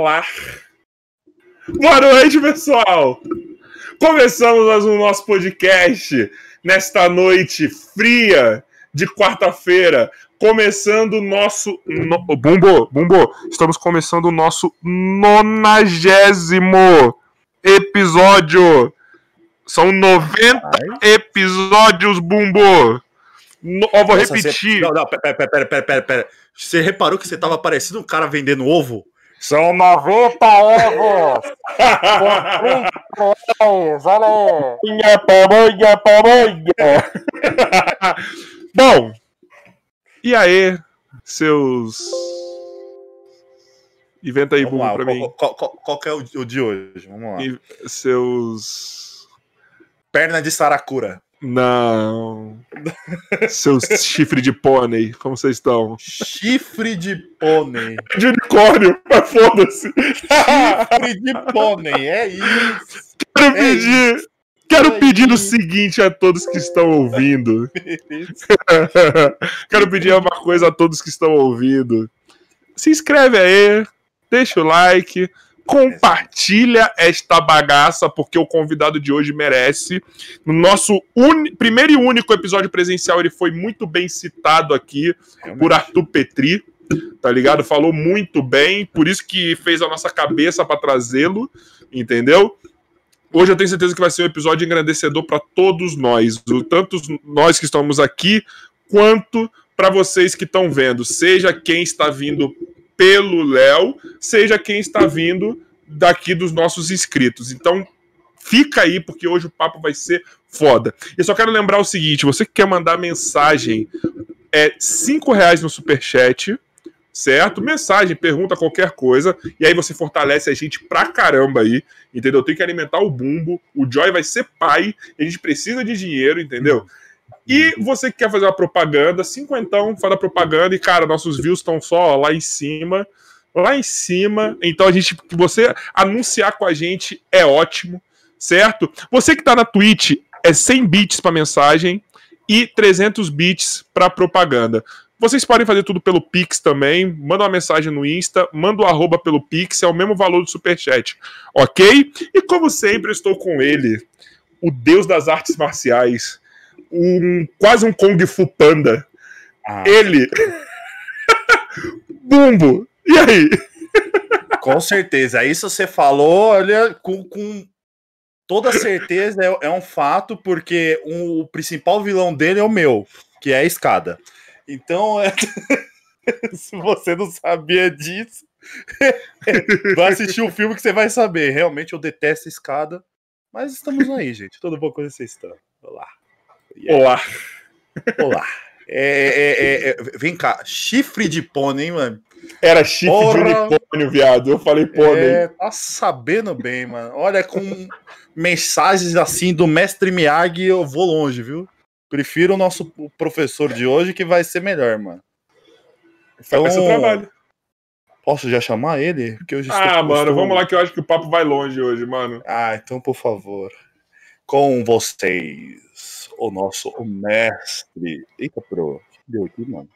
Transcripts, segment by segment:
Olá! Boa noite, pessoal! Começamos mais um nosso podcast nesta noite fria de quarta-feira. Começando o nosso. No... Bumbo, Bumbo, estamos começando o nosso nonagésimo episódio. São 90 Ai. episódios, Bumbo. No... Ó, vou Nossa, repetir. Você... Não, não, pera, pera, pera, pera, pera. Você reparou que você tava parecendo um cara vendendo ovo? São 90 ovos! Olha aí! Minha pamonha, pamonha! Bom, e aí, seus. Inventa aí, Vamos pra mim. Qual, qual, qual, é o, de hoje? Vamos lá. E seus. Perna de Saracura. Não. Seus chifre de pônei, como vocês estão? Chifre de pônei. De unicórnio, mas foda-se. Chifre de pônei, é isso. Quero é pedir. Isso. Quero é pedir isso. o seguinte a todos que estão ouvindo. Quero pedir uma coisa a todos que estão ouvindo. Se inscreve aí, deixa o like compartilha esta bagaça, porque o convidado de hoje merece. No nosso primeiro e único episódio presencial, ele foi muito bem citado aqui por Arthur Petri, tá ligado? Falou muito bem, por isso que fez a nossa cabeça para trazê-lo, entendeu? Hoje eu tenho certeza que vai ser um episódio engrandecedor para todos nós, tanto nós que estamos aqui, quanto para vocês que estão vendo, seja quem está vindo pelo Léo, seja quem está vindo daqui dos nossos inscritos. Então, fica aí, porque hoje o papo vai ser foda. E só quero lembrar o seguinte: você que quer mandar mensagem, é cinco reais no superchat, certo? Mensagem, pergunta qualquer coisa, e aí você fortalece a gente pra caramba aí, entendeu? Tem que alimentar o bumbo, o Joy vai ser pai, a gente precisa de dinheiro, entendeu? E você que quer fazer uma propaganda, cinquentão, faz a propaganda e, cara, nossos views estão só lá em cima. Lá em cima. Então a gente. Você anunciar com a gente é ótimo, certo? Você que tá na Twitch é 100 bits para mensagem e 300 bits para propaganda. Vocês podem fazer tudo pelo Pix também. Manda uma mensagem no Insta, manda o arroba pelo Pix, é o mesmo valor do Superchat. Ok? E como sempre, estou com ele, o deus das artes marciais, um quase um Kung Fu Panda. Ah. Ele. Bumbo. E aí? Com certeza. Isso você falou, olha, com, com toda certeza é, é, um fato, porque um, o principal vilão dele é o meu, que é a escada. Então, é... se você não sabia disso, vai assistir o um filme que você vai saber. Realmente eu detesto a escada, mas estamos aí, gente. Tudo bom com vocês estão? Olá. Olá. Olá. É, é, é, é, vem cá, chifre de pônei, hein, mano? Era chifre Porra. de unicórnio, viado. Eu falei pônei. É, tá sabendo bem, mano. Olha, com mensagens assim do mestre Miyagi, eu vou longe, viu? Prefiro o nosso professor de hoje, que vai ser melhor, mano. Então, Faz seu trabalho. Posso já chamar ele? Porque já ah, mano, vamos lá que eu acho que o papo vai longe hoje, mano. Ah, então por favor. Com vocês, o nosso mestre. Eita, pro. que deu aqui, mano?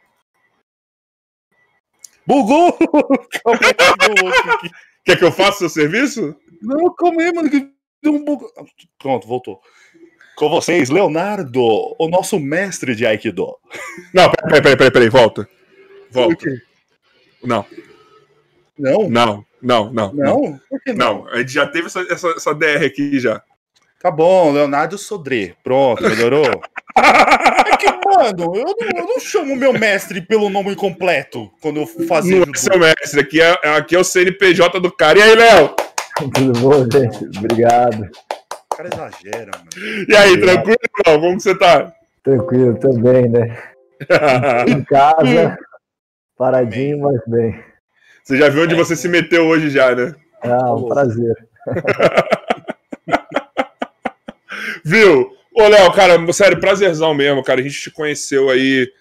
Bugou! Quer que eu faça o seu serviço? Não, calma aí, mano, que deu um bug. Pronto, voltou. Com vocês, Leonardo, o nosso mestre de Aikido. Não, peraí, peraí, peraí, peraí, volta. Volta. Não. Não? Não, não, não. Não? Não? Não, a gente já teve essa, essa, essa DR aqui já. Tá bom, Leonardo Sodré. Pronto, melhorou? é que, mano, eu não, eu não chamo meu mestre pelo nome completo quando eu faço. Não é seu mestre, aqui é, aqui é o CNPJ do cara. E aí, Léo? Tudo bom, gente? Obrigado. O cara exagera, mano. E aí, Obrigado. tranquilo, Léo? Como você tá? Tranquilo, também, né? em casa, paradinho, mas bem. Você já viu onde você se meteu hoje já, né? Ah, um prazer. Viu? Ô, Léo, cara, sério, prazerzão mesmo, cara. A gente te conheceu aí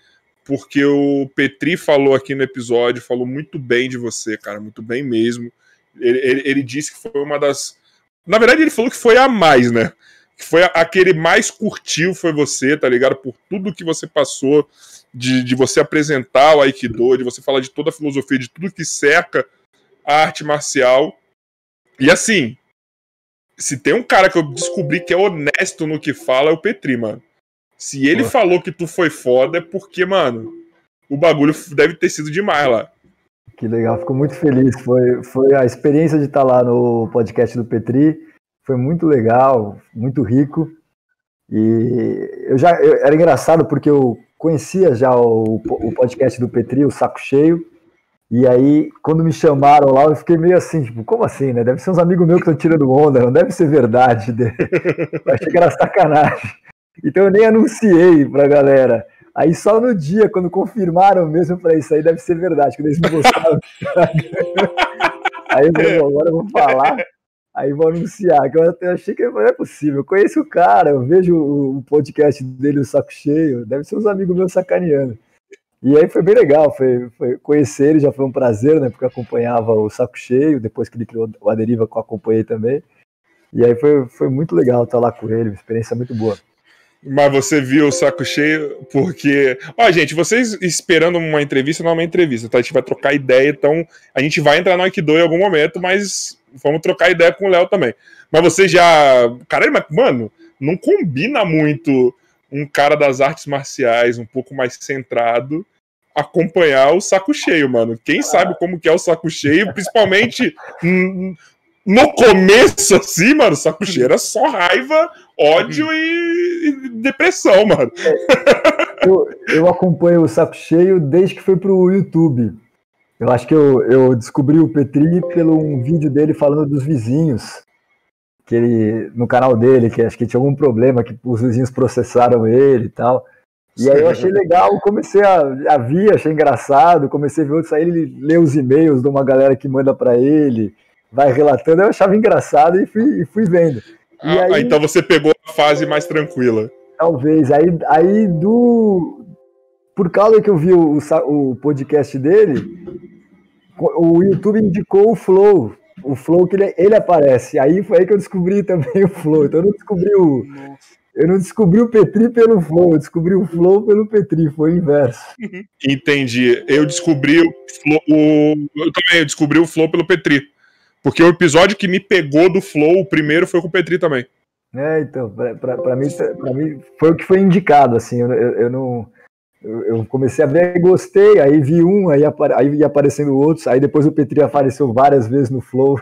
porque o Petri falou aqui no episódio, falou muito bem de você, cara, muito bem mesmo. Ele, ele, ele disse que foi uma das. Na verdade, ele falou que foi a mais, né? Que foi aquele mais curtiu foi você, tá ligado? Por tudo que você passou, de, de você apresentar o Aikido, de você falar de toda a filosofia, de tudo que cerca a arte marcial. E assim, se tem um cara que eu descobri que é honesto no que fala, é o Petri, mano. Se ele Pô. falou que tu foi foda, é porque, mano, o bagulho deve ter sido demais lá. Que legal, fico muito feliz. Foi, foi a experiência de estar lá no podcast do Petri. Foi muito legal, muito rico. E eu já eu, era engraçado porque eu conhecia já o, o podcast do Petri, o Saco Cheio. E aí, quando me chamaram lá, eu fiquei meio assim, tipo, como assim, né? Deve ser uns amigos meus que estão tirando onda, não deve ser verdade. Achei que era sacanagem. Então eu nem anunciei pra galera. Aí só no dia, quando confirmaram mesmo para isso aí, deve ser verdade, quando eles me mostraram. aí eu falei, agora eu vou falar, aí vou anunciar, que eu achei que não é possível. Eu conheço o cara, eu vejo o podcast dele, o saco cheio, deve ser uns amigos meus sacaneando. E aí foi bem legal, foi, foi conhecer ele já foi um prazer, né? Porque eu acompanhava o Saco Cheio, depois que ele criou o Aderiva, que eu acompanhei também. E aí foi, foi muito legal estar lá com ele, uma experiência muito boa. Mas você viu o saco cheio porque. Ó, gente, vocês esperando uma entrevista não é uma entrevista, tá? A gente vai trocar ideia, então a gente vai entrar no Aikido em algum momento, mas vamos trocar ideia com o Léo também. Mas você já. Caralho, mas, mano, não combina muito um cara das artes marciais um pouco mais centrado acompanhar o saco cheio, mano. Quem sabe como que é o saco cheio, principalmente no começo, assim, mano, saco cheio era só raiva, ódio e, e depressão, mano. Eu, eu, acompanho o saco cheio desde que foi pro YouTube. Eu acho que eu, eu descobri o Petri pelo um vídeo dele falando dos vizinhos. Que ele, no canal dele, que acho que tinha algum problema, que os vizinhos processaram ele e tal. E aí eu achei legal, comecei a, a ver, achei engraçado, comecei a ver outros, aí ele lê os e-mails de uma galera que manda para ele, vai relatando, eu achava engraçado e fui, e fui vendo. E ah, aí, então você pegou a fase mais tranquila. Talvez, aí, aí do... Por causa que eu vi o, o podcast dele, o YouTube indicou o Flow, o Flow que ele, ele aparece. Aí foi aí que eu descobri também o Flow. Então eu não descobri o, Nossa. Eu não descobri o Petri pelo Flow, eu descobri o Flow pelo Petri, foi o inverso. Entendi. Eu descobri o, flow, eu também eu descobri o Flow pelo Petri. Porque o episódio que me pegou do Flow, o primeiro foi com o Petri também. É, então, pra, pra, pra mim, pra mim foi o que foi indicado, assim, eu, eu, eu não eu comecei a ver e gostei, aí vi um, aí, aí ia aparecendo outros, aí depois o Petri apareceu várias vezes no Flow.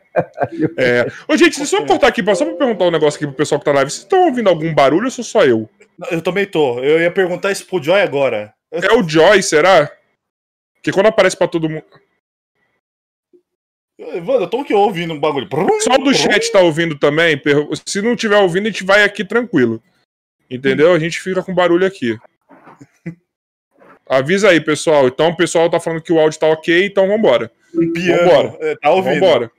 é. Ô, gente, deixa eu só cortar aqui, só pra perguntar um negócio aqui pro pessoal que tá na live. Vocês estão ouvindo algum barulho ou sou só eu? Eu também tô. Eu ia perguntar isso pro Joy agora. É o Joy, será? Que quando aparece pra todo mundo. Mano, eu tô aqui ouvindo um bagulho. Só do chat tá ouvindo também. Se não tiver ouvindo, a gente vai aqui tranquilo. Entendeu? A gente fica com barulho aqui. Avisa aí, pessoal. Então o pessoal tá falando que o áudio tá ok, então vambora. Piano. Vambora. É, tá ouvindo. Vambora.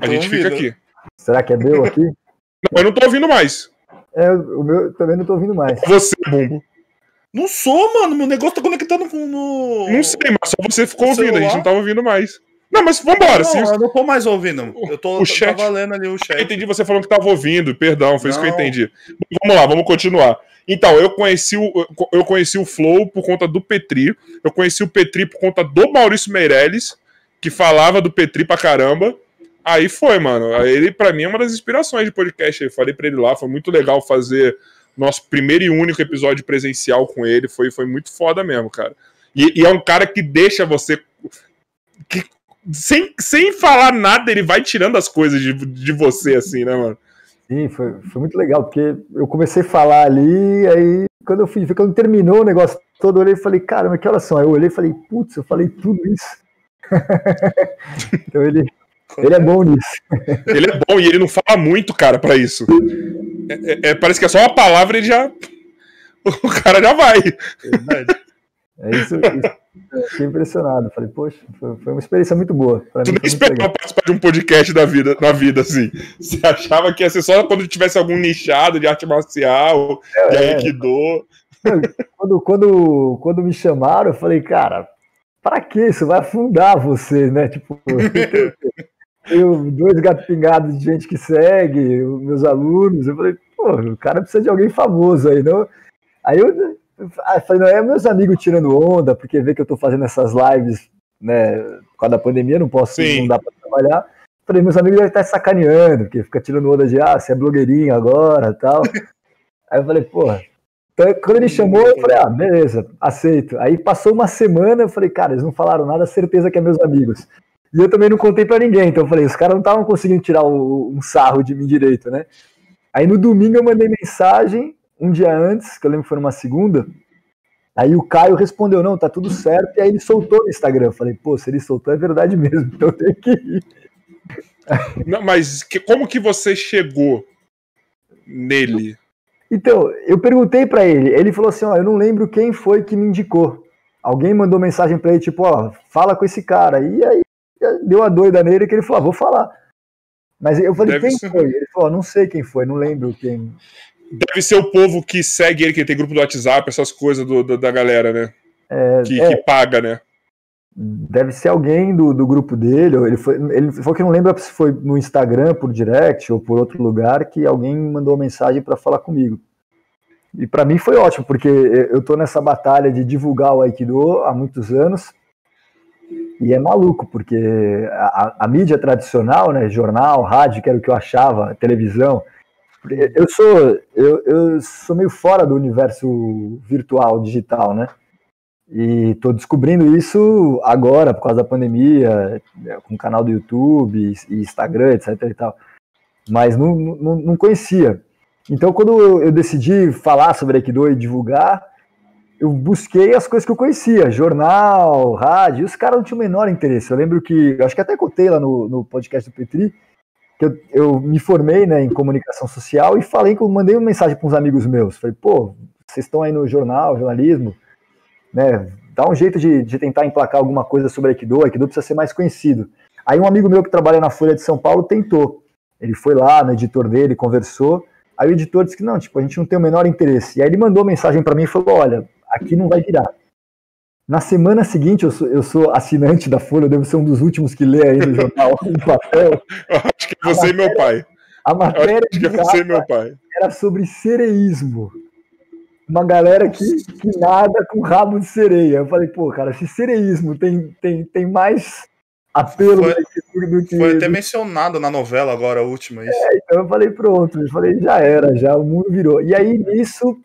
A gente ouvindo. fica aqui. Será que é meu aqui? Não, eu não tô ouvindo mais. É, o meu também não tô ouvindo mais. Você, Bumbo. Não sou, mano. Meu negócio tá conectado no. Não sei, mas só você ficou ouvindo. A gente não tava ouvindo mais. Não, mas vambora. Não, se... eu não tô mais ouvindo. Eu tô, o chat... tava lendo ali o chat. Eu entendi você falando que tava ouvindo, perdão, foi não. isso que eu entendi. Vamos lá, vamos continuar. Então, eu conheci, o, eu conheci o Flow por conta do Petri. Eu conheci o Petri por conta do Maurício Meirelles, que falava do Petri pra caramba. Aí foi, mano. Ele, para mim, é uma das inspirações de podcast. Eu falei pra ele lá, foi muito legal fazer nosso primeiro e único episódio presencial com ele. Foi, foi muito foda mesmo, cara. E, e é um cara que deixa você. Que sem, sem falar nada, ele vai tirando as coisas de, de você, assim, né, mano? Sim, foi, foi muito legal, porque eu comecei a falar ali, aí quando eu fui, quando terminou o negócio todo, eu olhei e falei, caramba, que horas são? Aí eu olhei e falei, putz, eu falei tudo isso. então ele, ele é bom nisso. ele é bom e ele não fala muito, cara, para isso. É, é, é, parece que é só uma palavra e ele já. O cara já vai. É verdade. É isso, isso fiquei impressionado. Falei, poxa, foi, uma experiência muito boa. Pra tu nem esperava participar de um podcast da vida, na vida, assim. Você achava que ia ser só quando tivesse algum nichado de arte marcial, é, de é. Aikido. Quando, quando, quando me chamaram, eu falei, cara, para que isso? Vai afundar você, né? Tipo, eu, dois gatos pingados de gente que segue, meus alunos. Eu falei, pô, o cara precisa de alguém famoso aí, não? Aí eu, eu falei, não, é meus amigos tirando onda, porque vê que eu tô fazendo essas lives né, por causa da pandemia, não posso, Sim. não dá pra trabalhar. Falei, meus amigos devem estar sacaneando, porque fica tirando onda de, ah, você é blogueirinho agora tal. Aí eu falei, porra. Então, quando ele chamou, eu falei, ah, beleza, aceito. Aí passou uma semana, eu falei, cara, eles não falaram nada, certeza que é meus amigos. E eu também não contei pra ninguém, então eu falei, os caras não estavam conseguindo tirar o- um sarro de mim direito, né? Aí no domingo eu mandei mensagem, um dia antes, que eu lembro que foi numa segunda, Aí o Caio respondeu, não, tá tudo certo, e aí ele soltou no Instagram. Eu falei, pô, se ele soltou é verdade mesmo, então eu tenho que ir. Não, mas que- como que você chegou nele? Então, eu perguntei pra ele, ele falou assim, ó, eu não lembro quem foi que me indicou. Alguém mandou mensagem pra ele, tipo, ó, fala com esse cara. E aí deu a doida nele que ele falou, ah, vou falar. Mas eu falei, Deve quem ser. foi? Ele falou, não sei quem foi, não lembro quem. Deve ser o povo que segue ele, que tem grupo do WhatsApp, essas coisas do- do- da galera, né? que, é. que paga, né? Deve ser alguém do, do grupo dele, ou ele foi, ele falou que não lembra se foi no Instagram, por direct ou por outro lugar, que alguém mandou mensagem para falar comigo. E para mim foi ótimo, porque eu tô nessa batalha de divulgar o Aikido há muitos anos, e é maluco, porque a, a- a mídia tradicional, né, jornal, rádio, que era o que eu achava, televisão, eu sou, eu, eu sou meio fora do universo virtual, digital, né? E tô descobrindo isso agora, por causa da pandemia, né, com o canal do YouTube e Instagram, etc e tal. Mas não, não, não conhecia. Então, quando eu, decidi falar sobre Aikido e divulgar, eu busquei as coisas que eu conhecia, jornal, rádio, e os caras não tinham o menor interesse. Eu lembro que, eu acho que até contei lá no, no podcast do Petri, que eu, eu me formei né, em comunicação social e falei que eu mandei uma mensagem para uns amigos meus. Falei, pô, vocês estão aí no jornal, jornalismo, né? Dá um jeito de, de tentar emplacar alguma coisa sobre Aikido, Aikido precisa ser mais conhecido. Aí um amigo meu que trabalha na Folha de São Paulo tentou. Ele foi lá no editor dele, conversou. Aí o editor disse que não, tipo, a gente não tem o menor interesse. E aí ele mandou mensagem para mim e falou: olha, aqui não vai virar. Na semana seguinte, eu sou, eu sou assinante da Folha, eu devo ser um dos últimos que lê aí no jornal em papel. Eu acho que é você e meu pai. A Eu matéria acho que é de você e meu pai. era sobre sereísmo. Uma galera que, que nada com rabo de sereia. Eu falei, pô, cara, se sereísmo tem, tem, tem mais apelo Foi- do que- do que. Foi até mencionado na novela agora, a última, isso. Então eu falei, pronto, eu falei, já era, já, o mundo virou. E aí, nisso,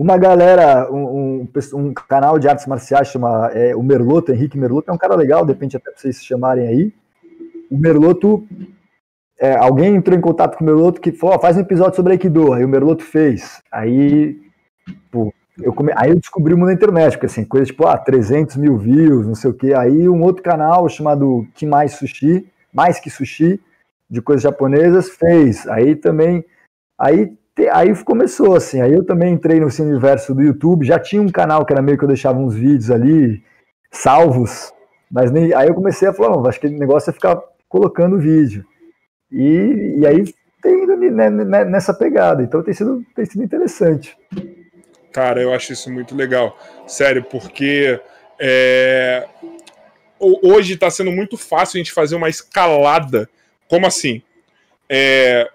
uma galera, um, um, um canal de artes marciais chama é, o Merloto, Henrique Merloto, é um cara legal, depende até pra vocês se chamarem aí. O Merloto, é, alguém entrou em contato com o Merloto que falou, ó, faz um episódio sobre Aikido, aí o Merloto fez. Aí, pô, eu come... aí eu descobri o mundo da internet, porque assim, coisa tipo, ah, 300 mil views, não sei o quê. Aí um outro canal chamado Kimai Sushi, mais que sushi, de coisas japonesas, fez. Aí também, aí, aí começou assim, aí eu também entrei nesse universo do YouTube, já tinha um canal que era meio que eu deixava uns vídeos ali, salvos, mas nem, aí eu comecei a falar, não, acho que o negócio é ficar colocando vídeo. E, e aí tem ido ne- nessa pegada, então tem sido, tem sido interessante. Cara, eu acho isso muito legal. Sério, porque é, ho- hoje está sendo muito fácil a gente fazer uma escalada. Como assim? É,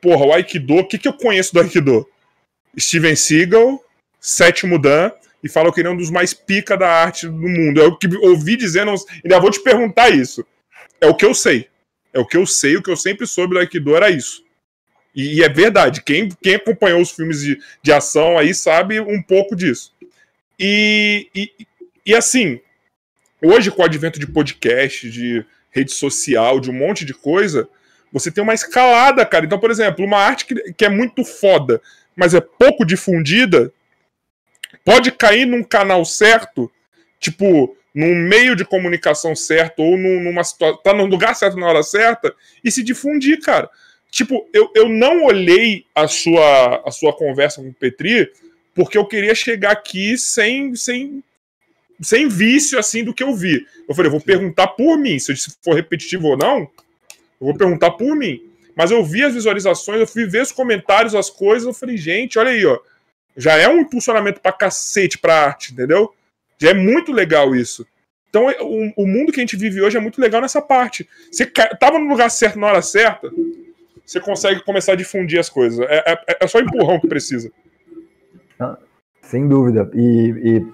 porra, o Aikido, o que, que eu conheço do Aikido? Steven Seagal, Sétimo Dan, e fala que ele é um dos mais pica da arte do mundo. É o que ouvi dizendo, ainda vou te perguntar isso. É o que eu sei. É o que eu sei, o que eu sempre soube do Aikido era isso. E, e é verdade, quem, quem acompanhou os filmes de, de ação aí sabe um pouco disso. E, e, e assim, hoje com o advento de podcast, de rede social, de um monte de coisa, você tem uma escalada, cara. Então, por exemplo, uma arte que, que é muito foda, mas é pouco difundida, pode cair num canal certo, tipo, num meio de comunicação certo, ou num- numa situação. tá no lugar certo na hora certa, e se difundir, cara. Tipo, eu, eu não olhei a sua, a sua conversa com o Petri porque eu queria chegar aqui sem, sem, sem vício, assim, do que eu vi. Eu falei, eu vou perguntar por mim, se se for repetitivo ou não, eu vou perguntar por mim. Mas eu vi as visualizações, eu fui ver os comentários, as coisas, eu falei, gente, olha aí, ó. Já é um impulsionamento pra cacete pra arte, entendeu? Já é muito legal isso. Então, é- o, o mundo que a gente vive hoje é muito legal nessa parte. Você tava no lugar certo na hora certa, você consegue começar a difundir as coisas. É, é- é só empurrão que precisa. Sem dúvida. E, e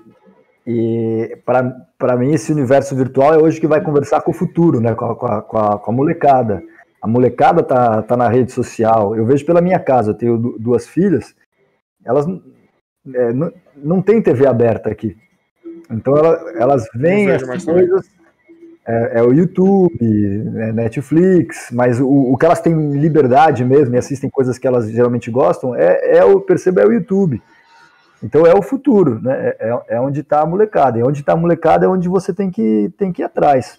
E para mim, esse universo virtual é hoje que vai conversar com o futuro, né? com, a, com, a, com a molecada. A molecada tá, tá na rede social. Eu vejo pela minha casa, eu tenho duas filhas, elas é, não, não tem TV aberta aqui. Então ela, elas veem as coisas. É, é, o YouTube, é Netflix, mas o, o que elas têm liberdade mesmo e assistem coisas que elas geralmente gostam é, é o perceba é o YouTube. Então é o futuro, né? É, é, é onde está a molecada. E onde está a molecada é onde você tem que, tem que ir atrás.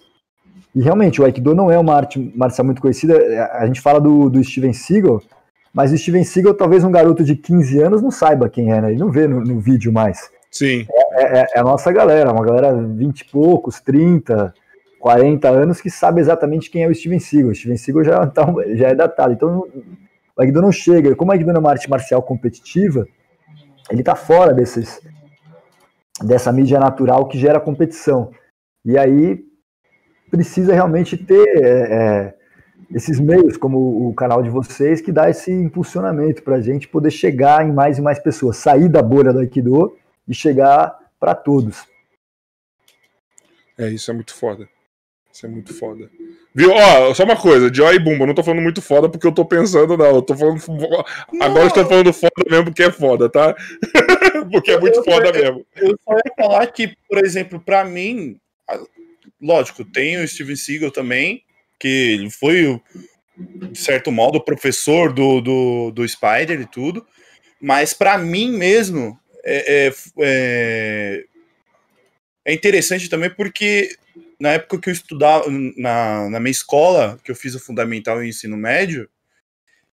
E realmente, o Aikido não é uma arte marcial muito conhecida. A gente fala do, do Steven Seagal, mas o Steven Seagal, talvez um garoto de 15 anos não saiba quem é, né? Ele não vê no, no vídeo mais. Sim. É, é, é, a nossa galera, uma galera 20 e poucos, 30, 40 anos que sabe exatamente quem é o Steven Seagal. O Steven Seagal já, tá, já é datado. Então o Aikido não chega. Como o Aikido é uma arte marcial competitiva, ele está fora desses, dessa mídia natural que gera competição. E aí precisa realmente ter é, é, esses meios, como o canal de vocês, que dá esse impulsionamento para a gente poder chegar em mais e mais pessoas, sair da bolha do Aikido e chegar para todos. É, isso é muito foda. Isso é muito foda. Viu? Ó, só uma coisa, Joy e Bumba, não tô falando muito foda porque eu tô pensando, não. Eu tô falando. Não. Agora eu tô falando foda mesmo porque é foda, tá? porque é muito eu, foda eu, mesmo. Eu só ia falar que, por exemplo, pra mim, lógico, tem o Steven Seagal também, que ele foi, de certo modo, o professor do, do, do Spider e tudo. Mas para mim mesmo, é, é, é, é interessante também porque na época que eu estudava, na, na minha escola, que eu fiz o fundamental e ensino médio,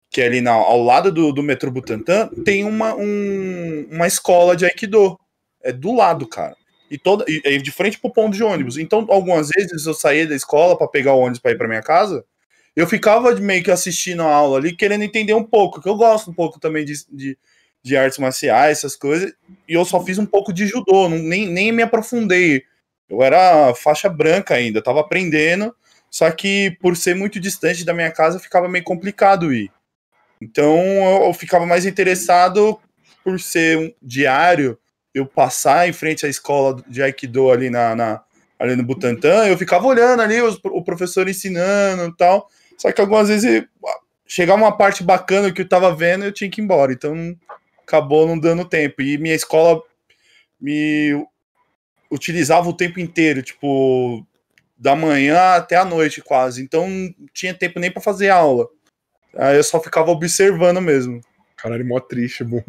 que é ali na, ao lado do, do metrô Butantã, tem uma, um, uma escola de Aikido. É do lado, cara. E, toda, e, e de frente pro ponto de ônibus. Então, algumas vezes eu saía da escola para pegar o ônibus para ir para minha casa, eu ficava meio que assistindo a aula ali, querendo entender um pouco, que eu gosto um pouco também de, de, de artes marciais, essas coisas, e eu só fiz um pouco de judô, não, nem, nem me aprofundei eu era faixa branca ainda, estava aprendendo, só que por ser muito distante da minha casa ficava meio complicado ir. Então eu ficava mais interessado por ser um diário, eu passar em frente à escola de Aikido ali, na, na ali no Butantã, eu ficava olhando ali os, o professor ensinando e tal. Só que algumas vezes chegava uma parte bacana que eu estava vendo eu tinha que ir embora. Então acabou não dando tempo. E minha escola me utilizava o tempo inteiro, tipo, da manhã até a noite quase. Então não tinha tempo nem para fazer aula. Aí eu só ficava observando mesmo. Caralho, mó triste, bom.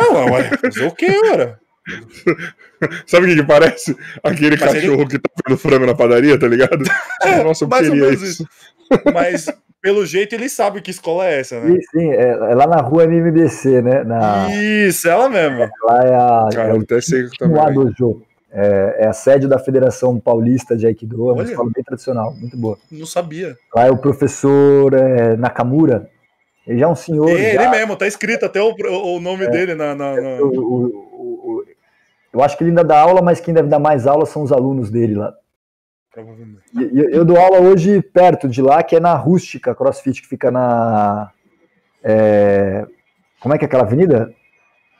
Não, ué, fazer o que, ora? Sabe o que, que parece? Aquele mas cachorro ele... que tá vendo frango na padaria, tá ligado? É, Nossa, eu queria isso. isso. Mas pelo jeito ele sabe que escola é essa, né? Sim, sim é, é lá na rua NMBC, né? Na... Isso, ela mesmo. É, lá é a. Cara, é o até sei também. do é, é, a sede da Federação Paulista de Aikido, é uma escola bem tradicional, muito boa. Não sabia. Lá é o professor é, Nakamura, ele já é um senhor. É, já... ele mesmo, tá escrito até o, o nome é, dele na. na, na... O, o, o, eu acho que ele ainda dá aula, mas quem deve dar mais aula são os alunos dele lá. Provavelmente. Eu, eu dou aula hoje perto de lá, que é na Rústica CrossFit, que fica na. É, como é que é aquela avenida?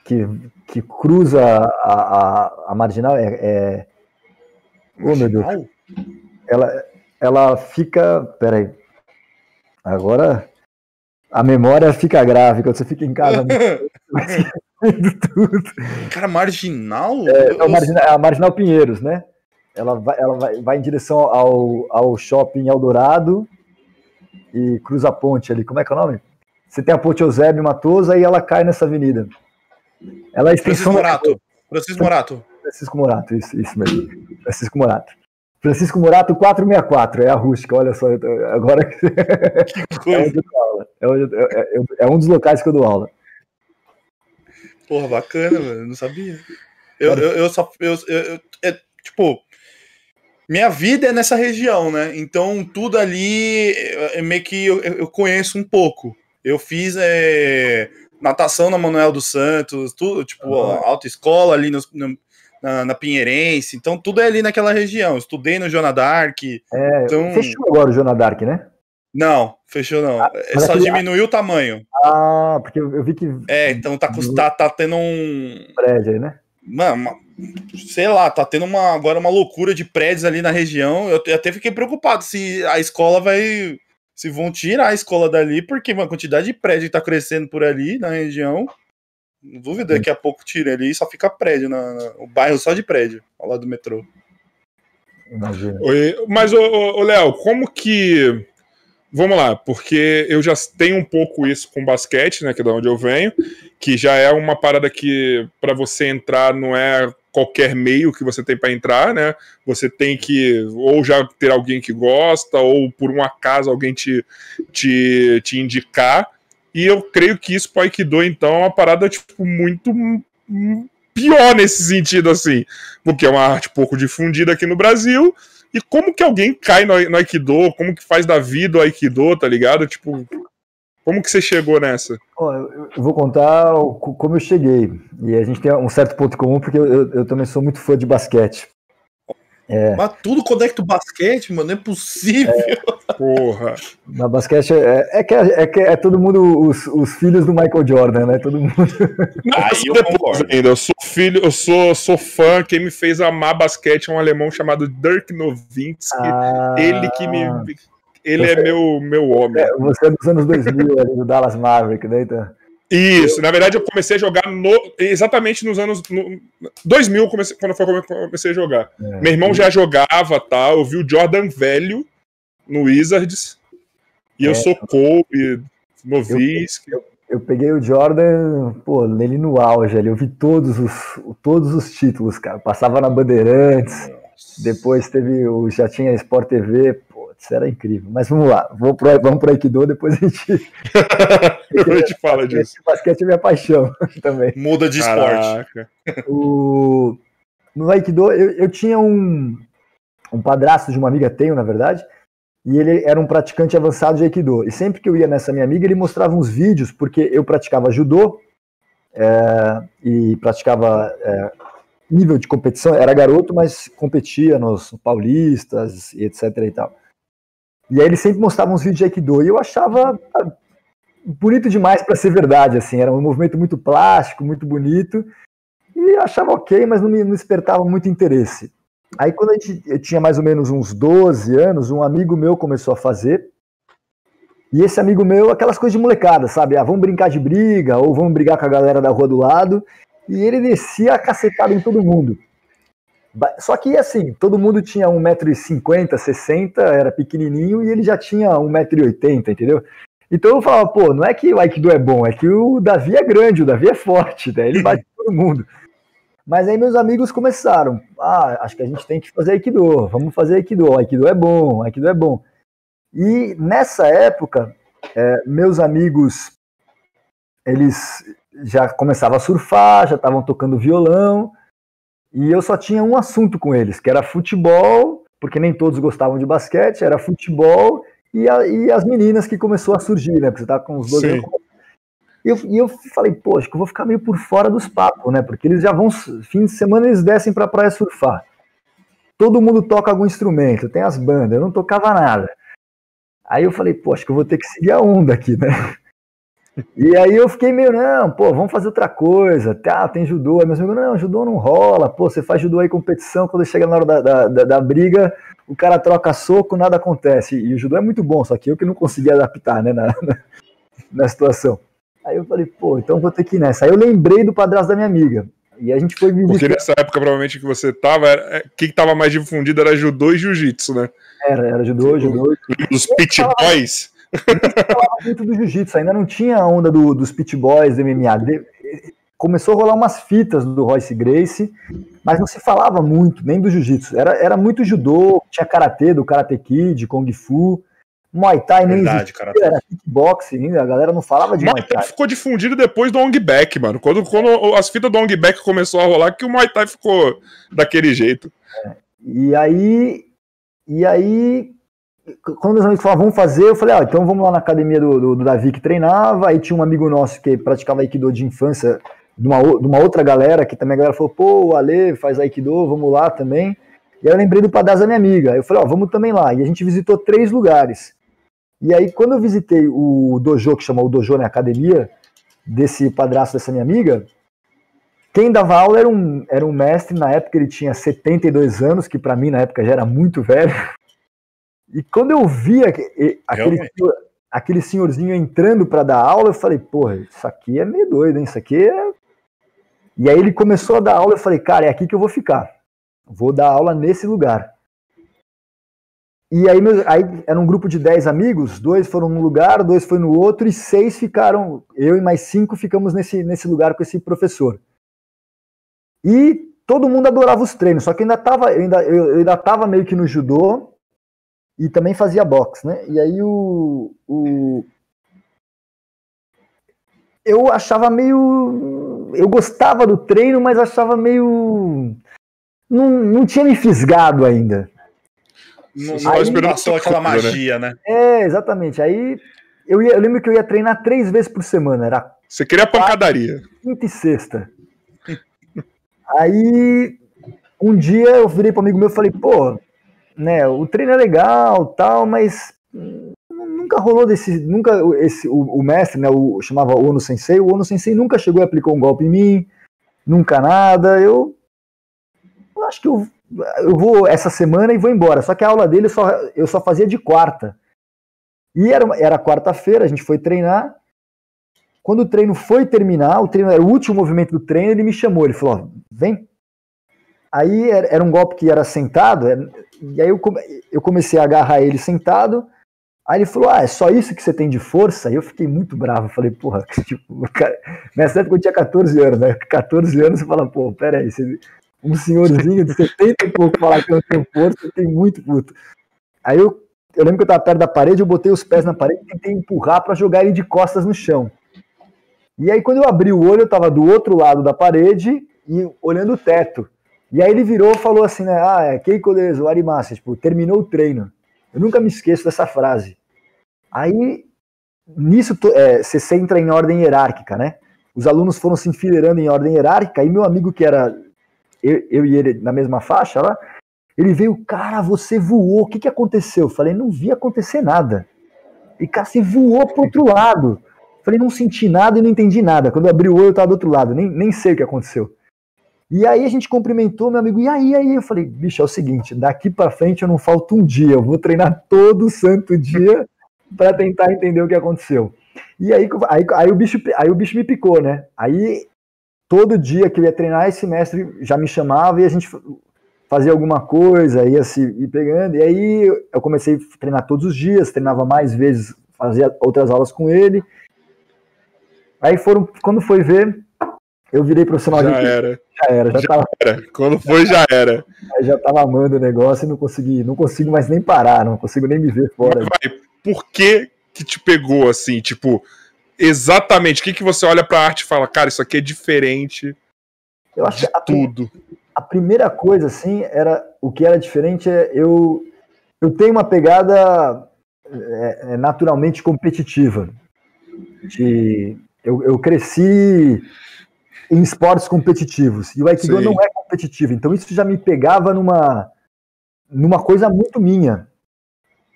Que, que cruza a, a, a marginal é, é... Oh, meu Deus. Ela, ela fica. Peraí. Agora a memória fica grave quando você fica em casa. tudo. Cara, marginal? É, é, marginal, é a Marginal Pinheiros, né? Ela vai, ela vai, vai em direção ao, ao shopping Eldorado e cruza a ponte ali. Como é que é o nome? Você tem a ponte Eusébio Matosa e ela cai nessa avenida. Ela é Francisco Morato. Francisco Morato. Francisco Morato, isso, isso mesmo. Francisco Morato. Francisco Morato 464, é a rústica, olha só. Agora. Que coisa. É, onde é, é, é, um dos locais que eu dou aula. Porra, bacana, mano. Não sabia. Eu, eu, eu só. Eu, eu, é, tipo, minha vida é nessa região, né? Então tudo ali é, é meio que eu, eu conheço um pouco. Eu fiz é, natação na Manuel dos Santos, tudo, tipo, uhum. autoescola ali no, no, na, na, Pinheirense, então tudo é ali naquela região. Estudei no Jona Dark. É, então... Fechou agora o Jona Dark, né? Não, fechou não. Ah, é Só aquele... diminuiu o tamanho. Ah, porque eu vi que. É, então tá, tá, tá tendo um. Prédio aí, né? Mano, sei lá, tá tendo uma, agora uma loucura de prédios ali na região. Eu até fiquei preocupado se a escola vai. Se vão tirar a escola dali, porque a quantidade de prédio que tá crescendo por ali na região. Não duvido daqui a pouco tira ali e só fica prédio, na, na, o bairro só de prédio, ao lado do metrô. Imagina. Mas, ô, Léo, como que. Vamos lá, porque eu já tenho um pouco isso com basquete, né, que é de onde eu venho, que já é uma parada que para você entrar não é qualquer meio que você tem para entrar, né? Você tem que ou já ter alguém que gosta, ou por um acaso alguém te, te, te indicar. E eu creio que isso para Aikido, então, é uma parada, tipo, muito pior nesse sentido, assim. Porque é uma arte pouco difundida aqui no Brasil. E como que alguém cai no, no Aikido? Como que faz da vida o Aikido, tá ligado? Tipo, como que você chegou nessa? eu vou contar como eu cheguei. E a gente tem um certo ponto comum, porque eu, eu, também sou muito fã de basquete. É. Mas tudo conecta o basquete, mano, não é possível. É. Porra. Na basquete é, é, que, é, é que é todo mundo os, os, filhos do Michael Jordan, né? Todo mundo. Aí eu depois ainda, eu sou filho, eu sou, sou fã. Quem me fez amar basquete é um alemão chamado Dirk Nowitzki. Ah. Ele que me. Ele você, é meu, meu homem. É, você é dos anos 2000, ali, do Dallas Maverick, né? Então... Isso, na verdade eu comecei a jogar no, exatamente nos anos no, 2000, comecei, quando foi eu comecei a jogar. É, Meu irmão já jogava, tá? Eu vi o Jordan velho no Wizards, e é, eu sou Kobe, Novice. Eu, eu, eu, peguei o Jordan, pô, nele no auge ali, eu vi todos os, todos os títulos, cara. Passava na Bandeirantes, depois teve o, já tinha Sport TV, isso era incrível. Mas vamos lá, vou pro, vamos para Aikido, depois a gente. a gente fala disso. Basquete é minha paixão também. Muda de esporte. O... No Aikido, eu, eu tinha um, um padrasto de uma amiga, tenho na verdade, e ele era um praticante avançado de Aikido. E sempre que eu ia nessa minha amiga, ele mostrava uns vídeos, porque eu praticava judô é, e praticava é, nível de competição, era garoto, mas competia nos paulistas e etc e tal. E aí ele sempre mostrava uns vídeos de Aikido e eu achava ah, bonito demais para ser verdade, assim, era um movimento muito plástico, muito bonito, e achava ok, mas não me despertava muito interesse. Aí quando a gente, eu tinha mais ou menos uns 12 anos, um amigo meu começou a fazer, e esse amigo meu, aquelas coisas de molecada, sabe? Ah, vamos brincar de briga, ou vamos brigar com a galera da rua do lado, e ele descia cacetado em todo mundo. Só que assim, todo mundo tinha 1,50m, 60 era pequenininho e ele já tinha 1,80m, entendeu? Então eu falava, pô, não é que o Aikido é bom, é que o Davi é grande, o Davi é forte, né? ele bate todo mundo. Mas aí meus amigos começaram, ah, acho que a gente tem que fazer Aikido, vamos fazer Aikido, Aikido é bom, Aikido é bom. E nessa época, é, meus amigos, eles já começavam a surfar, já estavam tocando violão, e eu só tinha um assunto com eles, que era futebol, porque nem todos gostavam de basquete, era futebol e, a, e as meninas que começou a surgir, né? Porque você tá com os dois anos. E eu, e eu falei, acho que eu vou ficar meio por fora dos papos, né? Porque eles já vão, fim de semana eles descem pra praia surfar. Todo mundo toca algum instrumento, tem as bandas, eu não tocava nada. Aí eu falei, acho que eu vou ter que seguir a onda aqui, né? E aí eu fiquei meio, não, pô, vamos fazer outra coisa. Tá, tem judô. Aí meus amigos, não, judô não rola. Pô, você faz judô aí competição, quando chega na hora da, da, da, da, briga, o cara troca soco, nada acontece. E o judô é muito bom, só que eu que não consegui adaptar, né, na, na, na situação. Aí eu falei, pô, então vou ter que ir nessa. Aí eu lembrei do padrasto da minha amiga. E a gente foi visitar. Porque nessa época, provavelmente, que você tava, o é, que tava mais difundido era judô e jiu-jitsu, né? Era, era judô, judô. Os pit boys muito do jiu-jitsu, ainda não tinha a onda do, dos pit boys, do MMA. De, começou a rolar umas fitas do Royce Grace, mas não se falava muito, nem do jiu-jitsu. Era, era muito judô, tinha karatê, do Karate Kid, Kung Fu. Muay Thai nem Verdade, existia, era kickboxing, a galera não falava de Muay. Muay Thai ficou difundido depois do Ong Back, mano. Quando, quando as fitas do Ong Back começou a rolar, que o Muay Thai ficou daquele jeito. É. E aí, e aí quando meus amigos falavam, vamos fazer, eu falei, ah, então vamos lá na academia do, do, do, Davi que treinava, aí tinha um amigo nosso que praticava Aikido de infância, de uma, de uma outra galera, que também a galera falou, pô, Ale faz Aikido, vamos lá também. E aí eu lembrei do padrão da minha amiga, eu falei, ó, vamos também lá. E a gente visitou três lugares. E aí, quando eu visitei o dojo, que chamou o dojo, né, academia, desse padrasto dessa minha amiga, quem dava aula era um, era um mestre, na época ele tinha 72 anos, que para mim na época já era muito velho. E quando eu vi aquele, senhor, aquele senhorzinho entrando para dar aula, eu falei, porra, isso aqui é meio doido, hein? Isso aqui é. E aí ele começou a dar aula, eu falei, cara, é aqui que eu vou ficar. Vou dar aula nesse lugar. E aí, aí era um grupo de 10 amigos, dois foram num lugar, dois foram no outro, e seis ficaram, eu e mais cinco ficamos nesse, nesse lugar com esse professor. E todo mundo adorava os treinos, só que eu ainda tava, eu ainda, eu, ainda tava meio que no judô e também fazia boxe, né? E aí o, o eu achava meio. Eu gostava do treino, mas achava meio. Não, não tinha me fisgado ainda. Não, não aí, passou aquela né? magia, né? É, exatamente. Aí eu, ia, eu lembro que eu ia treinar três vezes por semana. Era Você queria pancadaria. Quinta e sexta. Aí um dia eu virei para um amigo meu e falei, pô, né, o treino é legal, tal, mas nunca rolou desse, nunca esse o, o mestre, né, o chamava Ono Sensei, o Ono Sensei nunca chegou e aplicou um golpe em mim, nunca nada. Eu, eu acho que eu eu vou essa semana e vou embora. Só que a aula dele eu só, eu só fazia de quarta. E era, era quarta-feira, a gente foi treinar. Quando o treino foi terminar, o treino era o último movimento do treino, ele me chamou, ele falou: vem. Aí era, era um golpe que era sentado, era, e aí eu, eu comecei a agarrar ele sentado. Aí ele falou: Ah, é só isso que você tem de força? E eu fiquei muito bravo. Falei: Porra, tipo, cara, nessa época eu tinha 14 anos, né? 14 anos você fala: Pô, peraí, você, um senhorzinho de 70 e pouco falar que eu não tenho força, fiquei muito puto. Aí eu, eu lembro que eu tava perto da parede, eu botei os pés na parede e tentei empurrar para jogar ele de costas no chão. E aí quando eu abri o olho, eu tava do outro lado da parede e olhando o teto. E aí ele virou e falou assim, né? Ah, é Keiko Deso, Arimasa, tipo, terminou o treino. Eu nunca me esqueço dessa frase. Aí, nisso, é, você entra em ordem hierárquica, né? Os alunos foram se enfileirando em ordem hierárquica, e meu amigo que era eu, eu e ele na mesma faixa lá, ele veio, cara, você voou, o que, que aconteceu? Eu falei, não vi acontecer nada. E cara, você voou pro outro lado. Eu falei, não senti nada e não entendi nada. Quando eu abri o olho, eu tava do outro lado, nem, nem sei o que aconteceu. E aí a gente cumprimentou meu amigo, e aí, aí? Eu falei, bicho, é o seguinte, daqui para frente eu não falto um dia, eu vou treinar todo santo dia para tentar entender o que aconteceu. E aí, aí, aí, o bicho, aí o bicho me picou, né? Aí todo dia que eu ia treinar, esse mestre já me chamava e a gente fazia alguma coisa, ia se ir pegando. E aí eu comecei a treinar todos os dias, treinava mais vezes, fazia outras aulas com ele. Aí foram, quando foi ver, eu virei profissional já de era. Já era, já, já tava. Era. Quando foi, já era. Aí já tava amando o negócio e não consegui, não consigo mais nem parar, não consigo nem me ver fora. Vai, por que que te pegou assim, tipo, exatamente o que, que você olha para a arte e fala, cara, isso aqui é diferente. Eu acho que a, tudo. A primeira coisa, assim, era o que era diferente é eu eu tenho uma pegada é, é, naturalmente competitiva. De, eu, eu cresci em esportes competitivos e o Aikido Sim. não é competitivo, então isso já me pegava numa numa coisa muito minha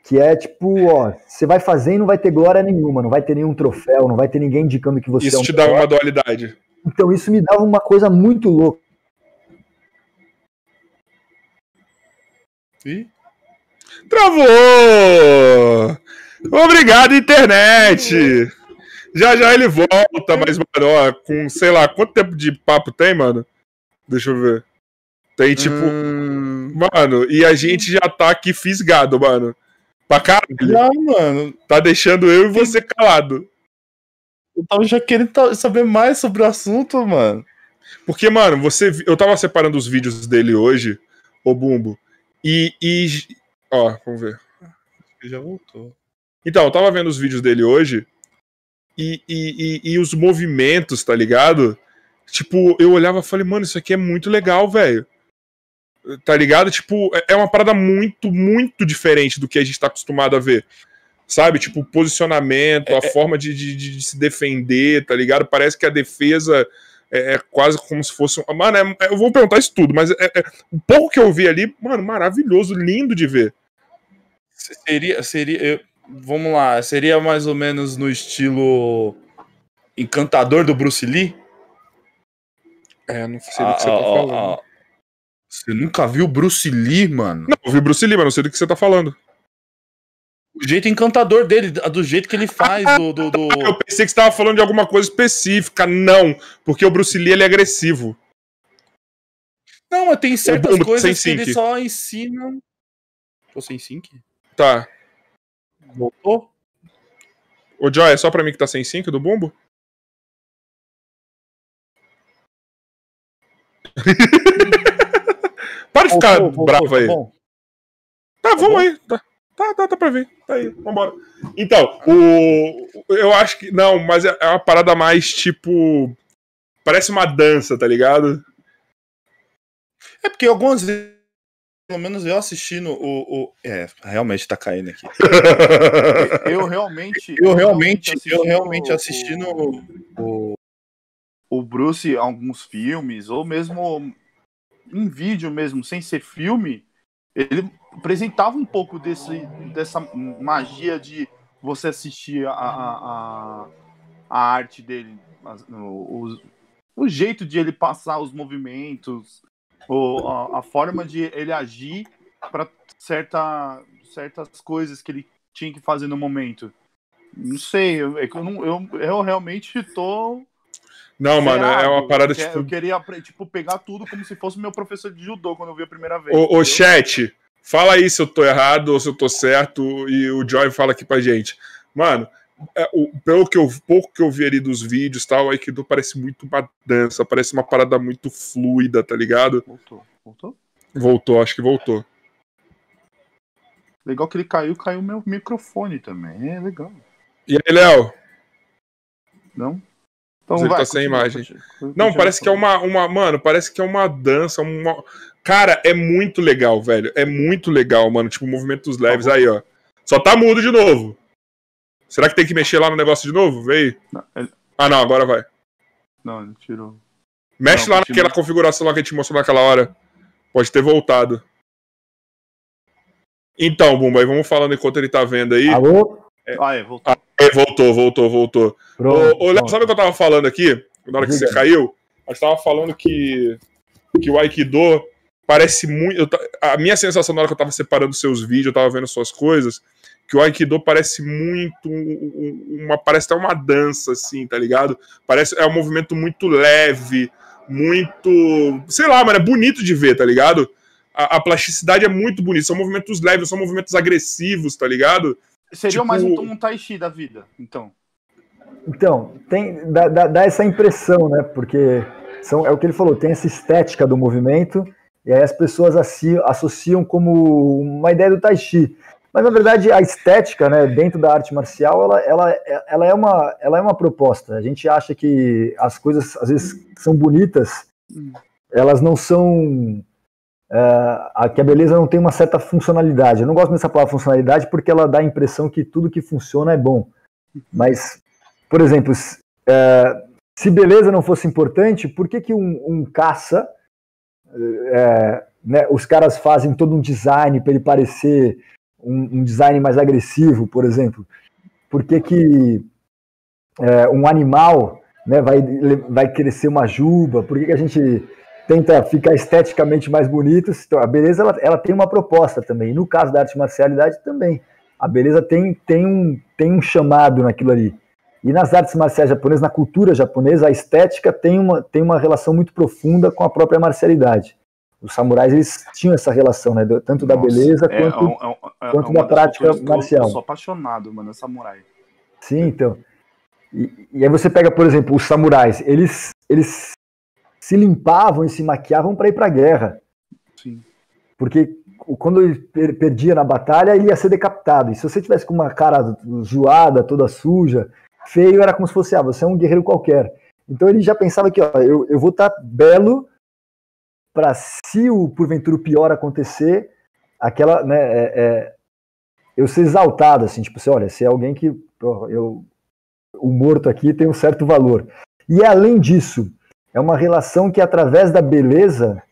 que é tipo, ó, você vai fazer e não vai ter glória nenhuma, não vai ter nenhum troféu, não vai ter ninguém indicando que você isso é um te dá uma dualidade. Então isso me dava uma coisa muito louca. E? Travou! Obrigado, internet! Já já ele volta, mas, mano, ó, com sei lá, quanto tempo de papo tem, mano? Deixa eu ver. Tem tipo. Hum... Mano, e a gente já tá aqui fisgado, mano. Pra caralho. Não, mano. Tá deixando eu e você calado. Eu tava já querendo saber mais sobre o assunto, mano. Porque, mano, você. Eu tava separando os vídeos dele hoje, o Bumbo. E. e ó, vamos ver. Ele já voltou. Então, eu tava vendo os vídeos dele hoje. E, e, e, e os movimentos, tá ligado? Tipo, eu olhava e falei, mano, isso aqui é muito legal, velho. Tá ligado? Tipo, é, é uma parada muito, muito diferente do que a gente tá acostumado a ver. Sabe? Tipo, o posicionamento, a é, é, forma de, de, de, se defender, tá ligado? Parece que a defesa é, é quase como se fosse. Um... Mano, é, é, eu vou perguntar isso tudo, mas é, o pouco que eu vi ali, mano, maravilhoso, lindo de ver. Seria. seria vamos lá, seria mais ou menos no estilo encantador do Bruce Lee? É, não sei do que você tá Ah, ah, falando. ah, Você nunca viu Bruce Lee, mano? Não, eu vi Bruce Lee, mas não sei do que você tá falando. O jeito encantador dele, do jeito que ele faz, do. do, do- Eu pensei que você tava falando de alguma coisa específica. Não, porque o Bruce Lee ele é agressivo. Não, mas tem certas coisas que ele só ensina. Tô sem sync? Tá. Voltou? Ô, Joy, é só pra mim que tá sem sync do bumbo? Para de ficar Voltou, voltou, bravo tá aí. bom? Tá, vamos bom? aí. Tá, tá, tá, tá pra ver. Tá aí, vambora. Então, o. Eu acho que. Não, mas é é uma parada mais tipo. Parece uma dança, tá ligado? É porque algumas vezes, pelo menos eu assistindo o. o- é, realmente tá caindo aqui. Eu realmente. Eu realmente, eu realmente assistindo o, o. o Bruce em alguns filmes, ou mesmo em vídeo mesmo, sem ser filme, ele apresentava um pouco desse, dessa magia de você assistir a, a, a, arte dele, o, o, o jeito de ele passar os movimentos, o, a, a forma de ele agir para certa, certas coisas que ele tinha que fazer no momento. Não sei, eu, é eu, eu, eu realmente tô Não, mano, é uma parada Eu que- tipo. Eu queria tipo, pegar tudo como se fosse meu professor de judô quando eu vi a primeira vez. Ô, ô, chat, fala aí se eu tô errado ou se eu tô certo e o Joy fala aqui pra gente. Mano, é, o- pelo que eu, pouco que eu vi ali dos vídeos tal, o Aikido parece muito uma dança, parece uma parada muito fluida, tá ligado? Voltou, voltou. Voltou, acho que voltou. Legal que ele caiu, caiu meu microfone também. É legal. E aí, Léo? Não? Então Ele tá sem imagem. Não, parece que é uma, uma. Mano, parece que é uma dança. Uma... Cara, é muito legal, velho. É muito legal, mano. Tipo, movimentos leves. Aí, ó. Só tá mudo de novo. Será que tem que mexer lá no negócio de novo? Veio. Ele- Ah, não, agora vai. Não, ele tirou. Mexe Não, lá continua. naquela configuração lá que a gente mostrou naquela hora. Pode ter voltado. Então, Bumba, aí vamos falando enquanto ele tá vendo aí. Alô? Ah, é, voltou. É, voltou, voltou, voltou. Pronto. Ô, ô, Léo, sabe o que eu tava falando aqui? Na hora que Diga. você caiu? A gente tava falando que, que o Aikido parece muito. eu a minha sensação na hora que eu tava separando seus vídeos, eu tava vendo suas coisas, que o Aikido parece muito. um- um- Uma, parece até uma dança, assim, tá ligado? Parece, é um movimento muito leve, muito. Sei lá, mano, é bonito de ver, tá ligado? A, a plasticidade é muito bonita. São movimentos leves, são movimentos agressivos, tá ligado? Seria tipo- mais um, um Tai Chi da vida, então. Então, tem, dá, dá- dá essa impressão, né? Porque são, é o que ele falou, tem essa estética do movimento, e aí as pessoas associam como uma ideia do Tai Chi. Mas na verdade a estética, né, dentro da arte marcial, ela, ela, ela, é, uma, ela é uma proposta. A gente acha que as coisas às vezes são bonitas, Hum. elas não são. é, a, que a beleza não tem uma certa funcionalidade. Eu não gosto dessa palavra funcionalidade porque ela dá a impressão que tudo que funciona é bom. Mas, por exemplo, se, é, se beleza não fosse importante, por que, que um, um caça, é, né, os caras fazem todo um design para ele parecer um, um design mais agressivo, por exemplo? Por que, que é, um animal né, vai, vai crescer uma juba? Por que, que a gente tenta ficar esteticamente mais bonito? Então, a beleza ela, ela tem uma proposta também. No caso da arte marcialidade também. A beleza tem, tem, um, tem um chamado naquilo ali. E nas artes marciais japonesas, na cultura japonesa, a estética tem uma, tem uma relação muito profunda com a própria marcialidade. Os samurais eles tinham essa relação, né? Tanto da Nossa, beleza é, quanto. é, um- é, quanto uma da prática marcial. Eu sou apaixonado, mano, é samurai. Sim, então. E, e aí você pega, por exemplo, os samurais, eles, eles se limpavam e se maquiavam para ir para a guerra. Sim. Porque quando ele per- perdia na batalha, ele ia ser decapitado. E se você tivesse com uma cara zoada, toda suja, feio, era como se fosse, ah, você é um guerreiro qualquer. Então ele já pensava que, ó, eu, eu vou estar belo para se o porventura o pior acontecer, aquela, né, é, é, eu ser exaltado, assim, tipo, assim, olha, se é alguém que, eu, o morto aqui tem um certo valor. E além disso, é uma relação que através da beleza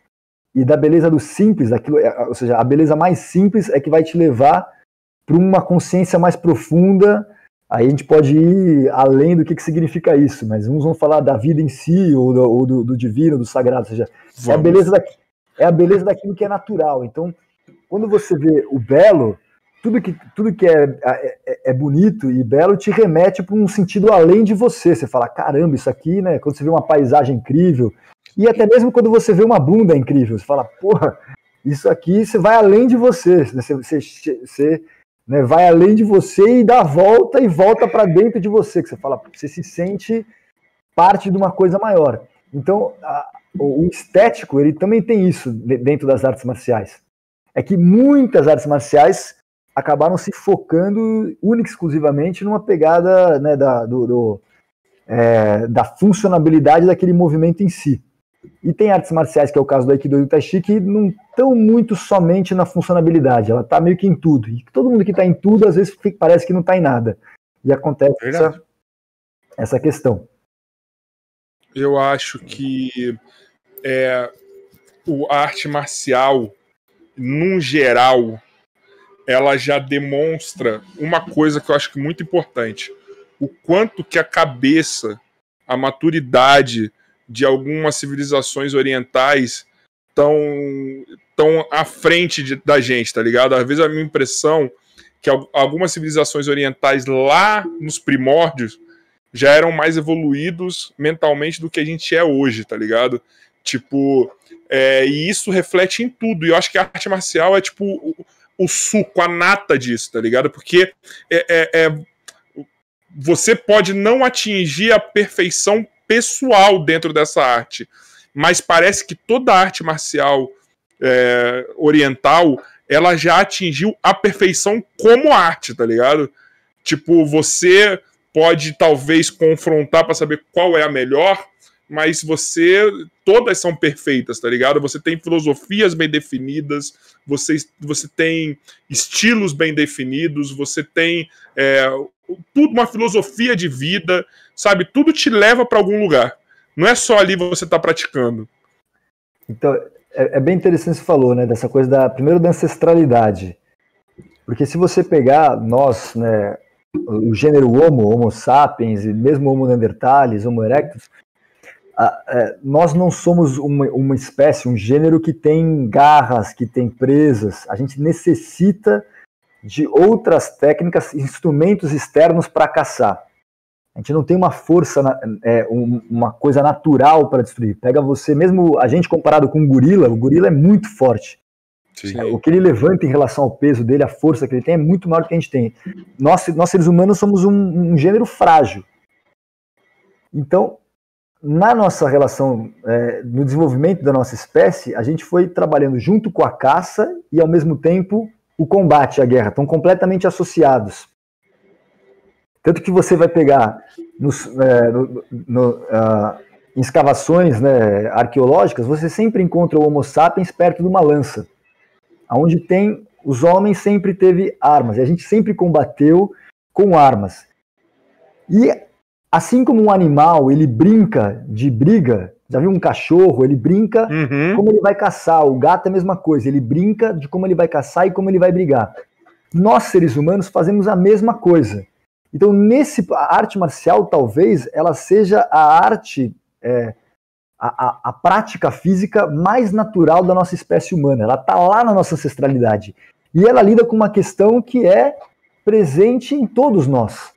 e da beleza do simples, aquilo, é, ou seja, a beleza mais simples é que vai te levar para uma consciência mais profunda Aí a gente pode ir além do que, que significa isso, mas uns vão falar da vida em si, ou do, ou do, do divino, do sagrado, ou seja, é a, beleza da, é a beleza daquilo que é natural. Então, quando você vê o belo, tudo que, tudo que é, é, é bonito e belo te remete para um sentido além de você. Você fala, caramba, isso aqui, né? Quando você vê uma paisagem incrível, e até mesmo quando você vê uma bunda incrível, você fala, porra, isso aqui você vai além de você. Você, você, você né, vai além de você e dá a volta e volta para dentro de você, que você fala, você se sente parte de uma coisa maior. Então, a, o estético, ele também tem isso dentro das artes marciais. É que muitas artes marciais acabaram se focando única exclusivamente numa pegada né, da, do, do é, da funcionabilidade daquele movimento em si. E tem artes marciais, que é o caso do Aikido e do Tai Chi, que não estão muito somente na funcionabilidade, ela está meio que em tudo. E todo mundo que está em tudo, às vezes parece que não está em nada. E acontece essa, essa questão. Eu acho que é, o arte marcial, num geral, ela já demonstra uma coisa que eu acho que é muito importante. O quanto que a cabeça, a maturidade, de algumas civilizações orientais tão, tão à frente de, da gente, tá ligado? Às vezes a minha impressão que algumas civilizações orientais lá nos primórdios já eram mais evoluídos mentalmente do que a gente é hoje, tá ligado? Tipo, é, e isso reflete em tudo. E eu acho que a arte marcial é tipo o, o suco, a nata disso, tá ligado? Porque é, é, é você pode não atingir a perfeição pessoal dentro dessa arte. Mas parece que toda arte marcial é, oriental ela já atingiu a perfeição como arte, tá ligado? Tipo, você pode talvez confrontar para saber qual é a melhor, mas você todas são perfeitas, tá ligado? Você tem filosofias bem definidas, você, você tem estilos bem definidos, você tem é, tudo uma filosofia de vida, sabe? Tudo te leva para algum lugar. Não é só ali você tá praticando. Então, é, é, bem interessante você falou, né? Dessa coisa da primeiro da ancestralidade. Porque se você pegar nós, né, o gênero Homo, Homo sapiens, e mesmo Homo neanderthalis, Homo erectus, a, é, nós não somos uma, uma espécie, um gênero que tem garras, que tem presas. A gente necessita de outras técnicas, instrumentos externos para caçar. A gente não tem uma força, é, uma coisa natural para destruir. Pega você, mesmo a gente comparado com um gorila, o gorila é muito forte. Sim. O que ele levanta em relação ao peso dele, a força que ele tem, é muito maior do que a gente tem. Nós, nós seres humanos, somos um, um gênero frágil. Então, na nossa relação, é, no desenvolvimento da nossa espécie, a gente foi trabalhando junto com a caça e, ao mesmo tempo, o combate à guerra, estão completamente associados. Tanto que você vai pegar nos, é, no, no, uh, em escavações né, arqueológicas, você sempre encontra o Homo sapiens perto de uma lança. Onde tem, os homens sempre teve armas, e a gente sempre combateu com armas. E assim como um animal, ele brinca de briga, já viu um cachorro? Ele brinca uhum. como ele vai caçar. O gato é a mesma coisa. Ele brinca de como ele vai caçar e como ele vai brigar. Nós, seres humanos, fazemos a mesma coisa. Então, nesse a arte marcial, talvez, ela seja a arte, é, a, a, a, prática física mais natural da nossa espécie humana. Ela está lá na nossa ancestralidade. E ela lida com uma questão que é presente em todos nós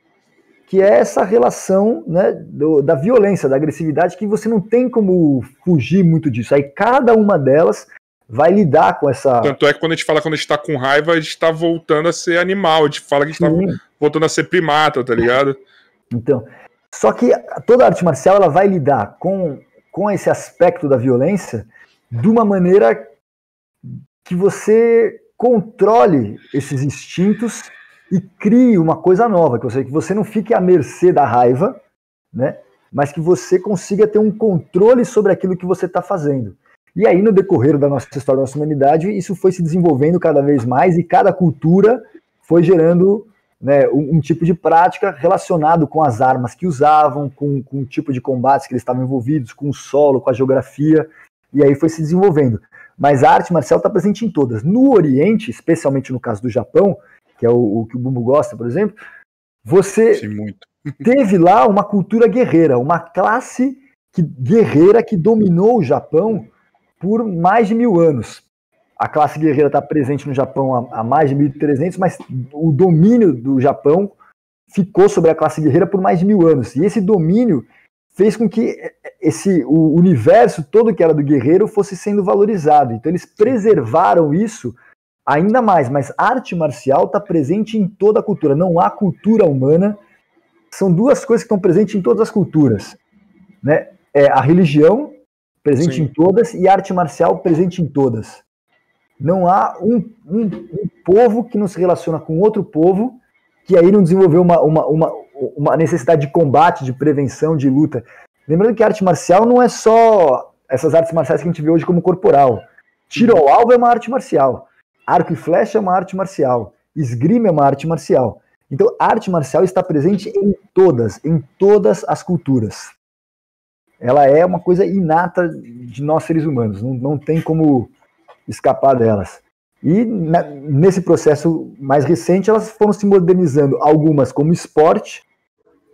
que é essa relação né, do, da violência, da agressividade, que você não tem como fugir muito disso. Aí cada uma delas vai lidar com essa. Tanto é que quando a gente fala quando a gente tá com raiva, a gente tá voltando a ser animal, a gente fala que a gente tá Sim. tá voltando a ser primata, tá ligado? Então. Só que toda arte marcial ela vai lidar com, com esse aspecto da violência de uma maneira que você controle esses instintos e crie uma coisa nova, que você, que você não fique à mercê da raiva, né? mas que você consiga ter um controle sobre aquilo que você está fazendo. E aí, no decorrer da nossa história, da nossa humanidade, isso foi se desenvolvendo cada vez mais e cada cultura foi gerando né, um, um, tipo de prática relacionado com as armas que usavam, com, com o tipo de combates que eles estavam envolvidos, com o solo, com a geografia, e aí foi se desenvolvendo. Mas a arte marcial está presente em todas. No Oriente, especialmente no caso do Japão, que é o, o que o Bumbo gosta, por exemplo, você Sim, teve lá uma cultura guerreira, uma classe que, guerreira que dominou o Japão por mais de mil anos. A classe guerreira está presente no Japão há, há mais de 1.300, mas o domínio do Japão ficou sobre a classe guerreira por mais de mil anos. E esse domínio fez com que esse o universo todo que era do guerreiro fosse sendo valorizado. Então eles preservaram isso ainda mais, mas arte marcial está presente em toda a cultura. Não há cultura humana. São duas coisas que estão presentes em todas as culturas, né? É a religião presente Sim. em todas e a arte marcial presente em todas. Não há um, um, um povo que não se relaciona com outro povo que aí não desenvolveu uma, uma, uma, uma necessidade de combate, de prevenção, de luta. Lembrando que a arte marcial não é só essas artes marciais que a gente vê hoje como corporal. Tiro ao alvo é uma arte marcial. Arco e flecha é uma arte marcial. Esgrima é uma arte marcial. Então, a arte marcial está presente em todas, em todas as culturas. Ela é uma coisa inata de nós seres humanos. Não, não tem como escapar delas. E na- nesse processo mais recente, elas foram se modernizando, algumas como esporte,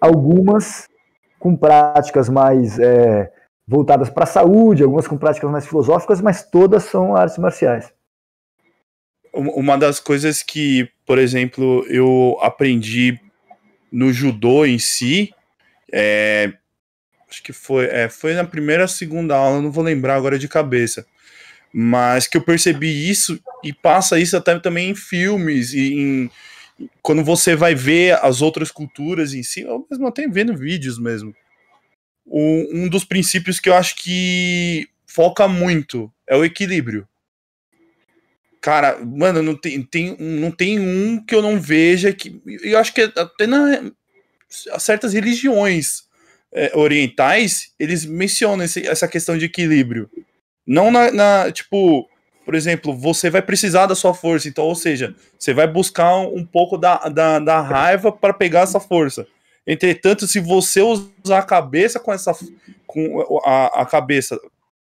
algumas com práticas mais é, voltadas para a saúde, algumas com práticas mais filosóficas, mas todas são artes marciais. Um- Uma das coisas que, por exemplo, eu aprendi no judô em si, é, acho que foi, é, foi na primeira, segunda aula, não vou lembrar agora de cabeça, mas que eu percebi isso e passa isso até também em filmes e em, quando você vai ver as outras culturas em si, ou mesmo até vendo vídeos mesmo. O- um dos princípios que eu acho que foca muito é o equilíbrio. Cara, mano, não tem, tem, não tem um que eu não veja que. Eu acho que até na certas religiões é, orientais, eles mencionam esse- essa questão de equilíbrio. Não na, na- Tipo, por exemplo, você vai precisar da sua força, então, ou seja, você vai buscar um, pouco da, da, da raiva para pegar essa força. Entretanto, se você usar a cabeça com essa. com a, a cabeça.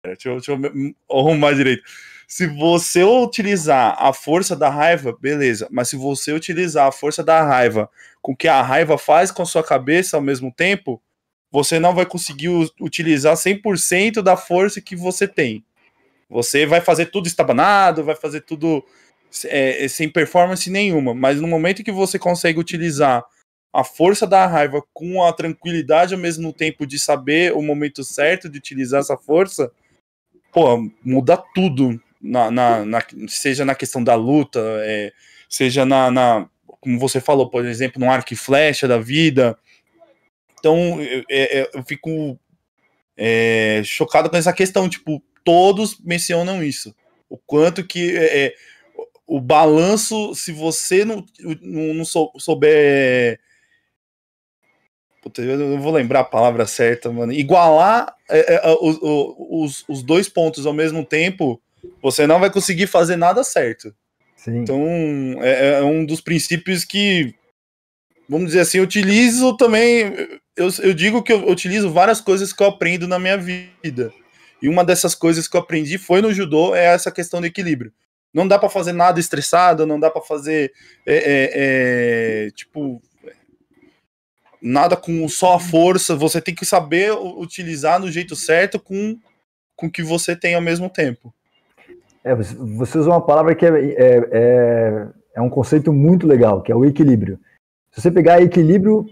Deixa eu, deixa eu me- arrumar direito. Se você utilizar a força da raiva, beleza. Mas se você utilizar a força da raiva com o que a raiva faz com a sua cabeça ao mesmo tempo, você não vai conseguir utilizar 100% da força que você tem. Você vai fazer tudo estabanado, vai fazer tudo é, sem performance nenhuma. Mas no momento que você consegue utilizar a força da raiva com a tranquilidade ao mesmo tempo de saber o momento certo de utilizar essa força, pô, muda tudo. Na, na- na- seja na questão da luta, é, seja na, na- como você falou, por exemplo, no arco e flecha da vida. Então, eu, é- é- eu fico é, chocado com essa questão. Tipo, todos mencionam isso. O quanto que é, é, o balanço, se você não, não, não sou- souber. Puta, eu não vou lembrar a palavra certa, mano. Igualar é, os, os dois pontos ao mesmo tempo, você não vai conseguir fazer nada certo. Sim. Então, é, é um dos princípios que, vamos dizer assim, eu utilizo também. Eu, eu digo que eu utilizo várias coisas que eu aprendo na minha vida. E uma dessas coisas que eu aprendi foi no judô é essa questão do equilíbrio. Não dá pra fazer nada estressado, não dá pra fazer é, é, é, tipo nada com só a força. Você tem que saber utilizar no jeito certo com com o que você tem ao mesmo tempo. É, você- usou uma palavra que é, é, é, é um conceito muito legal, que é o equilíbrio. Se você pegar equilíbrio,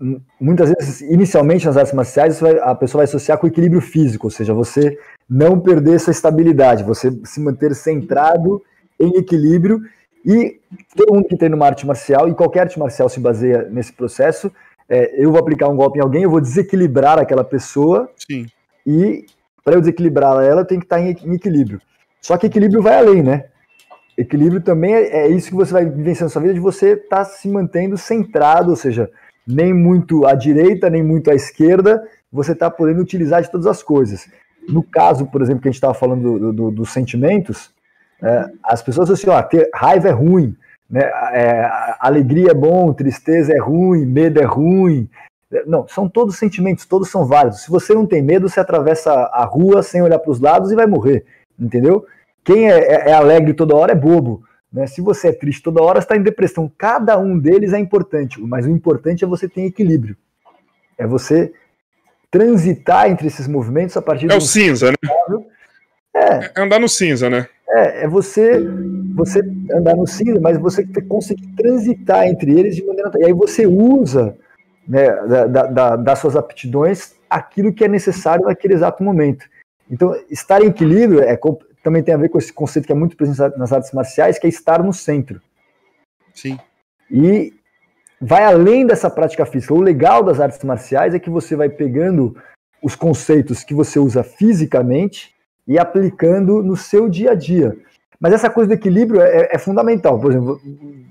m- muitas vezes, inicialmente nas artes marciais, vai- a pessoa vai associar com o equilíbrio físico, ou seja, você não perder sua estabilidade, você se manter centrado em equilíbrio. E todo mundo que treina uma arte marcial, e qualquer arte marcial se baseia nesse processo, é, eu vou aplicar um golpe em alguém, eu vou desequilibrar aquela pessoa, Sim. e para eu desequilibrar ela, eu tenho que estar em, em equilíbrio. Só que equilíbrio vai além, né? Equilíbrio também é, é isso que você vai vivenciando na sua vida, de você estar se mantendo centrado, ou seja, nem muito à direita, nem muito à esquerda, você está podendo utilizar de todas as coisas. No caso, por exemplo, que a gente estava falando do- do- dos sentimentos, é, as pessoas assim, ó, ter raiva é ruim, né? É, alegria é bom, tristeza é ruim, medo é ruim. Não, são todos sentimentos, todos são válidos. Se você não tem medo, você atravessa a rua sem olhar para os lados e vai morrer, entendeu? Quem é, é- é alegre toda hora é bobo. Né? Se você é triste toda hora, está em depressão. Cada um deles é importante, mas o importante é você ter equilíbrio. É você transitar entre esses movimentos a partir É o cinza, né? É. é andar no cinza, né? É, é você você andar no cinza, mas você conseguir transitar entre eles de maneira. E aí você usa né, da, da, das suas aptidões aquilo que é necessário naquele exato momento. Então, estar em equilíbrio é, também tem a ver com esse conceito que é muito presente nas artes marciais, que é estar no centro. Sim. E vai além dessa prática física. O legal das artes marciais é que você vai pegando os conceitos que você usa fisicamente e aplicando no seu dia a dia. Mas essa coisa do equilíbrio é, é fundamental. Por exemplo,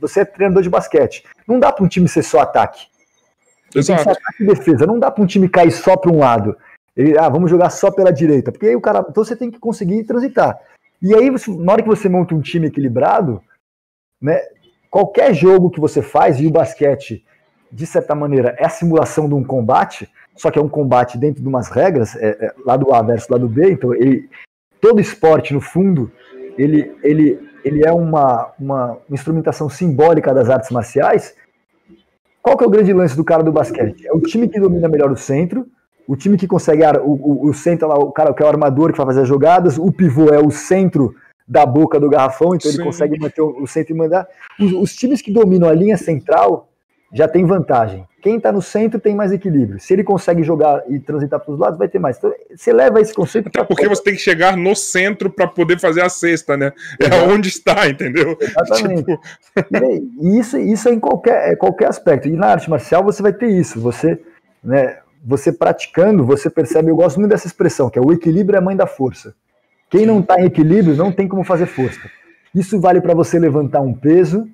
você é treinador de basquete. Não dá para um time ser só ataque. Exato. ataque e defesa. Não dá para um time cair só para um lado. Ele, ah, vamos jogar só pela direita. Porque aí o cara. Então você tem que conseguir transitar. E aí, na hora que você monta um time equilibrado, né, qualquer jogo que você faz, e o basquete, de certa maneira, é a simulação de um combate, só que é um combate dentro de umas regras, é, é, lado A versus lado B, então ele, todo esporte, no fundo, ele, ele, ele é uma, uma instrumentação simbólica das artes marciais. Qual que é o grande lance do cara do basquete? É o time que domina melhor o centro, o time que consegue o, o, o centro lá, o cara que é o armador que vai fazer as jogadas, o pivô é o centro da boca do garrafão, então Sim. ele consegue manter o, o centro e mandar. Os, os, times que dominam a linha central já tem vantagem. Quem está no centro tem mais equilíbrio. Se ele consegue jogar e transitar para os lados, vai ter mais. Então, você leva esse conceito. Até porque você tem que chegar no centro para poder fazer a cesta, né? É Exato. onde está, entendeu? Exatamente. Tipo... E isso, isso é em qualquer, é qualquer aspecto. E na arte marcial você vai ter isso. Você, né, você praticando, você percebe. Eu gosto muito dessa expressão, que é o equilíbrio é a mãe da força. Quem não está em equilíbrio não tem como fazer força. Isso vale para você levantar um peso,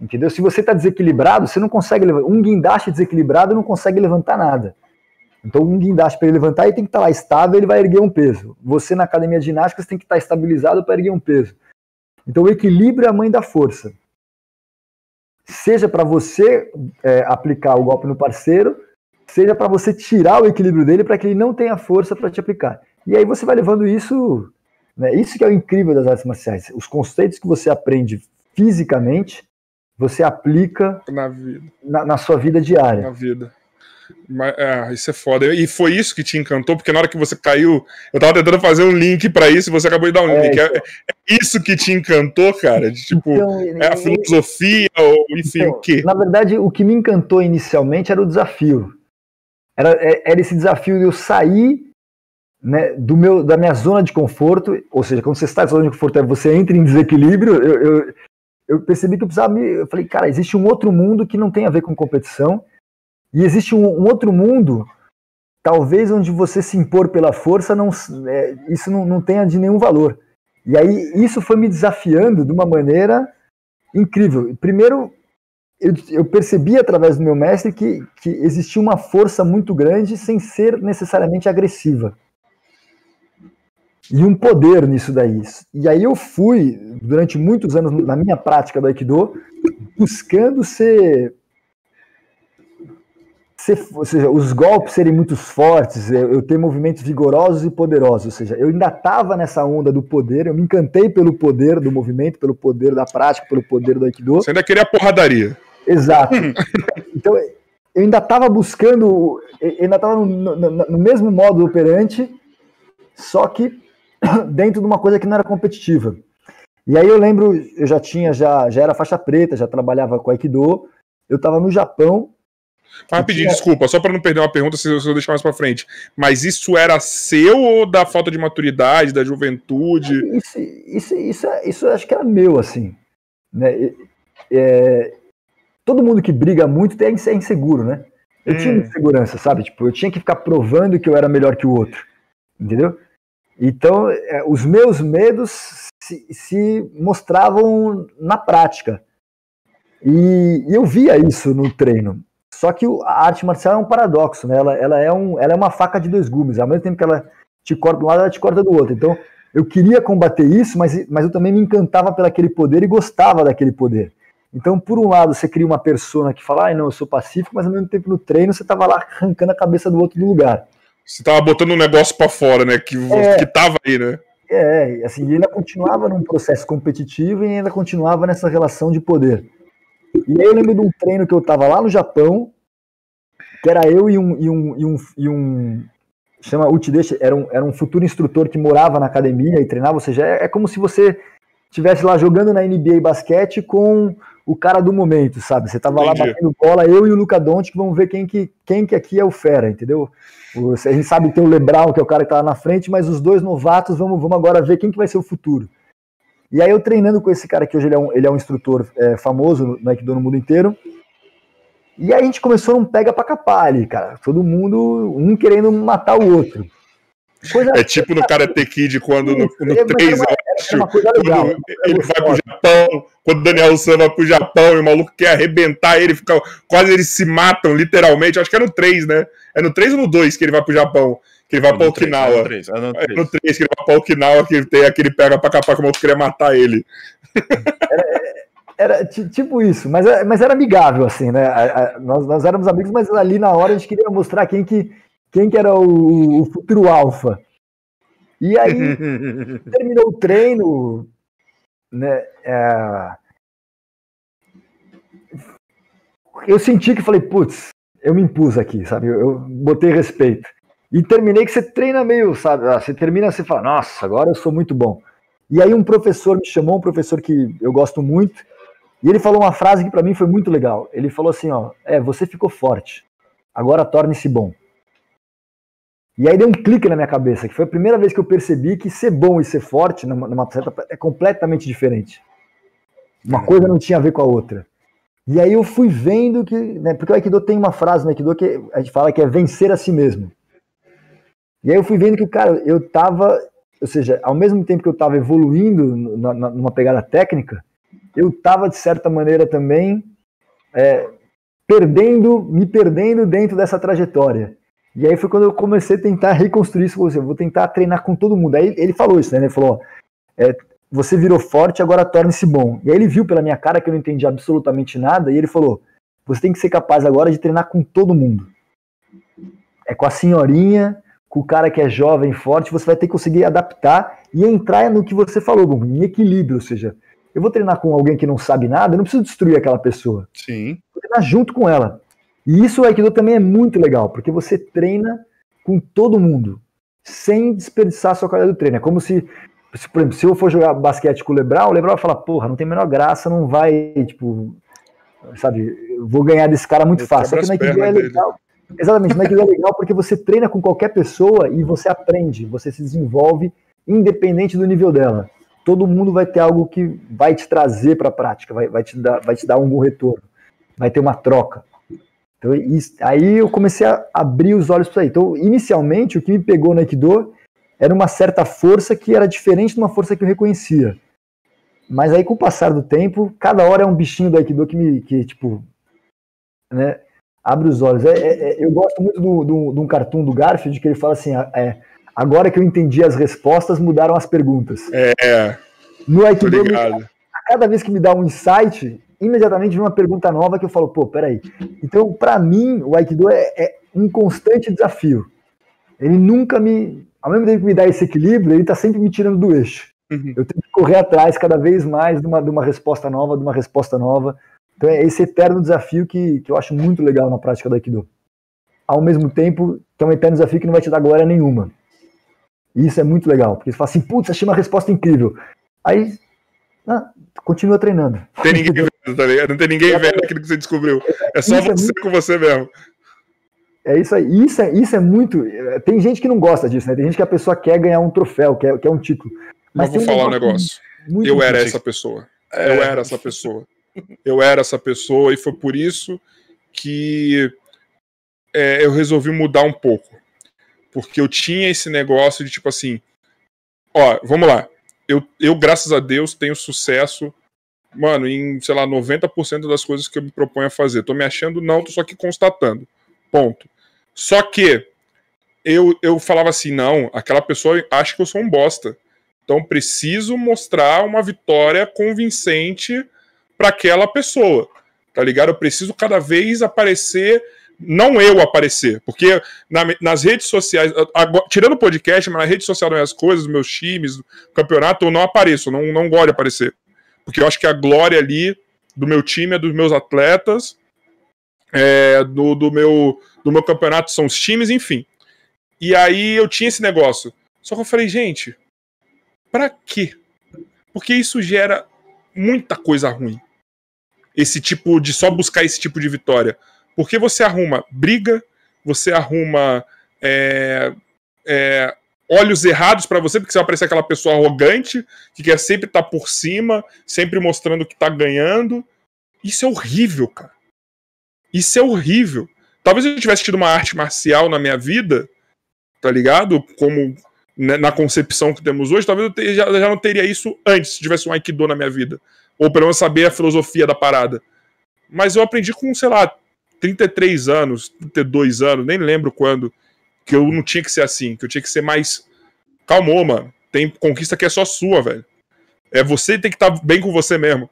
Entendeu? Se você está desequilibrado, você não consegue levantar. Um guindaste desequilibrado não consegue levantar nada. Então, um guindaste para ele levantar, ele tem que estar tá lá estável, ele vai erguer um peso. Você na academia de ginástica você tem que estar tá estabilizado para erguer um peso. Então, o equilíbrio é a mãe da força. Seja para você é, aplicar o golpe no parceiro, seja para você tirar o equilíbrio dele para que ele não tenha força para te aplicar. E aí você vai levando isso. Né, isso que é o incrível das artes marciais. Os conceitos que você aprende fisicamente você aplica na, vida. na, na sua vida diária. Na vida. Mas, é, isso é foda. E foi isso que te encantou, porque na hora que você caiu, eu tava tentando fazer um link para isso e você acabou de dar um é, link. É, então... é, isso que te encantou, cara? De, tipo, então, é a filosofia ou enfim, então, o quê? Na verdade, o que me encantou inicialmente era o desafio. Era, é, era esse desafio de eu sair né, do meu, da minha zona de conforto, ou seja, quando você está na zona de conforto, você entra em desequilíbrio. Eu, eu, eu percebi que eu precisava me. Eu falei, cara, existe um outro mundo que não tem a ver com competição, e existe um, um outro mundo, talvez onde você se impor pela força, não, é, isso não, não tenha de nenhum valor. E aí isso foi me desafiando de uma maneira incrível. Primeiro, eu, eu percebi através do meu mestre que, que existia uma força muito grande sem ser necessariamente agressiva e um poder nisso daí. E aí eu fui, durante muitos anos, na minha prática do Aikido, buscando ser. ser ou seja, os golpes serem muito fortes, eu ter movimentos vigorosos e poderosos. Ou seja, eu ainda estava nessa onda do poder, eu me encantei pelo poder do movimento, pelo poder da prática, pelo poder do Aikido. Você ainda queria porradaria. Exato. então, eu ainda estava buscando, eu ainda estava no, no, no mesmo modo operante, só que dentro de uma coisa que não era competitiva. E aí eu lembro, eu já tinha, já, já era faixa preta, já trabalhava com Aikido, eu estava no Japão. Rapidinho, tinha... desculpa, só para não perder uma pergunta, se eu deixar mais para frente. Mas isso era seu ou da falta de maturidade, da juventude? Isso, isso, isso, isso acho que era meu, assim. Né? É, todo mundo que briga muito é inseguro, né? Eu hum. tinha insegurança, sabe? Tipo, eu tinha que ficar provando que eu era melhor que o outro. Entendeu? Então, é, os meus medos se, se, mostravam na prática. E, e, eu via isso no treino. Só que a arte marcial é um paradoxo, né? Ela, ela, é, um, ela é uma faca de dois gumes. Ao mesmo tempo que ela te corta de um lado, ela te corta do outro. Então, eu queria combater isso, mas, mas eu também me encantava pelaquele poder e gostava daquele poder. Então, por um lado, você cria uma persona que fala, ah, não, eu sou pacífico, mas ao mesmo tempo no treino você estava lá arrancando a cabeça do outro do lugar. Você tava botando um negócio para fora, né? Que, é, que tava aí, né? É, assim, ele ainda continuava num processo competitivo e ainda continuava nessa relação de poder. E aí eu lembro de um treino que eu tava lá no Japão, que era eu e um, e um, e um, e um chama Utideshi, era um, era um futuro instrutor que morava na academia e treinava, ou seja, é, é como se você estivesse lá jogando na NBA basquete com o cara do momento, sabe? Você tava Entendi. lá batendo bola, eu e o Luca Donte, que vamos ver quem que, quem que aqui é o fera, entendeu? A gente sabe que tem o Lebral, que é o cara que tá lá na frente, mas os dois novatos, vamos, vamos agora ver quem que vai ser o futuro. E aí eu treinando com esse cara que hoje ele é um, ele é um instrutor é, famoso no Aikido no mundo inteiro, e aí a gente começou um pega pra capar ali, cara. Todo mundo, um querendo matar o outro. Coisa é tipo no Karate Kid, quando no, no 3, é uma, coisa legal, ele vai pro Japão, quando o Daniel San vai pro Japão e o maluco quer arrebentar ele, fica, quase eles se matam, literalmente. Acho que é no 3, né? É no 3 ou no 2 que ele vai pro Japão? Que ele vai é pra Okinawa. é no 3, é no 3. É no 3 que ele vai pra Okinawa, que ele tem aquele pega pra capar que o maluco queria matar ele. Era, era tipo isso, mas, mas era amigável, assim, né? A, a, nós, nós éramos amigos, mas ali na hora a gente queria mostrar quem que quem que era o, o futuro alfa. E aí terminou o treino, né? É... Eu senti que falei, putz, eu me impus aqui, sabe? Eu botei respeito. E terminei que você treina meio, sabe? Ah, você termina, você fala, nossa, agora eu sou muito bom. E aí um professor me chamou, um professor que eu gosto muito, e ele falou uma frase que para mim foi muito legal. Ele falou assim, ó, é, você ficou forte, agora torne-se bom. E aí deu um clique na minha cabeça, que foi a primeira vez que eu percebi que ser bom e ser forte numa, numa certa é completamente diferente. Uma coisa não tinha a ver com a outra. E aí eu fui vendo que, né, porque o Aikido tem uma frase no Aikido que a gente fala que é vencer a si mesmo. E aí eu fui vendo que, cara, eu tava, ou seja, ao mesmo tempo que eu tava evoluindo numa pegada técnica, eu tava de certa maneira também é, perdendo, me perdendo dentro dessa trajetória. E aí foi quando eu comecei a tentar reconstruir isso com você. Eu vou tentar treinar com todo mundo. Aí ele falou isso, né? Ele falou: é, você virou forte, agora torne-se bom. E aí ele viu pela minha cara que eu não entendi absolutamente nada, e ele falou: você tem que ser capaz agora de treinar com todo mundo. É com a senhorinha, com o cara que é jovem, forte, você vai ter que conseguir adaptar e entrar no que você falou, em equilíbrio. Ou seja, eu vou treinar com alguém que não sabe nada, eu não preciso destruir aquela pessoa. Sim. Vou treinar junto com ela. E isso o Aikido também é muito legal, porque você treina com todo mundo, sem desperdiçar a sua qualidade do treino. É como se, se, por exemplo, se eu for jogar basquete com o Lebral, o Lebral vai falar, porra, não tem a menor graça, não vai, tipo, sabe, vou ganhar desse cara muito eu fácil. Só que no Aikido é legal. Dele. Exatamente, no Aikido é legal porque você treina com qualquer pessoa e você aprende, você se desenvolve independente do nível dela. Todo mundo vai ter algo que vai te trazer para a prática, vai, vai, te dar, vai te dar algum retorno, vai ter uma troca. Então, isso, aí eu comecei a abrir os olhos para isso. Então, inicialmente, o que me pegou no Aikido era uma certa força que era diferente de uma força que eu reconhecia. Mas aí, com o passar do tempo, cada hora é um bichinho do Aikido que me, que, tipo, né, abre os olhos. É, é, é eu gosto muito do, do, de um cartoon do Garfield que ele fala assim: é, agora que eu entendi as respostas, mudaram as perguntas. É. No Aikido, a cada vez que me dá um insight, imediatamente vem uma pergunta nova que eu falo, pô, peraí. Então, para mim, o Aikido é, é, um constante desafio. Ele nunca me. Ao mesmo tempo que me dá esse equilíbrio, ele tá sempre me tirando do eixo. Uhum. Eu tenho que correr atrás cada vez mais de uma, de uma resposta nova, de uma resposta nova. Então, é esse eterno desafio que, que eu acho muito legal na prática do Aikido. Ao mesmo tempo, que é um eterno desafio que não vai te dar glória nenhuma. E isso é muito legal, porque você fala assim, putz, achei uma resposta incrível. Aí, ah, continua treinando. Tem ninguém tá ligado? Não tem ninguém é, vendo aquilo que você descobriu. É só você é muito... com você mesmo. É isso aí. Isso é, isso é muito. Tem gente que não gosta disso, né? Tem gente que a pessoa quer ganhar um troféu, quer, quer um título. Mas eu vou falar um negócio. eu era essa pessoa. É. Eu era essa pessoa. Eu era essa pessoa e foi por isso que é, eu resolvi mudar um pouco. Porque eu tinha esse negócio de tipo assim: ó, vamos lá. Eu, eu graças a Deus, tenho sucesso mano, em, sei lá, 90% das coisas que eu me proponho a fazer. Tô me achando, não, tô só aqui constatando. Ponto. Só que eu, eu falava assim, não, aquela pessoa acha que eu sou um bosta. Então preciso mostrar uma vitória convincente para aquela pessoa. Tá ligado? Eu preciso cada vez aparecer não eu aparecer, porque na, nas redes sociais, agora, tirando o podcast, mas na rede social das minhas coisas, meus times, campeonato, eu não apareço, não, não gosto de aparecer. Porque eu acho que a glória ali do meu time é dos meus atletas, é, do, do, meu, do meu campeonato são os times, enfim. E aí eu tinha esse negócio. Só que eu falei, gente, pra quê? Porque isso gera muita coisa ruim. Esse tipo de só buscar esse tipo de vitória. Porque você arruma briga, você arruma é, é, olhos errados para você, porque você vai parecer aquela pessoa arrogante, que quer sempre estar tá por cima, sempre mostrando que tá ganhando. Isso é horrível, cara. Isso é horrível. Talvez eu tivesse tido uma arte marcial na minha vida, tá ligado? Como né, na concepção que temos hoje, talvez eu já, já, não teria isso antes, se tivesse um Aikido na minha vida. Ou pelo menos saber a filosofia da parada. Mas eu aprendi com, sei lá, 33 anos, 32 anos, nem lembro quando, que eu não tinha que ser assim, que eu tinha que ser mais. Calmou, mano. Tem conquista que é só sua, velho. É você que tem que estar tá bem com você mesmo.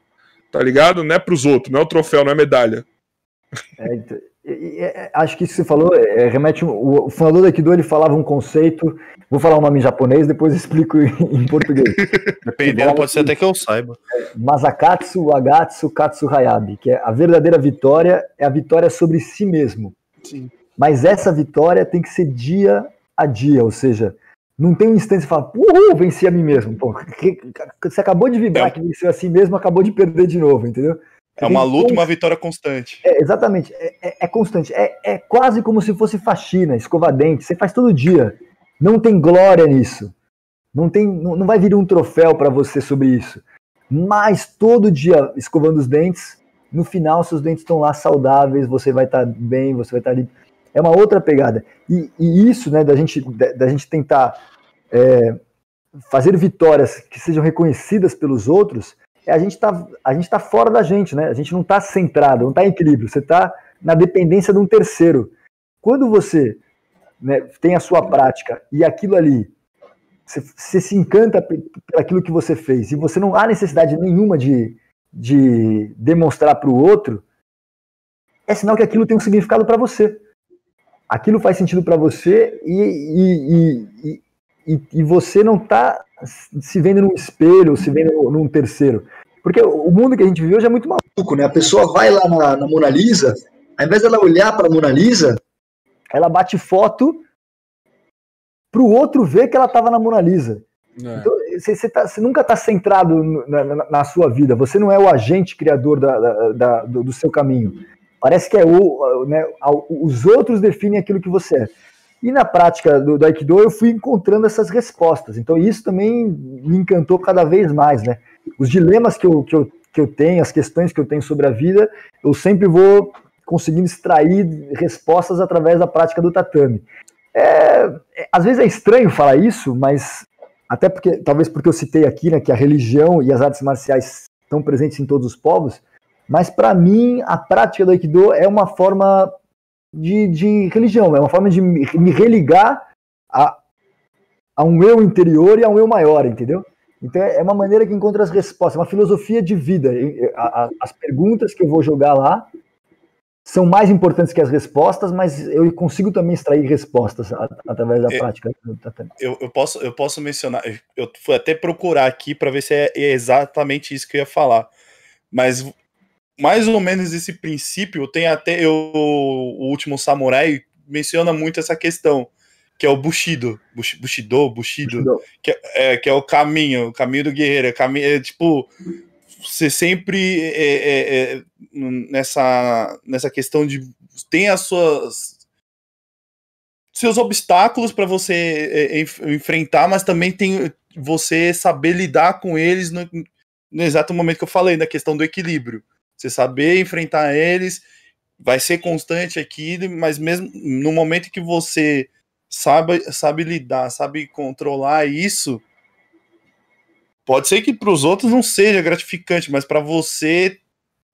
Tá ligado? Não é pros outros, não é o troféu, não é medalha. É, então, é, acho que isso que você falou é, remete. O, o fundador da Aikido ele falava um conceito. Vou falar o nome em japonês, depois explico em, em português. Dependendo, pode ser até que eu saiba. É, Masakatsu Agatsu Katsu Hayabi, que é a verdadeira vitória é a vitória sobre si mesmo. Sim. Mas essa vitória tem que ser dia a dia, ou seja, não tem um instante que você fala, uhul, venci a mim mesmo. Pô, você acabou de vibrar é. que venceu a si mesmo, acabou de perder de novo, entendeu? É uma luta, uma vitória constante. É, exatamente, é, é, é constante. É, é, quase como se fosse faxina, escovar dente. Você faz todo dia. Não tem glória nisso. Não, tem, não, não vai vir um troféu para você sobre isso. Mas todo dia escovando os dentes, no final seus dentes estão lá saudáveis, você vai estar tá bem, você vai estar tá ali. É uma outra pegada. E, e isso, né, da gente, da, da gente tentar é, fazer vitórias que sejam reconhecidas pelos outros, é a gente está a gente tá fora da gente, né? A gente não está centrado, não está em equilíbrio. Você está na dependência de um terceiro. Quando você né, tem a sua prática e aquilo ali você, você se encanta por aquilo que você fez e você não há necessidade nenhuma de, de demonstrar para o outro, é sinal que aquilo tem um significado para você. Aquilo faz sentido para você e, e, e, e, você não está se vendo num espelho, se vendo num terceiro. Porque o mundo que a gente vive hoje é muito maluco, né? A pessoa vai lá na, na Mona Lisa, ao invés dela olhar para a Mona Lisa, ela bate foto para o outro ver que ela estava na Mona Lisa. É. Então, você, tá, nunca está centrado na, na, na, sua vida, você não é o agente criador da, da, da, do, do, seu caminho. Parece que é o, né, os outros definem aquilo que você é. E na prática do, do Aikido eu fui encontrando essas respostas. Então isso também me encantou cada vez mais, né? Os dilemas que eu, que eu, que eu tenho, as questões que eu tenho sobre a vida, eu sempre vou conseguindo extrair respostas através da prática do tatame. É, é, às vezes é estranho falar isso, mas até porque talvez porque eu citei aqui né, que a religião e as artes marciais estão presentes em todos os povos, mas para mim a prática do Aikido é uma forma de, de religião, é uma forma de me religar a, a um eu interior e a um eu maior, entendeu? Então é uma maneira que encontra as respostas, é uma filosofia de vida. As perguntas que eu vou jogar lá são mais importantes que as respostas, mas eu consigo também extrair respostas através da prática. Eu, eu, posso, eu posso mencionar, eu fui até procurar aqui para ver se é exatamente isso que eu ia falar, mas mais ou menos esse princípio tem até eu, o último samurai menciona muito essa questão que é o Bushido, Bushido, Bushido, Bushido. Que, é, é, que é o caminho, o caminho do guerreiro, é, caminho, é tipo você sempre é, é, é, nessa nessa questão de tem as suas seus obstáculos para você é, enfrentar, mas também tem você saber lidar com eles no, no exato momento que eu falei, na questão do equilíbrio. Você saber enfrentar eles, vai ser constante aqui, mas mesmo no momento que você sabe, sabe lidar, sabe controlar isso, pode ser que para os outros não seja gratificante, mas para você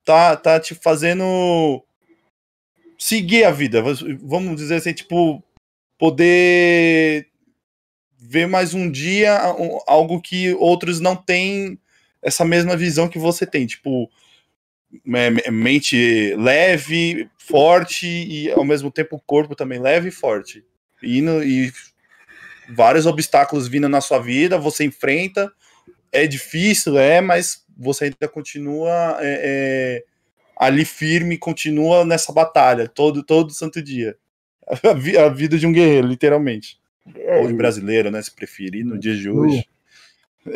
tá, tá te fazendo seguir a vida. Vamos dizer assim, tipo, poder ver mais um dia algo que outros não têm essa mesma visão que você tem. Tipo, mente leve, forte e ao mesmo tempo o corpo também leve e forte. E, no, e vários obstáculos vindo na sua vida, você enfrenta, é difícil, é, mas você ainda continua é, é, ali firme, continua nessa batalha todo, todo santo dia. A, vi, a vida de um guerreiro, literalmente. É, Ou de brasileiro, né? Se preferir, no dia de hoje. e,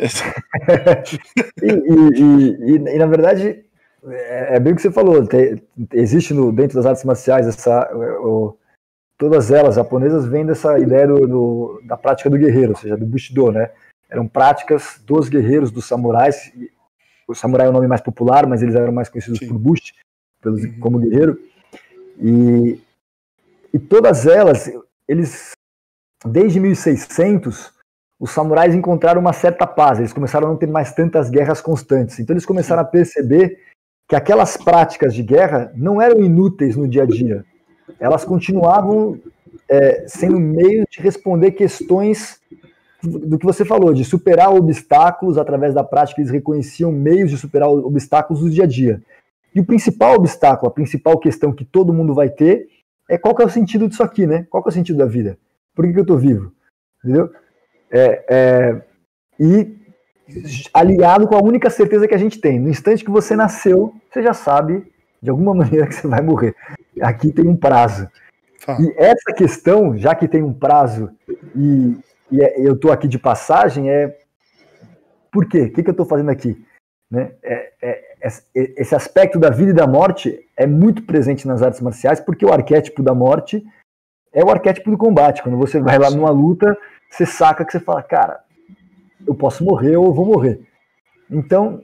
e, e, e, na verdade, é, é, bem o que você falou. Tem, existe no, dentro das artes marciais essa. O, todas elas japonesas vêm dessa ideia do, do, da prática do guerreiro, ou seja, do Bushido, né? Eram práticas dos guerreiros, dos samurais. O samurai é o nome mais popular, mas eles eram mais conhecidos Sim. por Bushi, pelos, uhum. como guerreiro. E, e todas elas, eles, desde 1600, os samurais encontraram uma certa paz, eles começaram a não ter mais tantas guerras constantes. Então eles começaram a perceber que aquelas práticas de guerra não eram inúteis no dia a dia. Elas continuavam é, sendo meio de responder questões do que você falou, de superar obstáculos através da prática, eles reconheciam meios de superar obstáculos do dia a dia. E o principal obstáculo, a principal questão que todo mundo vai ter é qual que é o sentido disso aqui, né? Qual que é o sentido da vida? Por que, que eu estou vivo? Entendeu? É, é, e aliado com a única certeza que a gente tem. No instante que você nasceu, você já sabe de alguma maneira que você vai morrer. Aqui tem um prazo. Ah. E essa questão, já que tem um prazo e, e é, eu estou aqui de passagem, é por quê? O que, que eu estou fazendo aqui? Né? É, é, é, esse aspecto da vida e da morte é muito presente nas artes marciais, porque o arquétipo da morte é o arquétipo do combate. Quando você vai lá numa luta, você saca que você fala, cara, eu posso morrer ou eu vou morrer. Então,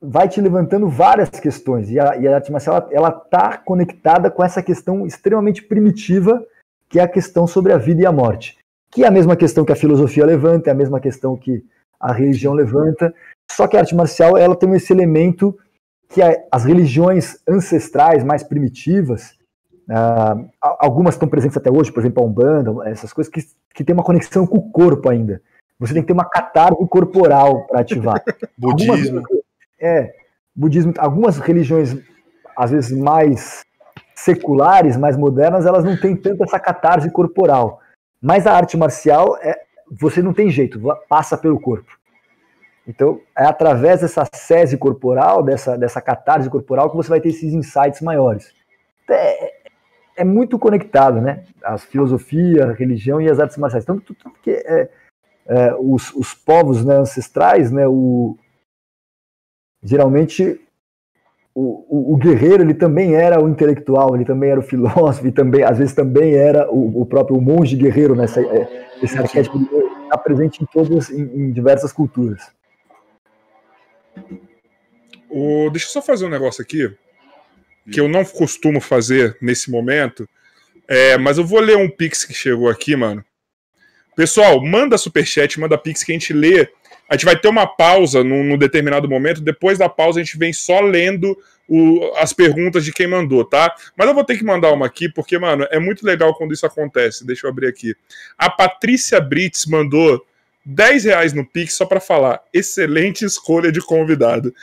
vai te levantando várias questões. E a, e a arte marcial, ela está conectada com essa questão extremamente primitiva, que é a questão sobre a vida e a morte. Que é a mesma questão que a filosofia levanta, é a mesma questão que a religião levanta. Só que a arte marcial, ela tem esse elemento que as religiões ancestrais, mais primitivas, uh, algumas estão presentes até hoje, por exemplo, a Umbanda, essas coisas que, que tem uma conexão com o corpo ainda. Você tem que ter uma catarse corporal para ativar. budismo. Algumas, é, budismo. Algumas religiões, às vezes mais seculares, mais modernas, elas não têm tanto essa catarse corporal. Mas a arte marcial, é, você não tem jeito, passa pelo corpo. Então, é através dessa sese corporal, dessa, dessa catarse corporal, que você vai ter esses insights maiores. É, é muito conectado, né? A filosofia, a religião e as artes marciais. Tanto, tudo que é, é, os, os, povos né, ancestrais, né, o, geralmente o, o, o, guerreiro ele também era o intelectual, ele também era o filósofo, e também, às vezes também era o, o próprio monge guerreiro, nessa, é, esse arquétipo está presente em todas, em, em diversas culturas. O, deixa eu só fazer um negócio aqui, que eu não costumo fazer nesse momento, é, mas eu vou ler um pix que chegou aqui, mano, Pessoal, manda superchat, manda pix que a gente lê. A gente vai ter uma pausa num, num determinado momento. Depois da pausa, a gente vem só lendo o, as perguntas de quem mandou, tá? Mas eu vou ter que mandar uma aqui, porque, mano, é muito legal quando isso acontece. Deixa eu abrir aqui. A Patrícia Brits mandou 10 reais no Pix só para falar. Excelente escolha de convidado.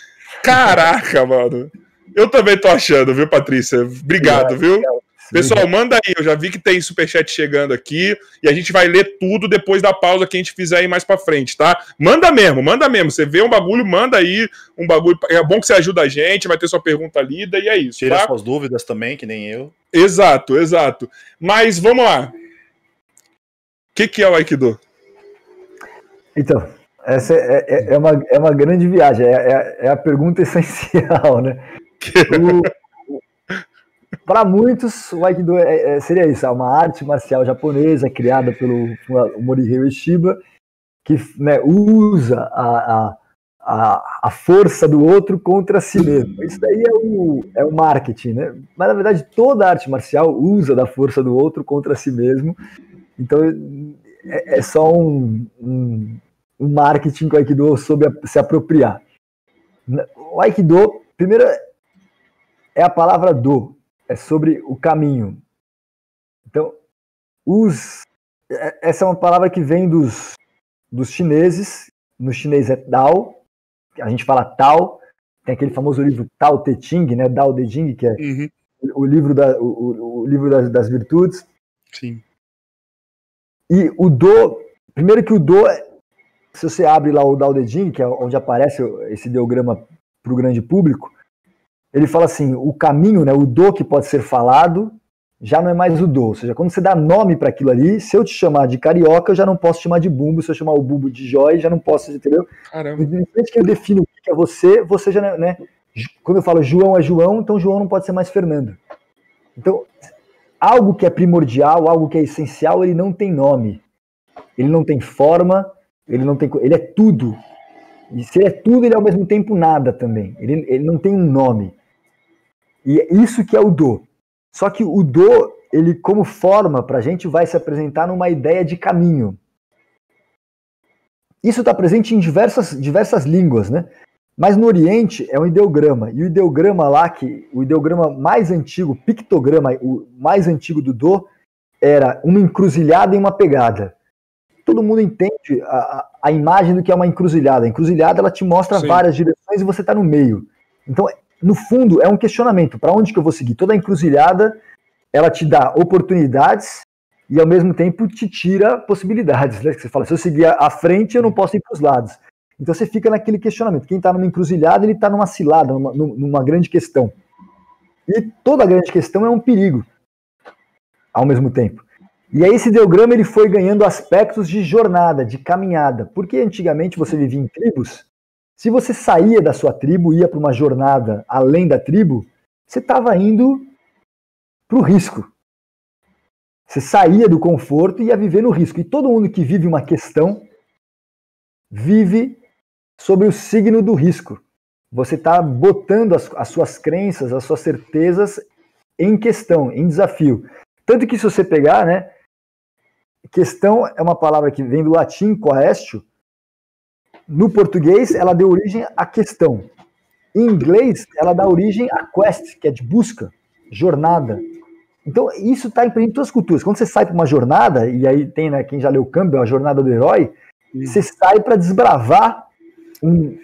Caraca, mano. Eu também tô achando, viu, Patrícia? Obrigado, viu? Pessoal, manda aí. Eu já vi que tem superchat chegando aqui e a gente vai ler tudo depois da pausa que a gente fizer aí mais pra frente, tá? Manda mesmo, manda mesmo. Você vê um bagulho, manda aí um bagulho. É bom que você ajuda a gente, vai ter sua pergunta lida e é isso. Tira tá? suas dúvidas também, que nem eu. Exato, exato. Mas vamos lá. O que, que é o Aikido? Então, essa é, é, é, uma, é uma grande viagem, é, é, é a pergunta essencial, né? O, para muitos, o Aikido é, é, seria isso, é uma arte marcial japonesa criada pelo Morihei Ueshiba, que né, usa a, a, a, força do outro contra si mesmo. Isso daí é o, é o marketing, né? Mas, na verdade, toda arte marcial usa da força do outro contra si mesmo. Então, é, é só um, um, um, marketing que o Aikido soube se apropriar. O Aikido, primeiro, é a palavra do, é sobre o caminho. Então, os, é, essa é uma palavra que vem dos, dos chineses, no chinês é Dao, a gente fala Tao, tem aquele famoso livro Tao Te Ching, né, Dao De Jing, que é Uhum. o livro, da, o, o livro das, das virtudes. Sim. E o Do, primeiro que o Do, é- se você abre lá o Dao De Jing, que é onde aparece esse ideograma para o grande público, ele fala assim, o caminho, né, o Do que pode ser falado, já não é mais o Do. Ou seja, quando você dá nome para aquilo ali, se eu te chamar de carioca, eu já não posso te chamar de bumbo, se eu chamar o bumbo de jóia, já não posso, entendeu? Caramba. Independente que eu defino o que é você, você já não né? Quando eu falo João é João, então João não pode ser mais Fernando. Então, algo que é primordial, algo que é essencial, ele não tem nome. Ele não tem forma, ele não tem, ele é tudo. E se ele é tudo, ele é ao mesmo tempo nada também. Ele, ele não tem um nome. E é isso que é o do. Só que o do, ele como forma para a gente vai se apresentar numa ideia de caminho. Isso está presente em diversas, diversas línguas, né? Mas no Oriente é um ideograma. E o ideograma lá, que o ideograma mais antigo, pictograma, o mais antigo do Do, era uma encruzilhada e uma pegada. Todo mundo entende a, a- a imagem do que é uma encruzilhada. A encruzilhada ela te mostra Sim. várias direções e você está no meio. Então, no fundo, é um questionamento. Para onde que eu vou seguir? Toda encruzilhada, ela te dá oportunidades e ao mesmo tempo te tira possibilidades. Né? Você fala, se eu seguir à frente, eu não posso ir para os lados. Então você fica naquele questionamento. Quem está numa encruzilhada, ele está numa cilada, numa, numa grande questão. E toda grande questão é um perigo, ao mesmo tempo. E aí esse ideograma ele foi ganhando aspectos de jornada, de caminhada. Porque antigamente você vivia em tribos. Se você saía da sua tribo, ia para uma jornada além da tribo, você estava indo para o risco. Você saía do conforto e ia viver no risco. E todo mundo que vive uma questão vive sobre o signo do risco. Você está botando as, as suas crenças, as suas certezas em questão, em desafio. Tanto que se você pegar, né, questão é uma palavra que vem do latim quaestio. No português, ela deu origem à questão. Em inglês, ela dá origem a quest, que é de busca, jornada. Então, isso está em todas as culturas. Quando você sai para uma jornada, e aí tem, né, quem já leu Campbell, a jornada do herói, você sai para desbravar um,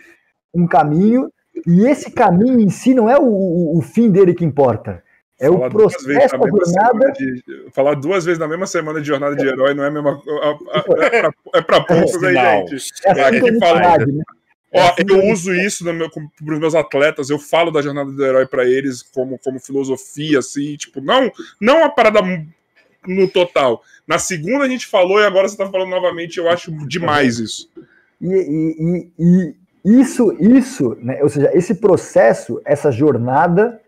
um caminho, e esse caminho em si não é o, o, o fim dele que importa. É Falar o duas vezes processo na da mesma jornada. semana de- falar duas vezes na mesma semana de jornada de herói não é a mesma a- a- é pra- É pra poucos aí, Sinal. gente. É É, assim que a fala- age, né? É Ó, assim que a eu gente uso isso no meu, para os meus atletas, eu falo da jornada do herói para eles como, como filosofia, assim, tipo, não, não uma parada no total. Na segunda a gente falou e agora você tá falando novamente, eu acho demais isso. E, e- e- e isso, isso, né, ou seja, esse processo, essa jornada,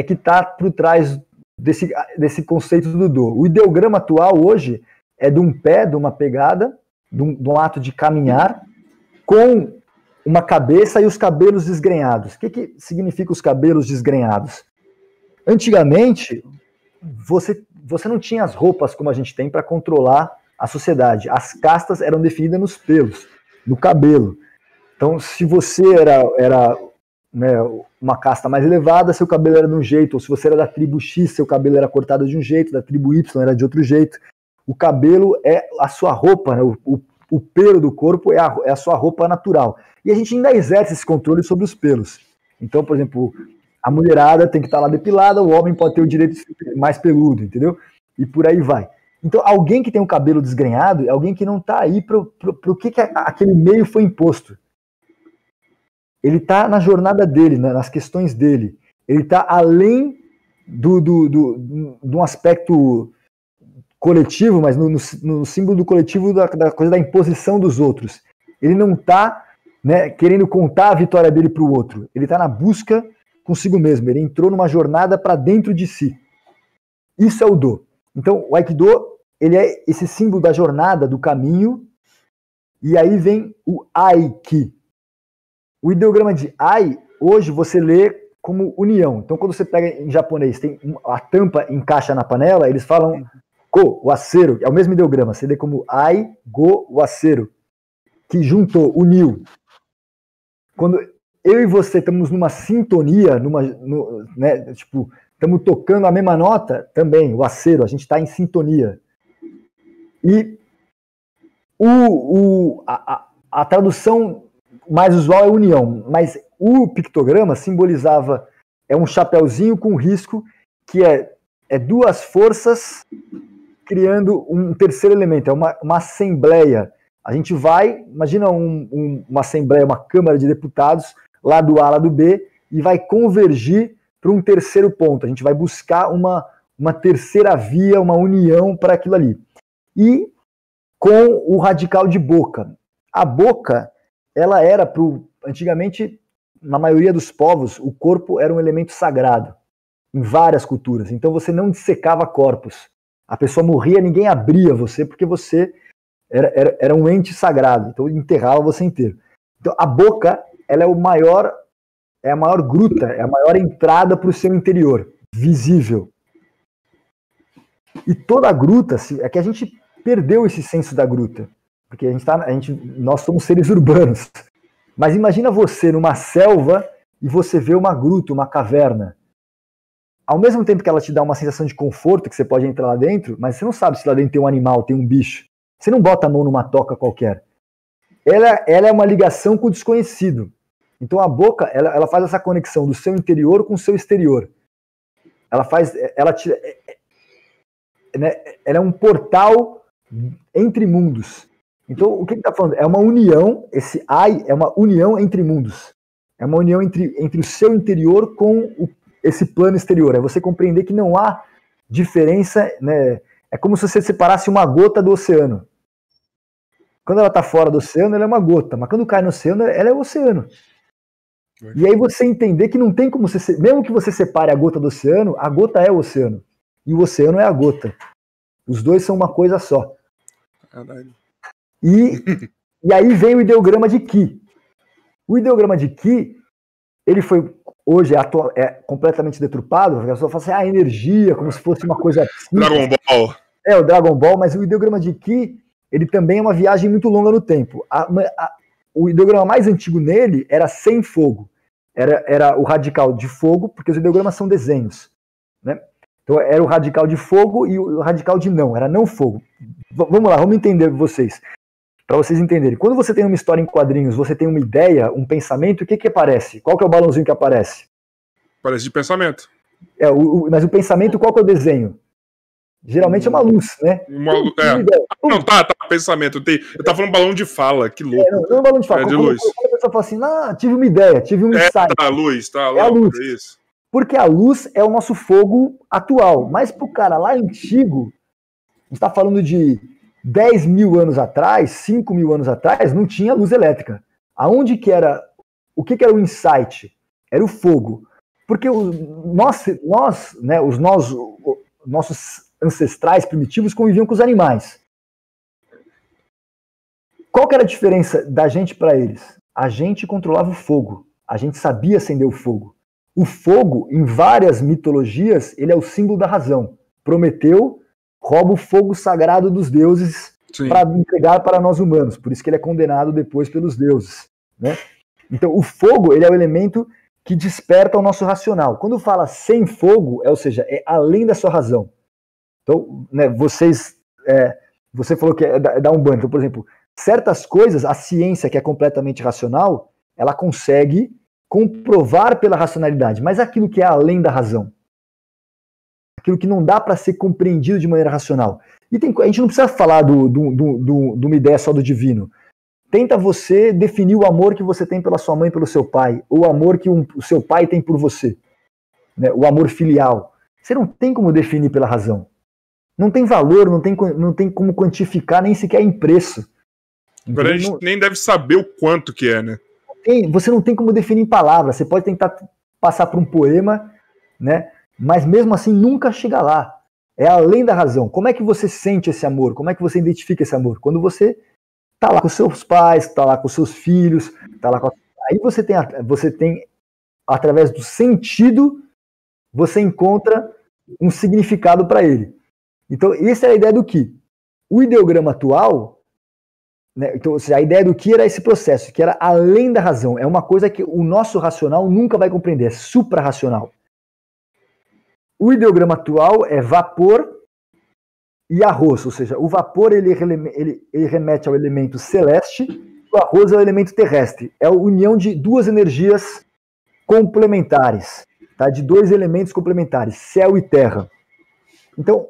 é que está por trás desse, desse conceito do do. O ideograma atual hoje é de um pé, de uma pegada, de um, de um ato de caminhar, com uma cabeça e os cabelos desgrenhados. O que, que significa os cabelos desgrenhados? Antigamente, você, você não tinha as roupas como a gente tem para controlar a sociedade. As castas eram definidas nos pelos, no cabelo. Então, se você era, era né, uma casta mais elevada, seu cabelo era de um jeito, ou se você era da tribo X, seu cabelo era cortado de um jeito, da tribo Y era de outro jeito. O cabelo é a sua roupa, né, o, o, o pelo do corpo é a, é a sua roupa natural. E a gente ainda exerce esse controle sobre os pelos. Então, por exemplo, a mulherada tem que estar lá depilada, o homem pode ter o direito de ser mais peludo, entendeu? E por aí vai. Então, alguém que tem um cabelo desgrenhado é alguém que não está aí para o que, que aquele meio foi imposto. Ele está na jornada dele, né, nas questões dele. Ele está além do, do, do, de um aspecto coletivo, mas no, no, no símbolo do coletivo da, da coisa da imposição dos outros. Ele não está né, querendo contar a vitória dele para o outro. Ele está na busca consigo mesmo. Ele entrou numa jornada para dentro de si. Isso é o do. Então, o Aikido, ele é esse símbolo da jornada, do caminho, e aí vem o Aiki. O ideograma de Ai, hoje você lê como união. Então, quando você pega em japonês, tem a tampa encaixa na panela, eles falam Ko, o acero, é o mesmo ideograma, você lê como Ai, Go, o acero, que juntou, uniu. Quando eu e você estamos numa sintonia, numa, no- né, tipo, estamos tocando a mesma nota, também, o acero, a gente está em sintonia. E o, o, a, a, a tradução mais usual é união, mas o pictograma simbolizava é um chapéuzinho com risco que é, é duas forças criando um terceiro elemento, é uma, uma assembleia. A gente vai, imagina um, um, uma assembleia, uma Câmara de Deputados, lá do A, lá do B, e vai convergir para um terceiro ponto. A gente vai buscar uma, uma terceira via, uma união para aquilo ali. E com o radical de boca. A boca, ela era pro antigamente na maioria dos povos, o corpo era um elemento sagrado em várias culturas. Então você não dissecava corpos. A pessoa morria, ninguém abria você, porque você era, era, era um ente sagrado, então enterrava você inteiro. Então a boca, ela é o maior, é a maior gruta, é a maior entrada para o seu interior, visível. E toda a gruta, é que a gente perdeu esse senso da gruta, porque a gente tá, a gente, nós somos seres urbanos. Mas imagina você numa selva e você vê uma gruta, uma caverna ao mesmo tempo que ela te dá uma sensação de conforto, que você pode entrar lá dentro, mas você não sabe se lá dentro tem um animal, tem um bicho. Você não bota a mão numa toca qualquer. Ela, ela é uma ligação com o desconhecido. Então a boca, ela, ela faz essa conexão do seu interior com o seu exterior. Ela faz, ela te, é, é, né, ela é um portal entre mundos. Então o que ele está falando? É uma união, esse ai é uma união entre mundos. É uma união entre, entre o seu interior com o esse plano exterior, é você compreender que não há diferença, né? É como se você separasse uma gota do oceano. Quando ela está fora do oceano, ela é uma gota, mas quando cai no oceano, ela é o oceano. E aí você entender que não tem como você, mesmo que você separe a gota do oceano, a gota é o oceano e o oceano é a gota. Os dois são uma coisa só. Caralho. E, e aí vem o ideograma de Ki. O ideograma de Ki, ele foi hoje é, atual, é completamente deturpado, a pessoa fala assim, ah, energia, como se fosse uma coisa Dragon Ball. É, o Dragon Ball, mas o ideograma de Ki, ele também é uma viagem muito longa no tempo. A, a, o ideograma mais antigo nele era sem fogo. Era, era o radical de fogo, porque os ideogramas são desenhos. Né? Então era o radical de fogo e o radical de não, era não fogo. V vamos lá, vamos entender vocês para vocês entenderem. Quando você tem uma história em quadrinhos, você tem uma ideia, um pensamento, o que que aparece? Qual que é o balãozinho que aparece? Parece de pensamento. É, o, o, mas o pensamento, qual que é o desenho? Geralmente é uma luz, né? Uma, é. Não, tá, tá, pensamento. Tem, eu tava falando balão de fala, que louco. É, não, não é um balão de fala. É de luz. Quando a pessoa fala assim, ah, tive uma ideia, tive um é, insight. Tá, a luz, tá, é a luz. É isso. Porque a luz é o nosso fogo atual. Mas pro cara lá antigo, a gente tá falando de 10 mil anos atrás, 5 mil anos atrás, não tinha luz elétrica. Aonde que era, o que, que era o insight? Era o fogo. Porque o, nós, nós, né, os nós, nossos ancestrais primitivos conviviam com os animais. Qual que era a diferença da gente para eles? A gente controlava o fogo. A gente sabia acender o fogo. O fogo, em várias mitologias, ele é o símbolo da razão. Prometeu rouba o fogo sagrado dos deuses para entregar para nós humanos. Por isso que ele é condenado depois pelos deuses. Né? Então, o fogo ele é o elemento que desperta o nosso racional. Quando fala sem fogo, é, ou seja, é além da sua razão. Então, né, vocês, é, você falou que é dar um banho. Então, por exemplo, certas coisas, a ciência que é completamente racional, ela consegue comprovar pela racionalidade, mas aquilo que é além da razão, aquilo que não dá para ser compreendido de maneira racional. E tem, a gente não precisa falar do, do, do, de uma ideia só do divino. Tenta você definir o amor que você tem pela sua mãe e pelo seu pai, ou o amor que um, o seu pai tem por você, né? o amor filial. Você não tem como definir pela razão. Não tem valor, não tem, não tem como quantificar nem sequer em preço. Então, a gente não, nem deve saber o quanto que é, né? Tem, você não tem como definir em palavras. Você pode tentar passar por um poema, né? Mas mesmo assim nunca chega lá. É além da razão. Como é que você sente esse amor? Como é que você identifica esse amor? Quando você tá lá com seus pais, tá lá com seus filhos, tá lá com aí você tem você tem através do sentido você encontra um significado para ele. Então, essa é a ideia do que. O ideograma atual, né, então, seja, a ideia do que era esse processo, que era além da razão. É uma coisa que o nosso racional nunca vai compreender, é suprarracional. O ideograma atual é vapor e arroz, ou seja, o vapor ele, ele, ele remete ao elemento celeste, o arroz é o elemento terrestre. É a união de duas energias complementares, tá? De dois elementos complementares, céu e terra. Então,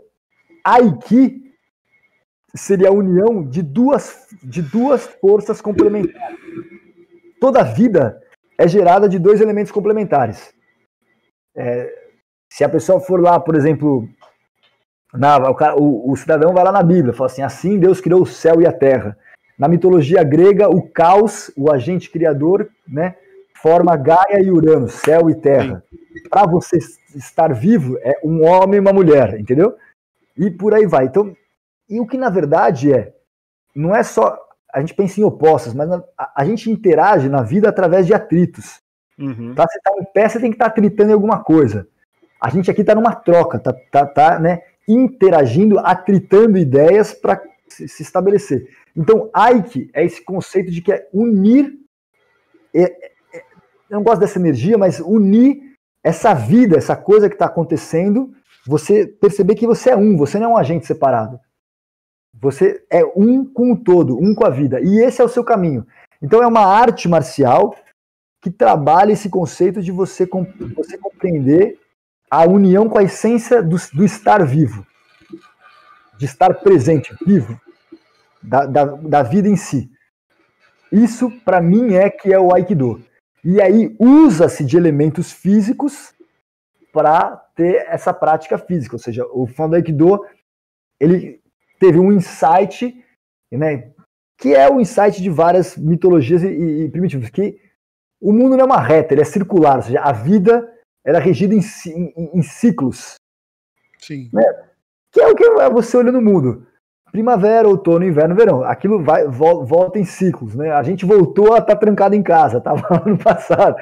Aiki seria a união de duas, de duas forças complementares. Toda vida é gerada de dois elementos complementares. É, se a pessoa for lá, por exemplo, na, o, o, o, cidadão vai lá na Bíblia, fala assim: assim Deus criou o céu e a terra. Na mitologia grega, o caos, o agente criador, né, forma Gaia e Urano, céu e terra. Para você estar vivo, é um homem e uma mulher, entendeu? E por aí vai. Então, e o que na verdade é, não é só a gente pensa em opostos, mas a, a gente interage na vida através de atritos. Uhum. Pra você tá em pé, você tem que estar tá atritando em alguma coisa. A gente aqui está numa troca, tá, tá, tá né, interagindo, atritando ideias para se, se, estabelecer. Então, Ike é esse conceito de que é unir. É, é, eu não gosto dessa energia, mas unir essa vida, essa coisa que está acontecendo, você perceber que você é um, você não é um agente separado. Você é um com o todo, um com a vida. E esse é o seu caminho. Então é uma arte marcial que trabalha esse conceito de você, você compreender a união com a essência do, do estar vivo, de estar presente, vivo, da, da, da vida em si. Isso, para mim, é que é o Aikido. E aí usa-se de elementos físicos para ter essa prática física. Ou seja, o fã do Aikido ele teve um insight, né, que é o insight de várias mitologias e, e, primitivas, que o mundo não é uma reta, ele é circular, ou seja, a vida era regida em, em, em ciclos. Sim. Né? Que é o que é você olhando o mundo. Primavera, outono, inverno, verão. Aquilo vai, volta em ciclos, né? A gente voltou a estar tá trancado em casa, estava ano passado.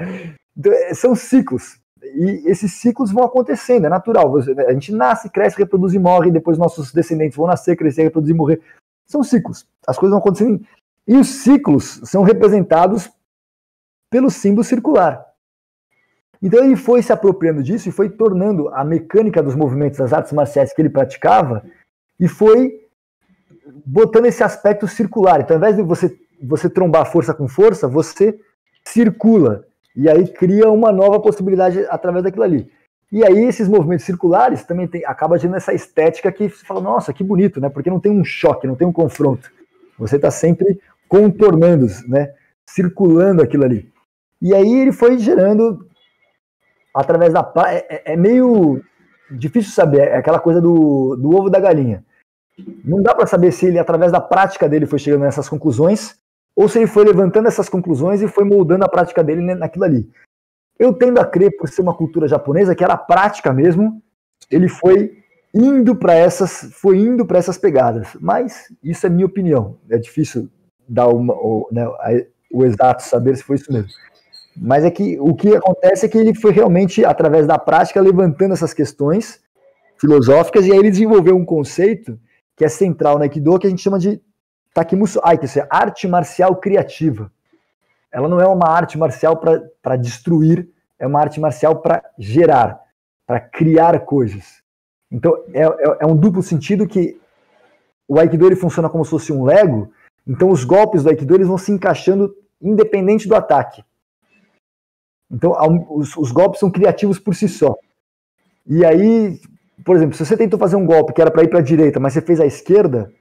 Então, é, são ciclos. E esses ciclos vão acontecendo, é natural. A gente nasce, cresce, reproduz e morre, depois nossos descendentes vão nascer, crescer, reproduzir e morrer. São ciclos. As coisas vão acontecendo. E os ciclos são representados pelo símbolo circular. Então ele foi se apropriando disso e foi tornando a mecânica dos movimentos das artes marciais que ele praticava e foi botando esse aspecto circular. Então, ao invés de você, você trombar força com força, você circula. E aí cria uma nova possibilidade através daquilo ali. E aí esses movimentos circulares também tem, acaba gerando essa estética que você fala, nossa, que bonito, né? Porque não tem um choque, não tem um confronto. Você está sempre contornando, né? Circulando aquilo ali. E aí ele foi gerando através da é, é, é meio difícil saber, é aquela coisa do, do ovo da galinha. Não dá para saber se ele através da prática dele foi chegando nessas conclusões ou se ele foi levantando essas conclusões e foi moldando a prática dele naquilo ali. Eu tendo a crer, por ser uma cultura japonesa, que era prática mesmo, ele foi indo para essas, foi indo para essas pegadas. Mas isso é minha opinião. É difícil dar uma, o, né, o exato saber se foi isso mesmo. Mas é que o que acontece é que ele foi realmente, através da prática, levantando essas questões filosóficas, e aí ele desenvolveu um conceito que é central no Aikido, que a gente chama de Takimusu Aiki, ou seja, arte marcial criativa. Ela não é uma arte marcial para destruir, é uma arte marcial para gerar, para criar coisas. Então, é, é, é, um duplo sentido que o Aikido ele funciona como se fosse um Lego, então os golpes do Aikido eles vão se encaixando independente do ataque. Então, os, os golpes são criativos por si só. E aí, por exemplo, se você tentou fazer um golpe que era para ir para a direita, mas você fez à esquerda,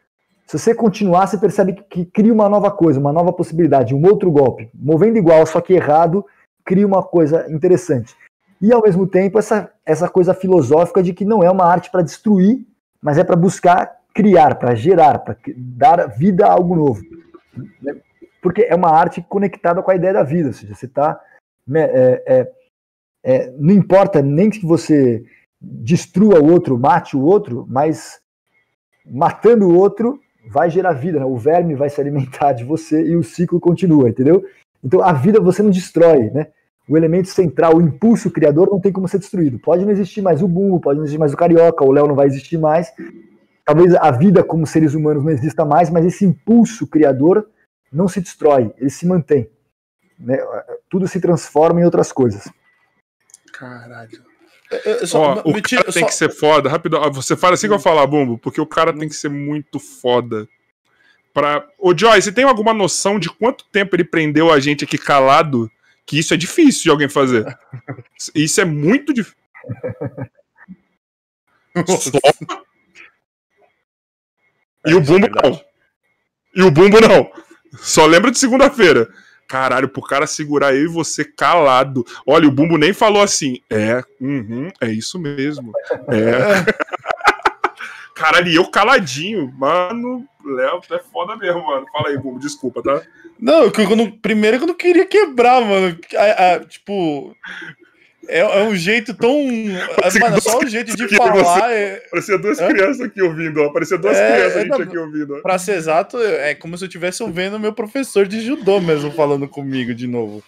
se você continuar, você percebe que cria uma nova coisa, uma nova possibilidade, um outro golpe. Movendo igual, só que errado, cria uma coisa interessante. E ao mesmo tempo, essa, essa coisa filosófica de que não é uma arte para destruir, mas é para buscar criar, para gerar, para dar vida a algo novo. Né? Porque é uma arte conectada com a ideia da vida, ou seja, você está. É, é, é, não importa nem que você destrua o outro, mate o outro, mas matando o outro, vai gerar vida, né? o verme vai se alimentar de você e o ciclo continua, entendeu? Então a vida você não destrói, né? O elemento central, o impulso criador não tem como ser destruído. Pode não existir mais o bumbo, pode não existir mais o carioca, o Léo não vai existir mais. Talvez a vida como seres humanos não exista mais, mas esse impulso criador não se destrói, ele se mantém. Né? Tudo se transforma em outras coisas. Caralho. Só, Ó, o cara tem só... que ser foda. Rápido, você fala assim que eu falar, Bumbo, porque o cara tem que ser muito foda. Pra... Ô, Joy, você tem alguma noção de quanto tempo ele prendeu a gente aqui calado que isso é difícil de alguém fazer. Isso é muito difícil. Só... E o É, é bumbo verdade. não. E o bumbo não. Só lembra de segunda-feira. Caralho, pro cara segurar eu e você calado. Olha, o bumbo nem falou assim. É, uhum, é isso mesmo. É. Caralho, e eu caladinho. Mano, Léo, é foda mesmo, mano. Fala aí, bumbo, desculpa, tá? Não, eu não- primeiro que eu não queria quebrar, mano. A- a- tipo. É, é um jeito tão. Mano, é só o jeito de falar. É, Parecia duas crianças aqui ouvindo, ó. Parecia duas É, crianças a é, gente aqui ouvindo. ó. pra ser exato, é como se eu estivesse ouvindo o meu professor de judô mesmo falando comigo de novo.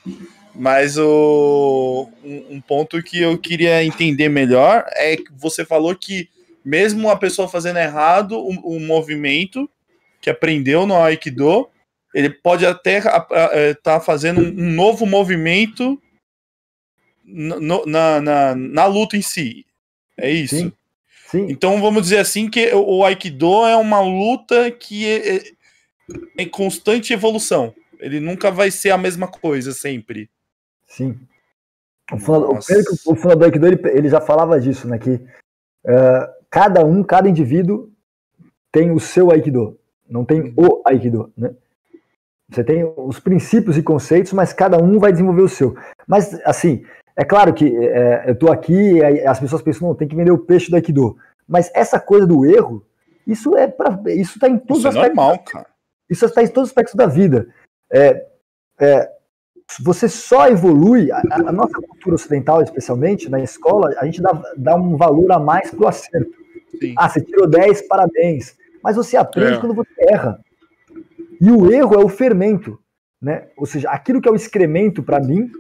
Mas o, um, um ponto que eu queria entender melhor é que você falou que mesmo a pessoa fazendo errado o, movimento que aprendeu no Aikido, ele pode até estar fazendo um, um novo movimento no- na, na, na luta em si. É isso? Sim. Sim, Então vamos dizer assim que o Aikido é uma luta que é, é em constante evolução. Ele nunca vai ser a mesma coisa sempre. sim. O fundador, o Nossa. o fundador do Aikido, ele, ele já falava disso, né? Que eh, cada um, cada indivíduo tem o seu Aikido. Não tem o Aikido, né? Você tem os princípios e conceitos, mas cada um vai desenvolver o seu. Mas, assim, é claro que eh, eu tô aqui e as pessoas pensam, não, tem que vender o peixe do Aikido. Mas essa coisa do erro, isso é para isso tá em todos Isso é os aspectos normal, cara. isso está em todos os aspectos da vida. É, é, você só evolui, a, a nossa cultura ocidental, especialmente, na escola, a gente dá, dá um valor a mais pro acerto. Sim. Ah, você tirou 10, parabéns. Mas você aprende É. quando você erra. E o erro é o fermento. Né? Ou seja, aquilo que é o excremento para mim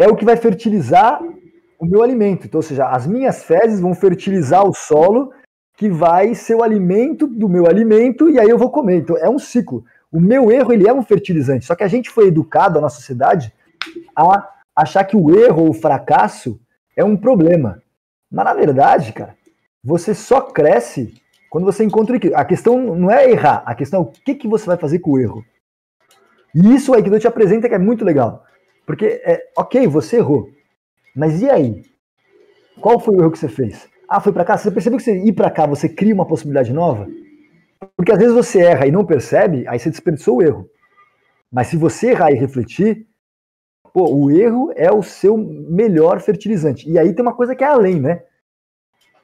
é o que vai fertilizar o meu alimento. Então, ou seja, as minhas fezes vão fertilizar o solo que vai ser o alimento do meu alimento e aí eu vou comer. Então é um ciclo. O meu erro ele é um fertilizante. Só que a gente foi educado na sociedade a achar que o erro ou o fracasso é um problema. Mas na verdade, cara, você só cresce quando você encontra o equilíbrio. A questão não é errar, a questão é o que, que você vai fazer com o erro. E isso o Aikido te apresenta que é muito legal. Porque, é, ok, você errou. Mas e aí? Qual foi o erro que você fez? Ah, foi pra cá? Você percebeu que você ir pra cá, você cria uma possibilidade nova? Porque às vezes você erra e não percebe, aí você desperdiçou o erro. Mas se você errar e refletir, pô, o erro é o seu melhor fertilizante. E aí tem uma coisa que é além, né?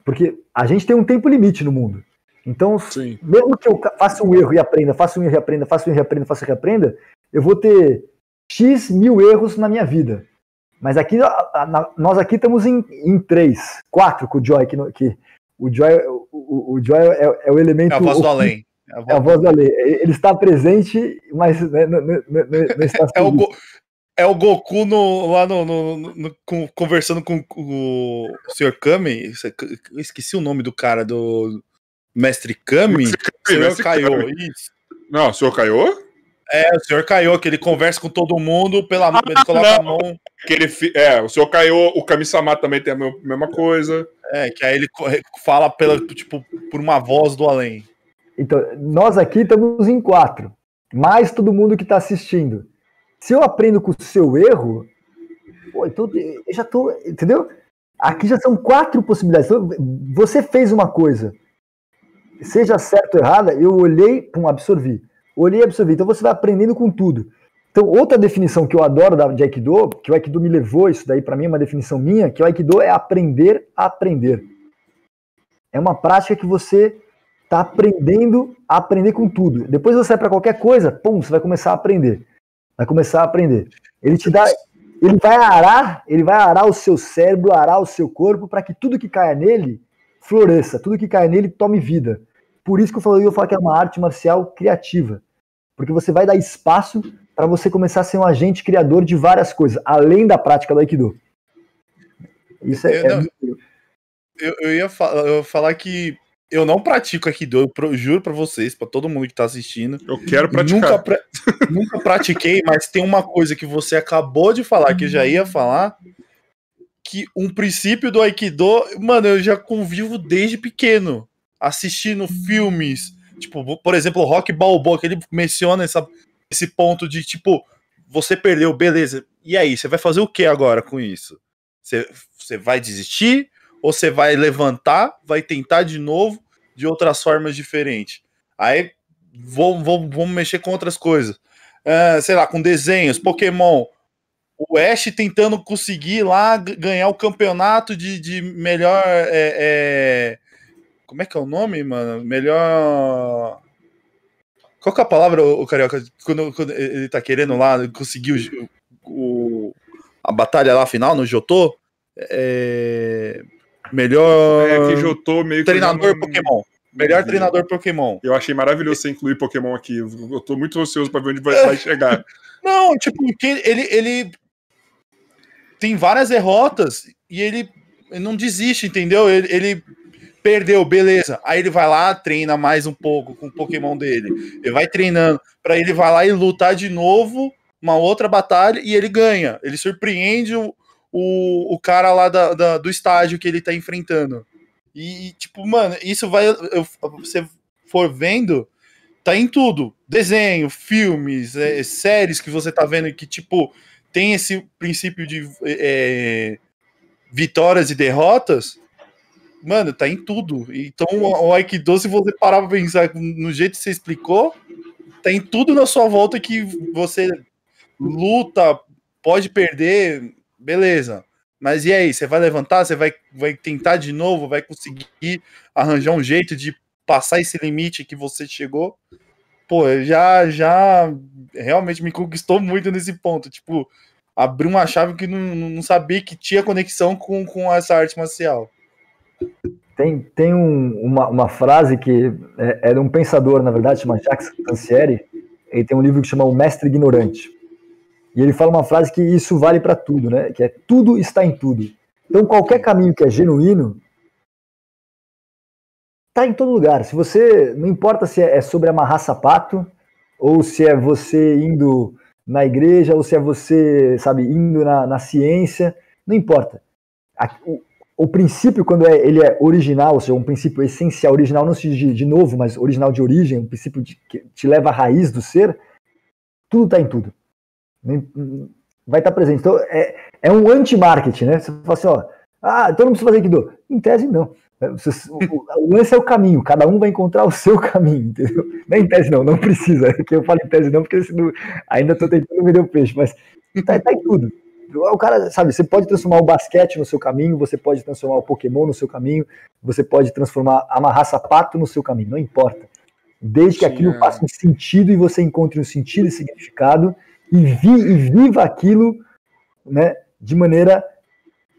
Porque a gente tem um tempo limite no mundo. Então, Sim. mesmo que eu faça um erro e aprenda, faça um erro e aprenda, faça um erro e aprenda, faça um erro e aprenda, eu vou ter X mil erros na minha vida. Mas aqui, nós aqui estamos em, em três, quatro com o Joy, que, no- que o Joy, o, o- Joy é, é o elemento. É a voz do além. É a É a voz- do além. Ele está presente, mas né, não, não- não- não está É o. Go- é o Goku no- lá no, no- no- conversando com o Sr. Kami. Eu esqueci o nome do cara do Mestre Kami. Senhor Mestre Kaiô, Kami. isso. Não, o senhor caiu? É, o senhor Kaiô, que ele conversa com todo mundo, pela mão, ele coloca a não. mão. Que ele fi- É, o senhor caiu, o Kami-sama também tem a me- mesma coisa. É, que aí ele fala pela, tipo, por uma voz do além. Então, nós aqui estamos em quatro, mais todo mundo que está assistindo. Se eu aprendo com o seu erro, pô, então eu já tô, entendeu? Aqui já são quatro possibilidades. Então, você fez uma coisa, seja certa ou errada, eu olhei, pum, absorvi. Olhei e absorvi. Então você vai aprendendo com tudo. Então, outra definição que eu adoro da- de Aikido, que o Aikido me levou, isso daí para mim é uma definição minha, que o Aikido é aprender a aprender. É uma prática que você tá aprendendo a aprender com tudo. Depois você vai para qualquer coisa, pum, você vai começar a aprender. Vai começar a aprender. Ele te dá, ele vai arar, ele vai arar o seu cérebro, arar o seu corpo para que tudo que caia nele floresça, tudo que caia nele tome vida. Por isso que eu falei, eu falo que é uma arte marcial criativa, porque você vai dar espaço para você começar a ser um agente criador de várias coisas, além da prática do Aikido. Isso é, Eu é não- muito- Eu, eu ia fa- eu ia falar que eu não pratico Aikido, eu pro- juro pra vocês, pra todo mundo que tá assistindo. Eu quero praticar. Nunca, pra- nunca pratiquei, mas tem uma coisa que você acabou de falar, que eu já ia falar, que um princípio do Aikido, mano, eu já convivo desde pequeno, assistindo filmes, tipo, por exemplo, o Rock Balboa, que ele menciona essa, esse ponto de, tipo, você perdeu, beleza. E aí, você vai fazer o que agora com isso? Você, vai desistir? Ou você vai levantar, vai tentar de novo, de outras formas diferentes? Aí vamos, vamos, vamos mexer com outras coisas. Uh, sei lá, com desenhos, Pokémon. O Ash tentando conseguir lá ganhar o campeonato de, de melhor. É, é... Como é que é o nome, mano? Melhor. Qual que é a palavra, o Carioca? Quando, quando ele tá querendo lá conseguir o, a batalha lá final no Jotô? É... Melhor. É que Jotô meio que. Treinador Pokémon. Melhor treinador Pokémon. Eu achei maravilhoso você incluir Pokémon aqui. Eu tô muito ansioso para ver onde vai, vai chegar. Não, tipo, ele, ele tem várias derrotas e ele, ele não desiste, entendeu? Ele, ele, perdeu, beleza. Aí ele vai lá, treina mais um pouco com o Pokémon dele. Ele vai treinando para ele vai lá e lutar de novo uma outra batalha e ele ganha. Ele surpreende o, o, o cara lá da, da, do estádio que ele tá enfrentando. E, tipo, mano, isso vai. Eu, você for vendo, tá em tudo. Desenho, filmes, é, séries que você tá vendo que, tipo, tem esse princípio de é, vitórias e derrotas. Mano, tá em tudo. Então, o Aikido, se você parar pra pensar no jeito que você explicou, tá em tudo na sua volta que você luta, pode perder, beleza. Mas e aí, você vai levantar, você vai, vai tentar de novo, vai conseguir arranjar um jeito de passar esse limite que você chegou? Pô, já já realmente me conquistou muito nesse ponto, tipo, abriu uma chave que não, não sabia que tinha conexão com, com essa arte marcial. Tem, tem um, uma, uma frase que é, é de um pensador, na verdade, chama Jacques Rancière, ele tem um livro que chama O Mestre Ignorante. E ele fala uma frase que isso vale para tudo, né? Que é tudo está em tudo. Então qualquer caminho que é genuíno está em todo lugar. Se você não importa se é sobre amarrar sapato ou se é você indo na igreja ou se é você, sabe, indo na, na ciência, não importa. O, princípio, quando é, ele é original, ou seja, um princípio essencial, original não se de, de novo, mas original de origem, um princípio de, que te leva à raiz do ser, tudo está em tudo vai estar presente. Então, é, é um anti-marketing, né? Você fala assim, ó, ah, então não precisa fazer Aikido. Em tese, não. Você, o, lance é o caminho, cada um vai encontrar o seu caminho, entendeu? Não é em tese, não, não precisa. Que eu falo em tese, não, porque ainda estou tentando vender o peixe, mas tá, tá em tudo. O cara, sabe, você pode transformar o basquete no seu caminho, você pode transformar o Pokémon no seu caminho, você pode transformar, amarrar sapato no seu caminho, não importa. Desde que aquilo é. faça um sentido e você encontre um sentido e significado, e, vi, e viva aquilo né, de maneira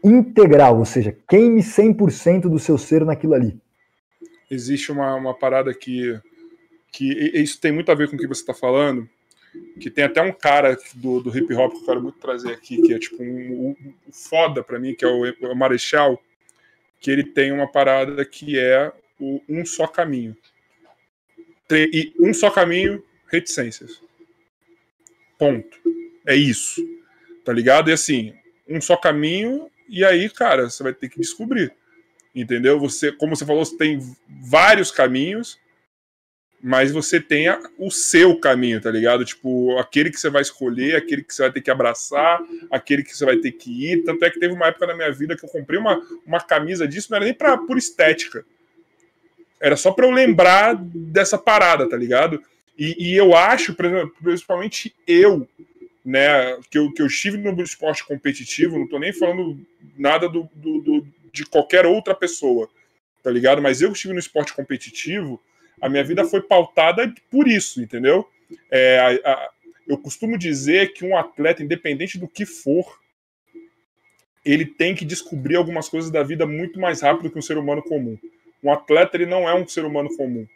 integral, ou seja, queime 100% do seu ser naquilo ali. Existe uma, uma parada que, que isso tem muito a ver com o que você está falando, que tem até um cara do, do hip hop que eu quero muito trazer aqui, que é tipo um, um foda para mim, que é o, o Marechal, que ele tem uma parada que é o um só caminho. E um só caminho, reticências. Ponto. É isso. Tá ligado? E assim, um só caminho, e aí, cara, você vai ter que descobrir. Entendeu? Você, como você falou, você tem vários caminhos, mas você tem o seu caminho, tá ligado? Tipo, aquele que você vai escolher, aquele que você vai ter que abraçar, aquele que você vai ter que ir. Tanto é que teve uma época na minha vida que eu comprei uma, uma camisa disso, não era nem pra, por estética. Era só pra eu lembrar dessa parada, tá ligado? E, e eu acho, principalmente eu, né, que eu, que eu estive no esporte competitivo, não estou nem falando nada do, do, do, de qualquer outra pessoa, tá ligado? Mas eu estive no esporte competitivo, a minha vida foi pautada por isso, entendeu? É, a, a, eu costumo dizer que um atleta, independente do que for, ele tem que descobrir algumas coisas da vida muito mais rápido que um ser humano comum. Um atleta ele não é um ser humano comum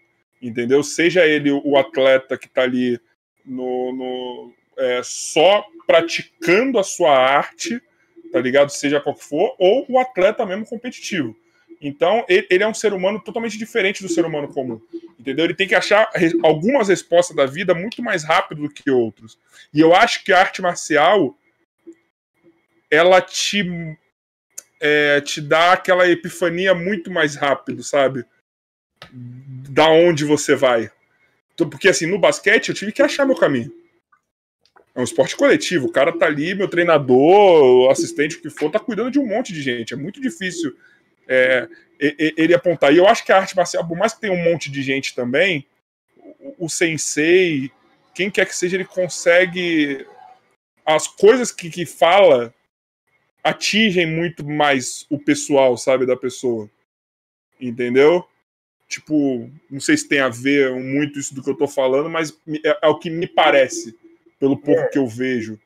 entendeu? Seja ele o atleta que está ali no, no é, só praticando a sua arte, tá ligado? Seja qual que for, ou o atleta mesmo competitivo. Então, ele, é um ser humano totalmente diferente do ser humano comum, entendeu? Ele tem que achar algumas respostas da vida muito mais rápido do que outros. E eu acho que a arte marcial ela te é, te dá aquela epifania muito mais rápido, sabe? da onde você vai. Então, porque assim, no basquete eu tive que achar meu caminho. É um esporte coletivo. O cara tá ali, meu treinador, assistente, o que for, tá cuidando de um monte de gente. É muito difícil é, ele apontar. E eu acho que a arte marcial, por mais que tenha um monte de gente também, o, o sensei, quem quer que seja, ele consegue. As coisas que, que fala atingem muito mais o pessoal, sabe, da pessoa. Entendeu? Tipo, não sei se tem a ver muito isso do que eu tô falando, mas é, é o que me parece pelo pouco é. que eu vejo.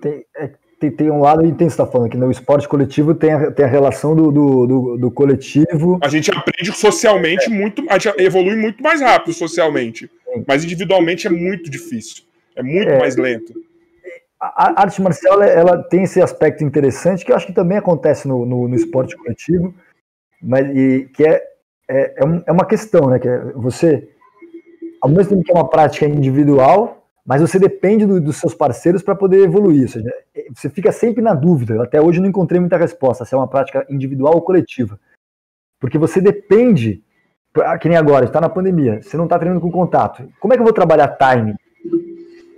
Tem, é, tem, tem, um lado, e tem, você está falando, que no esporte coletivo tem a, tem a relação do, do, do, do coletivo. A gente aprende socialmente é. muito, a gente evolui muito mais rápido socialmente, Sim. mas individualmente é muito difícil, é muito é. mais lento. A arte marcial ela tem esse aspecto interessante que eu acho que também acontece no, no, no esporte coletivo, mas e, que é, é, é uma questão, né? Que é você, ao mesmo tempo que é uma prática individual, mas você depende do, dos seus parceiros para poder evoluir. Ou seja, é, você fica sempre na dúvida. Até hoje eu não encontrei muita resposta se é uma prática individual ou coletiva. Porque você depende, que nem agora, está na pandemia, você não está treinando com contato. Como é que eu vou trabalhar time?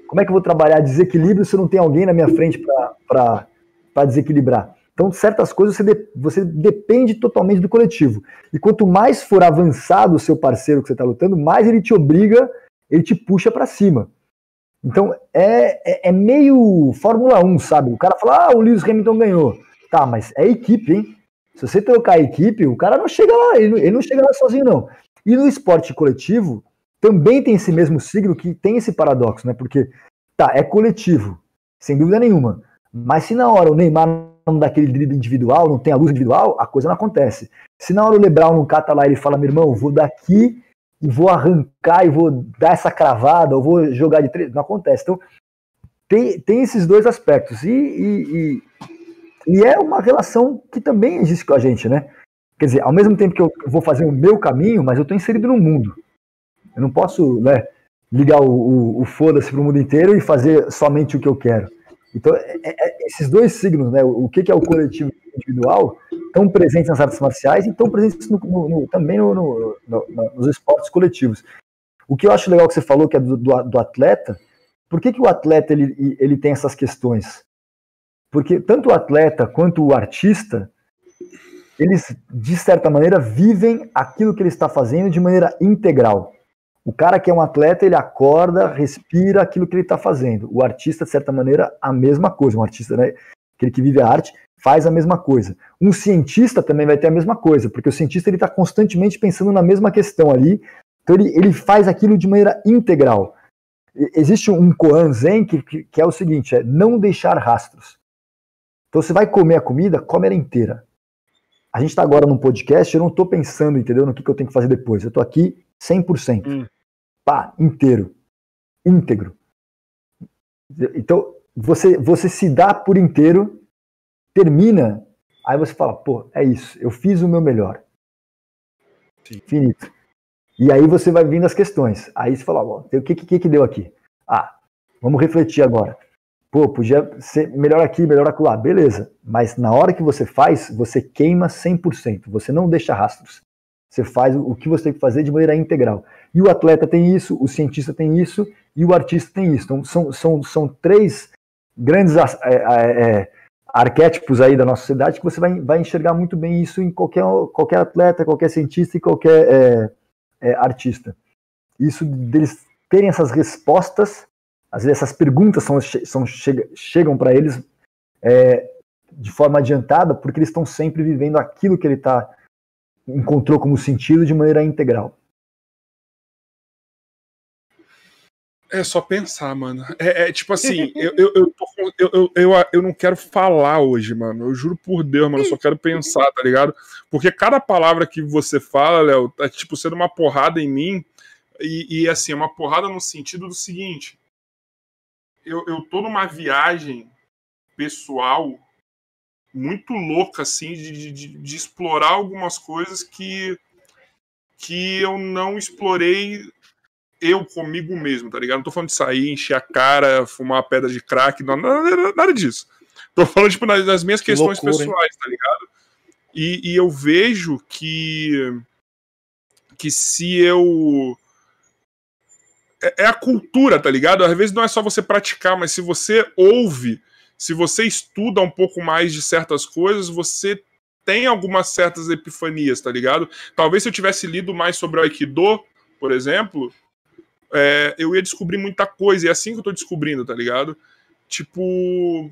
Como é que eu vou trabalhar desequilíbrio se eu não tenho alguém na minha frente para desequilibrar? Então, certas coisas você, de, você depende totalmente do coletivo. E quanto mais for avançado o seu parceiro que você está lutando, mais ele te obriga, ele te puxa para cima. Então é, é, é, meio Fórmula 1, sabe? O cara fala, ah, o Lewis Hamilton ganhou. Tá, mas é equipe, hein? Se você trocar a equipe, o cara não chega lá, ele não, ele não chega lá sozinho, não. E no esporte coletivo, também tem esse mesmo signo que tem esse paradoxo, né? Porque, tá, é coletivo, sem dúvida nenhuma. Mas se na hora o Neymar não dá aquele drible individual, não tem a luz individual, a coisa não acontece. Se na hora o Lebron não cata lá e ele fala, meu irmão, vou daqui e vou arrancar e vou dar essa cravada, ou vou jogar de três. Não acontece. Então, tem, tem esses dois aspectos. E, e, e, e, é uma relação que também existe com a gente, né? Quer dizer, ao mesmo tempo que eu vou fazer o meu caminho, mas eu estou inserido no mundo. Eu não posso né, ligar o, o, o foda-se para o mundo inteiro e fazer somente o que eu quero. Então, é, é, esses dois signos, né, o que, que é o coletivo individual, estão presentes nas artes marciais e estão presentes no, no, no, também nos esportes coletivos. O que eu acho legal que você falou, que é do, do, do atleta, por que, que o atleta ele, ele tem essas questões? Porque tanto o atleta quanto o artista, eles, de certa maneira, vivem aquilo que ele está fazendo de maneira integral. O cara que é um atleta, ele acorda, respira aquilo que ele está fazendo. O artista, de certa maneira, a mesma coisa. Um artista, né, aquele que vive a arte, faz a mesma coisa. Um cientista também vai ter a mesma coisa, porque o cientista ele está constantemente pensando na mesma questão ali, então ele, ele faz aquilo de maneira integral. Existe um koan zen que, que, que é o seguinte, é não deixar rastros. Então você vai comer a comida, come ela inteira. A gente está agora num podcast, eu não estou pensando, entendeu, no que, que eu tenho que fazer depois. Eu estou aqui 100%. Hum. Pá, inteiro. Íntegro. Então, você, você se dá por inteiro termina, aí você fala, pô, é isso, eu fiz o meu melhor. Sim. Finito. E aí você vai vindo as questões. Aí você fala, ó, o que, que, que deu aqui? Ah, vamos refletir agora. Pô, podia ser melhor aqui, melhor acolá. Beleza. Mas na hora que você faz, você queima 100%. Você não deixa rastros. Você faz o que você tem que fazer de maneira integral. E o atleta tem isso, o cientista tem isso e o artista tem isso. Então, são, são, são três grandes é, é, arquétipos aí da nossa sociedade que você vai, vai enxergar muito bem isso em qualquer, qualquer atleta, qualquer cientista e qualquer é, é, artista. Isso deles terem essas respostas, às vezes essas perguntas são, são chega, chegam para eles é, de forma adiantada, porque eles estão sempre vivendo aquilo que ele tá, encontrou como sentido de maneira integral. É só pensar, mano. É, é tipo assim, eu, eu, eu, eu, eu, eu, não quero falar hoje, mano. Eu juro por Deus, mano. Eu só quero pensar, tá ligado? Porque cada palavra que você fala, Léo, tá tipo sendo uma porrada em mim. E, e assim, uma porrada no sentido do seguinte: eu, eu tô numa viagem pessoal muito louca, assim, de, de, de explorar algumas coisas que, que eu não explorei eu comigo mesmo, tá ligado? Não tô falando de sair, encher a cara, fumar uma pedra de crack, não, nada, nada disso. Tô falando, tipo, nas, nas minhas questões loucura, pessoais, hein? tá ligado? E, e, eu vejo que que se eu é, é a cultura, tá ligado? Às vezes não é só você praticar, mas se você ouve, se você estuda um pouco mais de certas coisas, você tem algumas certas epifanias, tá ligado? Talvez se eu tivesse lido mais sobre Aikido, por exemplo, é, eu ia descobrir muita coisa, e é assim que eu tô descobrindo, tá ligado? Tipo.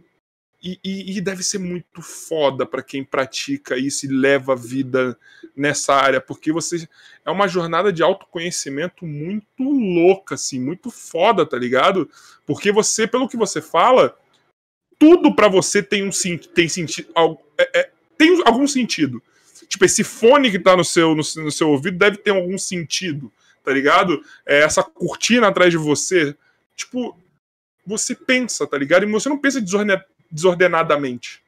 E, e, e deve ser muito foda para quem pratica isso e leva a vida nessa área, porque você é uma jornada de autoconhecimento muito louca, assim, muito foda, tá ligado? Porque você, pelo que você fala, tudo para você tem um tem sentido, é, é, tem algum sentido. Tipo, esse fone que tá no seu, no, no seu ouvido deve ter algum sentido tá ligado? É, essa cortina atrás de você. Tipo, você pensa, tá ligado? E você não pensa desordenadamente.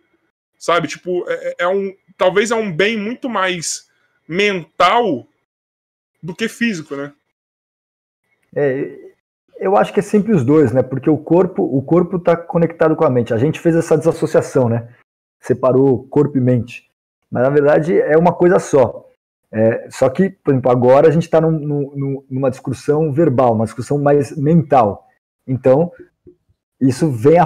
Sabe? Tipo, é, é um. Talvez é um bem muito mais mental do que físico, né? É, eu acho que é sempre os dois, né? Porque o corpo, o corpo tá conectado com a mente. A gente fez essa desassociação, né? Separou corpo e mente. Mas na verdade é uma coisa só. É, só que, por exemplo, agora a gente está num, num, numa discussão verbal, uma discussão mais mental. Então, isso vem a,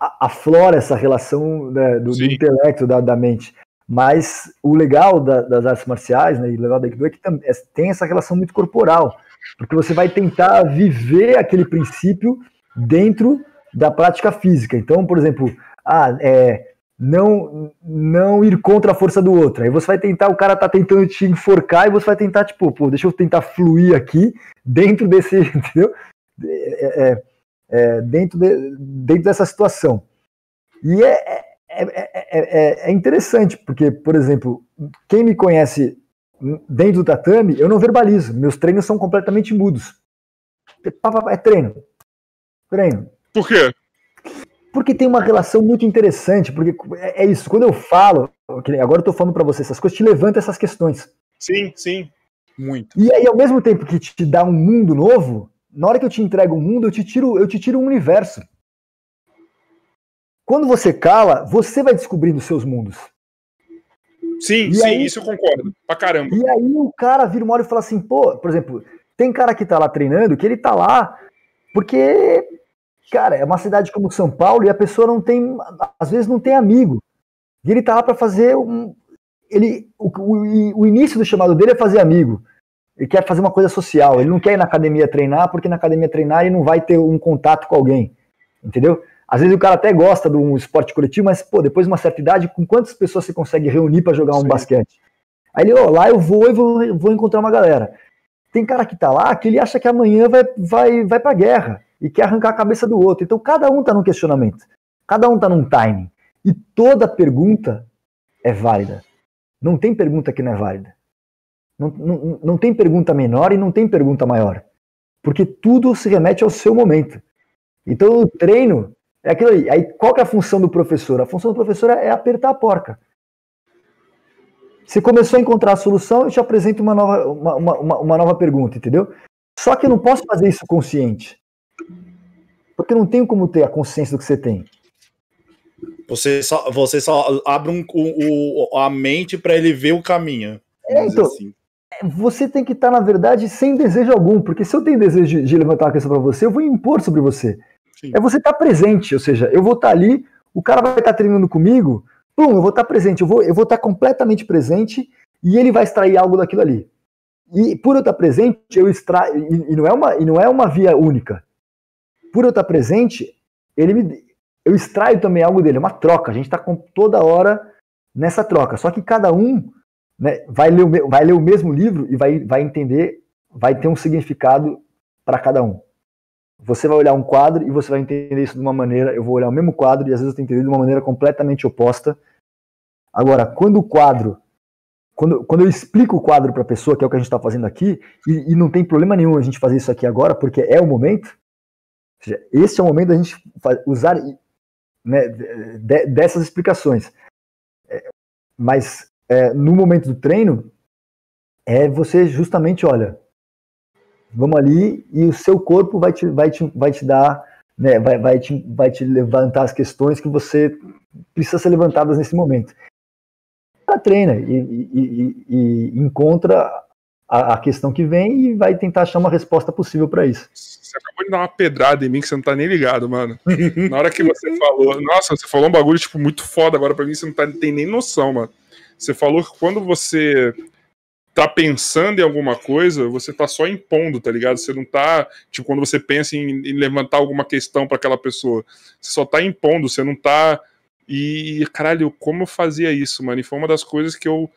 a, aflora essa relação né, do, do, intelecto, da, da, mente. Mas o legal da, das artes marciais, né, e o legal da Aikido é que é, tem essa relação muito corporal, porque você vai tentar viver aquele princípio dentro da prática física. Então, por exemplo, ah, é, não não ir contra a força do outro. Aí você vai tentar, o cara tá tentando te enforcar e você vai tentar, tipo, pô, deixa eu tentar fluir aqui dentro desse, entendeu? É, é, é, dentro, de, dentro dessa situação. E é, é, é, interessante, porque, por exemplo, quem me conhece dentro do tatame, eu não verbalizo. Meus treinos são completamente mudos. É treino. Treino. Por quê? Porque tem uma relação muito interessante, porque é, é isso, quando eu falo, agora eu tô falando para você essas coisas, te levanta essas questões. Sim, sim, muito. E aí, ao mesmo tempo que te dá um mundo novo, na hora que eu te entrego um mundo, eu te tiro, eu te tiro um universo. Quando você cala, você vai descobrindo seus mundos. Sim, e sim, aí, isso eu concordo. Pra caramba. E aí o cara vira uma hora e fala assim, pô, por exemplo, tem cara que tá lá treinando, que ele tá lá porque Cara, é uma cidade como São Paulo e a pessoa não tem, às vezes não tem amigo. E ele tá lá para fazer um. Ele, o, o, o, início do chamado dele é fazer amigo. Ele quer fazer uma coisa social. Ele não quer ir na academia treinar, porque na academia treinar ele não vai ter um contato com alguém. Entendeu? Às vezes o cara até gosta de um esporte coletivo, mas, pô, depois de uma certa idade, com quantas pessoas você consegue reunir para jogar um Sim. basquete? Aí ele, ó, oh, lá eu vou e vou, vou encontrar uma galera. Tem cara que tá lá que ele acha que amanhã vai, vai, vai pra guerra e quer arrancar a cabeça do outro. Então cada um está num questionamento, cada um está num timing. E toda pergunta é válida. Não tem pergunta que não é válida. Não, não, não tem pergunta menor e não tem pergunta maior. Porque tudo se remete ao seu momento. Então o treino é aquilo aí. Aí qual que é a função do professor? A função do professor é apertar a porca. Você começou a encontrar a solução, eu te apresento uma nova, uma, uma, uma nova pergunta, entendeu? Só que eu não posso fazer isso consciente. Porque não tem como ter a consciência do que você tem. Você só, você só abre um, o, a mente para ele ver o caminho. É, então, assim. Você tem que estar, na verdade, sem desejo algum, porque se eu tenho desejo de, de levantar uma questão para você, eu vou impor sobre você. Sim. É você estar presente, ou seja, eu vou estar ali, o cara vai estar treinando comigo, pum, eu vou estar presente, eu vou, eu vou estar completamente presente e ele vai extrair algo daquilo ali. E por eu estar presente, eu extraio, e, e não, é uma, e não é uma via única por eu estar presente, ele me, eu extraio também algo dele, é uma troca. A gente está toda hora nessa troca. Só que cada um né, vai, ler o, vai ler o mesmo livro e vai, vai entender, vai ter um significado para cada um. Você vai olhar um quadro e você vai entender isso de uma maneira, eu vou olhar o mesmo quadro e às vezes eu tenho entender de uma maneira completamente oposta. Agora, quando o quadro, quando, quando eu explico o quadro para a pessoa, que é o que a gente está fazendo aqui, e, e, não tem problema nenhum a gente fazer isso aqui agora, porque é o momento, seja, esse é o momento da gente usar né, dessas explicações. É, mas é, no momento do treino, é você justamente, olha, vamos ali e o seu corpo vai te, vai te, vai te dar, né, vai, vai, te, vai te levantar as questões que você precisa ser levantadas nesse momento. Ela treina e, e, e, e encontra a, a questão que vem e vai tentar achar uma resposta possível para isso. Você acabou de dar uma pedrada em mim que você não tá nem ligado, mano. Na hora que você falou, nossa, você falou um bagulho tipo muito foda agora para mim, você não tá, tem nem noção, mano. Você falou que quando você tá pensando em alguma coisa, você tá só impondo, tá ligado? Você não tá, tipo, quando você pensa em, em levantar alguma questão para aquela pessoa, você só tá impondo, você não tá e caralho, como eu fazia isso, mano? E foi uma das coisas que eu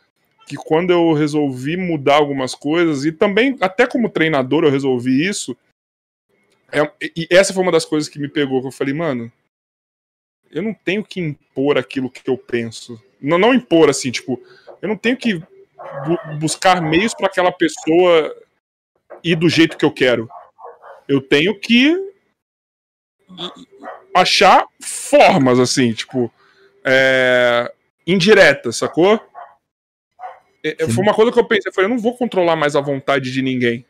que quando eu resolvi mudar algumas coisas e também até como treinador eu resolvi isso, é, e essa foi uma das coisas que me pegou, que eu falei, mano, eu não tenho que impor aquilo que eu penso. Não, não impor assim, tipo, eu não tenho que bu buscar meios para aquela pessoa ir do jeito que eu quero. Eu tenho que achar formas, assim, tipo, é, indiretas, sacou? É, é foi uma coisa que eu pensei, eu falei, eu não vou controlar mais a vontade de ninguém.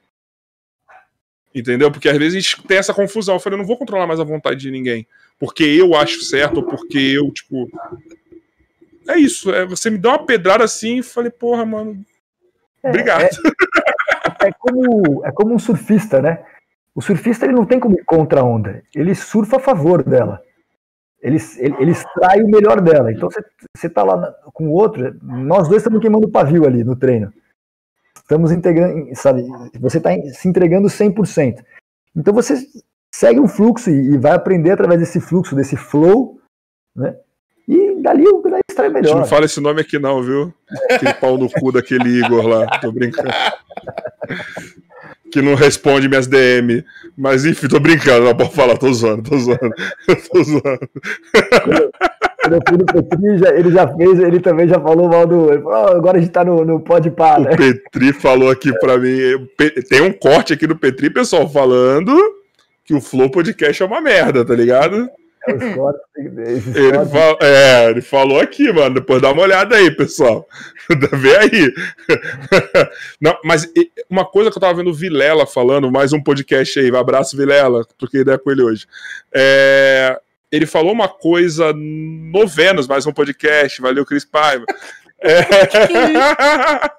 Entendeu? Porque às vezes a gente tem essa confusão. Eu falei, eu não vou controlar mais a vontade de ninguém. Porque eu acho certo, ou porque eu, tipo, é isso. É, você me deu uma pedrada assim e falei, porra, mano. É, obrigado. É, é, como, é como um surfista, né? O surfista ele não tem como ir contra a onda. Ele surfa a favor dela. Ele, ele, ele extrai o melhor dela. Então você, você tá lá com o outro, nós dois estamos queimando o pavio ali no treino. Estamos integrando, sabe? Você está se entregando 100%. Então você segue um fluxo e, e vai aprender através desse fluxo, desse flow, né? E dali o daí extrai melhor. A gente não fala esse nome aqui não, viu? Aquele pau no cu daquele Igor lá. Tô brincando. que não responde minhas DM. Mas enfim, tô brincando, não pode falar, tô zoando, tô zoando. tô zoando. Quando eu fui no Petri, já, ele já fez, ele também já falou mal do. Ele falou, oh, agora a gente tá no, no pode par, né? O Petri falou aqui pra mim. Tem um corte aqui do Petri, pessoal, falando que o Flow Podcast é uma merda, tá ligado? Ele, fal... é, ele falou aqui, mano. Depois dá uma olhada aí, pessoal. Vê aí. Não, mas uma coisa que eu tava vendo o Vilela falando, mais um podcast aí. Um abraço, Vilela. Troquei ideia com ele hoje. É... Ele falou uma coisa no Vênus, mais um podcast. Valeu, Cris Paiva. É...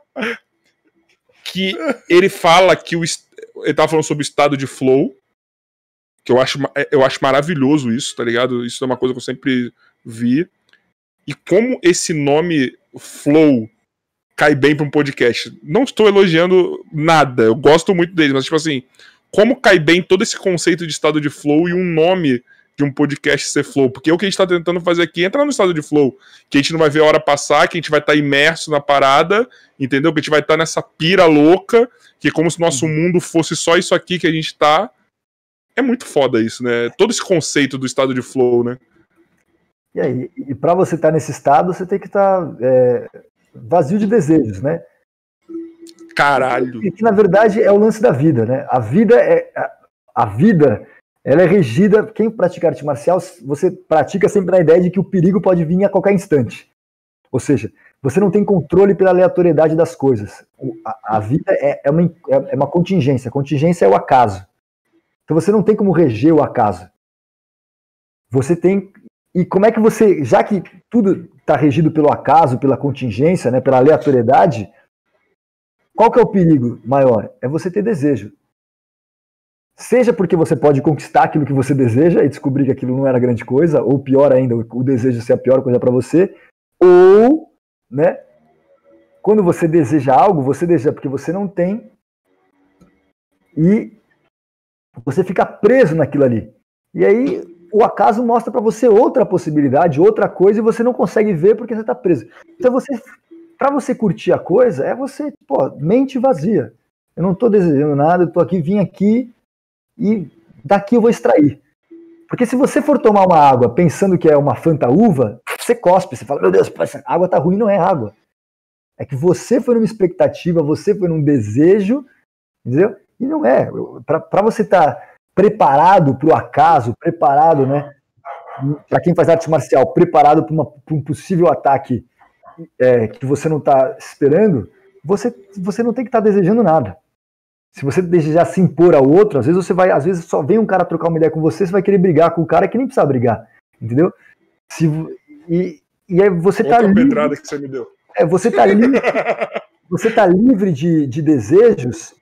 que ele fala que o. Ele tava falando sobre o estado de flow que eu acho, é, eu acho maravilhoso isso, tá ligado? Isso é uma coisa que eu sempre vi. E como esse nome Flow cai bem para um podcast. Não estou elogiando nada, eu gosto muito dele, mas tipo assim, como cai bem todo esse conceito de estado de flow e um nome de um podcast ser flow? Porque o que a gente está tentando fazer aqui é entrar no estado de flow, que a gente não vai ver a hora passar, que a gente vai estar tá imerso na parada, entendeu? Que a gente vai estar tá nessa pira louca, que é como se nosso mundo fosse só isso aqui que a gente tá é muito foda isso, né? Todo esse conceito do estado de flow, né? E aí, e para você estar tá nesse estado, você tem que estar tá, é, vazio de desejos, né? Caralho. E que na verdade é o lance da vida, né? A vida é a, a vida, ela é regida. Quem pratica arte marcial, você pratica sempre na ideia de que o perigo pode vir a qualquer instante. Ou seja, você não tem controle pela aleatoriedade das coisas. A, a vida é, é, uma, é uma contingência. A contingência é o acaso. Então você não tem como reger o acaso. Você tem. E como é que você, já que tudo está regido pelo acaso, pela contingência, né, pela aleatoriedade, qual que é o perigo maior? É você ter desejo. Seja porque você pode conquistar aquilo que você deseja e descobrir que aquilo não era grande coisa, ou pior ainda, o desejo ser a pior coisa para você, ou, né, quando você deseja algo, você deseja porque você não tem e você fica preso naquilo ali. E aí o acaso mostra para você outra possibilidade, outra coisa, e você não consegue ver porque você está preso. Então você, para você curtir a coisa, é você, pô, mente vazia. Eu não estou desejando nada, eu tô aqui, vim aqui e daqui eu vou extrair. Porque se você for tomar uma água pensando que é uma fanta uva, você cospe, você fala, meu Deus, essa água tá ruim, não é água. É que você foi numa expectativa, você foi num desejo, entendeu? E não é. Para você estar tá preparado para o acaso, preparado, né? Para quem faz arte marcial, preparado para um possível ataque é, que você não está esperando, você, você não tem que estar tá desejando nada. Se você desejar se impor ao outro, às vezes você vai, às vezes só vem um cara trocar uma ideia com você, você vai querer brigar com o cara que nem precisa brigar, entendeu? Se, e, e aí você Outra tá ali. pedrada que você me deu. É, você tá ali. você tá livre de, de desejos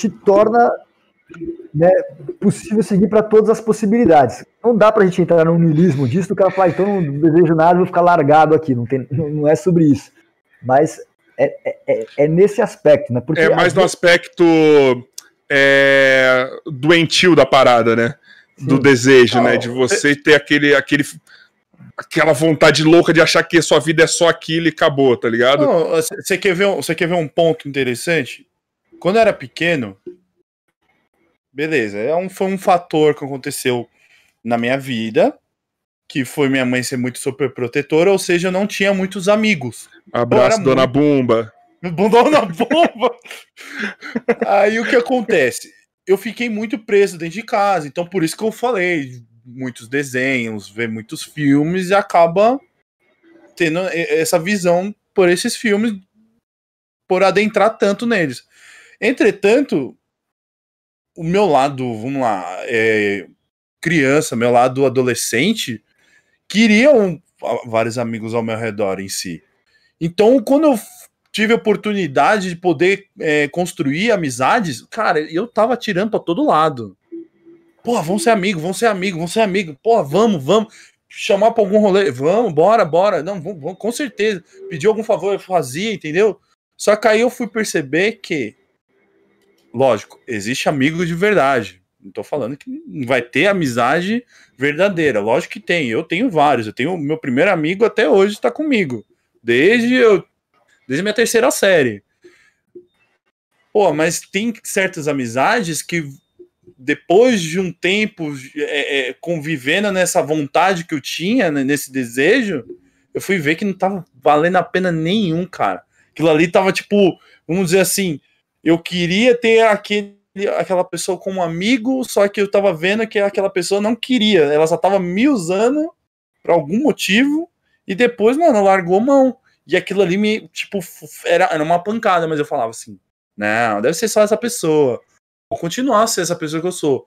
te torna né, possível seguir para todas as possibilidades. Não dá para a gente entrar no niilismo disso, o cara fala, então não desejo nada, vou ficar largado aqui. Não, tem, não é sobre isso. Mas é, é, é, é nesse aspecto, né? Porque é mais no aspecto é, doentio da parada, né? Sim. Do desejo, não, né? De você ter aquele, aquele, aquela vontade louca de achar que a sua vida é só aquilo e acabou, tá ligado? Você quer, ver, você quer ver um ponto interessante? Quando eu era pequeno, beleza, é um, foi um fator que aconteceu na minha vida, que foi minha mãe ser muito super protetora, ou seja, eu não tinha muitos amigos. Abraço, dona muito... Bumba. Dona Bumba! Aí o que acontece? Eu fiquei muito preso dentro de casa, então por isso que eu falei, muitos desenhos, ver muitos filmes e acaba tendo essa visão por esses filmes, por adentrar tanto neles. Entretanto, o meu lado, vamos lá, é, criança, meu lado adolescente, queriam vários amigos ao meu redor em si. Então, quando eu tive a oportunidade de poder é, construir amizades, cara, eu tava tirando para todo lado. Pô, vamos ser amigos, vamos ser amigos, vamos ser amigos. Pô, vamos, vamos. Chamar pra algum rolê, vamos, bora, bora. Não, vamos, vamos com certeza. Pedir algum favor, eu fazia, entendeu? Só que aí eu fui perceber que, lógico, existe amigo de verdade. Não tô falando que vai ter amizade verdadeira. Lógico que tem. Eu tenho vários. Eu tenho meu primeiro amigo até hoje está comigo. Desde eu desde minha terceira série. Pô, mas tem certas amizades que depois de um tempo é, é, convivendo nessa vontade que eu tinha, né, nesse desejo, eu fui ver que não tava valendo a pena nenhum, cara. Aquilo ali tava tipo, vamos dizer assim, eu queria ter aquele, aquela pessoa como amigo, só que eu tava vendo que aquela pessoa não queria, ela só tava me usando por algum motivo e depois, mano, largou mão. E aquilo ali me, tipo, era, era uma pancada, mas eu falava assim: não, deve ser só essa pessoa vou continuar a ser essa pessoa que eu sou.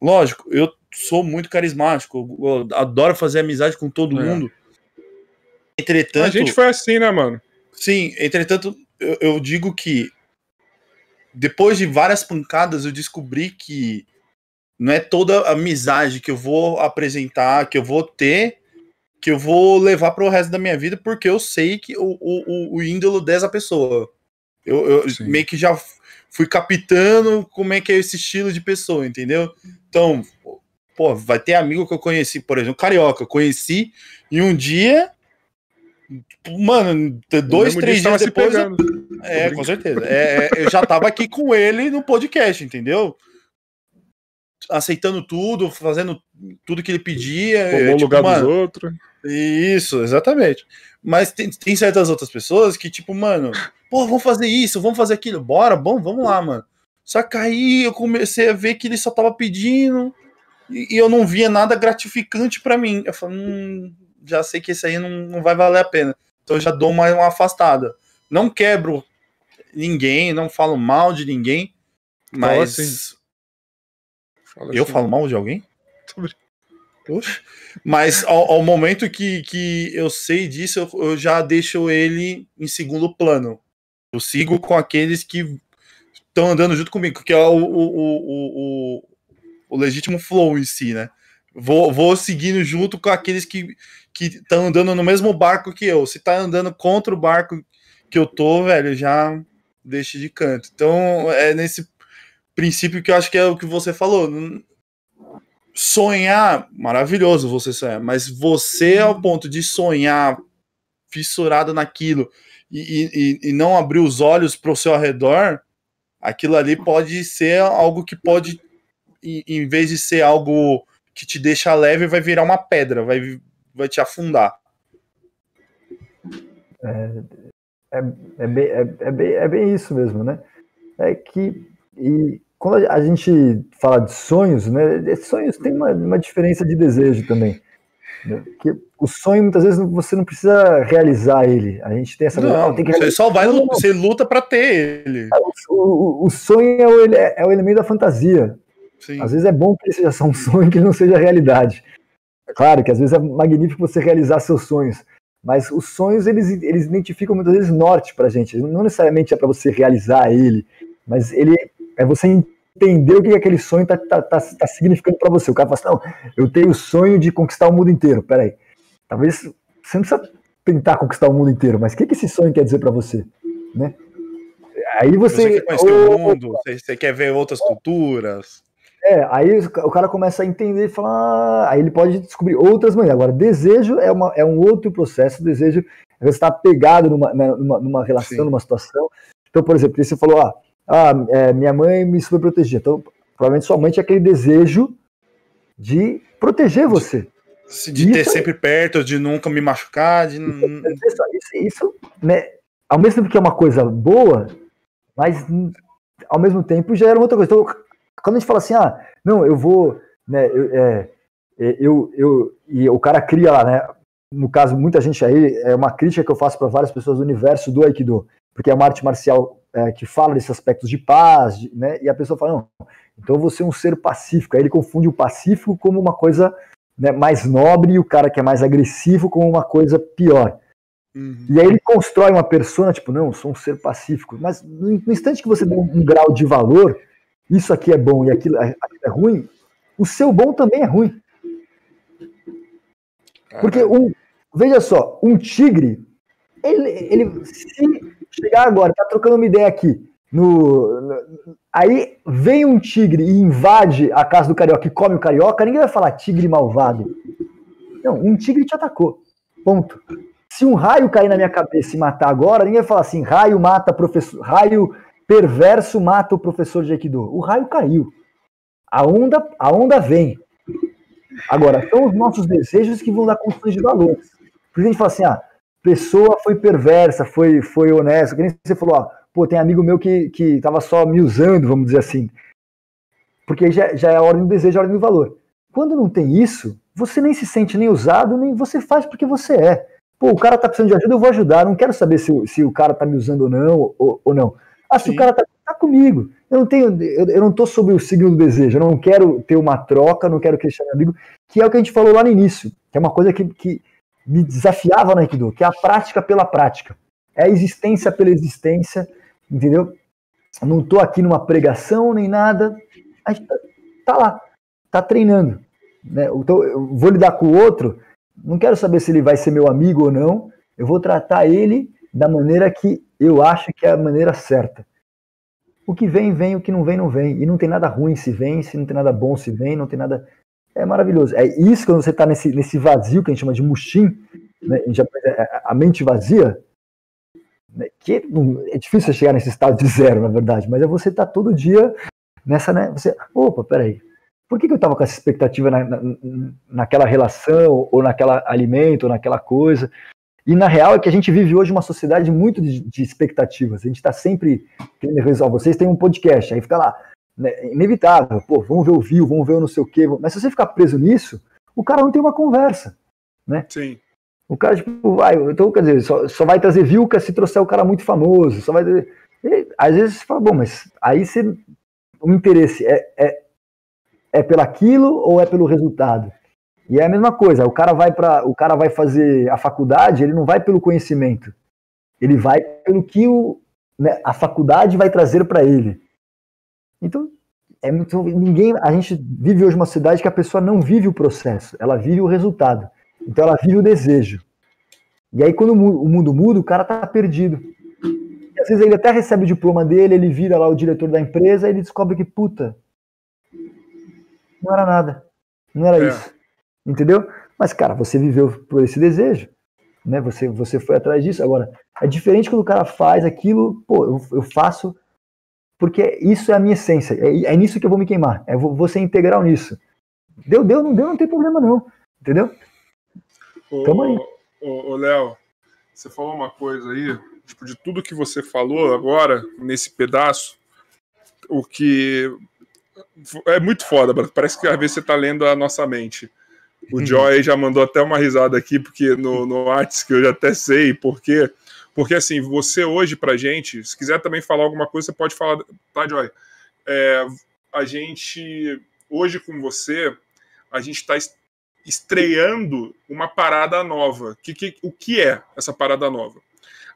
Lógico, eu sou muito carismático, eu adoro fazer amizade com todo é. mundo. Entretanto. A gente foi assim, né, mano? Sim, entretanto, eu, eu digo que depois de várias pancadas, eu descobri que não é toda amizade que eu vou apresentar, que eu vou ter, que eu vou levar para o resto da minha vida, porque eu sei que o, o, o índolo dessa pessoa. Eu, eu meio que já fui captando como é que é esse estilo de pessoa, entendeu? Então, pô, vai ter amigo que eu conheci, por exemplo, carioca, eu conheci e um dia, mano, dois, três dias depois, eu, é, com certeza, é, é, eu já tava aqui com ele no podcast, entendeu? Aceitando tudo, fazendo tudo que ele pedia. Tomou tipo, lugar mano, dos outros. Isso, exatamente. Mas tem, tem certas outras pessoas que, tipo, mano, pô, vamos fazer isso, vamos fazer aquilo, bora, bom, vamos lá, mano. Só que aí eu comecei a ver que ele só tava pedindo e, e eu não via nada gratificante para mim. Eu falei, hum, já sei que esse aí não, não vai valer a pena. Então eu já dou mais uma afastada. Não quebro ninguém, não falo mal de ninguém, mas. Assim. Eu assim. falo mal de alguém? Oxe. Mas ao, ao, momento que, que eu sei disso, eu, eu, já deixo ele em segundo plano. Eu sigo com aqueles que estão andando junto comigo, que é o, o, o, o, legítimo flow em si, né? Vou, vou seguindo junto com aqueles que estão andando no mesmo barco que eu. Se tá andando contra o barco que eu tô, velho, já deixa de canto. Então, é nesse princípio que eu acho que é o que você falou sonhar, maravilhoso você sonhar, mas você ao ponto de sonhar fissurado naquilo e, e, e não abrir os olhos para o seu redor, aquilo ali pode ser algo que pode, em vez de ser algo que te deixa leve, vai virar uma pedra, vai, vai te afundar. É, é, é, bem, é, é, bem, é bem isso mesmo, né? É que e quando a gente fala de sonhos, né, sonhos tem uma, uma diferença de desejo também. Né? Que o sonho, muitas vezes, você não precisa realizar ele. A gente tem essa. Não, tem que você só vai, não, você luta para ter ele. É, o, o, o sonho é o, é o, elemento da fantasia. Sim. Às vezes é bom que ele seja só um sonho, que ele não seja realidade. Claro que às vezes é magnífico você realizar seus sonhos, Mas os sonhos, eles, eles identificam muitas vezes norte pra gente. Não necessariamente é para você realizar ele, mas ele é você entender o que aquele sonho tá, tá, tá, tá significando para você. O cara fala assim, não, eu tenho o sonho de conquistar o mundo inteiro. Peraí, talvez você não precisa tentar conquistar o mundo inteiro, mas o que, que esse sonho quer dizer para você? Né? Aí você. Você quer conhecer o mundo, você quer ver outras culturas. É, aí o cara começa a entender e falar. Ah", aí ele pode descobrir outras maneiras. Agora, desejo é, uma, é um outro processo. Desejo é você estar pegado numa, né, numa, numa relação, Sim. numa situação. Então, por exemplo, você falou, ah, ah é, minha mãe me superprotegia. Então, provavelmente sua mãe tinha aquele desejo de proteger você. De ter sempre perto, de nunca me machucar. De... Isso, isso, isso né, ao mesmo tempo que é uma coisa boa, mas ao mesmo tempo já era outra coisa. Então, quando a gente fala assim, ah, não, eu vou, né, eu, é, é, eu, eu, e o cara cria lá, né, no caso, muita gente aí, é uma crítica que eu faço para várias pessoas do universo do Aikido, porque é uma arte marcial é, que fala desses aspectos de paz, de, né, e a pessoa fala, não, então eu vou ser um ser pacífico, aí ele confunde o pacífico como uma coisa né, mais nobre e o cara que é mais agressivo como uma coisa pior. Uhum. E aí ele constrói uma persona, tipo, não, sou um ser pacífico. Mas no, instante que você dá um, grau de valor, isso aqui é bom e aquilo, aquilo é ruim, o seu bom também é ruim. Porque um, veja só, um tigre, ele, ele se chegar agora, tá trocando uma ideia aqui, no, no, aí vem um tigre e invade a casa do carioca e come o carioca, ninguém vai falar tigre malvado. Não, um tigre te atacou. Ponto. Se um raio cair na minha cabeça e matar agora, ninguém vai falar assim: raio mata professor, raio perverso mata o professor de Aikido. O raio caiu. A onda, a onda vem. Agora, são os nossos desejos que vão dar condições de valores. Porque a gente fala assim: ah, pessoa foi perversa, foi, foi honesta. Que nem você falou, ah, pô, tem amigo meu que, que tava só me usando, vamos dizer assim. Porque já, já é a ordem do desejo, a ordem do valor. Quando não tem isso, você nem se sente nem usado, nem você faz porque você é. Pô, o cara tá precisando de ajuda, eu vou ajudar. Não quero saber se, se o cara tá me usando ou não, ou, ou não. Ah, se o cara tá, tá, comigo. Eu não tenho, eu, eu não tô sobre o signo do desejo. Eu não quero ter uma troca, não quero questionar amigo, que é o que a gente falou lá no início, que é uma coisa que, que me desafiava no Aikido, que é a prática pela prática. É a existência pela existência, entendeu? Não tô aqui numa pregação nem nada. A gente tá, tá lá, tá treinando. Né? Então, eu vou lidar com o outro não quero saber se ele vai ser meu amigo ou não. Eu vou tratar ele da maneira que eu acho que é a maneira certa. O que vem, vem, o que não vem, não vem. E não tem nada ruim se vem, se não tem nada bom se vem, não tem nada. É maravilhoso. É isso quando você está nesse, nesse vazio que a gente chama de muxim, né? a mente vazia, né? que é difícil chegar nesse estado de zero, na verdade, mas é você estar tá todo dia nessa, né? Você, opa, peraí, por que, que eu estava com essa expectativa na, na, naquela relação, ou naquela alimento, ou naquela coisa? E na real é que a gente vive hoje uma sociedade muito de, de expectativas. A gente está sempre querendo resolver. Vocês têm um podcast, aí fica lá, né, inevitável. Pô, vamos ver o view, vamos ver o não sei o quê. Mas se você ficar preso nisso, o cara não tem uma conversa, né? Sim. O cara, tipo, vai, então, quer dizer, só, só vai trazer view se trouxer o cara muito famoso, só vai trazer... E, às vezes você fala, bom, mas aí você, o interesse é, é é pelaquilo ou é pelo resultado? E é a mesma coisa, o cara vai para, o cara vai fazer a faculdade, ele não vai pelo conhecimento. Ele vai pelo que o, né, a faculdade vai trazer para ele. Então, é muito, ninguém, a gente vive hoje uma cidade que a pessoa não vive o processo, ela vive o resultado. Então ela vive o desejo. E aí quando o mundo muda, o cara tá perdido. E às vezes ele até recebe o diploma dele, ele vira lá o diretor da empresa, e ele descobre que puta, não era nada. Não era é. isso. Entendeu? Mas, cara, você viveu por esse desejo. Né? Você, você foi atrás disso. Agora, é diferente quando o cara faz aquilo, pô, eu, eu faço porque isso é a minha essência. É, é nisso que eu vou me queimar. É vou ser integral nisso. Deu, deu, não deu, não tem problema não. Entendeu? Ô, Tamo aí. Ô, ô Léo, você falou uma coisa aí, tipo, de tudo que você falou agora, nesse pedaço, o que é muito foda, parece que às vezes você tá lendo a nossa mente. O. Joy já mandou até uma risada aqui, porque no, no Arts, que eu já até sei porque Porque assim, você hoje pra gente, se quiser também falar alguma coisa, você pode falar, tá, Joy? É, a gente, hoje com você, a gente está estreando uma parada nova. Que, que, o que é essa parada nova?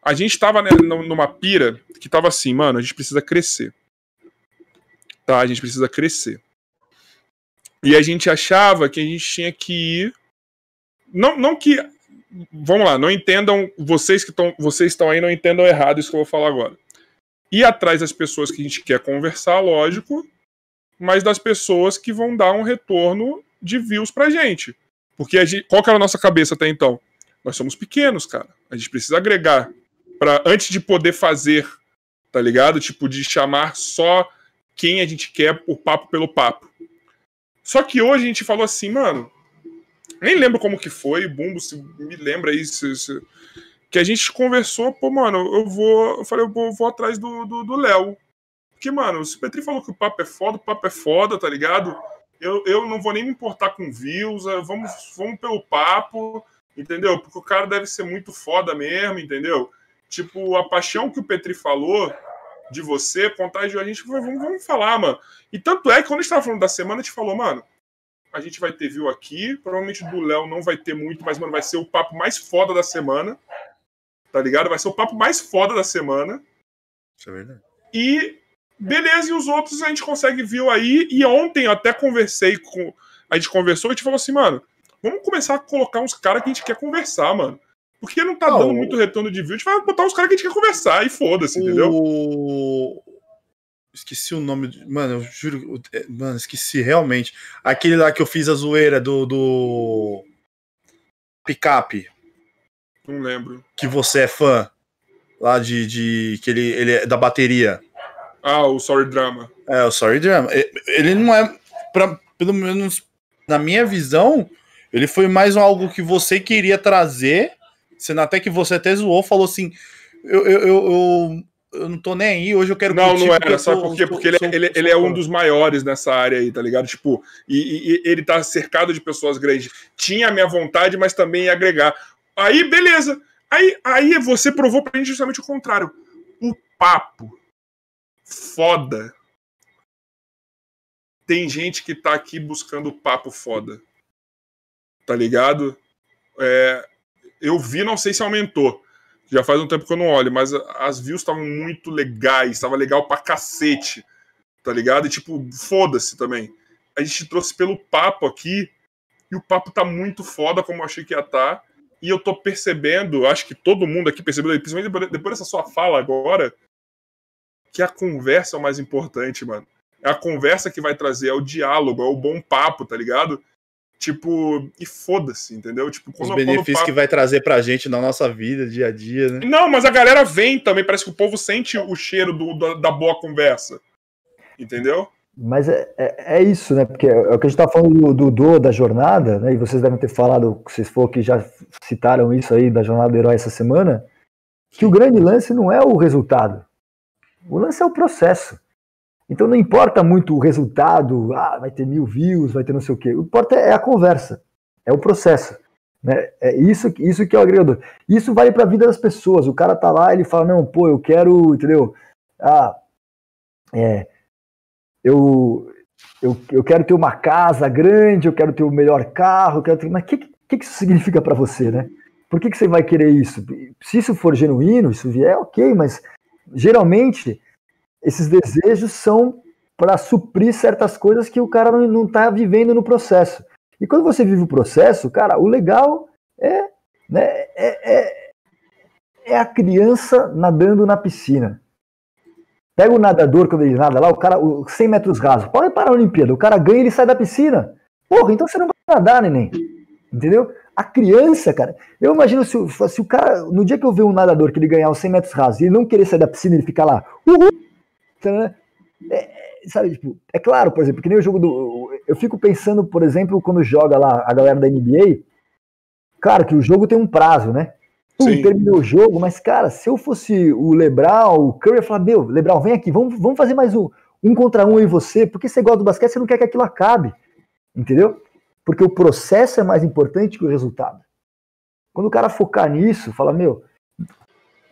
A gente estava né, numa pira que estava assim, mano, a gente precisa crescer. Tá? A gente precisa crescer. E a gente achava que a gente tinha que ir. Não, não que. Vamos lá, não entendam. Vocês que estão. Vocês estão aí, não entendam errado isso que eu vou falar agora. Ir atrás das pessoas que a gente quer conversar, lógico, mas das pessoas que vão dar um retorno de views pra gente. Porque a gente, qual que era a nossa cabeça até então? Nós somos pequenos, cara. A gente precisa agregar para antes de poder fazer, tá ligado? Tipo de chamar só quem a gente quer o papo pelo papo. Só que hoje a gente falou assim, mano, nem lembro como que foi, Bumbo, se me lembra se, se, que a gente conversou, pô, mano, eu vou, eu falei, eu vou, vou atrás do Léo. Porque, mano, se o Petri falou que o papo é foda, o papo é foda, tá ligado? eu, eu não vou nem me importar com views, é, vamos, vamos pelo papo, entendeu? Porque o cara deve ser muito foda mesmo, entendeu? Tipo, a paixão que o Petri falou de você contagiou a gente, vamos, vamos falar, mano. E tanto é que quando a gente tava falando da semana, a gente falou, mano, a gente vai ter view aqui, provavelmente do Léo não vai ter muito, mas, mano, vai ser o papo mais foda da semana, tá ligado? Vai ser o papo mais foda da semana. Isso é verdade. E Beleza, e os outros a gente consegue viu aí. E ontem eu até conversei com. A gente conversou e a gente falou assim, mano, vamos começar a colocar uns caras que a gente quer conversar, mano. Porque não tá não, dando muito retorno de view, a gente vai botar uns caras que a gente quer conversar e foda-se, o... entendeu? Esqueci o nome. De... Mano, eu juro. É, mano, esqueci realmente. Aquele lá que eu fiz a zoeira do. do... Picape. Não lembro. Que você é fã. Lá de. de que ele, ele é da bateria. Ah, o Sorry Drama. É, o Sorry Drama. Ele não é, pra, pelo menos na minha visão, ele foi mais algo que você queria trazer, sendo até que você até zoou, falou assim, eu, eu, eu, eu não tô nem aí, hoje eu quero Não, não era, sabe por quê? Porque ele, é, ele, ele é um dos maiores nessa área aí, tá ligado? Tipo, e, e, ele tá cercado de pessoas grandes. Tinha a minha vontade, mas também ia agregar. Aí, beleza. Aí, aí você provou pra gente justamente o contrário. O papo foda. Tem gente que tá aqui buscando papo foda. Tá ligado? É, eu vi, não sei se aumentou. Já faz um tempo que eu não olho, mas as views estavam muito legais, estava legal pra cacete. Tá ligado? E tipo, foda-se também. A gente trouxe pelo papo aqui, e o papo tá muito foda, como eu achei que ia estar. Tá, e eu tô percebendo, acho que todo mundo aqui percebeu, principalmente depois dessa sua fala agora, que a conversa é o mais importante, mano. É a conversa que vai trazer, é o diálogo, é o bom papo, tá ligado? Tipo, e foda-se, entendeu? Tipo, Os benefícios papo... que vai trazer pra gente na nossa vida, dia a dia, né? Não, mas a galera vem também, parece que o povo sente o cheiro do, da, da boa conversa. Entendeu? Mas é, é, é, isso, né? Porque é o que a gente tá falando do, do, da jornada, né? E vocês devem ter falado, vocês for que já citaram isso aí da jornada do herói essa semana, que o grande lance não é o resultado. O lance é o processo. Então não importa muito o resultado, ah, vai ter mil views, vai ter não sei o quê. O que importa é a conversa, é o processo. Né? É isso, isso que é o agregador. Isso vale para a vida das pessoas. O cara tá lá, ele fala, não, pô, eu quero, entendeu? Ah, é, eu, eu, eu quero ter uma casa grande, eu quero ter o melhor carro, eu quero ter... mas o que, que, que isso significa para você, né? Por que, que você vai querer isso? Se isso for genuíno, isso vier, ok, mas geralmente esses desejos são para suprir certas coisas que o cara não está vivendo no processo. E quando você vive o processo, cara, o legal é, né, é, é, é a criança nadando na piscina. Pega o nadador quando ele nada lá, o cara, 100 metros rasos. Pode parar a Olimpíada, o cara ganha e ele sai da piscina. Porra, então você não vai nadar, neném. Entendeu? A criança, cara, eu imagino se, se o cara, no dia que eu ver um nadador que ele ganhar os 100 metros rasos e ele não querer sair da piscina, ele ficar lá, uhul, é, é, sabe, tipo, é claro, por exemplo, que nem o jogo do. Eu fico pensando, por exemplo, quando joga lá a galera da NBA, claro que o jogo tem um prazo, né? Pum, terminou o jogo, mas, cara, se eu fosse o Lebral, o Curry, ia falar, meu, Lebral, vem aqui, vamos, vamos fazer mais um, um contra um e você, porque você gosta do basquete, você não quer que aquilo acabe, entendeu? Porque o processo é mais importante que o resultado. Quando o cara focar nisso, fala, meu,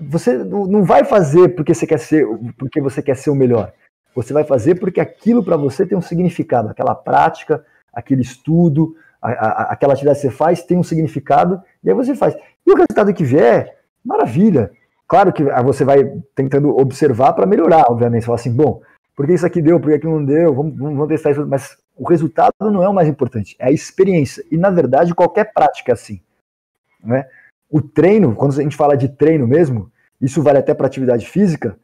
você não vai fazer porque você quer ser, porque você quer ser o melhor. Você vai fazer porque aquilo para você tem um significado, aquela prática, aquele estudo, a, a, aquela atividade que você faz tem um significado, e aí você faz. E o resultado que vier, maravilha. Claro que você vai tentando observar para melhorar, obviamente. Você fala assim, bom, por que isso aqui deu, por que aquilo não deu, vamos, vamos testar isso, mas o resultado não é o mais importante, é a experiência. E na verdade, qualquer prática é assim. Né? O treino, quando a gente fala de treino mesmo, isso vale até para atividade física.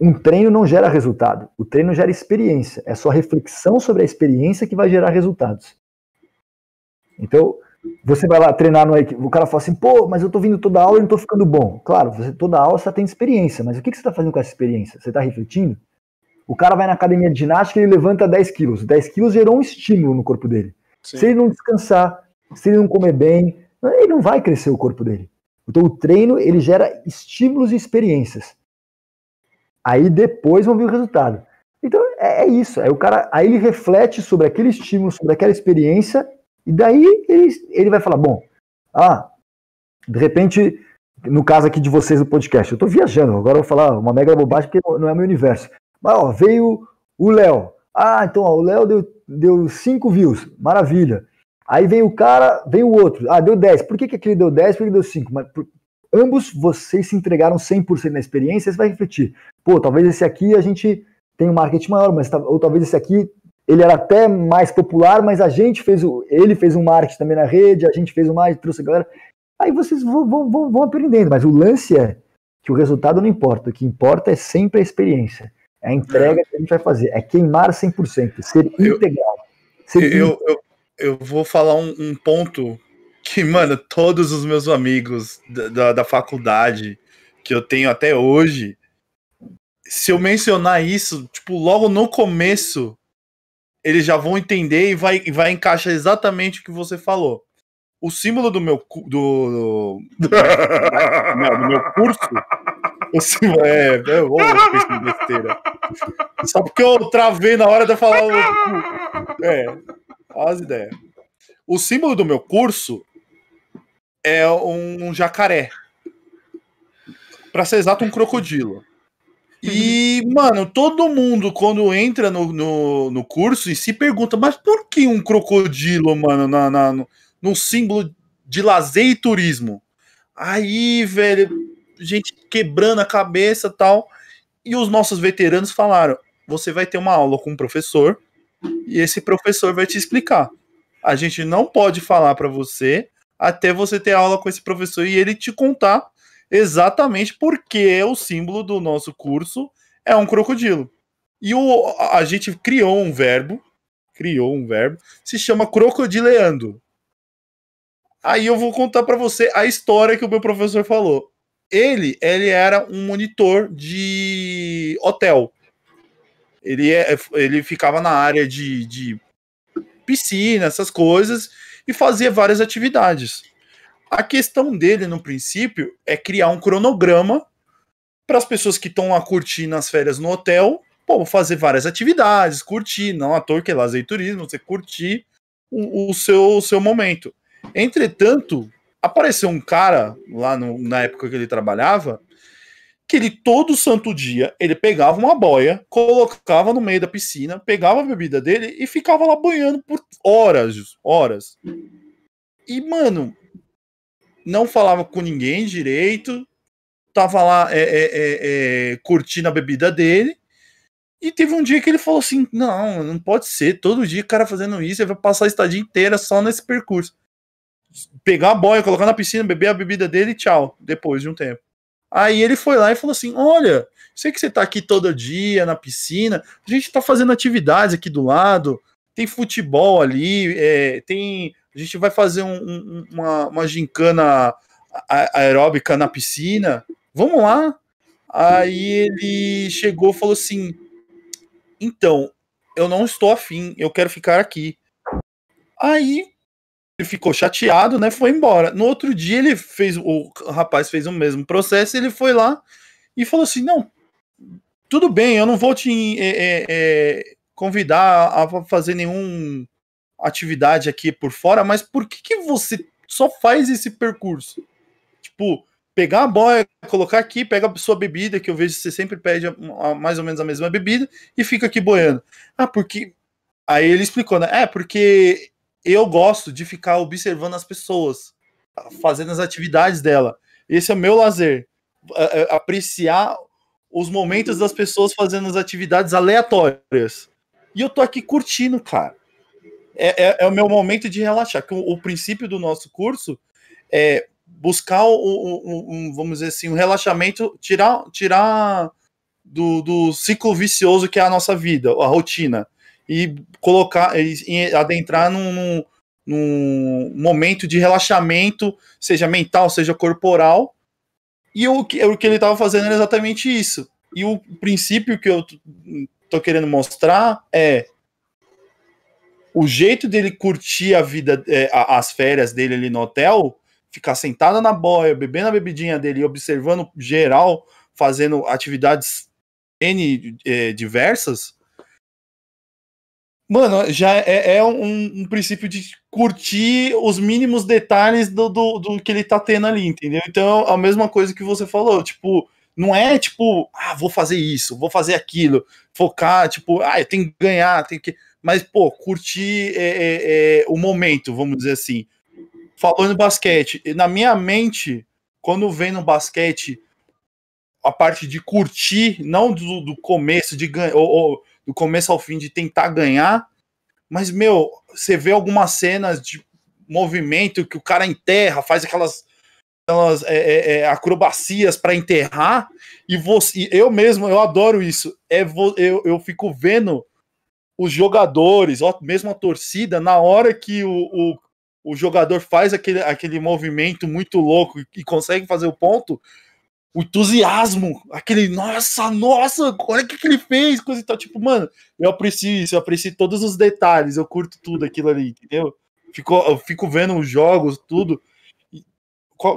Um treino não gera resultado, o treino gera experiência. É só reflexão sobre a experiência que vai gerar resultados. Então, você vai lá treinar no o cara fala assim, pô, mas eu tô vindo toda aula e não tô ficando bom. Claro, você, toda aula você tem experiência, mas o que, que você está fazendo com essa experiência? Você está refletindo? O cara vai na academia de ginástica e ele levanta 10 quilos. 10 quilos gerou um estímulo no corpo dele. Sim. Se ele não descansar, se ele não comer bem, ele não vai crescer o corpo dele. Então o treino ele gera estímulos e experiências. Aí depois vão vir o resultado. Então é, é isso. Aí o cara, aí ele reflete sobre aquele estímulo, sobre aquela experiência e daí ele, ele vai falar: bom, ah, de repente, no caso aqui de vocês do podcast, eu estou viajando, agora eu vou falar uma mega bobagem porque não é meu universo. Mas ó, veio o Léo. Ah, então ó, o Léo deu, deu cinco views, maravilha. Aí vem o cara, vem o outro. Ah, deu 10. Por que, que aquele deu 10? Por que ele deu 5? Mas por, ambos vocês se entregaram 100% na experiência, você vai refletir. Pô, talvez esse aqui a gente tem um marketing maior, mas ou talvez esse aqui ele era até mais popular, mas a gente fez o. Ele fez um marketing também na rede, a gente fez um marketing, trouxe a galera. Aí vocês vão, vão, vão, aprendendo, mas o lance é que o resultado não importa, o que importa é sempre a experiência. É a entrega que a gente vai fazer, é queimar 100%, ser integral. Ser eu, eu, eu, vou falar um, um, ponto que, mano, todos os meus amigos da, da, da faculdade que eu tenho até hoje, se eu mencionar isso, tipo, logo no começo eles já vão entender e vai, vai encaixar exatamente o que você falou. O símbolo do meu do, do, não, do meu curso. O símbolo, é, é oh, besteira. Só porque eu travei na hora de falar. O, é, as ideias. O símbolo do meu curso é um jacaré. Para ser exato, um crocodilo. E, mano, todo mundo, quando entra no, no, no, curso e se pergunta, mas por que um crocodilo, mano, na, na, no, no símbolo de lazer e turismo? Aí, velho, gente quebrando a cabeça tal. E os nossos veteranos falaram: você vai ter uma aula com um professor e esse professor vai te explicar. A gente não pode falar para você até você ter aula com esse professor e ele te contar exatamente porque o símbolo do nosso curso é um crocodilo. E o, a gente criou um verbo, criou um verbo, se chama crocodileando. Aí eu vou contar para você a história que o meu professor falou. Ele, ele era um monitor de hotel. Ele, é, ele ficava na área de, de piscina, essas coisas, e fazia várias atividades. A questão dele, no princípio, é criar um cronograma para as pessoas que estão a curtir nas férias no hotel, pô, fazer várias atividades, curtir, não à toa que é lazer e turismo, você curtir o, o, seu, o seu momento. Entretanto, apareceu um cara lá no, na época que ele trabalhava que ele todo santo dia ele pegava uma boia, colocava no meio da piscina, pegava a bebida dele e ficava lá banhando por horas, horas. E mano, não falava com ninguém direito, tava lá é, é, é, é, curtindo a bebida dele. E teve um dia que ele falou assim: Não, não pode ser. Todo dia o cara fazendo isso, ele vai passar a estadia inteira só nesse percurso. Pegar a boia, colocar na piscina, beber a bebida dele e tchau, depois de um tempo. Aí ele foi lá e falou assim: Olha, sei que você tá aqui todo dia na piscina, a gente tá fazendo atividades aqui do lado, tem futebol ali, é, tem a gente vai fazer um, um, uma, uma gincana aeróbica na piscina. Vamos lá. Aí ele chegou e falou assim: Então, eu não estou afim, eu quero ficar aqui. Aí ele ficou chateado, né? Foi embora. No outro dia ele fez, o rapaz fez o mesmo processo, ele foi lá e falou assim: Não, tudo bem, eu não vou te é, é, convidar a fazer nenhum atividade aqui por fora, mas por que, que você só faz esse percurso? Tipo, pegar a boia, colocar aqui, pega a sua bebida, que eu vejo que você sempre pede a, a, mais ou menos a mesma bebida, e fica aqui boiando. Ah, porque. Aí ele explicou, né? É, porque eu gosto de ficar observando as pessoas, fazendo as atividades dela. Esse é o meu lazer. Apreciar os momentos das pessoas fazendo as atividades aleatórias. E eu tô aqui curtindo, cara. É, é, é o meu momento de relaxar. O, o, princípio do nosso curso é buscar um, um, vamos dizer assim, um relaxamento, tirar, tirar do, do ciclo vicioso que é a nossa vida, a rotina e colocar e adentrar num, num, num, momento de relaxamento, seja mental, seja corporal. E o que, o que ele estava fazendo era exatamente isso. E o princípio que eu tô querendo mostrar é o jeito dele curtir a vida, é, as férias dele ali no hotel, ficar sentado na boia, bebendo a bebidinha dele, observando geral, fazendo atividades N é, diversas, Mano, já é, é um, um, princípio de curtir os mínimos detalhes do, do, do, que ele tá tendo ali, entendeu? Então, a mesma coisa que você falou, tipo, não é tipo, ah, vou fazer isso, vou fazer aquilo, focar, tipo, ah, eu tenho que ganhar, tenho que. Mas, pô, curtir é, é, é o momento, vamos dizer assim. Falando basquete, na minha mente, quando vem no basquete a parte de curtir, não do, do começo, de ganhar, ou do começo ao fim de tentar ganhar, mas, meu, você vê algumas cenas de movimento que o cara enterra, faz aquelas, aquelas é, é, é acrobacias para enterrar, e você, eu mesmo, eu adoro isso. É, eu, eu fico vendo os jogadores, ó, mesmo a torcida, na hora que o, o, o jogador faz aquele, aquele movimento muito louco e consegue fazer o ponto, o entusiasmo, aquele, nossa, nossa, olha o que, que ele fez, coisa e tal. Tipo, mano, eu aprecio isso, eu aprecio todos os detalhes, eu curto tudo aquilo ali, entendeu? Fico, eu fico vendo os jogos, tudo,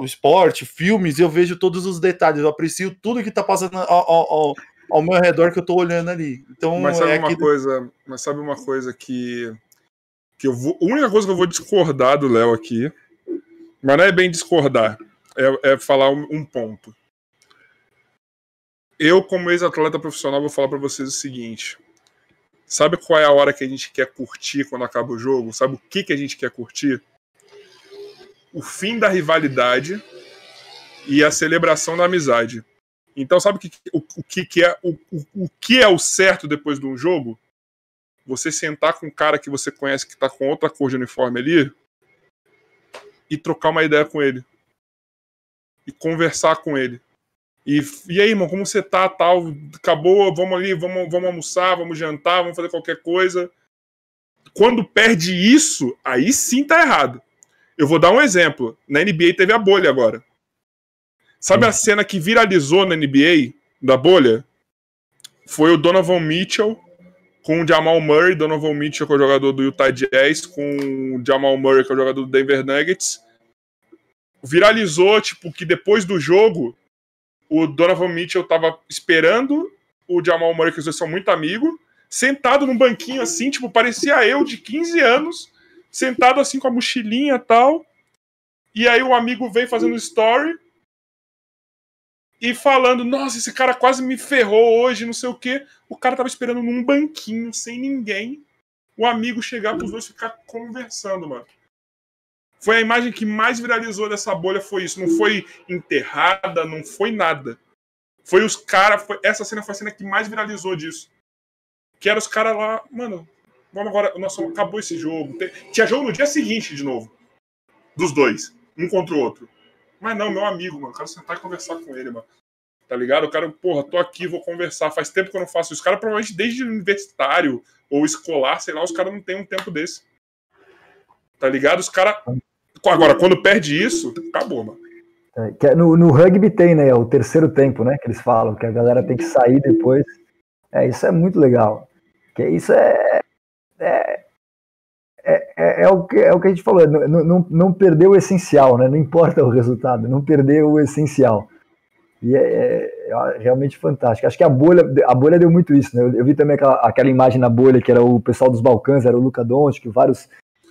esporte, filmes, eu vejo todos os detalhes, eu aprecio tudo que tá passando ao, ao, ao meu redor que eu tô olhando ali. Então, mas sabe é uma coisa, mas sabe uma coisa que que eu vou, a única coisa que eu vou discordar do Léo aqui, mas não é bem discordar, é, é falar um, um ponto eu, como ex-atleta profissional, vou falar para vocês o seguinte. Sabe qual é a hora que a gente quer curtir quando acaba o jogo? Sabe o que, que a gente quer curtir? O fim da rivalidade e a celebração da amizade. Então, sabe o que, o, o que, que é o, o, que é o certo depois de um jogo? Você sentar com um cara que você conhece que tá com outra cor de uniforme ali e trocar uma ideia com ele. E conversar com ele e, e aí, irmão, como você tá, tal? Acabou, vamos ali, vamos, vamos almoçar, vamos jantar, vamos fazer qualquer coisa. Quando perde isso, aí sim tá errado. Eu vou dar um exemplo. Na NBA teve a bolha agora. Sabe a cena que viralizou na NBA, da bolha? Foi o Donovan Mitchell com o Jamal Murray, Donovan Mitchell, que é o jogador do Utah Jazz, com o Jamal Murray, que é o jogador do Denver Nuggets. Viralizou, tipo, que depois do jogo, o Donovan Mitchell tava esperando o Jamal Murray, que os dois são muito amigos, sentado num banquinho assim, tipo, parecia eu de 15 anos, sentado assim com a mochilinha e tal. E aí o amigo vem fazendo story e falando: Nossa, esse cara quase me ferrou hoje, não sei o quê. O cara tava esperando num banquinho, sem ninguém, o amigo chegar pros dois ficar conversando, mano. Foi a imagem que mais viralizou dessa bolha, foi isso. Não foi enterrada, não foi nada. Foi os caras. Essa cena foi a cena que mais viralizou disso. Que era os caras lá, mano, vamos agora. Nossa, acabou esse jogo. Tinha jogo no dia seguinte de novo. Dos dois. Um contra o outro. Mas não, meu amigo, mano. Quero sentar e conversar com ele, mano. Tá ligado? O cara, porra, tô aqui, vou conversar. Faz tempo que eu não faço isso. Os caras, provavelmente, desde universitário ou escolar, sei lá, os caras não tem um tempo desse. Tá ligado? Os caras Agora, quando perde isso, acabou, mano. É, no, no rugby tem, né? O terceiro tempo, né? Que eles falam, que a galera tem que sair depois. É, isso é muito legal. Que isso é. É, é, é, é o, que, é o que a gente falou, não, não, não perder o essencial, né? Não importa o resultado, não perder o essencial. E é, é, é, realmente fantástico. Acho que a bolha, a bolha deu muito isso, né? Eu, eu vi também aquela, aquela, imagem na bolha que era o pessoal dos Balcãs, era o Luca Doncic, vários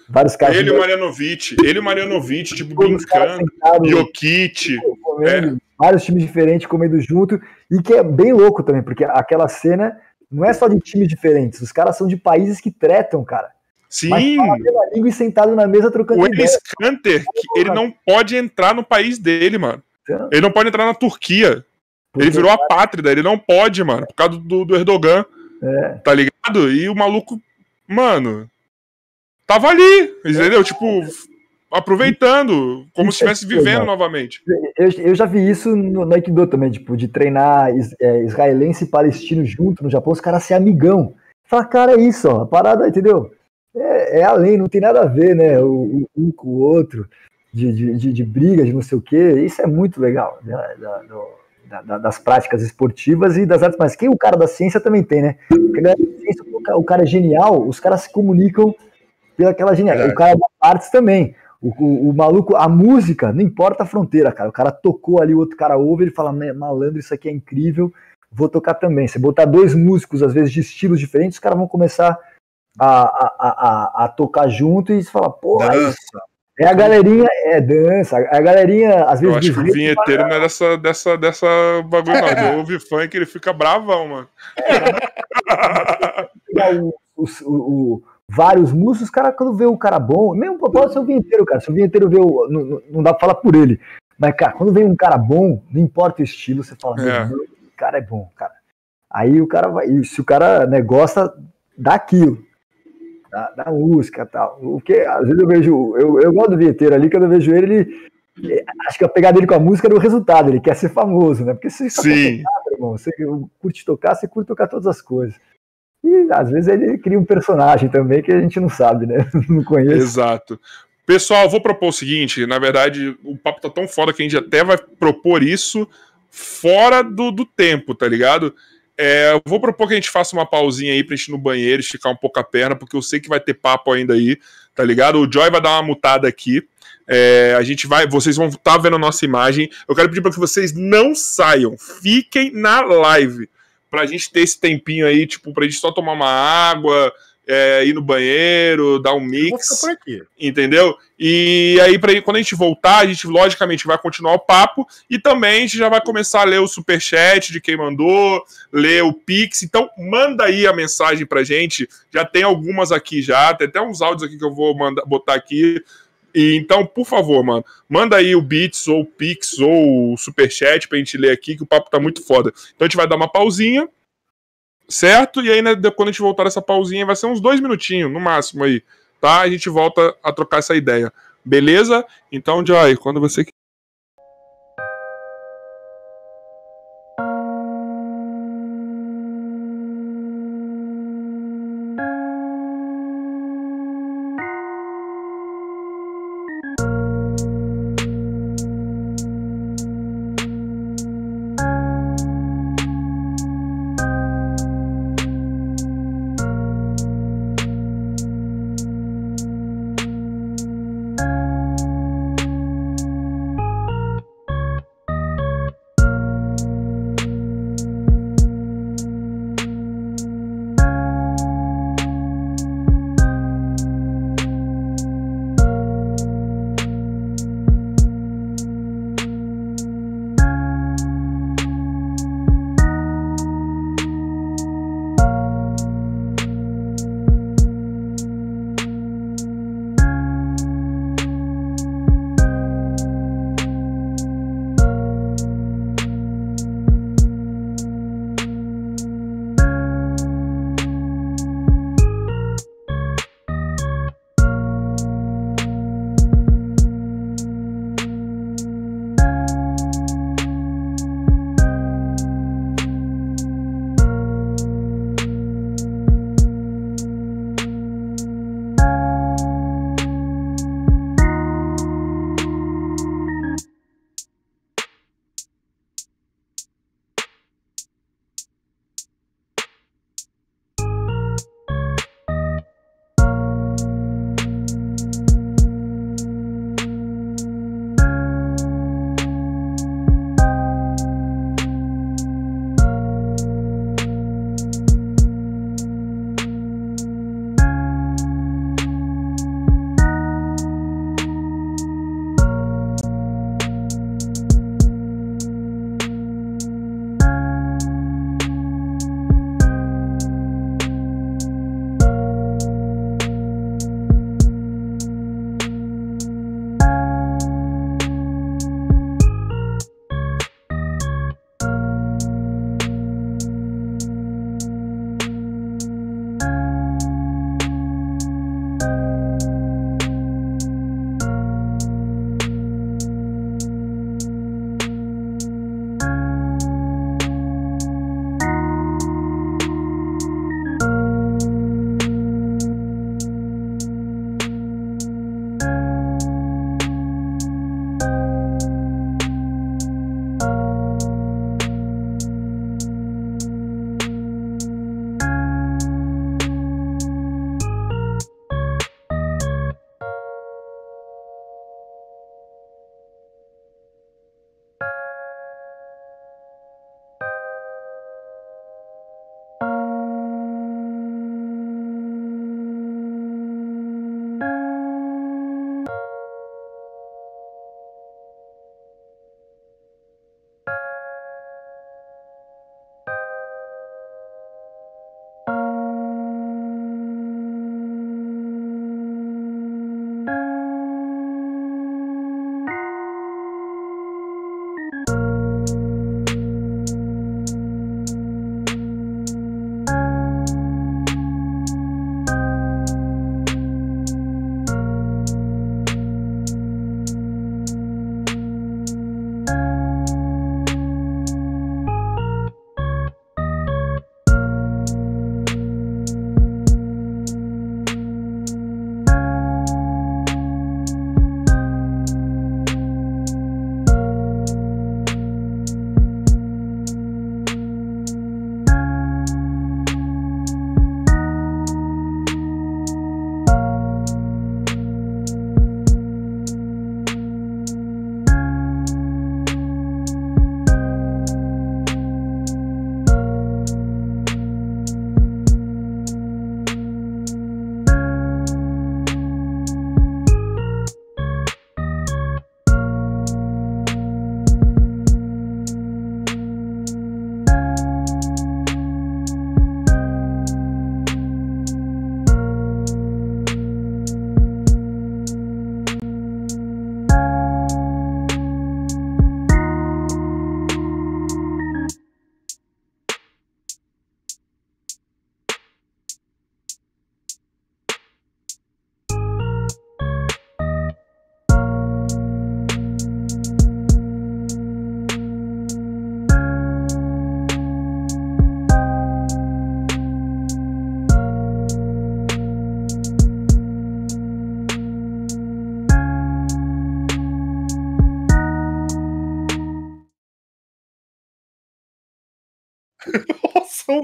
vários caras. Ele e o Marianovic, ele e o Marianovic, tipo, brincando, Jokic. É. Vários times diferentes comendo junto, e que é bem louco também, porque aquela cena não é só de times diferentes, os caras são de países que tretam, cara. Sim. Mas pela língua e sentado na mesa trocando O ideia. Kanter, que ele não pode entrar no país dele, mano. Então, Ele não pode entrar na Turquia. Ele porque- virou apátrida, ele não pode, mano, por causa do, do Erdogan. É. Tá ligado? E o maluco, mano, tava ali, entendeu? Tipo, aproveitando, como se estivesse vivendo novamente. Eu, eu já vi isso no, no Aikido também, tipo, de treinar is- é, israelense e palestino junto no Japão, os caras ser amigão. Fala, cara, é isso, ó, a parada, entendeu? É, é além, não tem nada a ver, né? O, um com o outro, de, de, de, de briga, de não sei o quê. Isso é muito legal, né? da- da- da- das práticas esportivas e das artes, mas quem o cara da ciência também tem, né? Porque ca- o cara é genial, os caras se comunicam pelaquela genialidade. O cara das artes também. O, o- o maluco, a música, não importa a fronteira, cara. O cara tocou ali, o outro cara ouve, ele fala, "Me- malandro, isso aqui é incrível, vou tocar também. Você botar dois músicos, às vezes, de estilos diferentes, os caras vão começar a, a, a, a- tocar junto e você fala, pô, aí Dança. é a galerinha, é dança, a galerinha, às Eu vezes. acho que o vinheteiro não é dessa, dessa, dessa bagulho, não. Ele ouve funk, ele fica bravão, mano. pegar o- os- o- o- vários músicos, os caras, quando vê o cara bom, mesmo pode ser o vinheteiro, cara. Se o vinheteiro vê o. Não, não- dá pra falar por ele. Mas, cara, quando vem um cara bom, não importa o estilo, você fala, meu É. Deus, esse cara é bom, cara. Aí o cara vai. Se o cara né, gosta daquilo, da, da música e tal. O que, às vezes eu vejo. Eu, eu gosto do vinheteiro ali, quando eu vejo ele, ele. Acho que a pegada dele com a música era o resultado, ele quer ser famoso, né? Porque só quer Sim. irmão. Você curte tocar, você curte tocar todas as coisas. E às vezes ele cria um personagem também que a gente não sabe, né? Não conhece. Exato. Pessoal, vou propor o seguinte: na verdade, o papo tá tão foda que a gente até vai propor isso fora do, do tempo, tá ligado? É, eu vou propor que a gente faça uma pausinha aí pra gente ir no banheiro, esticar um pouco a perna, porque eu sei que vai ter papo ainda aí, tá ligado? O Joy vai dar uma mutada aqui. É, a gente vai, vocês vão estar vendo a nossa imagem. Eu quero pedir para que vocês não saiam, fiquem na live, pra gente ter esse tempinho aí, tipo, pra gente só tomar uma água, é, ir no banheiro, dar um mix entendeu? E aí, pra, quando a gente voltar, a gente logicamente vai continuar o papo e também a gente já vai começar a ler o superchat de quem mandou, ler o Pix. Então, manda aí a mensagem pra gente. Já tem algumas aqui já, tem até uns áudios aqui que eu vou mandar, botar aqui. E, então, por favor, mano, manda aí o Beats ou o Pix ou o Superchat pra gente ler aqui, que o papo tá muito foda. Então a gente vai dar uma pausinha, certo? E aí, né, quando a gente voltar essa pausinha, vai ser uns dois minutinhos, no máximo aí, tá? A gente volta a trocar essa ideia. Beleza? Então, Joy, quando você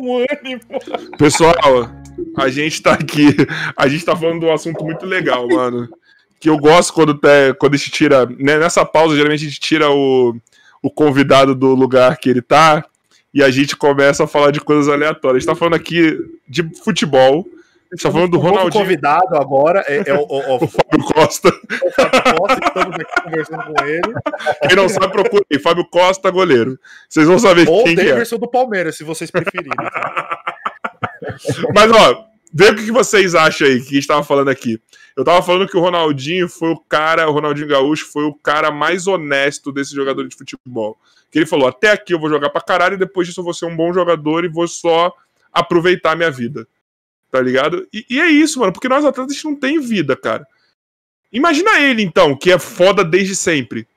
um ânimo. Pessoal, a gente tá aqui, a gente tá falando de um assunto muito legal, mano. Que eu gosto quando, te, quando a gente tira. Né, nessa pausa, geralmente a gente tira o, o convidado do lugar que ele tá e a gente começa a falar de coisas aleatórias. A gente tá falando aqui de futebol. A gente tá falando do O Ronaldinho. convidado agora é, é o, o, o, O Fábio Costa. o Fábio Costa, que estamos aqui conversando com ele. Quem não sabe, procura aí. Fábio Costa, goleiro. Vocês vão saber Ou quem que é. Daverson do Palmeiras, se vocês preferirem. Mas, ó, vê o que que vocês acham aí, que a gente tava falando aqui. Eu tava falando que o Ronaldinho foi o cara, o Ronaldinho Gaúcho foi o cara mais honesto desse jogador de futebol. Que ele falou: até aqui eu vou jogar pra caralho, e depois disso eu vou ser um bom jogador e vou só aproveitar a minha vida. Tá ligado? E, e é isso, mano, porque nós atletas a gente não tem vida, cara. Imagina ele, então, que é foda desde sempre.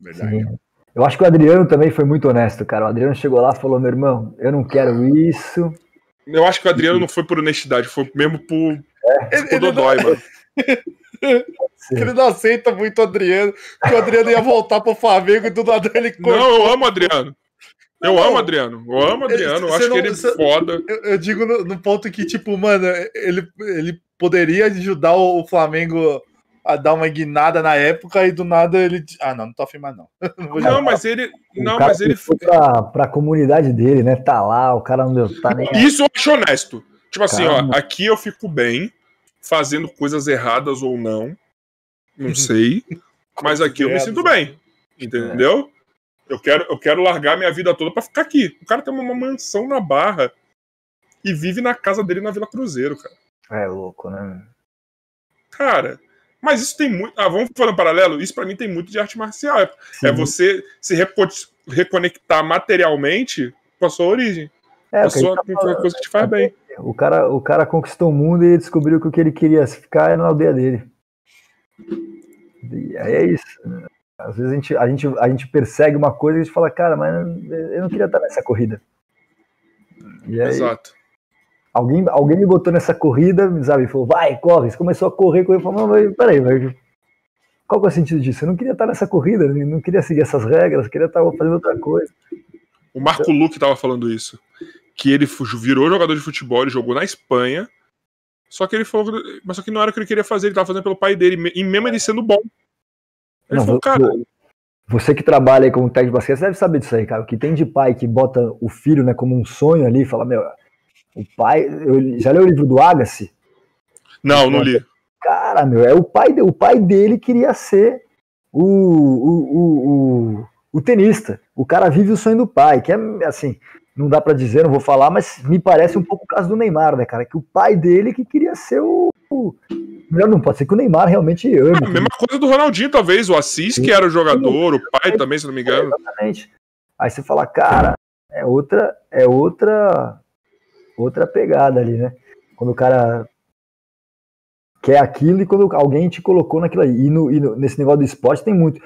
Verdade. Sim. Eu acho que o Adriano também foi muito honesto, cara. O Adriano chegou lá e falou: meu irmão, eu não quero isso. Eu acho que o Adriano não foi por honestidade, foi mesmo por, Ele, por ele não, Dodói, mano. ele não aceita muito o Adriano, porque o Adriano ia voltar pro Flamengo e do nada ele Não, eu amo o Adriano. Eu Não. amo o Adriano. Eu amo o Adriano. Eu acho não- que ele é foda. Eu, eu digo no, no ponto que, tipo, mano, ele, ele poderia ajudar o, o Flamengo a dar uma guinada na época e do nada ele. Ah, não, não tô afirmando, não. Não Não, mas ele. Não, mas ele. foi pra, pra comunidade dele, né? Tá lá, o cara não deu, tá nem. Isso eu acho honesto. Tipo assim, ó, aqui eu fico bem, fazendo coisas erradas ou não. Não sei. Mas aqui eu me sinto bem. Entendeu? Eu quero, eu quero largar minha vida toda pra ficar aqui. O cara tem uma mansão na barra e vive na casa dele na Vila Cruzeiro, cara. É louco, né? Cara, mas isso tem muito. Ah, vamos falar um paralelo? Isso pra mim tem muito de arte marcial. É, é você se reco- reconectar materialmente com a sua origem. É, a sua tá falando. coisa que te faz bem. O cara, o cara conquistou o mundo e descobriu que o que ele queria ficar era na aldeia dele. E aí é isso. né? Às vezes a gente, a, gente, a gente persegue uma coisa e a gente fala, cara, mas eu não queria estar nessa corrida. Aí, Exato. alguém, alguém me botou nessa corrida, sabe? Falou, vai, corre. Você começou a correr, correr. Falou, mas peraí, mas qual que é o sentido disso? Eu não queria estar nessa corrida, não queria seguir essas regras, queria estar fazendo outra coisa. O Marco Luque tava falando isso. Que ele virou jogador de futebol, ele jogou na Espanha. Só que ele falou. Mas só que não era o que ele queria fazer, ele tava fazendo pelo pai dele. E mesmo ele sendo bom. Ele Não, falou, vo- cara, vo- Você que trabalha aí como técnico de basquete, você deve saber disso aí, cara. O que tem de pai que bota o filho né, como um sonho ali, fala, meu, o pai. Eu, já leu o livro do Agassi? não, não li. Cara, meu, é o pai, o pai dele queria ser o, o, o, o, o tenista. O cara vive o sonho do pai, que é assim, não dá pra dizer, não vou falar, mas me parece um pouco o caso do Neymar, né, cara? Que o pai dele que queria ser o. Melhor não pode ser que o Neymar realmente ama. A mesma coisa do Ronaldinho, talvez. O Assis, que era o jogador, o pai também, se não me engano. Exatamente. Aí você fala, cara, é outra, é outra, outra pegada ali, né? Quando o cara quer aquilo e quando alguém te colocou naquilo aí. E, no, e no- nesse negócio do esporte tem muito.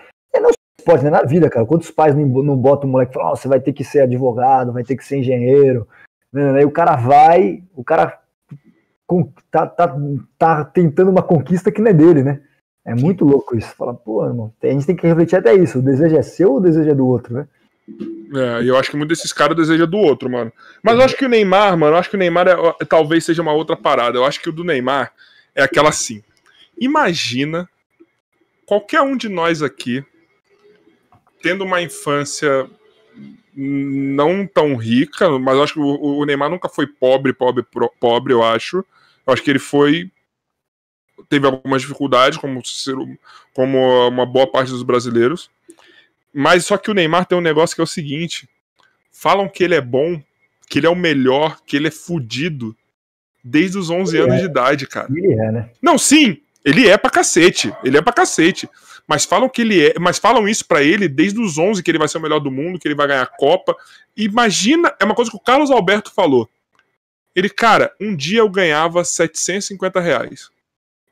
É não esporte, né? Na vida, cara. Quantos pais não, não botam o moleque e falam, "Ó, você vai ter que ser advogado, vai ter que ser engenheiro. Né? Aí o cara vai, o cara tá, tá, tá tentando uma conquista que não é dele, né? É muito louco isso. Fala, pô, irmão, a gente tem que refletir até isso. O desejo é seu ou o desejo é do outro, né? É, e eu acho que muito desses caras desejam do outro, mano. Mas eu acho que o Neymar, mano, eu acho que o Neymar é- talvez seja uma outra parada. Eu acho que o do Neymar é aquela assim. Imagina qualquer um de nós aqui tendo uma infância não tão rica, mas acho que o, o Neymar nunca foi pobre, pobre, pro- pobre, eu acho. Eu acho que ele foi teve algumas dificuldades, como, ser, como uma boa parte dos brasileiros. Mas só que o Neymar tem um negócio que é o seguinte: falam que ele é bom, que ele é o melhor, que ele é fudido desde os 11 Ele anos é. de idade, cara. Ele é, né? Não, sim, ele é pra cacete. Ele é pra cacete. Mas falam que ele é, mas falam isso pra ele desde os 11 que ele vai ser o melhor do mundo, que ele vai ganhar a Copa. Imagina, é uma coisa que o Carlos Alberto falou. Ele, cara, um dia eu ganhava 750 reais.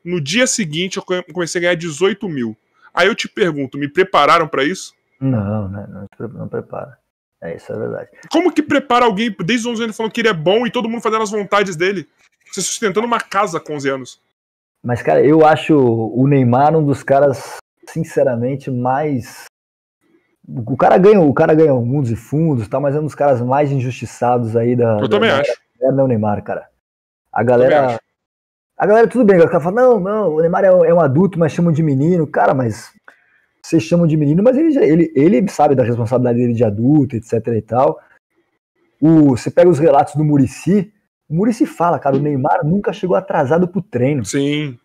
No dia seguinte eu come- comecei a ganhar 18 mil. Aí eu te pergunto, me prepararam pra isso? Não, né? Não, pre- não prepara. É, isso é verdade. Como que prepara alguém desde os 11 anos falando que ele é bom e todo mundo fazendo as vontades dele? Você sustentando uma casa com 11 anos. Mas, cara, eu acho o Neymar um dos caras, sinceramente, mais O cara ganha, o cara ganha mundos e fundos, tá, mas é um dos caras mais injustiçados aí da. Eu também da, acho. É não, o Neymar, cara. A galera. A galera, tudo bem, o cara fala, não, não, o Neymar é, um- é um adulto, mas chamam de menino. Cara, mas vocês chamam de menino, mas ele, ele, ele sabe da responsabilidade dele de adulto, etc e tal. O, você pega os relatos do Murici, o Murici fala, cara, o Neymar nunca chegou atrasado pro treino. Sim.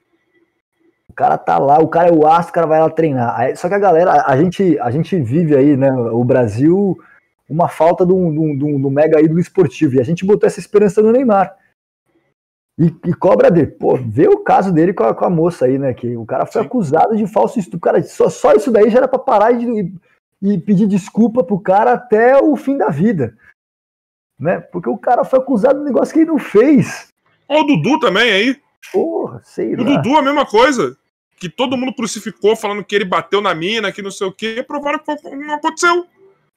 O cara tá lá, o cara é o astro, o cara vai lá treinar. Aí- só que a galera, a, a gente, a gente vive aí, né, o Brasil, uma falta de um- de um mega ídolo esportivo. E a gente botou essa esperança no Neymar. E, e cobra dele. Pô, vê o caso dele com a, com a moça aí, né? Que o cara foi Sim. acusado de falso estupro. Cara, só, só isso daí já era pra parar e, e pedir desculpa pro cara até o fim da vida. Né? Porque o cara foi acusado de um negócio que ele não fez. Ó, o Dudu também aí. Porra, sei O lá. Dudu a mesma coisa. Que todo mundo crucificou falando que ele bateu na mina, que não sei o quê. Provaram que não aconteceu.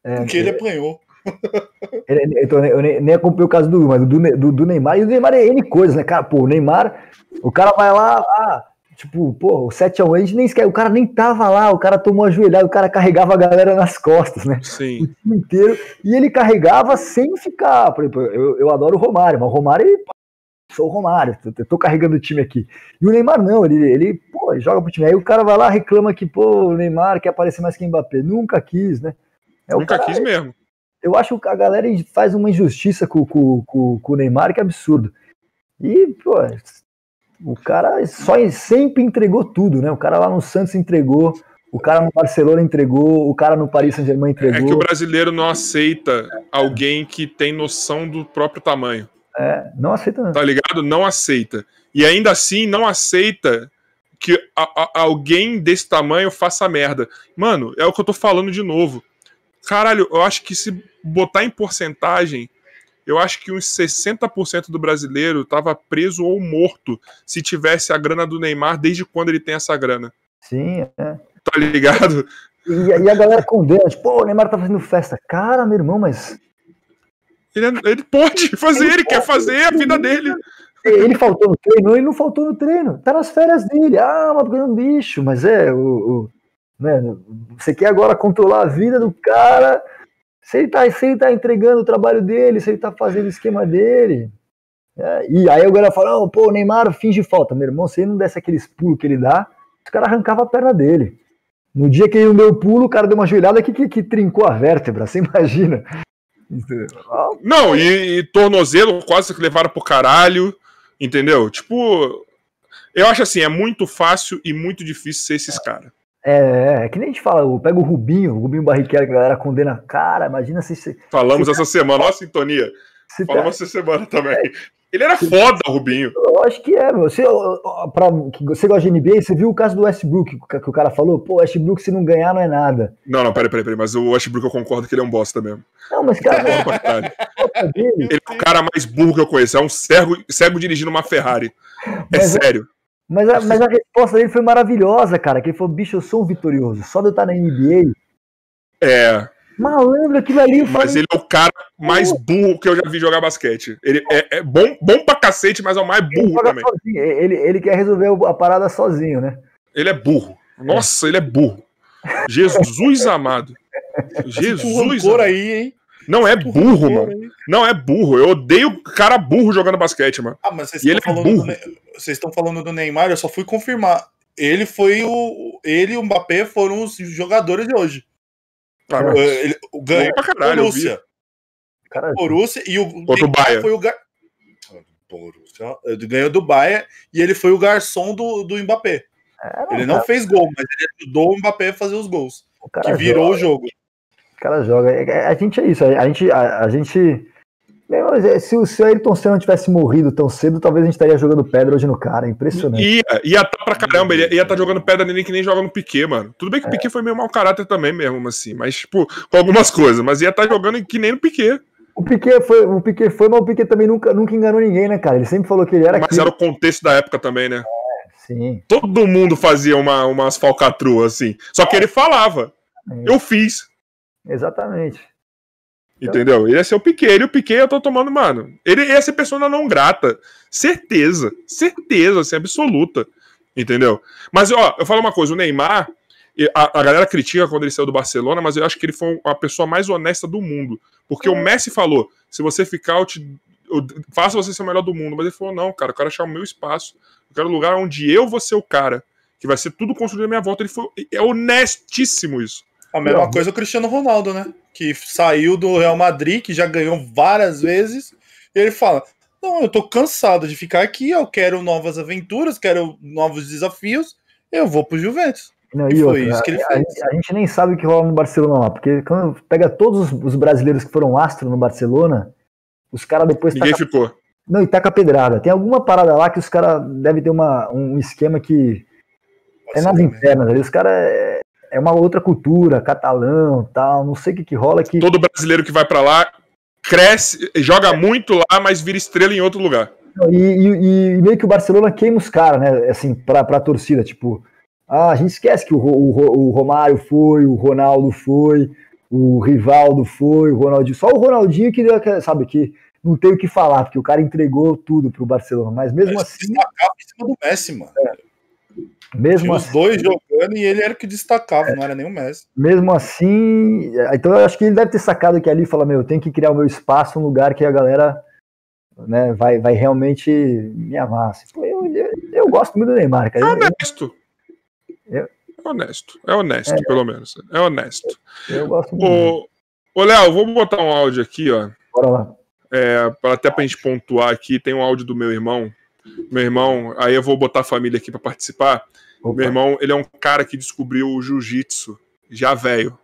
É, Porque ele apanhou. Ele- então, eu nem, nem acompanhei o caso do, mas do, do, do Neymar, e o Neymar é N coisas, né, cara? Pô, o Neymar, o cara vai lá, ah, tipo, pô, o 7x1, a gente nem esquece, o cara nem tava lá, o cara tomou a joelhada, o cara carregava a galera nas costas, né? O Sim. time inteiro, e ele carregava sem ficar, por exemplo, eu, eu adoro o Romário, mas o Romário, sou o Romário, tô, tô carregando o time aqui. E o Neymar não, ele, ele, pô, ele joga pro time, aí o cara vai lá, reclama que, pô, o Neymar quer aparecer mais que o Mbappé, nunca quis, né? É, o Nunca cara- quis mesmo. eu acho que a galera faz uma injustiça com, com, com, com o Neymar que é absurdo. E, pô, o cara só sempre entregou tudo, né? O cara lá no Santos entregou, o cara no Barcelona entregou, o cara no Paris Saint-Germain É que o entregou. brasileiro não aceita alguém que tem noção do próprio tamanho. É, não aceita não. Tá ligado? Não aceita. E ainda assim, não aceita que a- a- alguém desse tamanho faça merda. Mano, é o que eu tô falando de novo. Caralho, eu acho que se botar em porcentagem, eu acho que uns 60% do brasileiro tava preso ou morto se tivesse a grana do Neymar desde quando ele tem essa grana. Sim, é. Tá ligado? E, e a galera condena, tipo, pô, o Neymar tá fazendo festa. Cara, meu irmão, mas Ele, é- ele pode fazer, ele quer fazer a vida dele. ele faltou no treino, ele não faltou no treino. Tá nas férias dele. Ah, mas porque é um bicho. Mas é, o, o- né, você quer agora controlar a vida do cara. Se ele, tá, se ele tá entregando o trabalho dele, se ele tá fazendo o esquema dele. É, e aí a galera fala, não, pô, o Neymar finge falta. Meu irmão, se ele não desse aqueles pulos que ele dá, os caras arrancavam a perna dele. No dia que ele não deu o pulo, o cara deu uma joelhada que, que, que trincou a vértebra, você imagina. Não, e, e tornozelo quase que levaram pro caralho, entendeu? Tipo, eu acho assim, é muito fácil e muito difícil ser esses caras. É, é que nem a gente fala, eu pego o Rubinho, o Rubinho Barrichello, que a galera condena. Cara, imagina se. Falamos essa semana, ó a sintonia. Se Falamos essa semana também. Ele era foda, Rubinho. Eu acho que é, meu. Você, pra, você gosta de NBA, você viu o caso do Westbrook, que, o cara falou, pô, Westbrook, se não ganhar, não é nada. Não, não, peraí, peraí, peraí, mas o Westbrook eu concordo que ele é um bosta mesmo. Não, mas, cara, falta dele. Ele é o cara mais burro que eu conheço. É um cego, cego dirigindo uma Ferrari. É Mas é- sério. Mas a, mas a resposta dele foi maravilhosa, cara. Que ele falou, bicho, eu sou um vitorioso. Só de eu estar na NBA. É. Malandro, aquilo ali. Mas falei, ele é o cara mais burro que eu já vi jogar basquete. Ele é, é bom, bom pra cacete, mas é o mais ele, burro joga também. sozinho. ele, ele quer resolver a parada sozinho, né? Ele é burro. Nossa, ele é burro. Jesus amado. Jesus amado. aí, hein? Não é burro, mano. Não é burro. Eu odeio cara burro jogando basquete, mano. Ah, mas vocês E ele estão é falando, do burro. Ne- vocês estão falando do Neymar, eu só fui confirmar. Ele foi o. Ele e o Mbappé foram os jogadores de hoje. Ah, É. Ele, o ganhou Bom pra caralho. Borussia. Cara, Borussia e o Contra o Neymar Bayern. foi o gar... Borussia, ele ganhou do Bayern e ele foi o garçom do, do Mbappé. é, Ele não fez gol, mas ele ajudou o Mbappé a fazer os gols. o cara Que virou joga. o jogo. O cara joga. É- é- A gente é isso. A, gente. A, a gente se, o- se o Ayrton Senna não tivesse morrido tão cedo, talvez a gente estaria jogando pedra hoje no cara. É impressionante. Ia, ia tá pra caramba, ele ia estar jogando pedra nele que nem joga no Piquet, mano. Tudo bem É. que o Piquet foi meio mau caráter também mesmo, assim, mas, tipo, com algumas coisas, mas ia estar jogando que nem no Piquet. O Piquet foi, o Piquet foi, mas o Piquet também nunca, nunca enganou ninguém, né, cara? Ele sempre falou que ele era Mas aquilo. era o contexto da época também, né? Sim. Todo mundo fazia uma, umas falcatruas, assim. Só que ele falava. É. Eu fiz. Exatamente. Entendeu? Ele ia ser o Piquet, ele o Piquet eu tô tomando, mano. Ele ia ser persona não grata. Certeza. Certeza, assim, absoluta. Entendeu? Mas, ó, eu falo uma coisa, o Neymar, a, a, galera critica quando ele saiu do Barcelona, mas eu acho que ele foi a pessoa mais honesta do mundo. Porque o Messi falou: se você ficar, eu, te, eu faço você ser o melhor do mundo. Mas ele falou: não, cara, eu quero achar o meu espaço. Eu quero um lugar onde eu vou ser o cara. Que vai ser tudo construído à minha volta. Ele foi. É honestíssimo isso. A mesma coisa o Cristiano Ronaldo, né? Que saiu do Real Madrid, que já ganhou várias vezes. E ele fala: Não, eu tô cansado de ficar aqui, eu quero novas aventuras, quero novos desafios, eu vou pro Juventus. Não, e, e foi outra, isso que ele fez. A, a, gente nem sabe o que rola no Barcelona lá, porque quando pega todos os brasileiros que foram astro no Barcelona, os caras depois. Ninguém taca... ficou. Não, e taca pedrada. Tem alguma parada lá que os caras devem ter uma, um esquema que. Pode é nas internas ali. Os caras é, é, uma outra cultura, catalão tal. Não sei o que, que rola. Que... Todo brasileiro que vai para lá cresce, joga é. muito lá, mas vira estrela em outro lugar. E, e, e meio que o Barcelona queima os caras, né? Assim, pra, pra torcida. Tipo, ah, a gente esquece que o, o, o Romário foi, o Ronaldo foi, o Rivaldo foi, o Ronaldinho. Só o Ronaldinho que deu, sabe, que não tem o que falar, porque o cara entregou tudo pro Barcelona. Mas mesmo Mas assim. Destacava em cima do Messi, mano. É. Mesmo Tinha assim, os dois jogando e ele era o que destacava, é, não era nem o Messi. Mesmo assim, então eu acho que ele deve ter sacado que ali fala: meu, eu tenho que criar o meu espaço, um lugar que a galera né, vai, vai realmente me amar. Assim, eu, eu, eu, gosto muito do Neymar, cara. É honesto. Eu... É honesto. É honesto, é, pelo menos. É honesto. Eu gosto muito. Ô, Léo, vou botar um áudio aqui, ó. Bora lá. É, até pra gente pontuar aqui, tem um áudio do meu irmão. Meu irmão, aí eu vou botar a família aqui para participar. Opa. Meu irmão, ele é um cara que descobriu o jiu-jitsu já velho.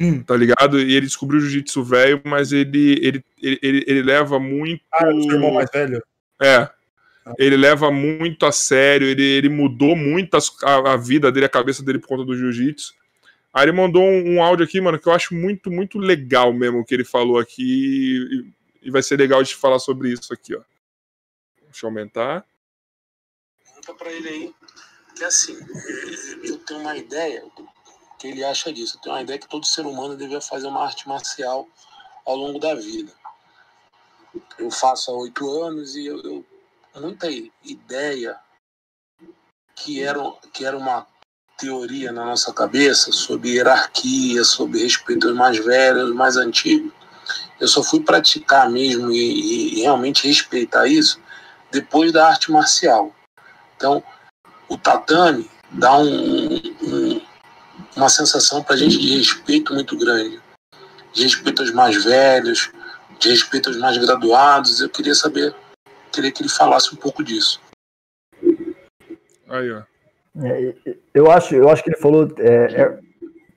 Hum. Tá ligado? E ele descobriu o jiu-jitsu velho, mas ele, ele, ele, ele, ele leva muito. Ah, o seu irmão mais velho? É. Ele leva muito a sério, ele, ele mudou muito a, a vida dele, a cabeça dele por conta do jiu-jitsu. Aí ele mandou um, um, áudio aqui, mano, que eu acho muito, muito legal mesmo o que ele falou aqui. E, e vai ser legal de falar sobre isso aqui, ó. Deixa eu aumentar. Pergunta pra ele aí, que assim, eu tenho uma ideia que ele acha disso. Eu tenho uma ideia que todo ser humano deveria fazer uma arte marcial ao longo da vida. Eu faço há oito anos e eu, eu muita ideia que era, que era uma teoria na nossa cabeça sobre hierarquia, sobre respeito aos mais velhos, aos mais antigos. Eu só fui praticar mesmo e, e realmente respeitar isso depois da arte marcial. Então, o tatame dá um, um, uma sensação para a gente de respeito muito grande, de respeito aos mais velhos, de respeito aos mais graduados. Eu queria saber queria que ele falasse um pouco disso. Aí, ó. É, eu, acho, eu acho que ele falou. É,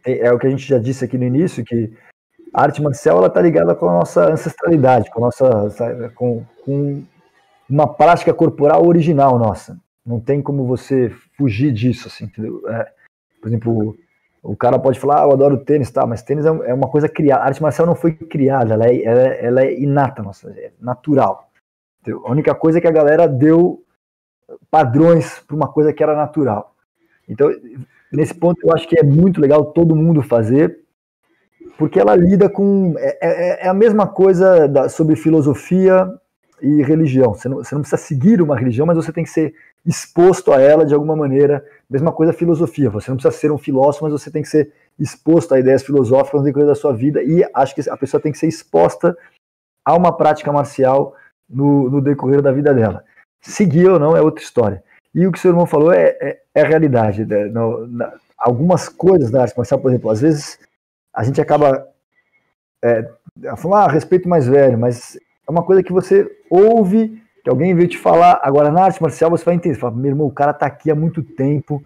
é, é, o que a gente já disse aqui no início, que a arte marcial ela está ligada com a nossa ancestralidade, com, a nossa, com, com uma prática corporal original nossa. Não tem como você fugir disso, assim, entendeu? É, por exemplo, o cara pode falar, ah, eu adoro tênis, tá, mas tênis é, é uma coisa criada. A arte marcial não foi criada, ela é, ela, ela é inata, nossa, é natural. A única coisa é que a galera deu padrões para uma coisa que era natural. Então, nesse ponto, eu acho que é muito legal todo mundo fazer, porque ela lida com. É, é, é a mesma coisa da, sobre filosofia e religião. Você não, você não, precisa seguir uma religião, mas você tem que ser exposto a ela de alguma maneira. Mesma coisa filosofia. Você não precisa ser um filósofo, mas você tem que ser exposto a ideias filosóficas no decorrer da sua vida. E acho que a pessoa tem que ser exposta a uma prática marcial no, no decorrer da vida dela. Seguir ou não é outra história. E o que o seu irmão falou é, é, é a realidade. Né? No, na, algumas coisas da arte marcial, por exemplo, às vezes a gente acaba é, falando, ah, respeito mais velho, mas é uma coisa que você ouve, que alguém veio te falar. Agora, na arte marcial, você vai entender. Você fala, meu irmão, o cara tá aqui há muito tempo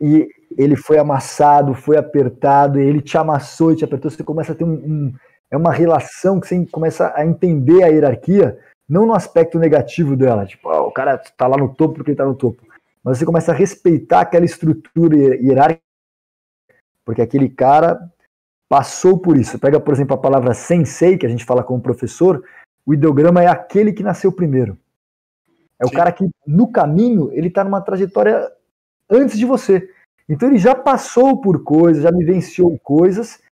e ele foi amassado, foi apertado, ele te amassou e te apertou. Você começa a ter um, um é uma relação que você começa a entender a hierarquia, não no aspecto negativo dela, tipo, oh, o cara está lá no topo porque ele está no topo, mas você começa a respeitar aquela estrutura hierárquica, porque aquele cara passou por isso. Pega, por exemplo, a palavra sensei, que a gente fala como professor, o ideograma é aquele que nasceu primeiro. É Sim. o cara que, no caminho, ele está numa trajetória antes de você. Então ele já passou por coisas, já vivenciou coisas,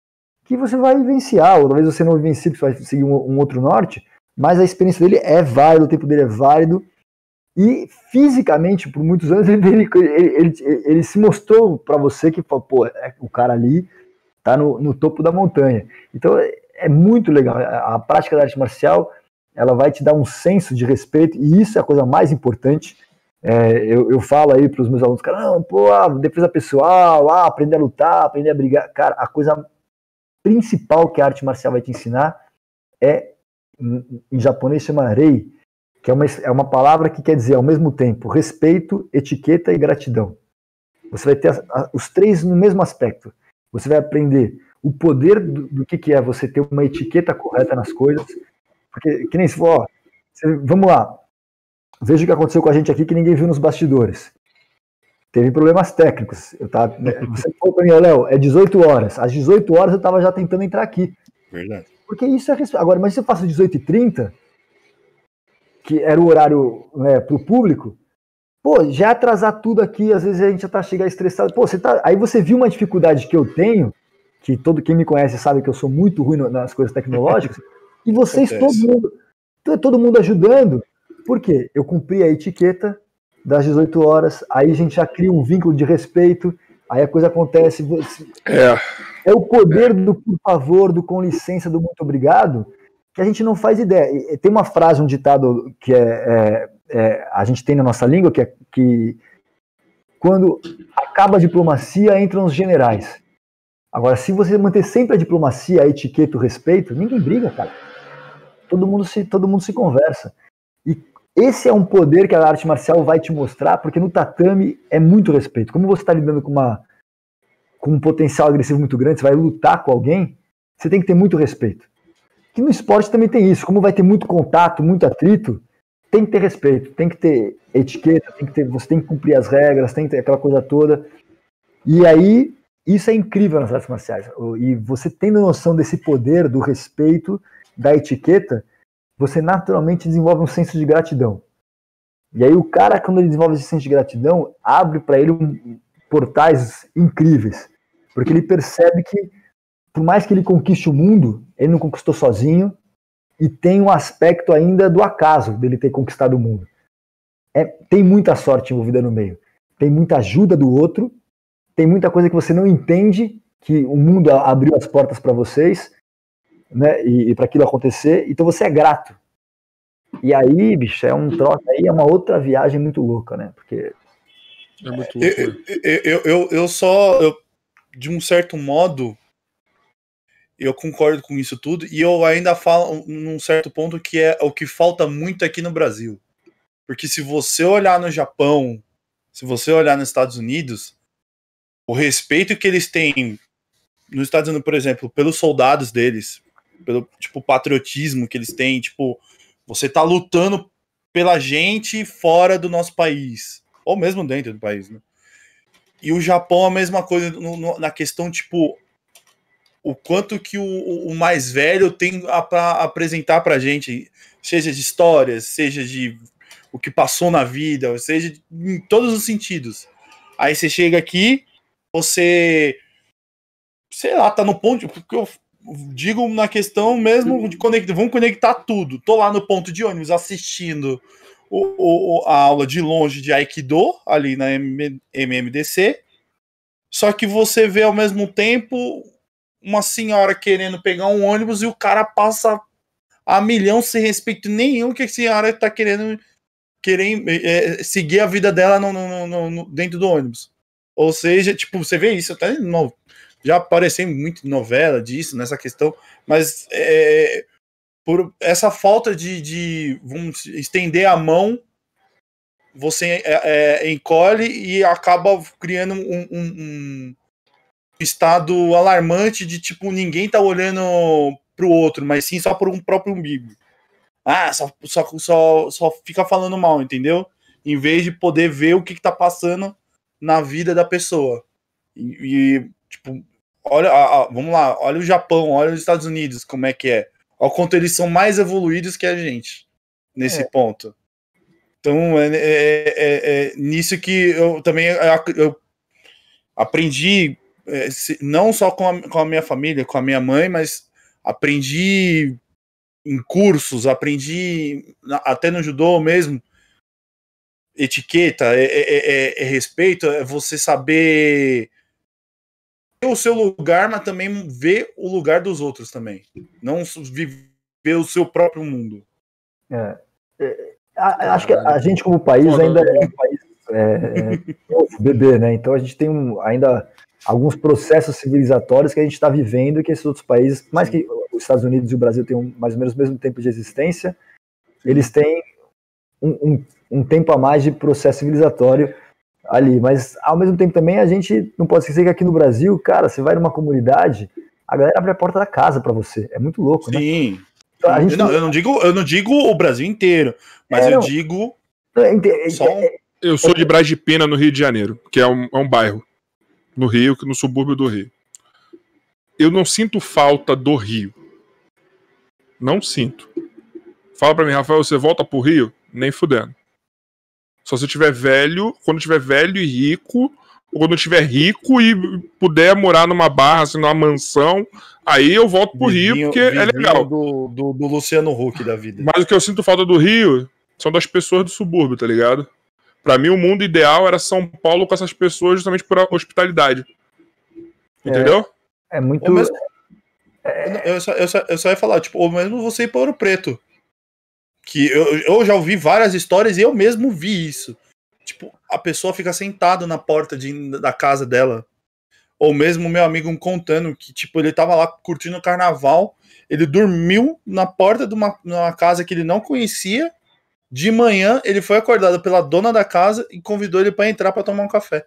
que você vai vivenciar, ou talvez você não vivencie, você vai seguir um, um, outro norte, mas a experiência dele é válida, o tempo dele é válido, E fisicamente, por muitos anos, ele, ele, ele, ele se mostrou para você que pô, é, o cara ali tá no, no topo da montanha. Então é, muito legal. A, prática da arte marcial ela vai te dar um senso de respeito, e isso é a coisa mais importante. É, eu, eu, falo aí para os meus alunos, cara, não, pô, ah, defesa pessoal, ah, aprender a lutar, aprender a brigar. Cara, a coisa principal que a arte marcial vai te ensinar é, em, em japonês chama rei, que é uma, é uma palavra que quer dizer ao mesmo tempo respeito, etiqueta e gratidão. Você vai ter os três no mesmo aspecto. Você vai aprender o poder do, do que, que, é você ter uma etiqueta correta nas coisas. Porque, que nem se for, ó, você, vamos lá. Veja o que aconteceu com a gente aqui que ninguém viu nos bastidores. Teve problemas técnicos. Eu tava, né, você falou para mim, Léo, é 18 horas. Às 18 horas eu estava já tentando entrar aqui. Verdade. Porque isso é. Agora, mas se eu faço 18h30, que era o horário né, para o público, pô, já atrasar tudo aqui, às vezes a gente já tá chegando estressado. Pô, você tá. Aí você viu uma dificuldade que eu tenho, que todo quem me conhece sabe que eu sou muito ruim nas coisas tecnológicas, e vocês, todo mundo, todo mundo ajudando. Por quê? Eu cumpri a etiqueta das 18 horas, aí a gente já cria um vínculo de respeito, aí a coisa acontece. Você... É. É o poder do por favor, do com licença, do muito obrigado, que a gente não faz ideia. Tem uma frase, um ditado que é, é, é, a gente tem na nossa língua, que é que quando acaba a diplomacia, entram os generais. Agora, se você manter sempre a diplomacia, a etiqueta, o respeito, ninguém briga, cara. Todo mundo se, todo mundo se conversa. E esse é um poder que a arte marcial vai te mostrar, porque no tatame é muito respeito. Como você está lidando com, uma, com um potencial agressivo muito grande, você vai lutar com alguém, você tem que ter muito respeito. Que no esporte também tem isso. Como vai ter muito contato, muito atrito, tem que ter respeito, tem que ter etiqueta, tem que ter, você tem que cumprir as regras, tem que ter aquela coisa toda. E aí, isso é incrível nas artes marciais. E você tendo noção desse poder, do respeito, da etiqueta, você naturalmente desenvolve um senso de gratidão. E aí o cara, quando ele desenvolve esse senso de gratidão, abre para ele um, portais incríveis. Porque ele percebe que, por mais que ele conquiste o mundo, ele não conquistou sozinho, e tem um aspecto ainda do acaso dele ter conquistado o mundo. É, tem muita sorte envolvida no meio. Tem muita ajuda do outro, tem muita coisa que você não entende, que o mundo abriu as portas para vocês, né, e, e para aquilo acontecer, então você é grato. E aí, bicho, é um troço aí, é uma outra viagem muito louca, né? Porque. É muito louco. Eu, eu, eu, eu só, eu, de um certo modo, eu concordo com isso tudo, e eu ainda falo num certo ponto que é o que falta muito aqui no Brasil. Porque se você olhar no Japão, se você olhar nos Estados Unidos, o respeito que eles têm nos Estados Unidos, por exemplo, pelos soldados deles, pelo tipo patriotismo que eles têm, tipo, você tá lutando pela gente fora do nosso país, ou mesmo dentro do país, né? E o Japão a mesma coisa no, no, na questão, tipo, o quanto que o, o mais velho tem para apresentar para gente, seja de histórias, seja de o que passou na vida, seja em todos os sentidos. Aí você chega aqui, você, sei lá, tá no ponto, porque eu digo na questão mesmo de conectar, vamos conectar tudo. Tô lá no ponto de ônibus assistindo o, o, a aula de longe de Aikido, ali na MMDC, só que você vê ao mesmo tempo uma senhora querendo pegar um ônibus e o cara passa a milhão sem respeito nenhum que a senhora está querendo querer é, seguir a vida dela no, no, no, dentro do ônibus. Ou seja, tipo, você vê isso até no, já apareceu muito novela disso, nessa questão, mas é, por essa falta de, de vamos estender a mão, você é, é, encolhe e acaba criando um, um estado alarmante de tipo ninguém tá olhando pro outro, mas sim só por um próprio umbigo. Ah, só, só, só, só fica falando mal, entendeu? Em vez de poder ver o que, que tá passando na vida da pessoa. E, e tipo, olha, a, a, vamos lá, olha o Japão, olha os Estados Unidos, como é que é. Olha quanto eles são mais evoluídos que a gente nesse é. ponto. Então, é, é, é, é, nisso que eu também eu aprendi não só com a, com a minha família, com a minha mãe, mas aprendi em cursos, aprendi até no judô mesmo, etiqueta, é, é, é, é respeito, é você saber o seu lugar, mas também ver o lugar dos outros também. Não viver o seu próprio mundo. É, é, acho que a gente, como país, ainda é um país é, bebê, né? Então a gente tem um, ainda alguns processos civilizatórios que a gente está vivendo que esses outros países, mais que os Estados Unidos e o Brasil têm mais ou menos o mesmo tempo de existência, eles têm um, um, um tempo a mais de processo civilizatório ali. Mas ao mesmo tempo também a gente não pode esquecer que aqui no Brasil, cara, você vai numa comunidade, a galera abre a porta da casa para você. É muito louco, Sim. né? Sim. Então, não, não, eu não digo, eu não digo o Brasil inteiro, mas é, eu digo é, só um... Eu sou de Braz de Pena, no Rio de Janeiro, que é um, é um bairro no Rio, no subúrbio do Rio. Eu não sinto falta do Rio. Não sinto. Fala pra mim, Rafael, você volta pro Rio? Nem fudendo. Só se eu tiver velho, quando eu tiver velho e rico, ou quando eu tiver rico e puder morar numa barra, assim, numa mansão, aí eu volto pro Rio, porque é legal. Do, do, do, Luciano Huck da vida. Mas o que eu sinto falta do Rio são das pessoas do subúrbio, tá ligado? Pra mim, o mundo ideal era São Paulo com essas pessoas justamente por hospitalidade. Entendeu? É, é muito. Mesmo, é... Eu, só, eu, só, eu só ia falar, tipo, ou mesmo você ir para Ouro Preto. Que eu, eu já ouvi várias histórias e eu mesmo vi isso. Tipo, a pessoa fica sentada na porta de, da casa dela. Ou mesmo meu amigo contando que, tipo, ele tava lá curtindo o carnaval, ele dormiu na porta de uma, uma casa que ele não conhecia. De manhã, ele foi acordado pela dona da casa e convidou ele para entrar para tomar um café.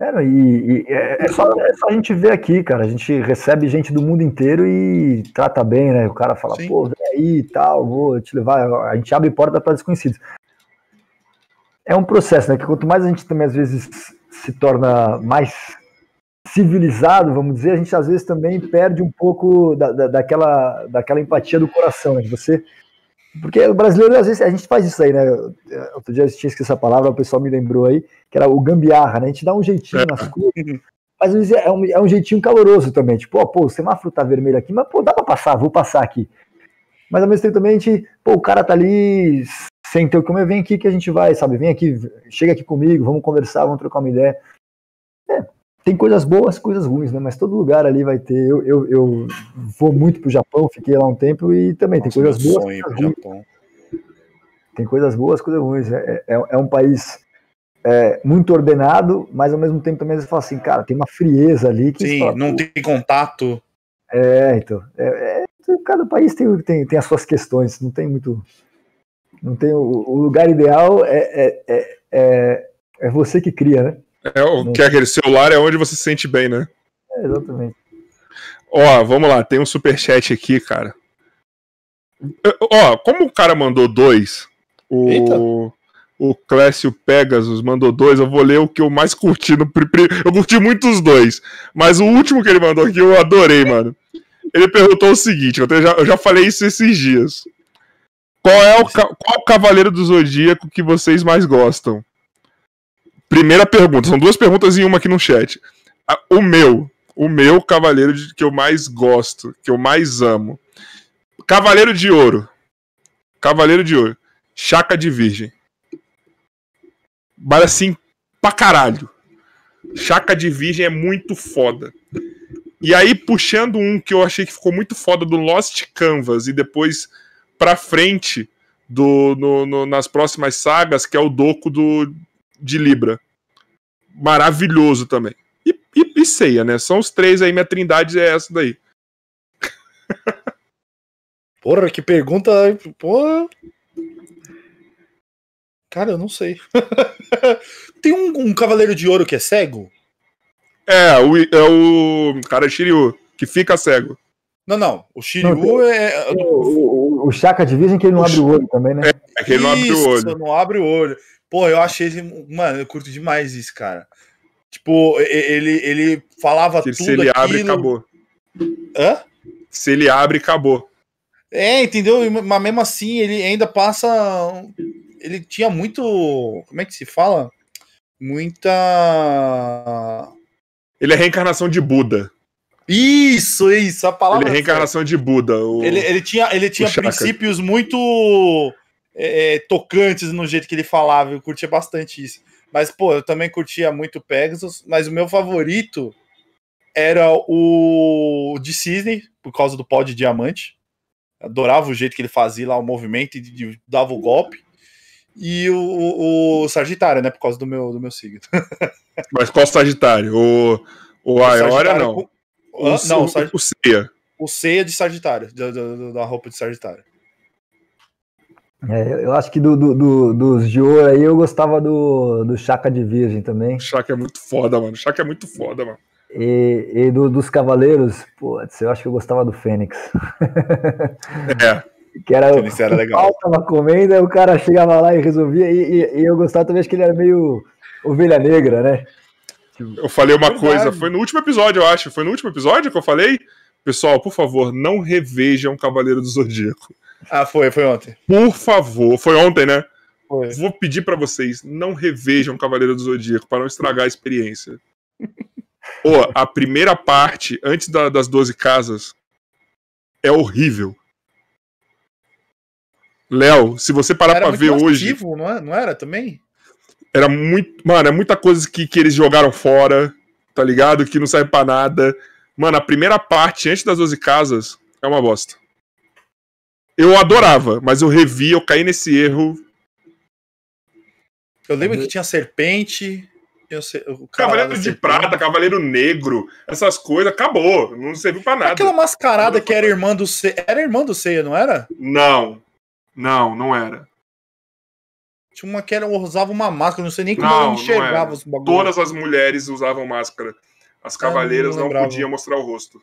É, e, e é, é, só, é, só, a gente ver aqui, cara. A gente recebe gente do mundo inteiro e trata bem, né? O cara fala, Sim. pô, vem aí e tal, vou te levar. A gente abre porta para desconhecidos. É um processo, né? Que quanto mais a gente também às vezes se torna mais civilizado, vamos dizer, a gente às vezes também perde um pouco da, da, daquela, daquela empatia do coração, né? De você porque o brasileiro, às vezes, a gente faz isso aí, né? Outro dia eu tinha esquecido essa palavra, o pessoal me lembrou aí, que era o gambiarra, né? A gente dá um jeitinho nas é. coisas, mas às vezes é um, é um jeitinho caloroso também. Tipo, ó, pô, o semáforo tá vermelho aqui, mas pô, dá pra passar, vou passar aqui. Mas ao mesmo tempo também a gente, pô, o cara tá ali sem ter o comer, vem aqui que a gente vai, sabe? Vem aqui, chega aqui comigo, vamos conversar, vamos trocar uma ideia. É, tem coisas boas, coisas ruins, né? Mas todo lugar ali vai ter. Eu, eu, eu vou muito pro Japão, fiquei lá um tempo e também Nossa, tem coisas boas. Coisas Japão. Tem coisas boas, coisas ruins. É, é, é um país é, muito ordenado, mas ao mesmo tempo também você fala assim, cara, tem uma frieza ali. Que Sim, fala, não tem contato. É, então. É, é, cada país tem, tem, tem as suas questões, não tem muito. Não tem o, o lugar ideal é, é, é, é, é você que cria, né? É, o que é aquele celular é onde você se sente bem, né? É, exatamente. Ó, vamos lá, tem um superchat aqui, cara. Ó, como o cara mandou dois, o, o Clécio Pegasus mandou dois, eu vou ler o que eu mais curti no Eu curti muito os dois, mas o último que ele mandou aqui eu adorei, mano. Ele perguntou o seguinte, eu já, eu já falei isso esses dias. Qual é o, qual é o cavaleiro do zodíaco que vocês mais gostam? Primeira pergunta, são duas perguntas em uma aqui no chat. O meu, o meu cavaleiro de, que eu mais gosto, que eu mais amo. Cavaleiro de Ouro. Cavaleiro de Ouro. Chaca de Virgem. Mas assim, pra caralho. Chaca de Virgem é muito foda. E aí, puxando um que eu achei que ficou muito foda do Lost Canvas e depois pra frente do, no, no, nas próximas sagas, que é o Doco do, de Libra. Maravilhoso também. E, e, e ceia, né? São os três aí, minha trindade é essa daí. Porra, que pergunta. Porra. Cara, eu não sei. Tem um, um, Cavaleiro de Ouro que é cego? É, o, é o cara Shiryu, que fica cego. Não, não. O Shiryu não, é. O, o, o Chaka de Virgem que ele não abre o olho também, né? É, que ele não abre o olho. não abre o olho. Pô, eu achei esse. Mano, eu curto demais isso, cara. Tipo, ele, ele falava se, tudo. Se ele aquilo... abre, acabou. Hã? Se ele abre, acabou. É, entendeu? Mas mesmo assim, ele ainda passa. Ele tinha muito. Como é que se fala? Muita. Ele é reencarnação de Buda. Isso, isso, a palavra. Ele é reencarnação de Buda. O... Ele, ele tinha, ele tinha princípios muito é, tocantes no jeito que ele falava. Eu curtia bastante isso. Mas, pô, eu também curtia muito Pegasus, mas o meu favorito era o de Cisne, por causa do pó de diamante. Adorava o jeito que ele fazia lá, o movimento e dava o golpe. E o, o, o, Sagitário, né? Por causa do meu, do meu signo. Mas qual Sagitário? O, o Aioria, não. Com... O, não, o, Sag... o Ceia. O Ceia de Sagitário, da, da, da roupa de Sagitário. É, eu acho que do, do, do, dos de ouro aí eu gostava do, do Chaka de Virgem também. Chaka é muito foda, mano. Chaka é muito foda, mano. E, e do, dos Cavaleiros, pô, eu acho que eu gostava do Fênix. É. que era, Fênix era legal. tava comendo, aí o cara chegava lá e resolvia. E, e, e, eu gostava também, acho que ele era meio ovelha negra, né? Eu falei uma Verdade. coisa, foi no último episódio, eu acho. Foi no último episódio que eu falei. Pessoal, por favor, não revejam Cavaleiro do Zodíaco. Ah, foi, foi ontem. Por favor, foi ontem, né? Foi. Vou pedir para vocês, não revejam Cavaleiro do Zodíaco para não estragar a experiência. Pô, a primeira parte, antes da, das 12 casas, é horrível. Léo, se você parar era pra ver hoje. Não, é? não era também? Era muito. Mano, é muita coisa que, que eles jogaram fora, tá ligado? Que não serve pra nada. Mano, a primeira parte, antes das 12 casas, é uma bosta. Eu adorava, mas eu revi, eu caí nesse erro. Eu lembro que tinha serpente. Sei, Cavaleiro de serpente. Prata, Cavaleiro Negro, essas coisas, acabou. Não serviu pra nada. Aquela mascarada que era irmã do Ceia. Era irmã do Ceia, não era? Não. Não, não era. Tinha uma que era, usava uma máscara, não sei nem como não, eu enxergava os bagulhos. Todas as mulheres usavam máscara. As cavaleiras não, não podiam mostrar o rosto.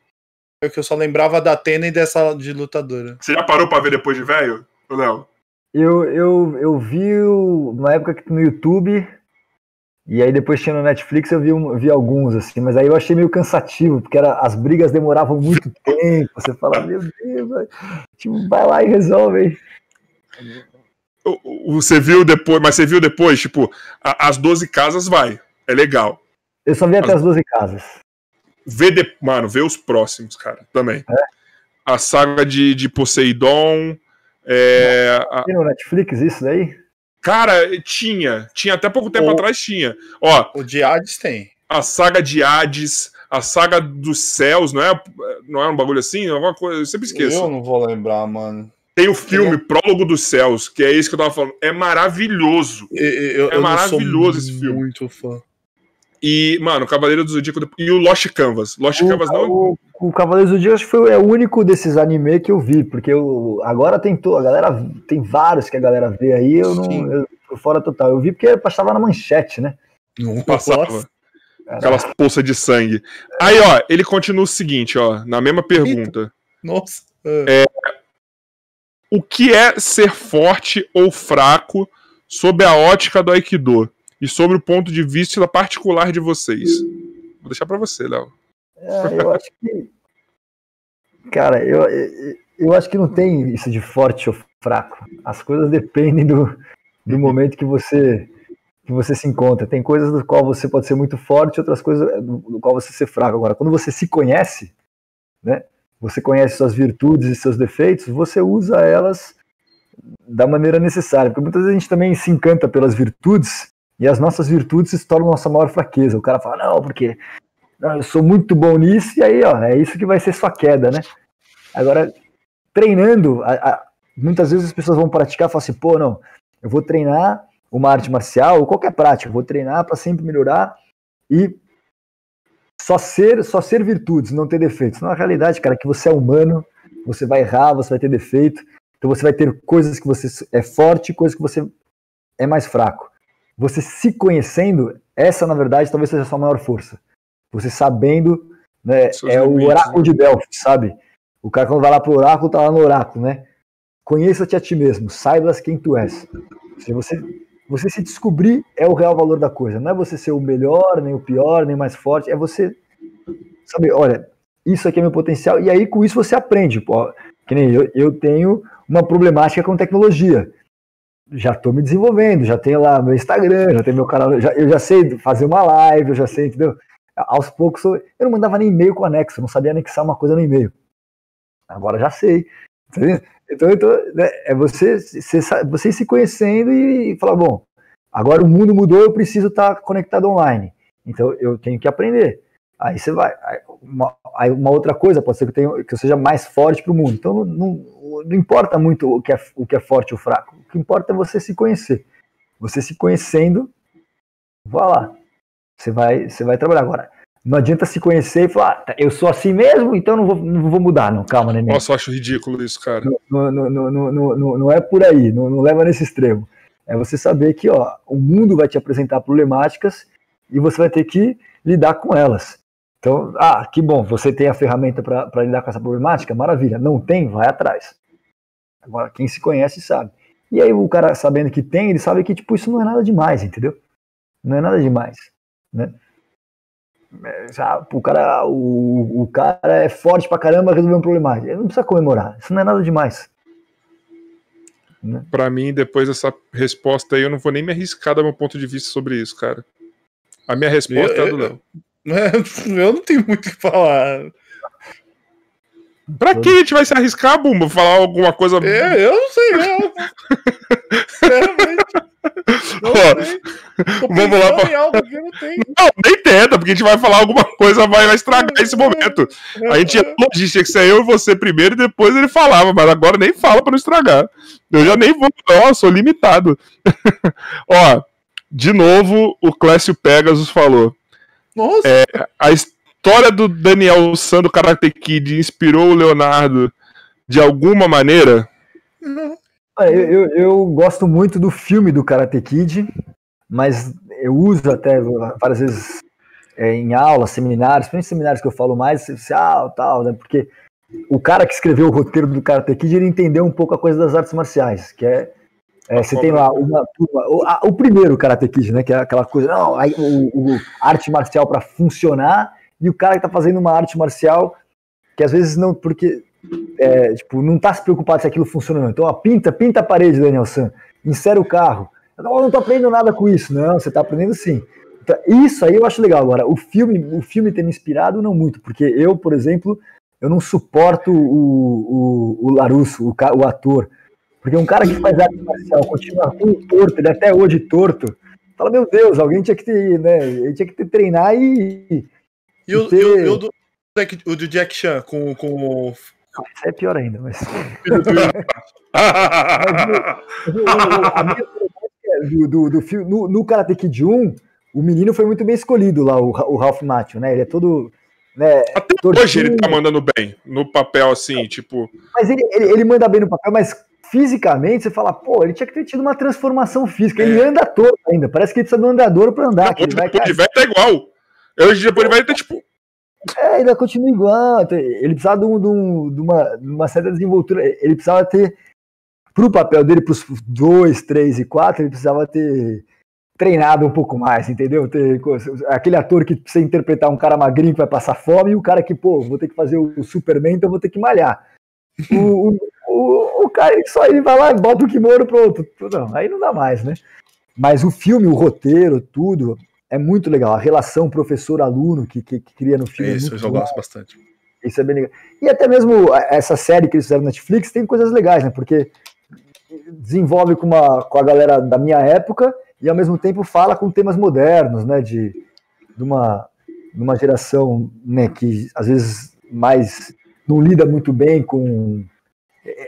É que eu só lembrava da Atena e dessa de lutadora. Você já parou pra ver depois de velho, Léo? Eu, eu, eu vi uma época que no YouTube, e aí depois tinha no Netflix, eu vi, vi alguns, assim, mas aí eu achei meio cansativo, porque era, as brigas demoravam muito tempo. Você fala, meu Deus, tipo, vai lá e resolve aí. Você viu depois, mas você viu depois, tipo, as 12 casas vai. É legal. Eu só vi até as, as 12 casas. Vê de... Mano, vê os próximos, cara, também. É? A saga de, de Poseidon. É, Tem no Netflix isso daí? Cara, tinha. Tinha até pouco tempo o... atrás tinha. Ó, o de Hades tem. A saga de Hades, a saga dos céus, não é, não é um bagulho assim? Alguma coisa, eu sempre esqueço. Eu não vou lembrar, mano. Tem o filme Prólogo dos Céus, que é isso que eu tava falando. É maravilhoso. Eu, eu, é maravilhoso esse filme. Muito fã. E, mano, o Cavaleiro do Zodíaco e o Lost Canvas. Lost o, Canvas não. O, o Cavaleiro do Zodíaco acho que foi é o único desses anime que eu vi, porque eu, agora tem to, a galera tem vários que a galera vê aí, eu não eu, fora total. Eu vi porque passava na manchete, né? Não passava. Aquelas poças de sangue. Aí, ó, ele continua o seguinte, ó, na mesma pergunta. Nossa. É, o que é ser forte ou fraco sob a ótica do Aikido e sobre o ponto de vista particular de vocês? Vou deixar para você, Léo. É, eu acho que. Cara, eu, eu acho que não tem isso de forte ou fraco. As coisas dependem do, do momento que você que você se encontra. Tem coisas do qual você pode ser muito forte, outras coisas do, qual você ser fraco. Agora, quando você se conhece, né? você conhece suas virtudes e seus defeitos, você usa elas da maneira necessária. Porque muitas vezes a gente também se encanta pelas virtudes e as nossas virtudes se tornam nossa maior fraqueza. O cara fala, não, porque não, eu sou muito bom nisso, e aí, ó, é isso que vai ser sua queda, né? Agora, treinando, a, a, muitas vezes as pessoas vão praticar e falam assim, pô, não, eu vou treinar uma arte marcial ou qualquer prática, eu vou treinar para sempre melhorar e só ser, só ser virtudes, não ter defeitos. Na realidade, cara, que você é humano, você vai errar, você vai ter defeito, então você vai ter coisas que você é forte, coisas que você é mais fraco. Você se conhecendo, essa na verdade talvez seja a sua maior força. Você sabendo, né, é o oráculo né? de Delphi, sabe? O cara quando vai lá pro oráculo, tá lá no oráculo, né? Conheça-te a ti mesmo, saibas quem tu és. Se você você se descobrir é o real valor da coisa. Não é você ser o melhor, nem o pior, nem mais forte. É você saber, olha, isso aqui é meu potencial. E aí com isso você aprende. Pô, que nem eu, eu tenho uma problemática com tecnologia. Já estou me desenvolvendo, já tenho lá meu Instagram, já tenho meu canal, já, eu já sei fazer uma live, eu já sei, entendeu? Aos poucos eu não mandava nem e-mail com anexo, eu não sabia anexar uma coisa no e-mail. Agora já sei. Então, então né, é você, você, você se conhecendo e falar, bom, agora o mundo mudou, eu preciso estar conectado online. Então eu tenho que aprender. Aí você vai. Aí uma, aí uma outra coisa pode ser que eu, tenha, que eu seja mais forte para o mundo. Então não, não, importa muito o que, é, o que é forte ou fraco. O que importa é você se conhecer. Você se conhecendo, vá lá. Você vai, você vai trabalhar agora. Não adianta se conhecer e falar, ah, eu sou assim mesmo, então não vou, não vou mudar, não. Calma, neném. Nossa, eu acho ridículo isso, cara. Não, não, não, não, não, não é por aí, não, não leva nesse extremo. É você saber que ó, o mundo vai te apresentar problemáticas e você vai ter que lidar com elas. Então, ah, que bom, você tem a ferramenta para lidar com essa problemática, maravilha. Não tem, vai atrás. Agora, quem se conhece sabe. E aí o cara sabendo que tem, ele sabe que tipo isso não é nada demais, entendeu? Não é nada demais, né? É, já, o cara, o, o cara é forte pra caramba, resolveu um problema. Ele não precisa comemorar. Isso não é nada demais. Né? Para mim, depois dessa resposta aí, eu não vou nem me arriscar dar meu ponto de vista sobre isso, cara. A minha resposta eu, é a do Léo. Eu não tenho muito o que falar. Pra que a gente vai se arriscar, Bumba? Falar alguma coisa. É, eu não sei, não. Ó, vamos lá pra... não, não, nem tenta, porque a gente vai falar alguma coisa, vai, vai estragar esse momento. A gente ia logística que ser eu e você primeiro e depois ele falava, mas agora nem fala pra não estragar. Eu já nem vou, ó, sou limitado. Ó, de novo, o Clécio Pegasus falou. Nossa! É, a história do Daniel San do Karate Kid inspirou o Leonardo de alguma maneira? Eu, eu, eu, gosto muito do filme do Karate Kid, mas eu uso até várias vezes é, em aulas, seminários, principalmente seminários que eu falo mais, ah, tal, né? Porque o cara que escreveu o roteiro do Karate Kid, ele entendeu um pouco a coisa das artes marciais, que é é, você tem lá uma turma, o, a, o, primeiro Karate Kid, né? Que é aquela coisa, não, aí, o, o arte marcial para funcionar e o cara que tá fazendo uma arte marcial que às vezes não, porque é, tipo, não tá se preocupado se aquilo funciona ou não. Então, ó, pinta, pinta a parede, Daniel San, insere o carro. Não, eu não tô aprendendo nada com isso, não, você tá aprendendo sim. Então, isso aí eu acho legal. Agora, o filme, o filme ter me inspirado, não muito, porque eu, por exemplo, eu não suporto o, o, o Larusso, o, o ator. Porque um cara que faz arte marcial continua tudo torto, ele é até hoje torto. Fala, meu Deus, alguém tinha que ter, né? Ele tinha que ter treinar e. E, o, ter... e, o, do, o do Jack Chan com, com Isso é pior ainda, mas. do, do, do filme, no, no Karate Kid 1, o menino foi muito bem escolhido lá, o, o Ralph Macchio, né? Ele é todo. Né, Até hoje ele tá mandando bem no papel, assim, tipo. Mas ele, ele, ele manda bem no papel, mas fisicamente, você fala, pô, ele tinha que ter tido uma transformação física. Ele é. anda todo ainda. Parece que ele precisa de um andador para andar. Não, ele vai de velho tá igual. Hoje depois ele vai ter tipo. É, ainda continua igual. Ele precisava de, um, de, um, de, uma, de uma certa desenvoltura. Ele precisava ter, pro papel dele, pros dois, três e quatro, ele precisava ter treinado um pouco mais, entendeu? Ter, aquele ator que precisa interpretar um cara magrinho que vai passar fome e o cara que, pô, vou ter que fazer o Superman, então vou ter que malhar. O, o, o, o cara só ele vai lá, bota o kimono pronto. Não, aí não dá mais, né? Mas o filme, o roteiro, tudo, é muito legal. A relação professor-aluno que, que, que, cria no filme. É isso, é eu já gosto bastante. Isso é bem legal. E até mesmo essa série que eles fizeram na Netflix tem coisas legais, né? Porque desenvolve com, uma, com a galera da minha época e ao mesmo tempo fala com temas modernos, né? De, de, uma, de uma geração né, que às vezes mais não lida muito bem com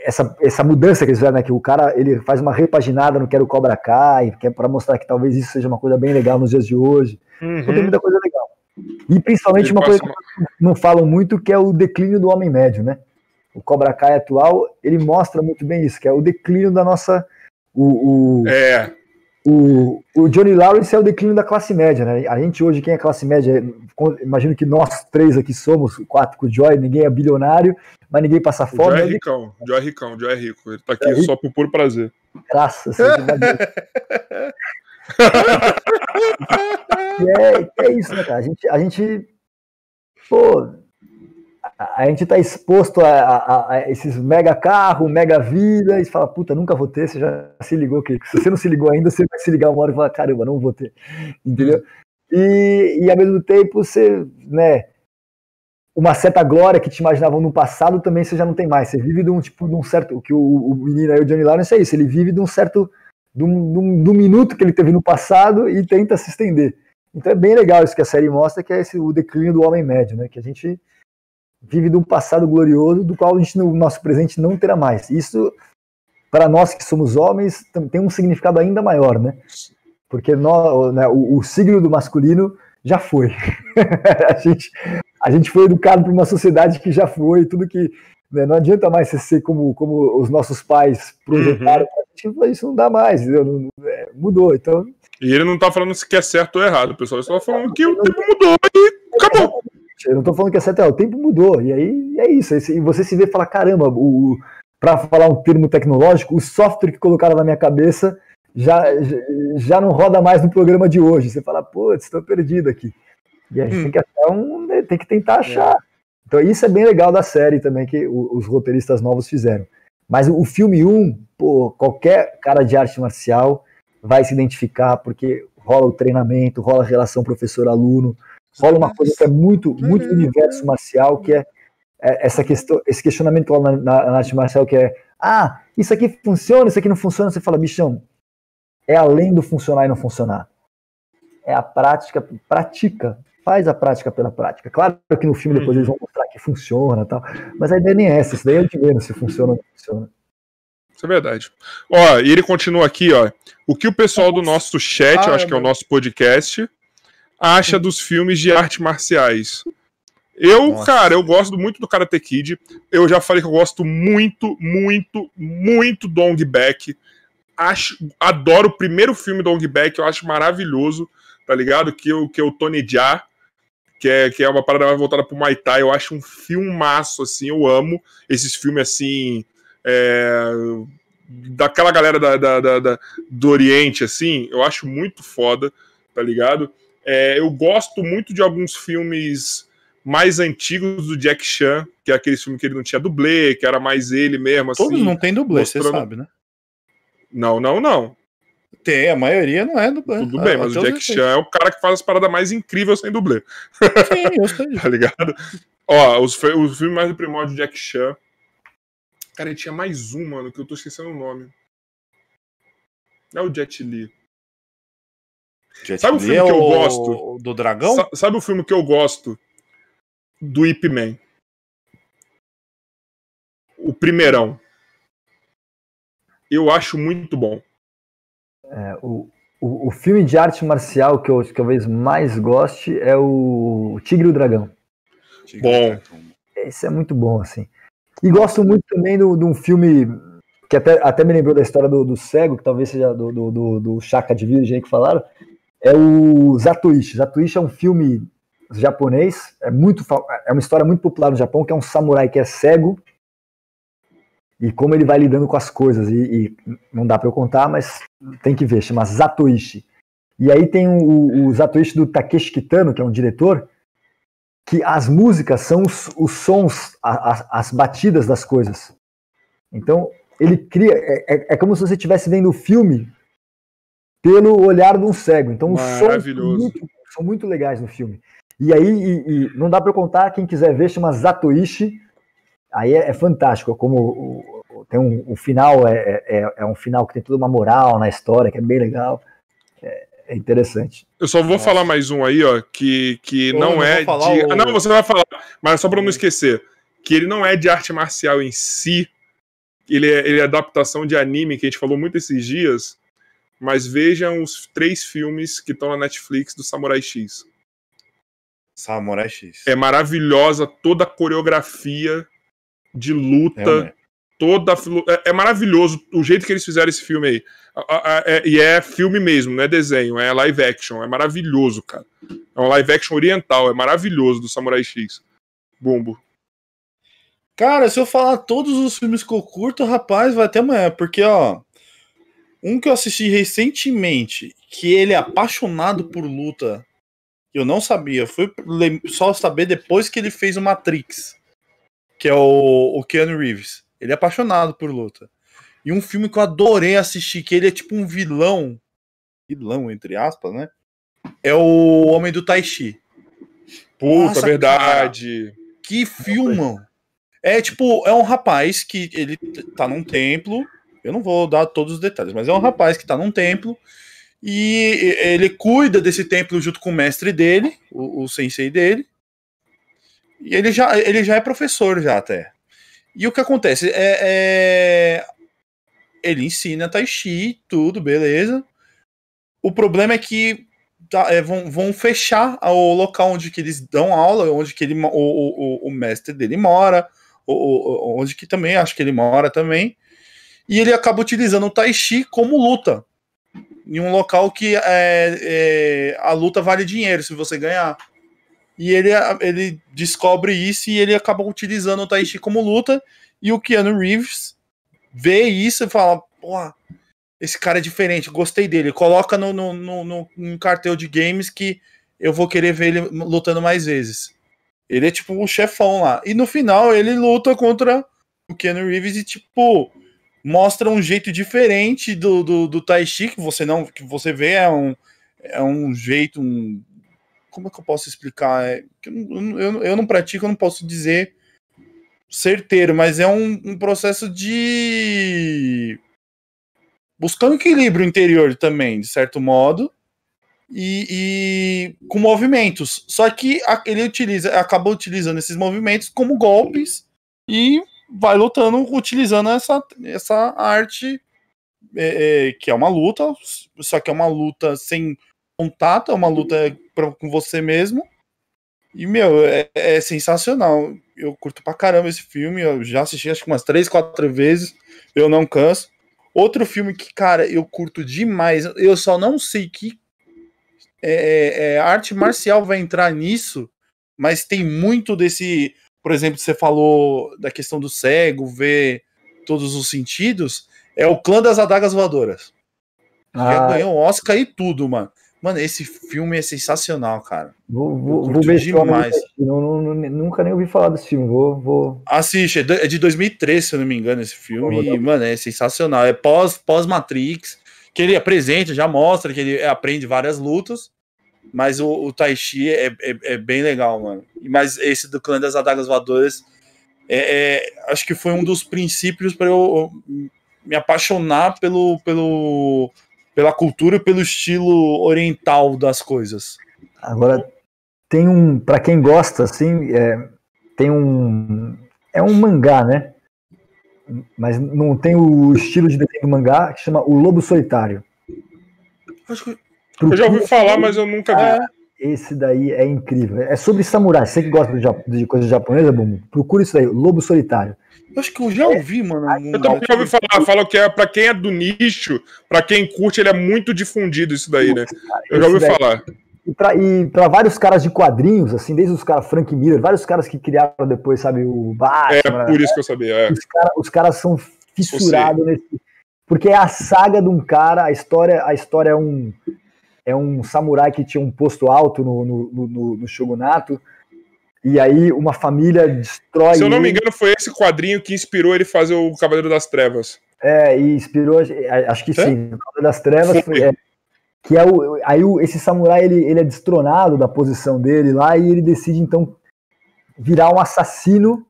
essa, essa mudança que eles fizeram, né, que o cara ele faz uma repaginada no Quero Cobra Kai, que é para mostrar que talvez isso seja uma coisa bem legal nos dias de hoje. Uhum. Então tem muita coisa legal. E principalmente uma coisa que não falam muito, que é o declínio do homem médio, né? O Cobra Kai atual, ele mostra muito bem isso, que é o declínio da nossa... O, o, é. O, o Johnny Lawrence é o declínio da classe média, né? A gente hoje, quem é classe média, imagino que nós três aqui somos, quatro com o Joy, ninguém é bilionário, mas ninguém passa fome. O Joy é ricão, o Joy é ricão, o Joy é rico. Ele tá aqui é só por puro prazer. Graças é, é isso, né, cara? A gente, a gente pô, a gente está exposto a, a, a, esses mega carro, mega vida, e fala, puta, nunca vou ter, você já se ligou que se você não se ligou ainda, você vai se ligar uma hora e falar, caramba, não vou ter, entendeu? E, e ao mesmo tempo você, né, uma certa glória que te imaginavam no passado também você já não tem mais. Você vive de um tipo de um certo. Que o, o menino aí, o Johnny Lawrence, é isso. Ele vive de um certo. Um, minuto que ele teve no passado e tenta se estender. Então é bem legal isso que a série mostra, que é esse, o declínio do homem médio, né? Que a gente vive de um passado glorioso do qual a gente no nosso presente não terá mais. Isso, para nós que somos homens, tem um significado ainda maior, né? Porque nós, né, o, o signo do masculino já foi. a, gente, a gente foi educado por uma sociedade que já foi, tudo que. Né, não adianta mais você ser como, como os nossos pais projetaram. Uhum. Isso não dá mais, não, é, mudou. Então. E ele não está falando se é certo ou errado, pessoal. Ele só falando que o tempo mudou e acabou. Eu não estou falando que é certo, é, o tempo mudou. E aí é isso. E você se vê e fala: caramba, o, para falar um termo tecnológico, o software que colocaram na minha cabeça já, já não roda mais no programa de hoje. Você fala, putz, estou perdido aqui. E a gente hum. tem, que achar um, né, tem que tentar achar. É. Então isso é bem legal da série também, que os roteiristas novos fizeram. Mas o filme 1, pô, qualquer cara de arte marcial vai se identificar, porque rola o treinamento, rola a relação professor-aluno, rola uma coisa que é muito, muito do universo marcial, que é, é essa questão, esse questionamento lá na, na, na arte marcial, que é, ah, isso aqui funciona, isso aqui não funciona, você fala, bichão, é além do funcionar e não funcionar. É a prática, pratica, faz a prática pela prática. Claro que no filme depois eles vão mostrar que funciona tal, mas a ideia nem é essa, isso daí é de menos se funciona ou não funciona. Isso é verdade. Ó, e ele continua aqui, ó. O que o pessoal do nosso chat, ah, acho que é o nosso podcast, acha dos filmes de artes marciais? Eu, Nossa. cara, eu gosto muito do Karate Kid. Eu já falei que eu gosto muito, muito, muito do Ong Back acho, adoro o primeiro filme do Ong Back, eu acho maravilhoso, tá ligado? Que, o, que é o Tony Jaa, que é, que é uma parada mais voltada pro Muay Thai, eu acho um filmaço, assim, eu amo esses filmes, assim, é, daquela galera da, da, da, da, do Oriente, assim, eu acho muito foda, tá ligado? É, eu gosto muito de alguns filmes mais antigos do Jack Chan, que é aquele filme que ele não tinha dublê, que era mais ele mesmo, assim. Todos não tem dublê, você sabe, né? Não, não, não. Tem, a maioria não é dublê. Tudo bem, mas o Jack Chan é o cara que faz as paradas mais incríveis sem dublê. Sim, eu sei. tá ligado? Ó, os, os filmes mais do primórdio de Jack Chan. Cara, ele tinha mais um, mano, que eu tô esquecendo o nome. É o Jet Li. Jet sabe o filme é que eu o... gosto? Do dragão? Sa sabe o filme que eu gosto? Do Ip Man. O primeirão eu acho muito bom. É, o, o, o, filme de arte marcial que eu talvez mais goste é o Tigre e o Dragão. Bom. Esse é muito bom, assim. E gosto muito também de um filme que até, até me lembrou da história do, do cego, que talvez seja do, do, do, do Chaka de Virgem que falaram, é o Zatoichi. Zatoichi é um filme japonês, é muito é uma história muito popular no Japão, que é um samurai que é cego e como ele vai lidando com as coisas. E, e não dá para eu contar, mas tem que ver, chama Zatoichi. E aí tem o, o Zatoichi do Takeshi Kitano, que é um diretor, que as músicas são os, os sons, a, a, as batidas das coisas. Então, ele cria. É, é, é como se você estivesse vendo o filme pelo olhar de um cego. Então, os sons são muito, são muito legais no filme. E aí, e, e não dá para eu contar, quem quiser ver, chama Zatoichi aí é, é fantástico, como o, o, tem um, o final é, é, é, é, um final que tem toda uma moral na história, que é bem legal. É, é interessante. Eu só vou falar mais um aí, ó, que, que não, não é de. O... Ah, não, você vai falar, mas só para não esquecer, que ele não é de arte marcial em si, ele é, ele é adaptação de anime, que a gente falou muito esses dias, mas vejam os três filmes que estão na Netflix do Samurai X. Samurai X. É maravilhosa toda a coreografia de luta. Toda é, é, maravilhoso o jeito que eles fizeram esse filme aí. É, e é filme mesmo, não é desenho, é live action. É maravilhoso, cara. É um live action oriental, é maravilhoso do Samurai X. Bumbo. Cara, se eu falar todos os filmes que eu curto, rapaz, vai até amanhã, porque ó, um que eu assisti recentemente, que ele é apaixonado por luta, eu não sabia, foi só saber depois que ele fez o Matrix que é o, o Keanu Reeves. Ele é apaixonado por luta. E um filme que eu adorei assistir, que ele é tipo um vilão, vilão, entre aspas, né? É o Homem do Tai Chi. Puta, Nossa, verdade. Cara, que filmam. É tipo, é um rapaz que ele tá num templo. Eu não vou dar todos os detalhes, mas é um rapaz que tá num templo e ele cuida desse templo junto com o mestre dele, o, o sensei dele. E ele já, ele já é professor já até. E o que acontece é, é ele ensina Tai Chi, tudo, beleza. O problema é que tá, é, vão, vão fechar o local onde que eles dão aula, onde que ele, o, o, o mestre dele mora, o, onde que também acho que ele mora também. E ele acaba utilizando o Tai Chi como luta. Em um local que é, é, a luta vale dinheiro se você ganhar. E ele, ele descobre isso e ele acaba utilizando o Tai Chi como luta. E o Keanu Reeves vê isso e fala: Porra, esse cara é diferente, gostei dele. Coloca no, no, no, no, no cartel de games que eu vou querer ver ele lutando mais vezes. Ele é tipo o chefão lá. E no final ele luta contra o Keanu Reeves e, tipo, mostra um jeito diferente do, do, do Tai Chi, que você não. que você vê, é um, é um jeito. Um, como é que eu posso explicar? É, eu, eu, eu não pratico, eu não posso dizer certeiro, mas é um, um processo de buscando equilíbrio interior também, de certo modo, e, e, com movimentos. Só que ele utiliza, acaba utilizando esses movimentos como golpes e vai lutando, utilizando essa, essa arte é, é, que é uma luta, só que é uma luta sem contato, é uma luta pra, com você mesmo. E, meu, é, é, sensacional. Eu curto pra caramba esse filme. Eu já assisti acho que umas três, quatro vezes. Eu não canso. Outro filme que, cara, eu curto demais. Eu só não sei que é, é, é, arte marcial vai entrar nisso, mas tem muito desse. Por exemplo, você falou da questão do cego, ver todos os sentidos. É o clã das adagas voadoras. Ah. Já ganhou Oscar e tudo, mano. Mano, esse filme é sensacional, cara. Vou, vou, vou ver demais. Não, não, nunca nem ouvi falar desse filme. Vou, vou... Assiste, é de 2003, se eu não me engano, esse filme. E, mano, é sensacional. É pós, pós-Matrix, que ele apresenta, já mostra que ele aprende várias lutas. Mas o, o Tai Chi é, é, é, bem legal, mano. Mas esse do clã das adagas voadoras, é, é, acho que foi um dos princípios para eu me apaixonar pelo, pelo pela cultura e pelo estilo oriental das coisas. Agora, tem um, para quem gosta, assim, é, tem um, é um mangá, né? Mas não tem o estilo de desenho do mangá, que chama O Lobo Solitário. Eu já ouvi falar, mas eu nunca vi. Ah, esse daí é incrível. É sobre samurai. Você que gosta de, de coisa japonesa, Bum, procura isso daí, Lobo Solitário. Eu acho que eu já ouvi, mano. Eu também já ouvi falar. Falam que é pra quem é do nicho, pra quem curte, ele é muito difundido isso daí, né? Eu já ouvi daí, falar. E pra, e pra vários caras de quadrinhos, assim, desde os caras Frank Miller, vários caras que criaram depois, sabe, o Batman. É, por isso que eu sabia. É. Os, cara, os caras são fissurados nesse. Porque é a saga de um cara, a história, a história é um. É um samurai que tinha um posto alto no, no, no, no shogunato e aí uma família destrói. Se eu não me engano, foi esse quadrinho que inspirou ele fazer o Cavaleiro das Trevas. É, e inspirou, acho que é? sim, o Cavaleiro das Trevas foi. É, que é o, aí o, esse samurai ele, ele é destronado da posição dele lá e ele decide então virar um assassino.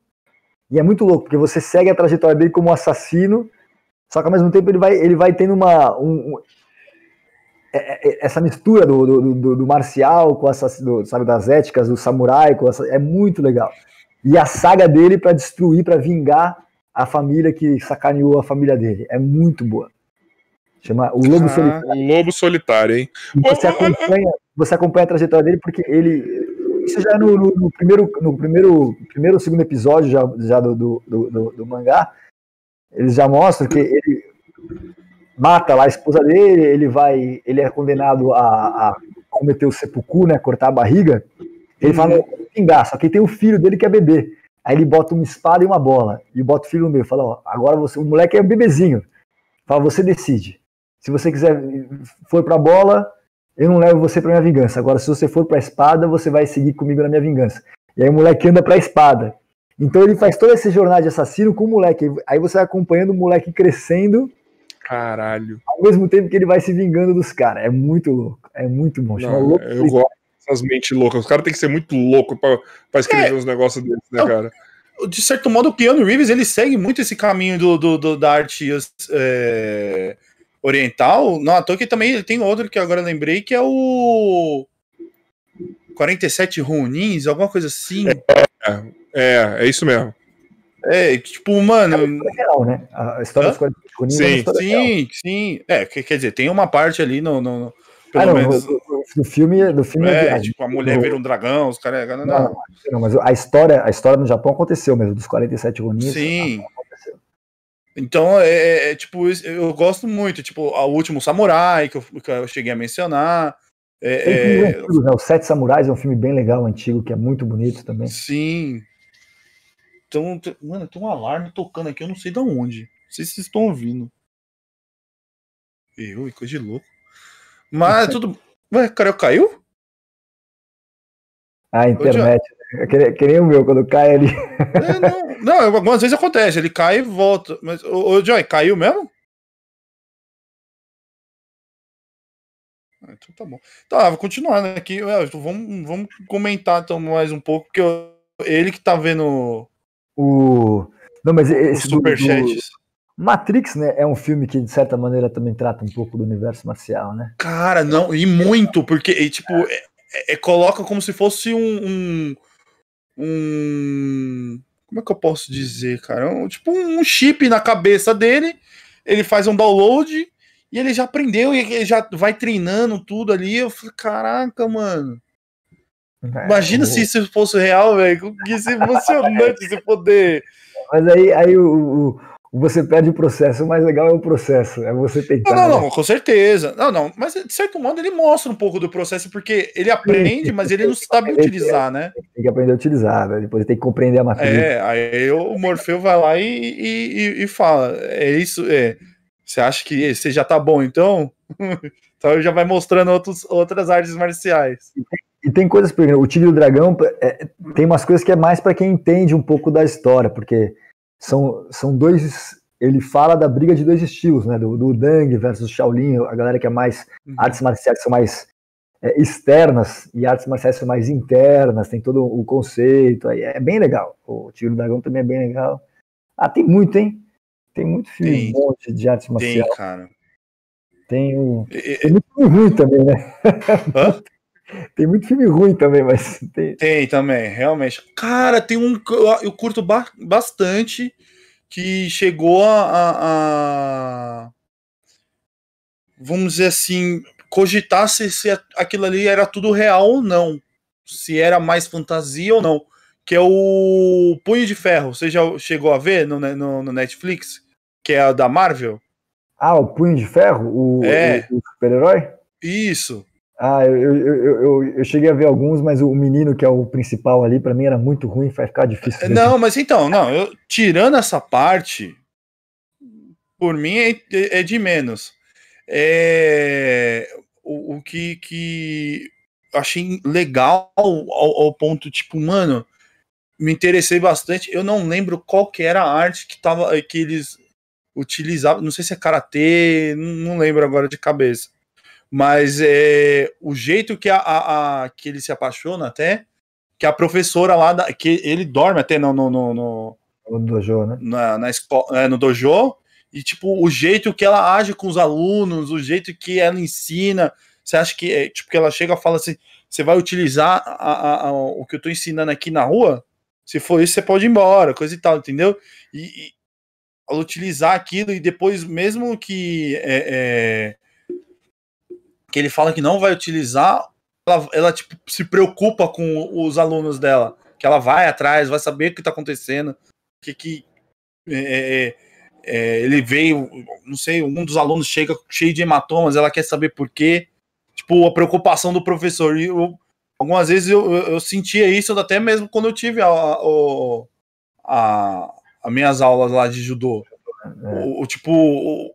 E é muito louco, porque você segue a trajetória dele como assassino, só que ao mesmo tempo ele vai, ele vai tendo uma. Um, é, é, é, essa mistura do, do, do, do marcial com essa, do, sabe, das éticas, do samurai, com essa, é muito legal. E a saga dele para destruir, para vingar a família que sacaneou a família dele. É muito boa. Chama O Lobo ah, Solitário. O Lobo Solitário, hein? Você acompanha, você acompanha a trajetória dele porque ele. Isso já é no, no, no primeiro, no primeiro, primeiro ou segundo episódio já, já do, do, do, do mangá. Eles já mostram que ele mata lá a esposa dele, ele vai, ele é condenado a, a cometer o seppuku, né, cortar a barriga. Ele fala, pingar, só que tem o filho dele que é bebê. Aí ele bota uma espada e uma bola, e bota o filho no meio, fala, ó, agora você, o moleque é um bebezinho. Fala, você decide. Se você quiser for pra bola, eu não levo você pra minha vingança. Agora, se você for pra espada, você vai seguir comigo na minha vingança. E aí o moleque anda pra espada. Então ele faz toda essa jornada de assassino com o moleque. Aí você vai acompanhando o moleque crescendo Caralho. Ao mesmo tempo que ele vai se vingando dos caras. É muito louco. É muito bom. Não, eu gosto Essas mentes loucas. Os caras têm que ser muito louco pra, pra escrever É. uns negócios desses, né, Não. cara? de certo modo, o Keanu Reeves ele segue muito esse caminho do, do- do- da arte é, oriental. Não, à toa que também ele tem outro que agora lembrei, que é o 47 Ronins, alguma coisa assim. É, é isso mesmo. É, tipo, mano. É real, né? A história Hã? das 40 Ronin é Sim, uma história real. Sim, sim. É, que- quer dizer, tem uma parte ali no. no- no- pelo Ah, não, menos. no, filme, no filme é, viagem. tipo, a mulher No- vira um dragão, os caras. Não, Não, não. não, mas a história, a história no Japão aconteceu mesmo, dos 47 Ronin. Sim. Então, é, é, é, tipo, eu gosto muito. Tipo, o último Samurai, que eu, que eu cheguei a mencionar. É, é, antigos, né? Os Sete Samurais é um filme bem legal, antigo, que é muito bonito também. Sim. Te- mano, tem um alarme tocando aqui, eu não sei de onde. Não sei se vocês estão ouvindo. Eu, coisa de louco. Mas tudo. Ué, cara, caiu? A internet, né? que, nem- que nem o meu, quando cai ali. É, não, não, algumas vezes acontece, ele cai e volta. Mas, ô, ô Joy, caiu mesmo? Ah, então tá bom. Tá, vou continuar né, aqui. Vamos, vamos comentar então mais um pouco, porque eu- ele que tá vendo O... Não, mas os esse do, do. Matrix, né, é um filme que, de certa maneira, também trata um pouco do universo marcial, né? Cara, não, e muito, porque, e, tipo, é- é- é- coloca como se fosse um, um. um- Como é que eu posso dizer, cara? Um- tipo, um chip na cabeça dele, ele faz um download e ele já aprendeu e ele já vai treinando tudo ali. Eu falei, caraca, mano. Imagina É, se isso fosse real, velho. Que isso é emocionante você poder. Mas aí, aí o, o- você perde o processo, o mais legal é o processo, é você tentar. Não, não, não, com certeza. Não, não, mas de certo modo ele mostra um pouco do processo, porque ele aprende, mas ele não sabe utilizar, né? Tem que aprender a utilizar, né? depois tem que compreender a matriz. É, aí o Morfeu vai lá e, e, e- fala: é isso, é. Você acha que você já tá bom, então? então já vai mostrando outros, outras artes marciais. E tem coisas, por exemplo, o Tigre e o Dragão é, tem umas coisas que é mais para quem entende um pouco da história, porque são, são dois. Ele fala da briga de dois estilos, né? Do, do Dang versus Shaolin, a galera que é mais. Artes marciais são mais é, externas e artes marciais são mais internas, tem todo o conceito, aí é bem legal. O Tigre e o Dragão também é bem legal. Ah, tem muito, hein? Tem muito filme Tem. bom de, de artes Tem, marciais. cara. Tem, o, E- e- tem muito ruim também, né? Hã? Tem muito filme ruim também, mas tem, Tem também, realmente. Cara, tem um que eu, curto ba- bastante que chegou a, a- a- Vamos dizer assim, cogitar se, se aquilo ali era tudo real ou não. Se era mais fantasia ou não. Que é o Punho de Ferro. Você já chegou a ver no, no, no Netflix? Que é a da Marvel? Ah, o Punho de Ferro? O, É. o- o super-herói? Isso. Ah, eu, eu, eu, eu, cheguei a ver alguns, mas o menino que é o principal ali, pra mim era muito ruim, vai ficar difícil. Não, mas então, não, eu, tirando essa parte, por mim é, é de menos. É, o, o que, que achei legal ao, ao ponto, tipo, mano, me interessei bastante. Eu não lembro qual que era a arte que, tava, que eles utilizavam, não sei se é karatê, não lembro agora de cabeça. Mas é, o jeito que, a, a- a- que ele se apaixona até, que a professora lá, da- que ele dorme até no, no, no, no- No dojo, né? na, na escola, no dojo, e tipo, o jeito que ela age com os alunos, o jeito que ela ensina, você acha que, é, tipo, que ela chega e fala assim, você vai utilizar a- a- a- o que eu tô ensinando aqui na rua? Se for isso, você pode ir embora, coisa e tal, entendeu? E, e ela utilizar aquilo e depois, mesmo que é, é, que ele fala que não vai utilizar, ela, ela, tipo, se preocupa com os alunos dela, que ela vai atrás, vai saber o que tá acontecendo, que, que é, é, é, ele veio, não sei, um dos alunos chega cheio de hematomas, ela quer saber por quê. Tipo, a preocupação do professor. E eu, algumas vezes eu, eu, sentia isso até mesmo quando eu tive a, a, a, as minhas aulas lá de judô. O, o tipo, o-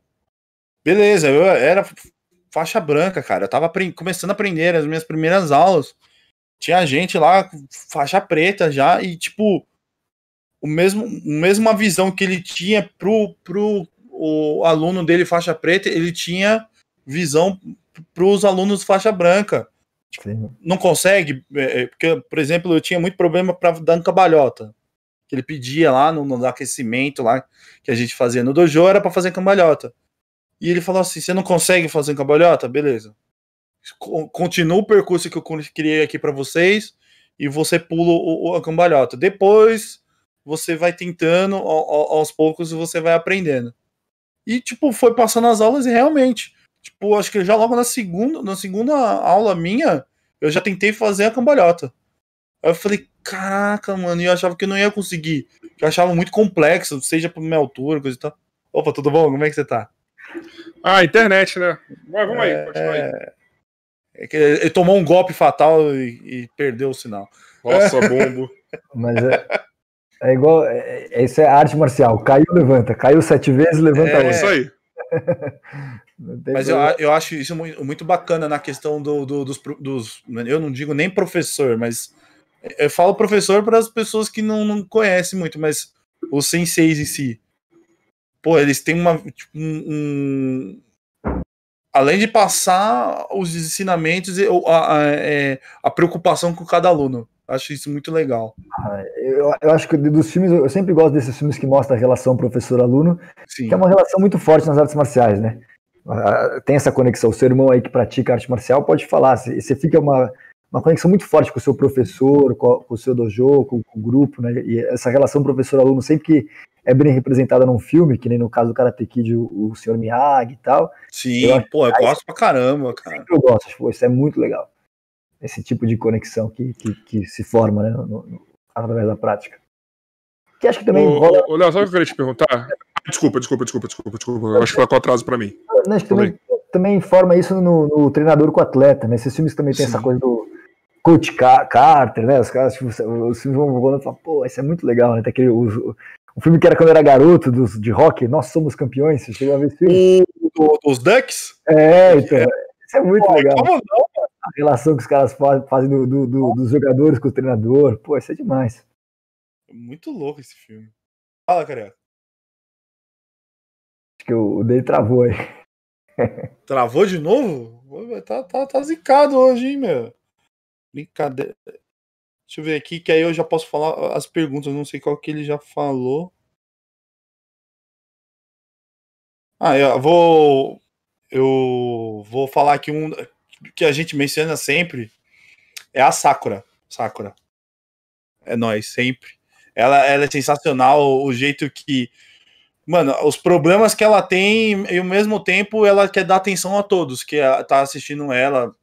beleza, eu era faixa branca, cara. Eu tava começando a aprender as minhas primeiras aulas. Tinha gente lá, faixa preta já, e tipo, o mesmo, a mesma visão que ele tinha pro, pro o aluno dele faixa preta, ele tinha visão para os alunos faixa branca. Sim. não consegue, é, é, porque, por exemplo, eu tinha muito problema para dar cambalhota. Que ele pedia lá no, no aquecimento lá que a gente fazia no dojo era para fazer cambalhota. E ele falou assim: você não consegue fazer cambalhota? Beleza. Co- Continua o percurso que eu criei aqui para vocês e você pula o, o- a cambalhota. Depois você vai tentando, ao- ao- aos poucos você vai aprendendo. E, tipo, foi passando as aulas e realmente, tipo, acho que já logo na segunda, na segunda aula minha, eu já tentei fazer a cambalhota. Aí eu falei, caraca, mano, e eu achava que eu não ia conseguir. Eu achava muito complexo, seja por minha altura, coisa e tal. Opa, tudo bom? Como é que você tá? Ah, internet, né? Mas vamos aí, continua aí. É que ele tomou um golpe fatal e, e perdeu o sinal. Nossa, bombo. Mas é, é igual. É, é- isso é arte marcial. Caiu, levanta. Caiu sete vezes, levanta É. É isso aí. Mas eu, eu acho isso muito, bacana na questão do, do- dos, dos. Eu não digo nem professor, mas eu falo professor para as pessoas que não, não conhecem muito, mas os senseis em si. Pô, eles têm uma. tipo, um, um- além de passar os ensinamentos, e a, a- é, a preocupação com cada aluno. Acho isso muito legal. Eu, eu acho que dos filmes, eu sempre gosto desses filmes que mostram a relação professor-aluno, que é uma relação muito forte nas artes marciais, né? Ah, Tem essa conexão. O seu irmão aí que pratica arte marcial pode falar. Você fica uma, uma conexão muito forte com o seu professor, com, a- com o seu dojo, com, com o grupo, né? E essa relação professor-aluno sempre que é bem representada num filme, que nem no caso do Karate Kid, o, o Sr. Miyagi e tal, Sim, Eu pô, eu gosto pra caramba, cara. eu gosto. Tipo, isso é muito legal. Esse tipo de conexão que, que, que se forma né, no- no- através da prática. Que acho que também Ô, rola. ô, Léo, sabe o que eu queria te perguntar? Desculpa, desculpa, desculpa, desculpa, desculpa. Eu acho que com atraso pra mim. Né, acho que também, também forma isso no, no treinador com o atleta, né? Esses filmes também tem essa Sim. coisa do Coach Car- Carter, né? Os caras, tipo, os filmes vão rolando e falam, pô, isso é muito legal, né? Tem aquele, o, o filme que era quando eu era garoto, dos, de rock, Nós Somos Campeões, você chegou a ver esse filme? O, os Ducks? É, então, isso é muito Pô, legal. como não? A relação que os caras fa- fazem do, do- do- dos jogadores com o treinador, pô, isso é demais. Muito louco esse filme. Fala, cara. Acho que o, o dele travou aí. Travou de novo? Tá, tá, tá zicado hoje, hein, meu? Brincadeira. Deixa eu ver aqui, que aí eu já posso falar as perguntas. Não sei qual que ele já falou. Ah, eu vou. Eu vou falar aqui um que a gente menciona sempre. É a Sakura. Sakura. É nós, sempre. Ela, ela é sensacional, o jeito que. Mano, os problemas que ela tem e ao mesmo tempo ela quer dar atenção a todos que a- tá assistindo ela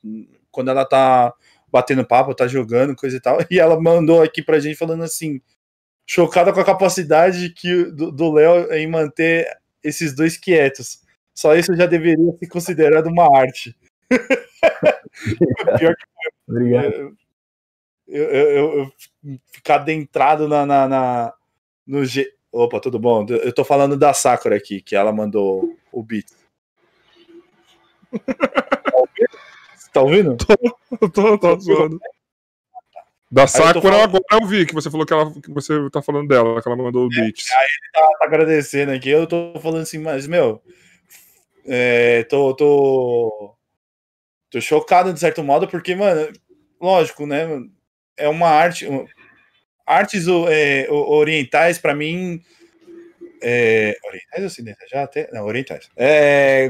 quando ela tá batendo papo, tá jogando, coisa e tal. E ela mandou aqui pra gente falando assim: chocada com a capacidade que do Léo em manter esses dois quietos. Só isso já deveria ser considerado uma arte. Pior Obrigado. eu, eu, eu- eu ficar adentrado na, na, na- no G. Opa, tudo bom? Eu tô falando da Sakura aqui, que ela mandou o beat. tá ouvindo? Eu tô, tô zoando. Da Sakura, falando- agora eu vi que você falou que, ela, que você tá falando dela, que ela mandou o beats. Tá, tá agradecendo aqui. Eu tô falando assim, mas, meu, é, tô, tô, tô chocado de certo modo, porque, mano, lógico, né? É uma arte. Artes é, orientais, pra mim. É, orientais ou ocidentais? Já até. Não, orientais. É,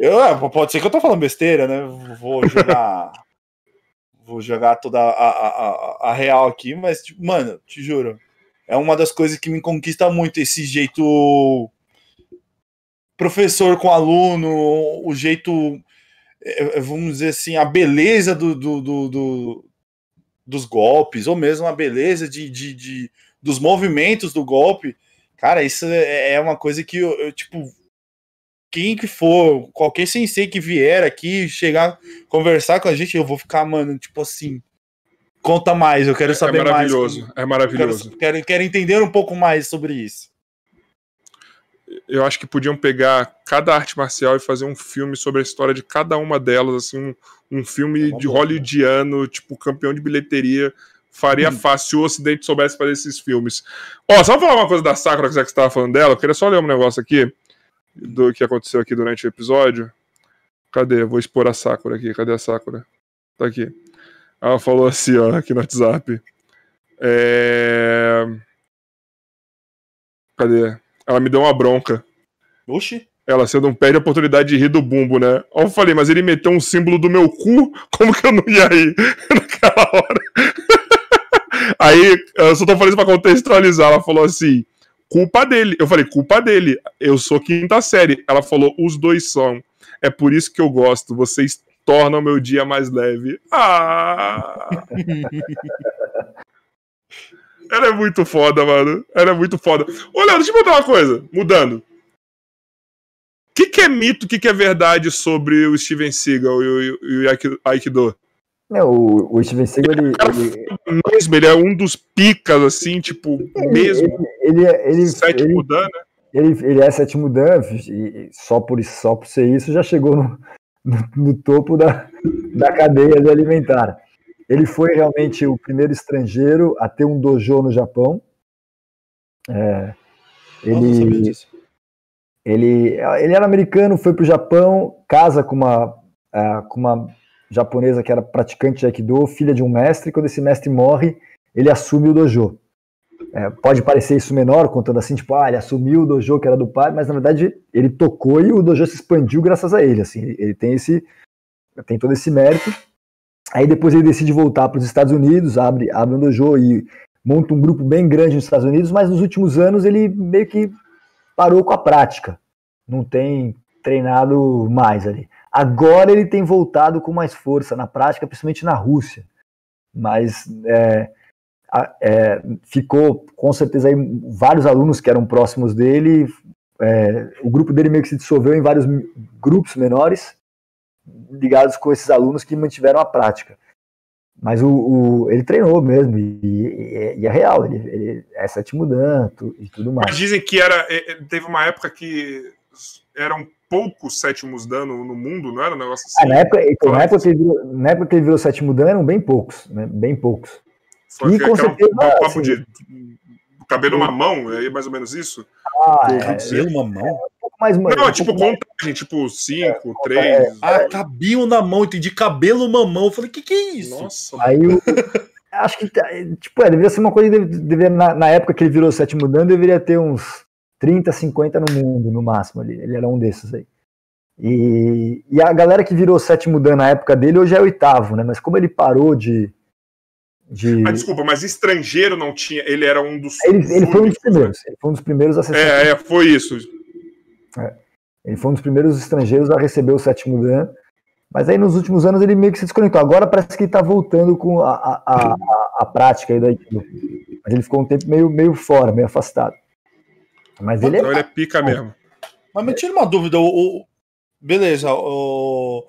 eu, ah, pode ser que eu tô falando besteira, né? Vou jogar. vou jogar toda a, a, a, a real aqui, mas, tipo, mano, te juro. É uma das coisas que me conquista muito esse jeito professor com aluno, o jeito, é, é, vamos dizer assim, a beleza do, do, do- do- dos golpes, ou mesmo a beleza de, de, de- dos movimentos do golpe. Cara, isso é, é uma coisa que eu, eu, tipo, quem que for, qualquer sensei que vier aqui, chegar, conversar com a gente, eu vou ficar, mano, tipo assim, conta mais, eu quero É saber mais. maravilhoso, é maravilhoso. Quero, quero, quero entender um pouco mais sobre isso. Eu acho que podiam pegar cada arte marcial e fazer um filme sobre a história de cada uma delas, assim, um, um filme É de boa. hollywoodiano, tipo, campeão de bilheteria. Faria Hum. fácil se o Ocidente soubesse fazer esses filmes. Ó, só falar uma coisa da Sakura, que você estava falando dela, eu queria só ler um negócio aqui do que aconteceu aqui durante o episódio. Cadê? Vou expor a Sakura aqui. Cadê a Sakura? Tá aqui. Ela falou assim, ó, aqui no WhatsApp. É... Cadê? Ela me deu uma bronca. Oxi. Ela, você não perde a oportunidade de rir do bumbo, né? Aí eu falei, mas ele meteu um símbolo do meu cu, como que eu não ia rir naquela hora? Aí, eu só tô falando isso pra contextualizar. Ela falou assim, culpa dele. Eu falei, culpa dele. Eu sou quinta série. Ela falou, os dois são. É por isso que eu gosto. Vocês tornam meu dia mais leve. Ah! Ela é muito foda, mano. Ela é muito foda. Ô, Léo, deixa eu botar uma coisa. Mudando. O que, que é mito, o que, que é verdade sobre o Steven Seagal e o, e o Aikido? Não, o, o Steven Seagal, ele, ele... Mesmo, ele é um dos picas, assim, tipo, ele, mesmo. Ele, ele, ele, sétimo Dan, né? Ele, ele é sétimo Dan, e só por, só por ser isso já chegou no, no, no topo da, da cadeia alimentar. Ele foi realmente o primeiro estrangeiro a ter um dojo no Japão. É, ele, ele, ele era americano, foi para o Japão, casa com uma, uh, com uma japonesa que era praticante de Aikido, filha de um mestre. Quando esse mestre morre, ele assume o dojo. É, pode parecer isso menor, contando assim, tipo, ah, ele assumiu o dojo que era do pai, mas na verdade ele tocou e o dojo se expandiu graças a ele. Assim, ele tem esse, tem todo esse mérito. Aí depois ele decide voltar para os Estados Unidos, abre, abre um dojo e monta um grupo bem grande nos Estados Unidos, mas nos últimos anos ele meio que parou com a prática. Não tem treinado mais ali. Agora ele tem voltado com mais força na prática, principalmente na Rússia. Mas é, é, ficou com certeza aí vários alunos que eram próximos dele. É, o grupo dele meio que se dissolveu em vários grupos menores ligados com esses alunos que mantiveram a prática. Mas o, o ele treinou mesmo, e, e, e é real, ele, ele, é sétimo dan e tudo mais. Mas dizem que era, é, é, teve uma época que eram poucos sétimos dan no, no mundo, não era um negócio assim? Ah, na, época, então, na, época que ele virou, na época que ele virou sétimo dan, eram bem poucos, né? bem poucos. Foi e com certeza, um, um papo assim, de cabelo uma mão, é mais ou menos isso? Ah, é, cabelo uma mão? mais Não, um tipo contagem, tipo 5, 3. É, ah, cabinho na mão, entendi. Cabelo mamão. Eu falei, que que é isso? Nossa. Aí eu, acho que, tipo, é, deveria ser uma coisa, deveria, na, na, época que ele virou sétimo dan, deveria ter uns 30, 50 no mundo, no máximo ali. Ele era um desses aí. E, e a galera que virou sétimo dan na época dele hoje é oitavo, né? Mas como ele parou de. de... Desculpa, mas estrangeiro não tinha. Ele era um dos. Ele, ele foi um dos primeiros. Ele foi um dos primeiros a ser. É, é, foi isso. É. Ele foi um dos primeiros estrangeiros a receber o sétimo Dan, mas aí nos últimos anos ele meio que se desconectou. Agora parece que ele está voltando com a, a, a, a prática aí da Mas ele ficou um tempo meio, meio fora, meio afastado. Mas ele, então é... ele é pica mesmo. Mas me tira uma dúvida, o, o... beleza, o,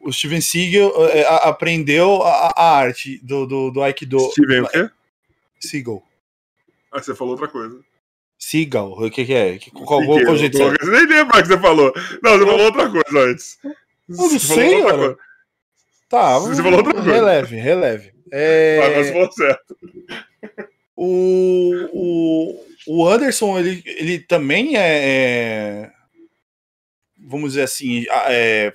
o Steven Seagal é, aprendeu a, a, arte do, do, do Aikido. Steven o quê? Seagal. Ah, você falou outra coisa. Seagal, o que, que é? Qual, qual, qual jeito? Você nem lembra o que você falou. Não, você falou outra coisa antes. Eu não sei, cara. Tá, você falou outra coisa. Releve, releve. É... Ah, mas falou certo. O, o, o Anderson, ele, ele também é, é vamos dizer assim, é,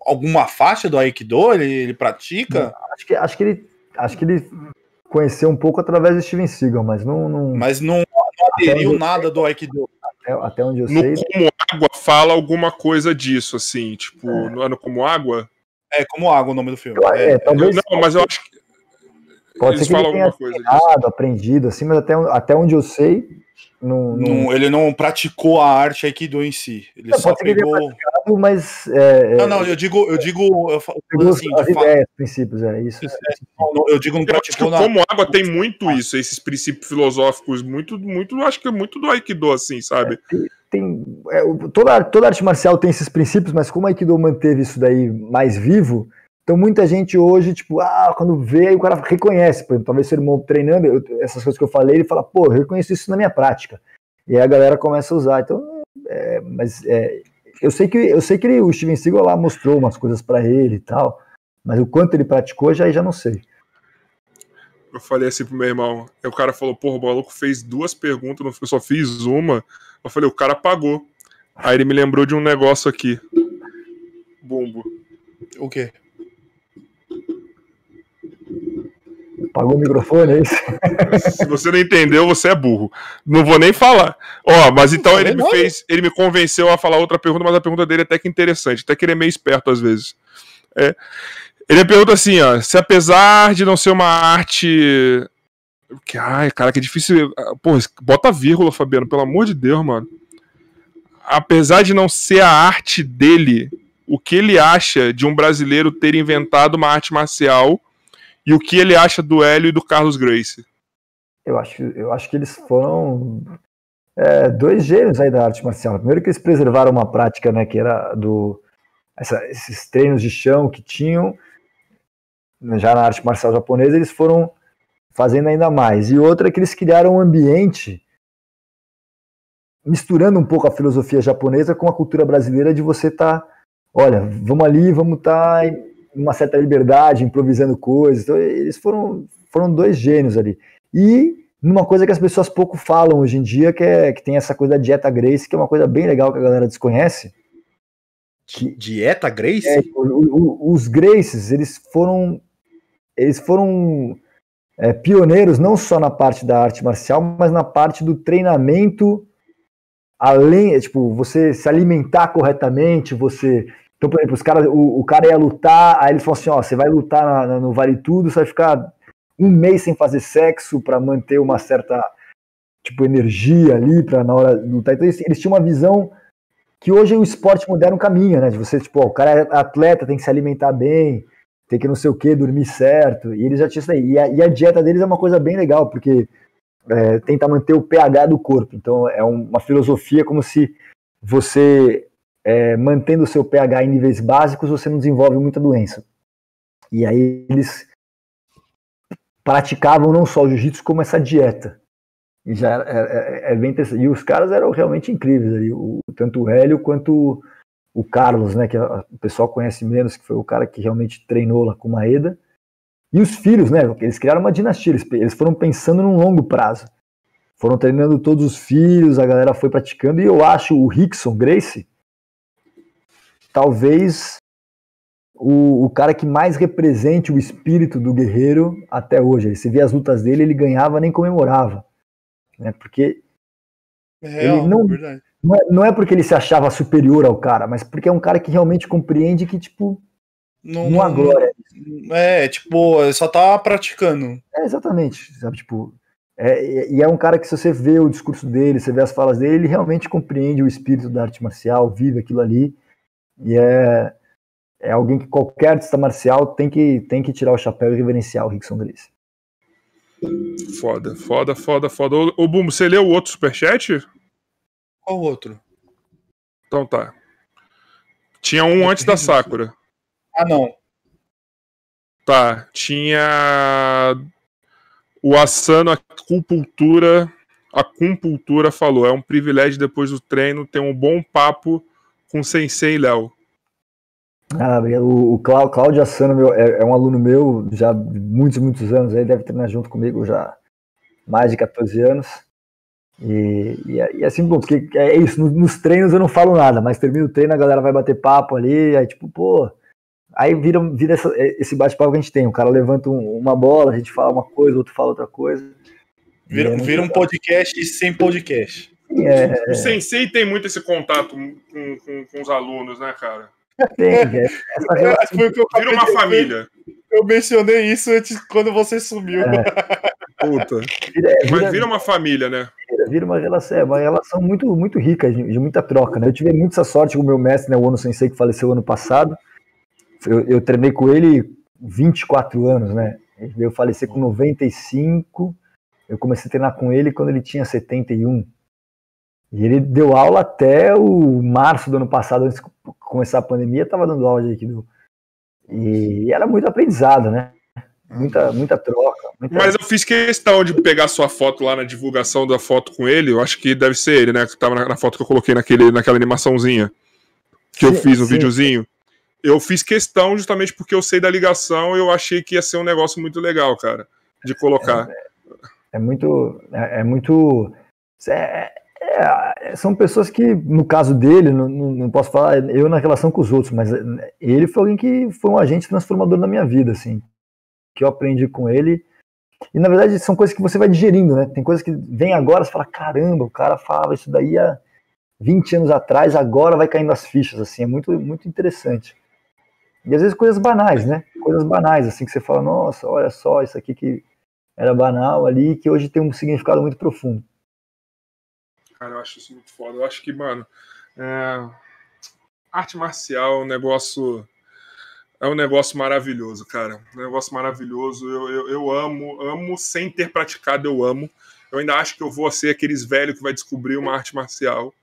alguma faixa do Aikido? Ele, ele pratica? Acho que, acho que ele acho que ele conheceu um pouco através do Steven Seagal, mas não, não... mas não aderiu nada do Aikido. Até, até onde eu no sei. Como Água fala alguma coisa disso, assim, tipo, é. no ano Como Água? É, Como Água o nome do filme. É, é, talvez, eu, não, mas eu acho que. Pode ser que ele tenha treinado, aprendido, assim, mas até, até onde eu sei. Não, não... ele não praticou a arte Aikido em si. Ele não, só pegou. mas. É, não, não, eu digo. Eu digo eu falo, assim, as ideias, princípios, é isso. É, eu digo, não praticou na... Como água tem muito isso, esses princípios filosóficos, muito, muito, acho que é muito do Aikido, assim, sabe? É, tem, tem é, toda, toda arte marcial tem esses princípios, mas como o Aikido manteve isso daí mais vivo, então muita gente hoje, tipo, ah, quando vê, aí o cara reconhece, por exemplo, talvez seu irmão treinando, eu, essas coisas que eu falei, ele fala, pô, eu reconheço isso na minha prática. E aí a galera começa a usar. Então, é, mas é, eu sei que eu sei que ele, o Steven Seagal lá mostrou umas coisas para ele e tal, mas o quanto ele praticou já já não sei. Eu falei assim pro meu irmão, aí o cara falou, porra, o maluco fez duas perguntas, eu só fiz uma. Eu falei, o cara pagou. Aí ele me lembrou de um negócio aqui. Bumbo. O quê? Apagou o microfone, é isso? Se você não entendeu, você é burro. Não vou nem falar. Ó, mas então ele me fez, ele me convenceu a falar outra pergunta, mas a pergunta dele é até que interessante, até que ele é meio esperto às vezes. É, ele pergunta assim, ó, se apesar de não ser uma arte que, ai, cara, que difícil. Pô, bota vírgula, Fabiano, pelo amor de Deus, mano. Apesar de não ser a arte dele, o que ele acha de um brasileiro ter inventado uma arte marcial e o que ele acha do Hélio e do Carlos Grace? Eu acho, eu acho que eles foram é, dois gênios aí da arte marcial. Primeiro que eles preservaram uma prática, né, que era do essa, esses treinos de chão que tinham já na arte marcial japonesa, eles foram fazendo ainda mais. E outra é que eles criaram um ambiente misturando um pouco a filosofia japonesa com a cultura brasileira de você estar, tá, olha, vamos ali, vamos estar tá uma certa liberdade, improvisando coisas. Então, eles foram, foram dois gênios ali. E numa coisa que as pessoas pouco falam hoje em dia, que, é, que tem essa coisa da dieta Grace, que é uma coisa bem legal que a galera desconhece. Que, dieta Grace? É, o, o, os Graces, eles foram eles foram é, pioneiros não só na parte da arte marcial, mas na parte do treinamento além, é, tipo, você se alimentar corretamente, você. Então, por exemplo, os cara, o, o cara ia lutar, aí eles falam assim, ó, você vai lutar na, na, no Vale Tudo, você vai ficar um mês sem fazer sexo para manter uma certa tipo energia ali para na hora de lutar. Então eles, eles, tinham uma visão que hoje o esporte moderno caminha, né? De você, tipo, ó, o cara é atleta, tem que se alimentar bem, tem que não sei o que, dormir certo. E eles já tinham isso aí. E a, e a dieta deles é uma coisa bem legal, porque é, tenta manter o pH do corpo. Então é uma filosofia como se você, é, mantendo o seu pH em níveis básicos, você não desenvolve muita doença. E aí eles praticavam não só o jiu-jitsu, como essa dieta. E já é, é, é, bem interessante. E os caras eram realmente incríveis ali, o, tanto o Hélio quanto o Carlos, né, que o pessoal conhece menos, que foi o cara que realmente treinou lá com o Maeda. E os filhos, né, eles criaram uma dinastia, eles, eles foram pensando num longo prazo. Foram treinando todos os filhos, a galera foi praticando, e eu acho o Rickson Grace talvez o, o, cara que mais represente o espírito do guerreiro até hoje. Você vê as lutas dele, ele ganhava nem comemorava. Né? Porque é ele não, verdade. Não é, não é porque ele se achava superior ao cara, mas porque é um cara que realmente compreende que, tipo, não, não há glória. É, tipo, só tá praticando. É, exatamente, sabe, tipo, é, e é um cara que se você vê o discurso dele, você vê as falas dele, ele realmente compreende o espírito da arte marcial, vive aquilo ali, e é, é alguém que qualquer artista marcial tem que, tem que tirar o chapéu e reverenciar o Rickson Grace. Foda, foda, foda, foda. Ô, ô Bumbo, você leu o outro superchat? Qual outro? Então tá. Tinha um antes da Sakura. Ah, não. Tá. Tinha. O Asano Acupuntura. Acupuntura falou: é um privilégio depois do treino ter um bom papo com o Sensei Léo. Ah, o, o Cláudio Assano meu, é, é, um aluno meu já de muitos, muitos anos, aí deve treinar junto comigo já mais de 14 anos. E, e, é, e é assim, bom, porque é isso, nos, nos, treinos eu não falo nada, mas termina o treino, a galera vai bater papo ali, aí tipo, pô, aí vira, vira essa, esse bate-papo que a gente tem, o cara levanta um, uma bola, a gente fala uma coisa, o outro fala outra coisa. Vira, é vira um podcast sem podcast. É... O Sensei tem muito esse contato com, com, com os alunos, né, cara? Tem, é. Essa Vira uma família. Eu mencionei isso antes quando você sumiu. É. Puta. Vira, vira, Mas vira uma família, né? Vira, vira uma relação, é uma relação muito, muito rica, de, de, muita troca, né? Eu tive muita sorte com o meu mestre, né, o Ono Sensei, que faleceu ano passado. Eu, eu treinei com ele 24 anos, né? Ele veio falecer com 95. Eu comecei a treinar com ele quando ele tinha 71. E ele deu aula até o março do ano passado, antes de começar a pandemia, estava dando aula de Aikido. E era muito aprendizado, né? Muita, muita troca. Muita... Mas eu fiz questão de pegar sua foto lá na divulgação da foto com ele. Eu acho que deve ser ele, né? Que tava na, na foto que eu coloquei naquele, naquela animaçãozinha que sim, eu fiz no sim. videozinho. Eu fiz questão justamente porque eu sei da ligação e eu achei que ia ser um negócio muito legal, cara, de colocar. É, é muito. É, é muito. É, é, são pessoas que, no caso dele, não, não, posso falar eu na relação com os outros, mas ele foi alguém que foi um agente transformador na minha vida, assim. Que eu aprendi com ele, E na verdade são coisas que você vai digerindo, né? Tem coisas que vem agora, você fala, caramba, o cara falava isso daí há 20 anos atrás, agora vai caindo as fichas, assim, é muito, muito interessante. E às vezes coisas banais, né? Coisas banais, assim, que você fala, nossa, olha só, isso aqui que era banal ali, que hoje tem um significado muito profundo. Cara, eu acho isso muito foda. Eu acho que, mano, é... arte marcial é um negócio. É um negócio maravilhoso, cara. Um negócio maravilhoso. Eu, eu, eu amo, amo sem ter praticado, eu amo. Eu ainda acho que eu vou ser aqueles velhos que vai descobrir uma arte marcial.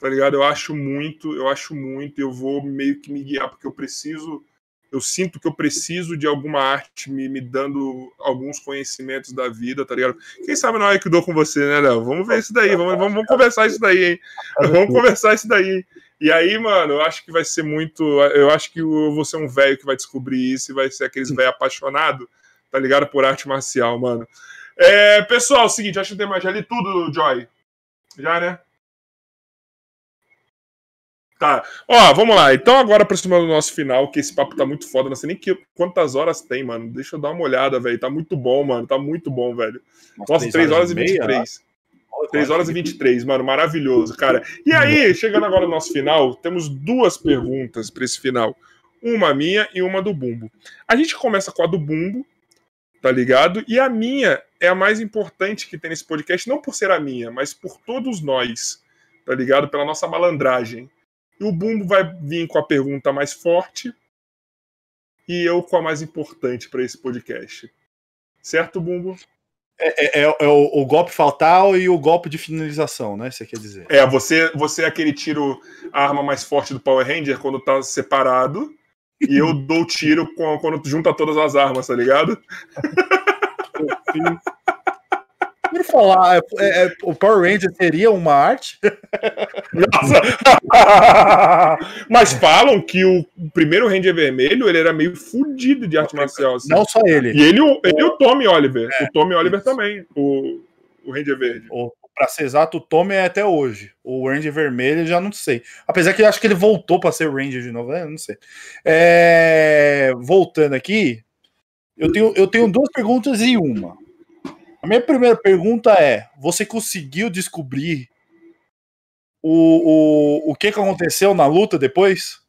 Tá ligado? Eu acho muito, eu acho muito. Eu vou meio que me guiar, porque eu preciso eu sinto que eu preciso de alguma arte me, me dando alguns conhecimentos da vida, tá ligado? Quem sabe não é que dou com você, né, Léo? Vamos ver isso daí, vamos, vamos, vamos conversar isso daí, hein? Vamos conversar isso daí. E aí, mano, eu acho que vai ser muito. Eu acho que eu vou ser um velho que vai descobrir isso e vai ser aqueles velho apaixonado, tá ligado? Por arte marcial, mano. É, pessoal, é o seguinte, acho que tem mais. Já li tudo, Joy. Já, né? Tá. Ó, vamos lá. Então, agora aproximando do nosso final, que esse papo tá muito foda. Não sei nem que, quantas horas tem, mano. Deixa eu dar uma olhada, velho. Tá muito bom, mano. Tá muito bom, velho. Nossa, 3 horas, horas e 23. 3 horas e 23, mano. Maravilhoso, cara. E aí, chegando agora no nosso final, temos duas perguntas para esse final. Uma minha e uma do Bumbo. A gente começa com a do Bumbo, tá ligado? E a minha é a mais importante que tem nesse podcast, não por ser a minha, mas por todos nós, tá ligado? Pela nossa malandragem. E o Bumbo vai vir com a pergunta mais forte e eu com a mais importante para esse podcast. Certo, Bumbo? É, é, é, é o, o, golpe fatal e o golpe de finalização, né? Você quer dizer? É, você, você é aquele tiro, a arma mais forte do Power Ranger quando tá separado. e eu dou o tiro quando junta todas as armas, tá ligado? Por falar, é, é, o Power Ranger seria uma arte? Nossa! Mas falam que o primeiro Ranger vermelho ele era meio fudido de arte marcial. Assim. Não só ele. E ele, ele e o Tommy Oliver. É, o Tommy Oliver isso. também, o, o Ranger verde. O, pra ser exato, o Tommy é até hoje. O Ranger vermelho já não sei. Apesar que eu acho que ele voltou para ser Ranger de novo, eu não sei. É, voltando aqui, eu tenho, eu tenho duas perguntas e uma. A minha primeira pergunta é: você conseguiu descobrir o, o, o que, que aconteceu na luta depois?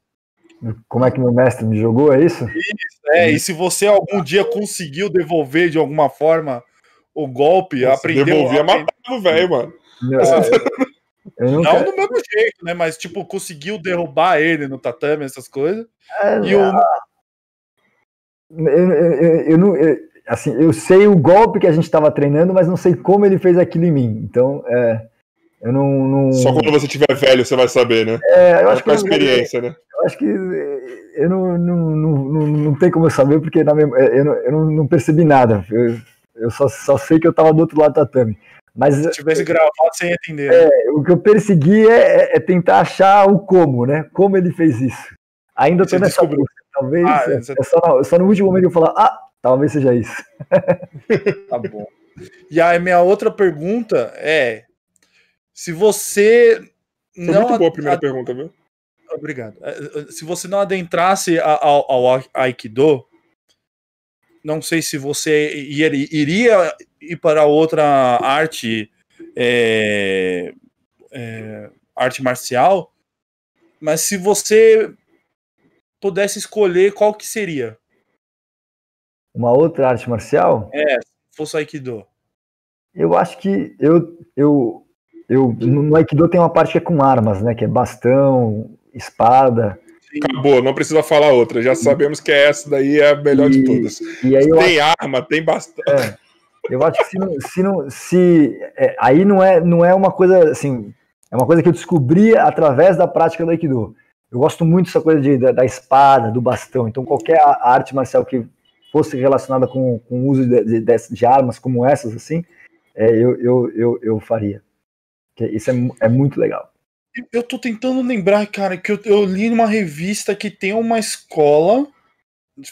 Como é que meu mestre me jogou, é isso? Isso, é. E se você algum dia conseguiu devolver de alguma forma o golpe, Nossa, aprendeu. Devolvia matando, velho, mano. Não, não quero... do mesmo jeito, né? Mas, tipo, conseguiu derrubar ele no tatame, essas coisas. É, e o. Eu, eu, eu, eu não assim, eu sei o golpe que a gente estava treinando, mas não sei como ele fez aquilo em mim. Então, é, eu não, não, Só quando você tiver velho você vai saber, né? É, eu acho que. a experiência, né? Eu acho que eu não, não, não, não, não tem como eu saber, porque na minha, eu, não, eu não percebi nada. Eu, eu só, só sei que eu estava do outro lado do tatame. Mas, Se tivesse gravado sem entender. É, o que eu persegui é, é, tentar achar o como, né? Como ele fez isso. Ainda estou nessa busca. Talvez ah, é, é só, no, só no último momento eu falar, ah, Talvez seja isso. tá bom. E a minha outra pergunta é: se você. Foi não muito boa a primeira a... pergunta, viu? Obrigado. É, é, se você não adentrasse ao, ao Aikido, não sei se você iria ir para outra arte, é, é, arte marcial, mas se você pudesse escolher, qual que seria? Uma outra arte marcial? É, fosse Aikido. Eu acho que eu, eu, eu no Aikido tem uma parte que é com armas, né? Que é bastão, espada. Acabou, não precisa falar outra. Já sabemos que essa daí é a melhor e, de todas. E aí tem acho, arma, tem bastão. É, eu acho que se não, se, não, se é, aí não é, não é uma coisa assim, é uma coisa que eu descobri através da prática do Aikido. Eu gosto muito dessa coisa de, da, da espada, do bastão. Então qualquer arte marcial que fosse relacionada com, o uso de, de, de, armas como essas, assim, é, eu, eu, eu, eu faria. Isso é, é muito legal. Eu tô tentando lembrar, cara, que eu, eu li numa revista que tem uma escola,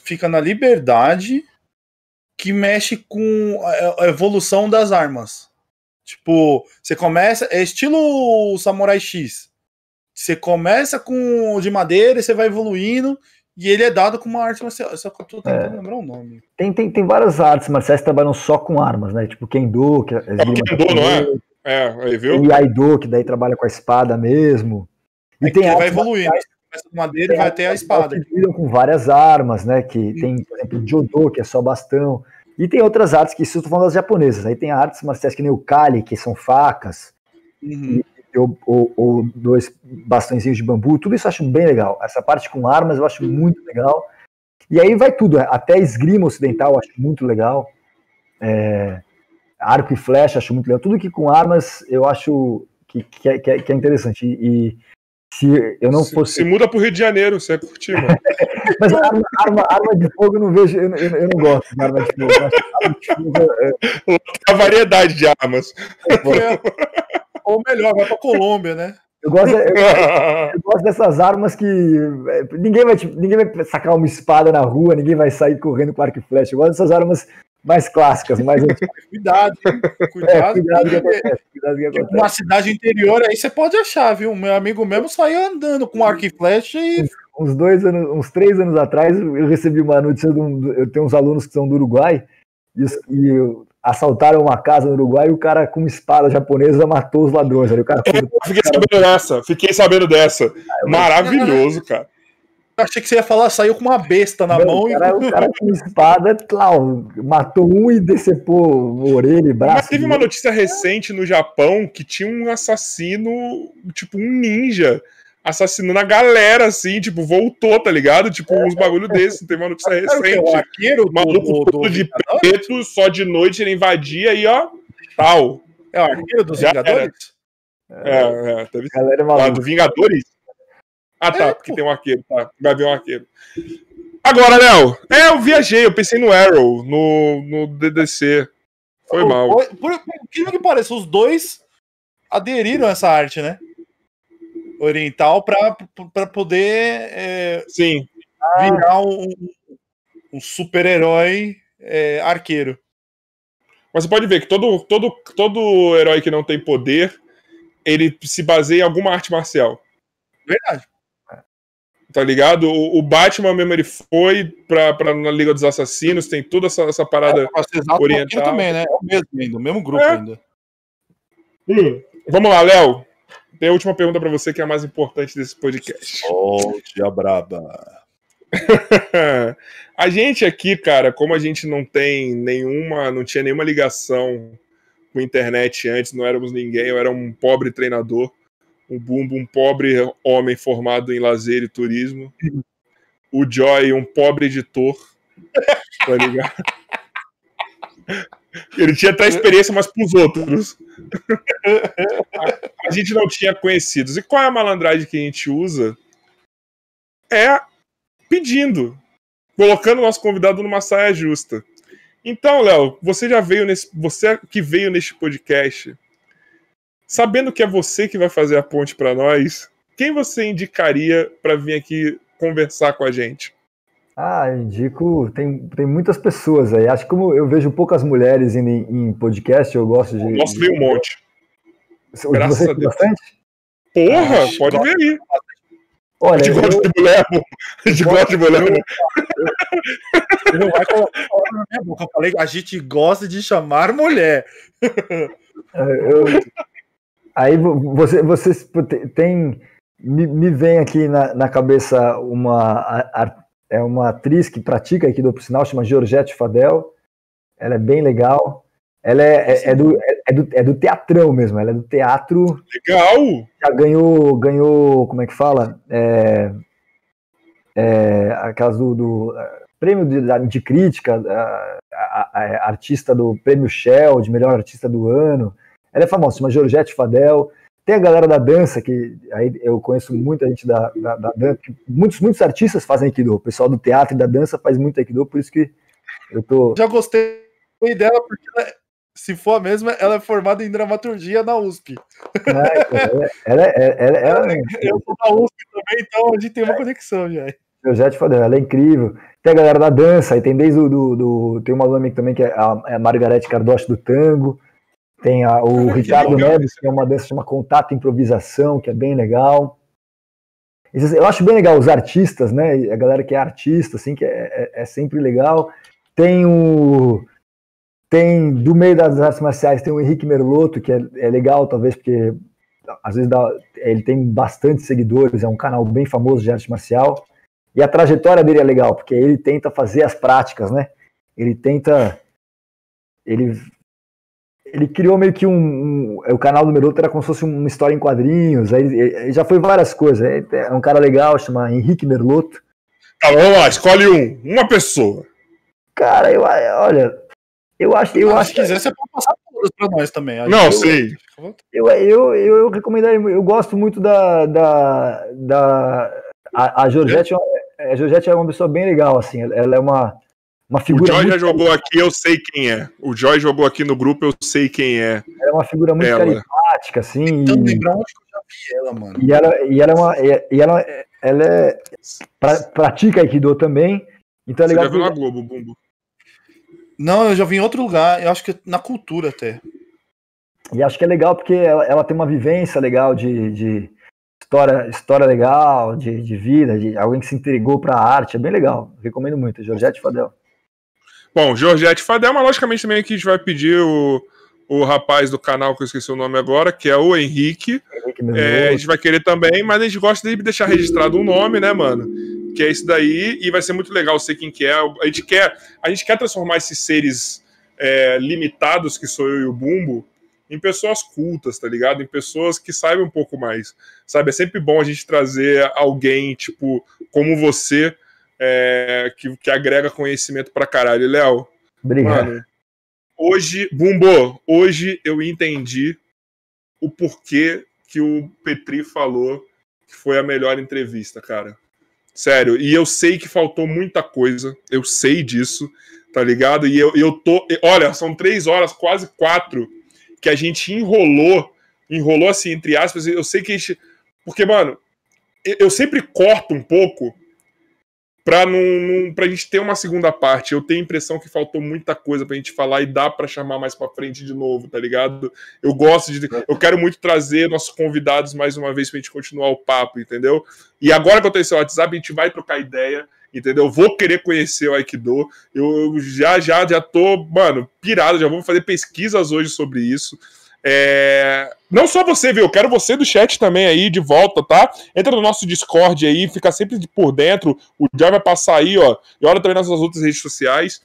fica na Liberdade, que mexe com a evolução das armas. Tipo, você começa. É estilo Samurai X. Você começa com de madeira e você vai evoluindo E ele é dado com uma arte marcial. Só que eu tô tentando é. lembrar o nome. Tem, tem, tem várias artes marciais que trabalham só com armas, né? Tipo Kendo, que é, é Kendo, não é? É, aí viu? E Aido, que daí trabalha com a espada mesmo. E é tem vai evoluindo. Começa com madeira e vai até a espada. Que com várias armas, né? Que tem, por exemplo, Jodo, que é só bastão. E tem outras artes que isso eu tô falando das japonesas. Aí tem artes marciais que nem o Kali, que são facas. Uhum. Ou, ou, ou, dois bastõezinhos de bambu. Tudo isso eu acho bem legal. Essa parte com armas eu acho muito legal. E aí vai tudo. Até esgrima ocidental eu acho muito legal. É, arco e flecha acho muito legal. Tudo que com armas eu acho que, que, é, que é, é interessante. E, se eu não se, fosse. Se muda pro Rio de Janeiro, você é curtir, mano. Mas arma, arma, arma, de fogo eu não vejo, eu, eu, eu não gosto de arma de fogo. Arma de fogo é... A variedade de armas. É, ou melhor, vai pra Colômbia, né? Eu gosto, eu, eu gosto, dessas armas que é, ninguém vai, tipo, ninguém vai sacar uma espada na rua, ninguém vai sair correndo com arco e flecha. Eu gosto dessas armas mais clássicas, mais Cuidado, cuidado, é, cuidado, que acontece, cuidado que acontece. Uma cidade interior aí você pode achar, viu? Meu amigo mesmo saiu andando com arco e flecha e. Uns dois anos, uns três anos atrás, eu recebi uma notícia de um, eu tenho uns alunos que são do Uruguai e, e assaltaram uma casa no Uruguai e o cara com espada japonesa matou os ladrões. Ali, o cara, é, fiquei sabendo dessa, fiquei sabendo dessa. Maravilhoso, cara. Eu achei que você ia falar, saiu com uma besta na mão o cara, e. O cara com espada, claro, matou um e decepou orelha e braço. Mas teve uma notícia recente no Japão que tinha um assassino, tipo um ninja, assassinando a galera, assim, tipo, voltou, tá ligado? Tipo, uns bagulho desse. Teve uma notícia recente. O arqueiro maluco do, todo de preto, só de noite ele invadia e ó, tal. É o arqueiro dos Já Vingadores? É, é, teve. Galera é ah, do Vingadores? Ah, tá, é, porque pô. tem um arqueiro, tá. Vai ver um arqueiro. Agora, Léo, é, eu viajei, eu pensei no Arrow, no, no DDC. Foi mal. Por, por, por que pareça, os dois aderiram a essa arte, né? Oriental para poder é, Sim. virar um, um super-herói é, arqueiro. Mas você pode ver que todo, todo, todo herói que não tem poder, ele se baseia em alguma arte marcial. Verdade tá ligado? O, o, Batman mesmo, ele foi pra, pra, na Liga dos Assassinos, tem toda essa, essa parada é, oriental. também, né? É o mesmo ainda, o mesmo grupo é. ainda. Hum. Vamos lá, Léo. Tem a última pergunta para você, que é a mais importante desse podcast. Solte a braba. a gente aqui, cara, como a gente não tem nenhuma, não tinha nenhuma ligação com a internet antes, não éramos ninguém, eu era um pobre treinador o Bumbo, um pobre homem formado em lazer e turismo, o Joy, um pobre editor, tá ligado? Ele tinha até experiência, mas pros outros. a gente não tinha conhecidos. E qual é a malandragem que a gente usa? É pedindo, colocando o nosso convidado numa saia justa. Então, Léo, você já veio nesse. Você que veio neste podcast Sabendo que é você que vai fazer a ponte para nós, quem você indicaria para vir aqui conversar com a gente? Ah, indico. Tem, tem muitas pessoas aí. Acho que como eu vejo poucas mulheres indo em, em podcast, eu gosto de. Nossa, veio um monte. Graças a Deus. Bastante? Porra, ah, pode ver aí. Olha, a gente eu... gosta de mulher, pô. A gente gosta de mulher. Eu, não vai colocar na minha boca. Eu falei, a gente gosta de chamar mulher. É, eu, Aí você, você tem. Me, me vem aqui na, na cabeça uma, a, é uma atriz que pratica aqui por sinal, chama Georgette Fadel. Ela é bem legal. Ela é, é, é, do, é, é, do, é do teatrão mesmo, ela é do teatro. Legal! Já ganhou, ganhou como é que fala? É, é, aquelas do, do prêmio de, de crítica, a, a, a, artista do prêmio Shell, de melhor artista do ano. Ela é famosa, chama Georgette Fadel. Tem a galera da dança, que aí eu conheço muita gente da, da, da dança, muitos, muitos artistas fazem Aikido. O pessoal do teatro e da dança faz muito Aikido, por isso que eu tô. Já gostei dela, porque ela, se for a mesma, ela é formada em dramaturgia na USP. Ah, ela, é, ela, ela, eu sou da USP também, então a gente tem uma conexão já. Georgette Fadel, ela é incrível. Tem a galera da dança, aí tem desde o do, do, tem uma aluna também que é a, é a Margarete Cardoche do tango. Tem a, o Ricardo Neves, que é uma dança que chama Contato Improvisação, que é bem legal. Eu acho bem legal os artistas, né? A galera que é artista, assim, que é, é, é sempre legal. Tem o. Tem, do meio das artes marciais, tem o Henrique Merloto, que é, é legal, talvez, porque às vezes dá, ele tem bastante seguidores, é um canal bem famoso de arte marcial. E a trajetória dele é legal, porque ele tenta fazer as práticas, né? Ele tenta. Ele, ele criou meio que um, um O canal do Merloto era como se fosse uma história em quadrinhos, aí, ele já foi várias coisas. É, um cara legal, chama Henrique Merloto. Tá, vamos lá, escolhe um, uma pessoa. Cara, eu, olha, eu acho, eu acho se quiser, você pode passar todas para nós também. Não, eu, sei. Eu, eu, eu, eu recomendaria, eu gosto muito da. da, da a, a Georgette, é? a Georgette é uma pessoa bem legal, assim. Ela é uma, uma figura. O Joy já jogou aqui, eu sei quem é. O Joy jogou aqui no grupo, eu sei quem é. Ela é uma figura muito ela. carismática, assim. Então, e... lembrar onde eu já vi ela, mano. E ela, e ela é uma. E ela, ela é. Pra, pratica Aikido também. Então é legal. Você já viu na Globo, Bumbo? Não, eu já vi em outro lugar, eu acho que na cultura até. E acho que é legal porque ela, ela tem uma vivência legal de, de história, história legal, de, de vida, de alguém que se entregou para a arte, é bem legal. Recomendo muito, Georgette Fadel. Bom, Georgette Fadel, mas logicamente também aqui a gente vai pedir o, o rapaz do canal, que eu esqueci o nome agora, que é o Henrique. Henrique é, a gente vai querer também, mas a gente gosta de deixar registrado o um nome, né, mano? que é esse daí, e vai ser muito legal ser quem que é. A gente quer, a gente quer transformar esses seres é, limitados, que sou eu e o Bumbo, em pessoas cultas, tá ligado? Em pessoas que saibam um pouco mais. Sabe? É sempre bom a gente trazer alguém, tipo, como você, é, que, que agrega conhecimento pra caralho. Léo. Obrigado. Mano, hoje, Bumbo, hoje eu entendi o porquê que o Petri falou que foi a melhor entrevista, cara. Sério, e eu sei que faltou muita coisa, eu sei disso, tá ligado? E eu, eu tô. Olha, são três horas, quase quatro, que a gente enrolou, enrolou assim, entre aspas, eu sei que a gente. Porque, mano, eu sempre corto um pouco pra, não, gente ter uma segunda parte. Eu tenho a impressão que faltou muita coisa pra gente falar e dá pra chamar mais pra frente de novo, tá ligado? Eu gosto de. Eu quero muito trazer nossos convidados mais uma vez pra gente continuar o papo, entendeu? E agora que eu tenho esse WhatsApp, a gente vai trocar ideia entendeu? Vou querer conhecer o Aikido. Eu, eu, já, já, já tô, mano, pirado. Já vou fazer pesquisas hoje sobre isso. É... Não só você, viu? Eu quero você do chat também aí, de volta, tá? Entra no nosso Discord aí, fica sempre por dentro. O Jai vai passar aí, ó. E olha também nas outras redes sociais.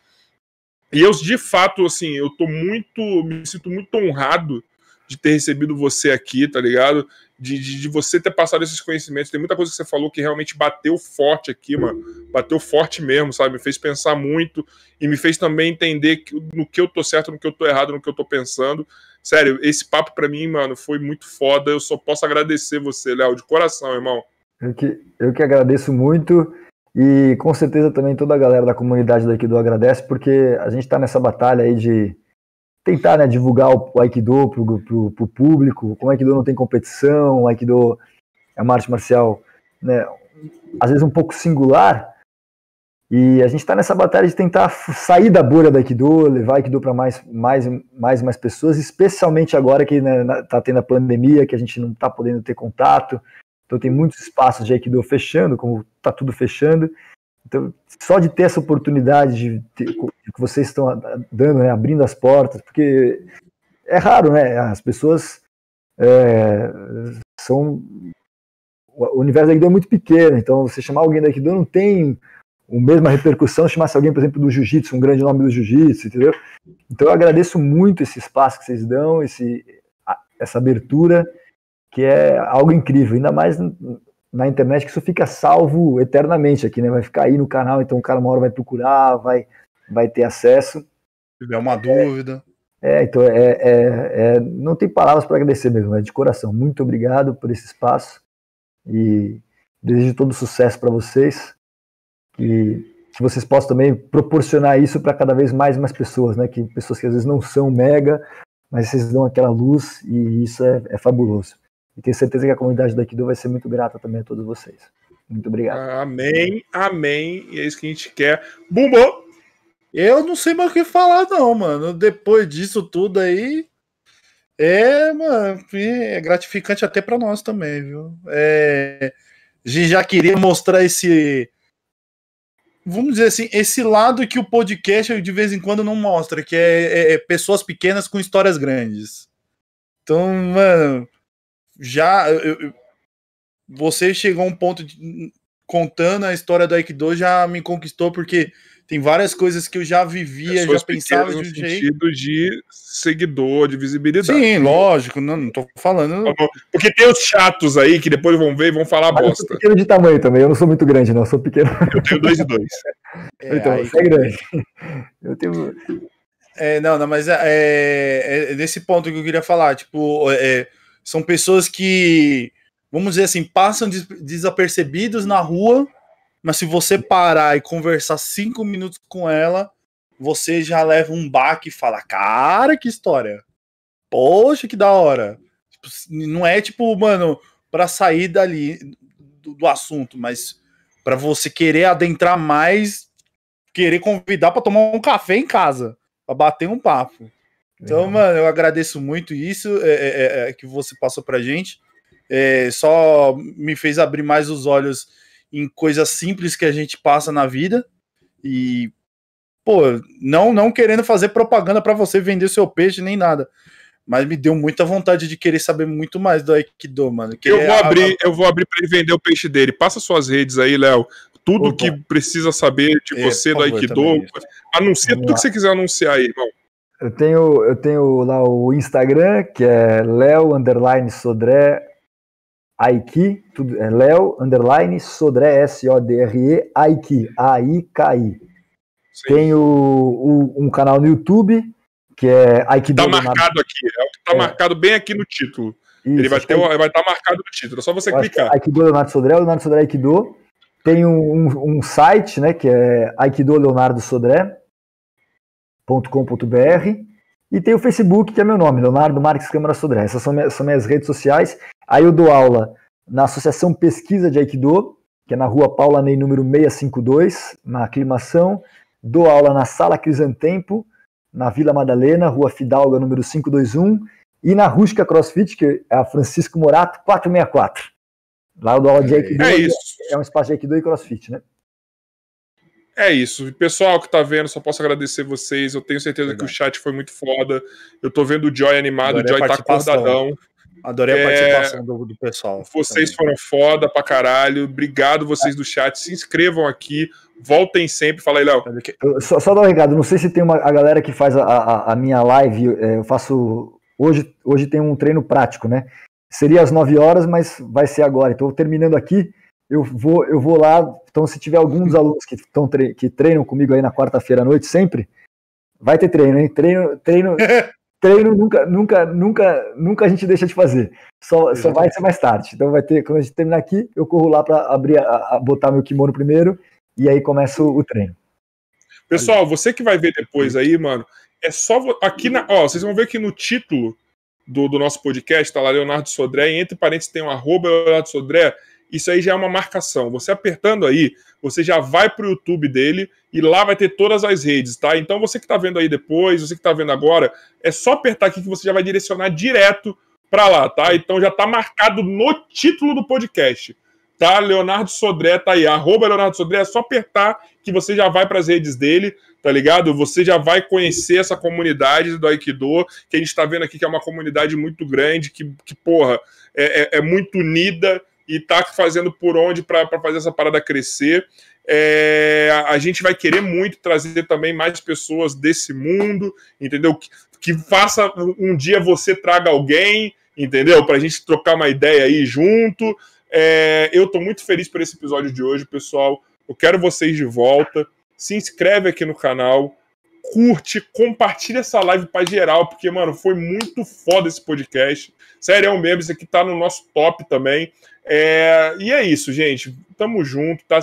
E eu, de fato, assim, eu tô muito. Me sinto muito honrado de ter recebido você aqui, tá ligado? De, de, de, você ter passado esses conhecimentos. Tem muita coisa que você falou que realmente bateu forte aqui, mano. Bateu forte mesmo, sabe? Me fez pensar muito e me fez também entender no que eu tô certo, no que eu tô errado, no que eu tô pensando. Sério, esse papo para mim, mano, foi muito foda. Eu só posso agradecer você, Léo, de coração, irmão. Eu que, eu que agradeço muito. E com certeza também toda a galera da comunidade do agradece, porque a gente está nessa batalha aí de tentar né, divulgar o Aikido pro, pro, pro público. Como o Aikido não tem competição, o Aikido é uma arte marcial, né, às vezes um pouco singular, e a gente está nessa batalha de tentar sair da bolha do Aikido, levar Aikido para mais, mais, mais mais pessoas, especialmente agora que está né, tá tendo a pandemia, que a gente não está podendo ter contato. Então tem muitos espaços de Aikido fechando, como está tudo fechando. Então, só de ter essa oportunidade de que vocês estão dando, né, abrindo as portas, porque é raro, né? As pessoas é, são. O universo da Aikido é muito pequeno, então você chamar alguém da Aikido não tem a mesma repercussão se chamasse alguém, por exemplo, do jiu-jitsu, um grande nome do jiu-jitsu, entendeu? Então eu agradeço muito esse espaço que vocês dão, esse, essa abertura, que é algo incrível, ainda mais na internet, que isso fica salvo eternamente aqui, né? Vai ficar aí no canal, então o cara uma hora vai procurar, vai, vai ter acesso. Se tiver uma dúvida. É, é então é, é, é não tem palavras para agradecer mesmo, é de coração. Muito obrigado por esse espaço e desejo todo sucesso para vocês que, que vocês possam também proporcionar isso para cada vez mais mais pessoas, né? Que pessoas que às vezes não são mega, mas vocês dão aquela luz e isso é, é fabuloso. E tenho certeza que a comunidade da Kido vai ser muito grata também a todos vocês. Muito obrigado. Amém, amém. E é isso que a gente quer. Bumbo! Eu não sei mais o que falar, não, mano. Depois disso tudo aí. É, mano, é gratificante até para nós também, viu? É, A gente já queria mostrar esse. Vamos dizer assim, esse lado que o podcast de vez em quando não mostra, que é, é, é pessoas pequenas com histórias grandes. Então, mano, já. Eu, você chegou a um ponto de, contando a história do Aikido já me conquistou, porque tem várias coisas que eu já vivia, já pensava de um no sentido de seguidor, de visibilidade. Sim, lógico, não, não tô falando. Porque tem os chatos aí que depois vão ver e vão falar Mas bosta. Eu sou pequeno de tamanho também, eu não sou muito grande, não, eu sou pequeno. Eu tenho dois e dois. É, então, aí... você é grande. Eu tenho. É, não, não, mas é, é, é, nesse ponto que eu queria falar, tipo, é, são pessoas que, vamos dizer assim, passam des desapercebidos na rua mas se você parar e conversar cinco minutos com ela, você já leva um baque e fala: Cara, que história! Poxa, que da hora! Tipo, não é tipo, mano, para sair dali do, do assunto, mas para você querer adentrar mais, querer convidar para tomar um café em casa, para bater um papo. Então, mano, eu agradeço muito isso é, é, é, é, que você passou pra gente. É, só me fez abrir mais os olhos em coisas simples que a gente passa na vida e pô, não não querendo fazer propaganda para você vender seu peixe nem nada, mas me deu muita vontade de querer saber muito mais do Aikido, mano. Eu vou abrir, eu vou abrir para ele vender o peixe dele. Passa suas redes aí, Léo. Tudo Opa. que precisa saber de é, você do Aikido. Também. Anuncia tudo que você quiser anunciar aí, irmão. Eu tenho, eu tenho lá o Instagram, que é Léo Underline Sodré Aiki, tudo, é Léo, underline, Sodré, S-O-D-R-E, Aiki, A-I-K-I. Tem o, o, um canal no YouTube, que é Aikido. Tá marcado aqui, é o que tá é. marcado bem aqui no título. Isso, Ele vai estar vai tá marcado no título, é só você clicar. Aikido Leonardo Sodré, Leonardo Sodré Aikido. Tem um, um, um site, né, que é Aikido Leonardo Sodré.com.br. E tem o Facebook, que é meu nome, Leonardo Marques Câmara Sodré. Essas são, minhas, são minhas redes sociais. Aí eu dou aula na Associação Pesquisa de Aikido, que é na rua Paula Ney, número 652, na aclimação. Dou aula na Sala Crisantempo, na Vila Madalena, rua Fidalga, número 521. E na Rústica CrossFit, que é a Francisco Morato, 464. Lá eu dou aula de Aikido. É, isso. é um espaço de Aikido e CrossFit, né? É isso. Pessoal que tá vendo, só posso agradecer vocês. Eu tenho certeza que o chat foi muito foda. Eu tô vendo o Joy animado, Adorei o Joy tá acordadão. Adorei a participação é... do, do, pessoal. Vocês também. foram foda pra caralho. Obrigado vocês do chat. Se inscrevam aqui. Voltem sempre. Fala aí, Léo. Só, só dar um recado. Não sei se tem uma a galera que faz a, a, a minha live. É, eu faço. Hoje, hoje tem um treino prático, né? Seria às 9 horas, mas vai ser agora. Então, terminando aqui eu vou, eu vou lá. Então, se tiver algum dos alunos que, tão que treinam comigo aí na quarta-feira à noite, sempre, vai ter treino, hein? Treino, treino, treino nunca, nunca, nunca, nunca a gente deixa de fazer. Só, só vai ser mais tarde. Então vai ter, quando a gente terminar aqui, eu corro lá para abrir, a, a, botar meu kimono primeiro e aí começa o, o treino. Pessoal, você que vai ver depois aí, mano, é só aqui na, ó, vocês vão ver que no título do, do nosso podcast tá lá Leonardo Sodré, e entre parênteses tem um arroba Leonardo Sodré isso aí já é uma marcação. Você apertando aí, você já vai para o YouTube dele e lá vai ter todas as redes, tá? Então você que está vendo aí depois, você que está vendo agora, é só apertar aqui que você já vai direcionar direto para lá, tá? Então já está marcado no título do podcast, tá? Leonardo Sodré tá aí, arroba Leonardo Sodré, é só apertar que você já vai para as redes dele, tá ligado? Você já vai conhecer essa comunidade do Aikido, que a gente está vendo aqui que é uma comunidade muito grande, que, que porra, é, é, é muito unida, e tá fazendo por onde para fazer essa parada crescer. É, a gente vai querer muito trazer também mais pessoas desse mundo, entendeu? Que, que faça um dia você traga alguém, entendeu? Para a gente trocar uma ideia aí junto. É, eu estou muito feliz por esse episódio de hoje, pessoal. Eu quero vocês de volta. Se inscreve aqui no canal, curte, compartilha essa live para geral, porque, mano, foi muito foda esse podcast. Sério, é um mesmo, isso aqui tá no nosso top também. É, e é isso, gente. Tamo junto, tá?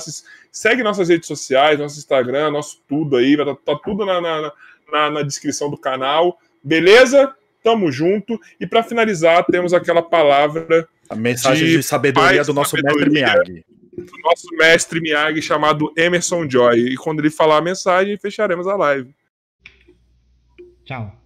Segue nossas redes sociais, nosso Instagram, nosso tudo aí, tá, tá tudo na, na, na, na, descrição do canal. Beleza? Tamo junto. E para finalizar, temos aquela palavra. A mensagem de, de sabedoria do nosso sabedoria, mestre Miyagi. Do nosso mestre Miyagi chamado Emerson Joy. E quando ele falar a mensagem, fecharemos a live. Tchau.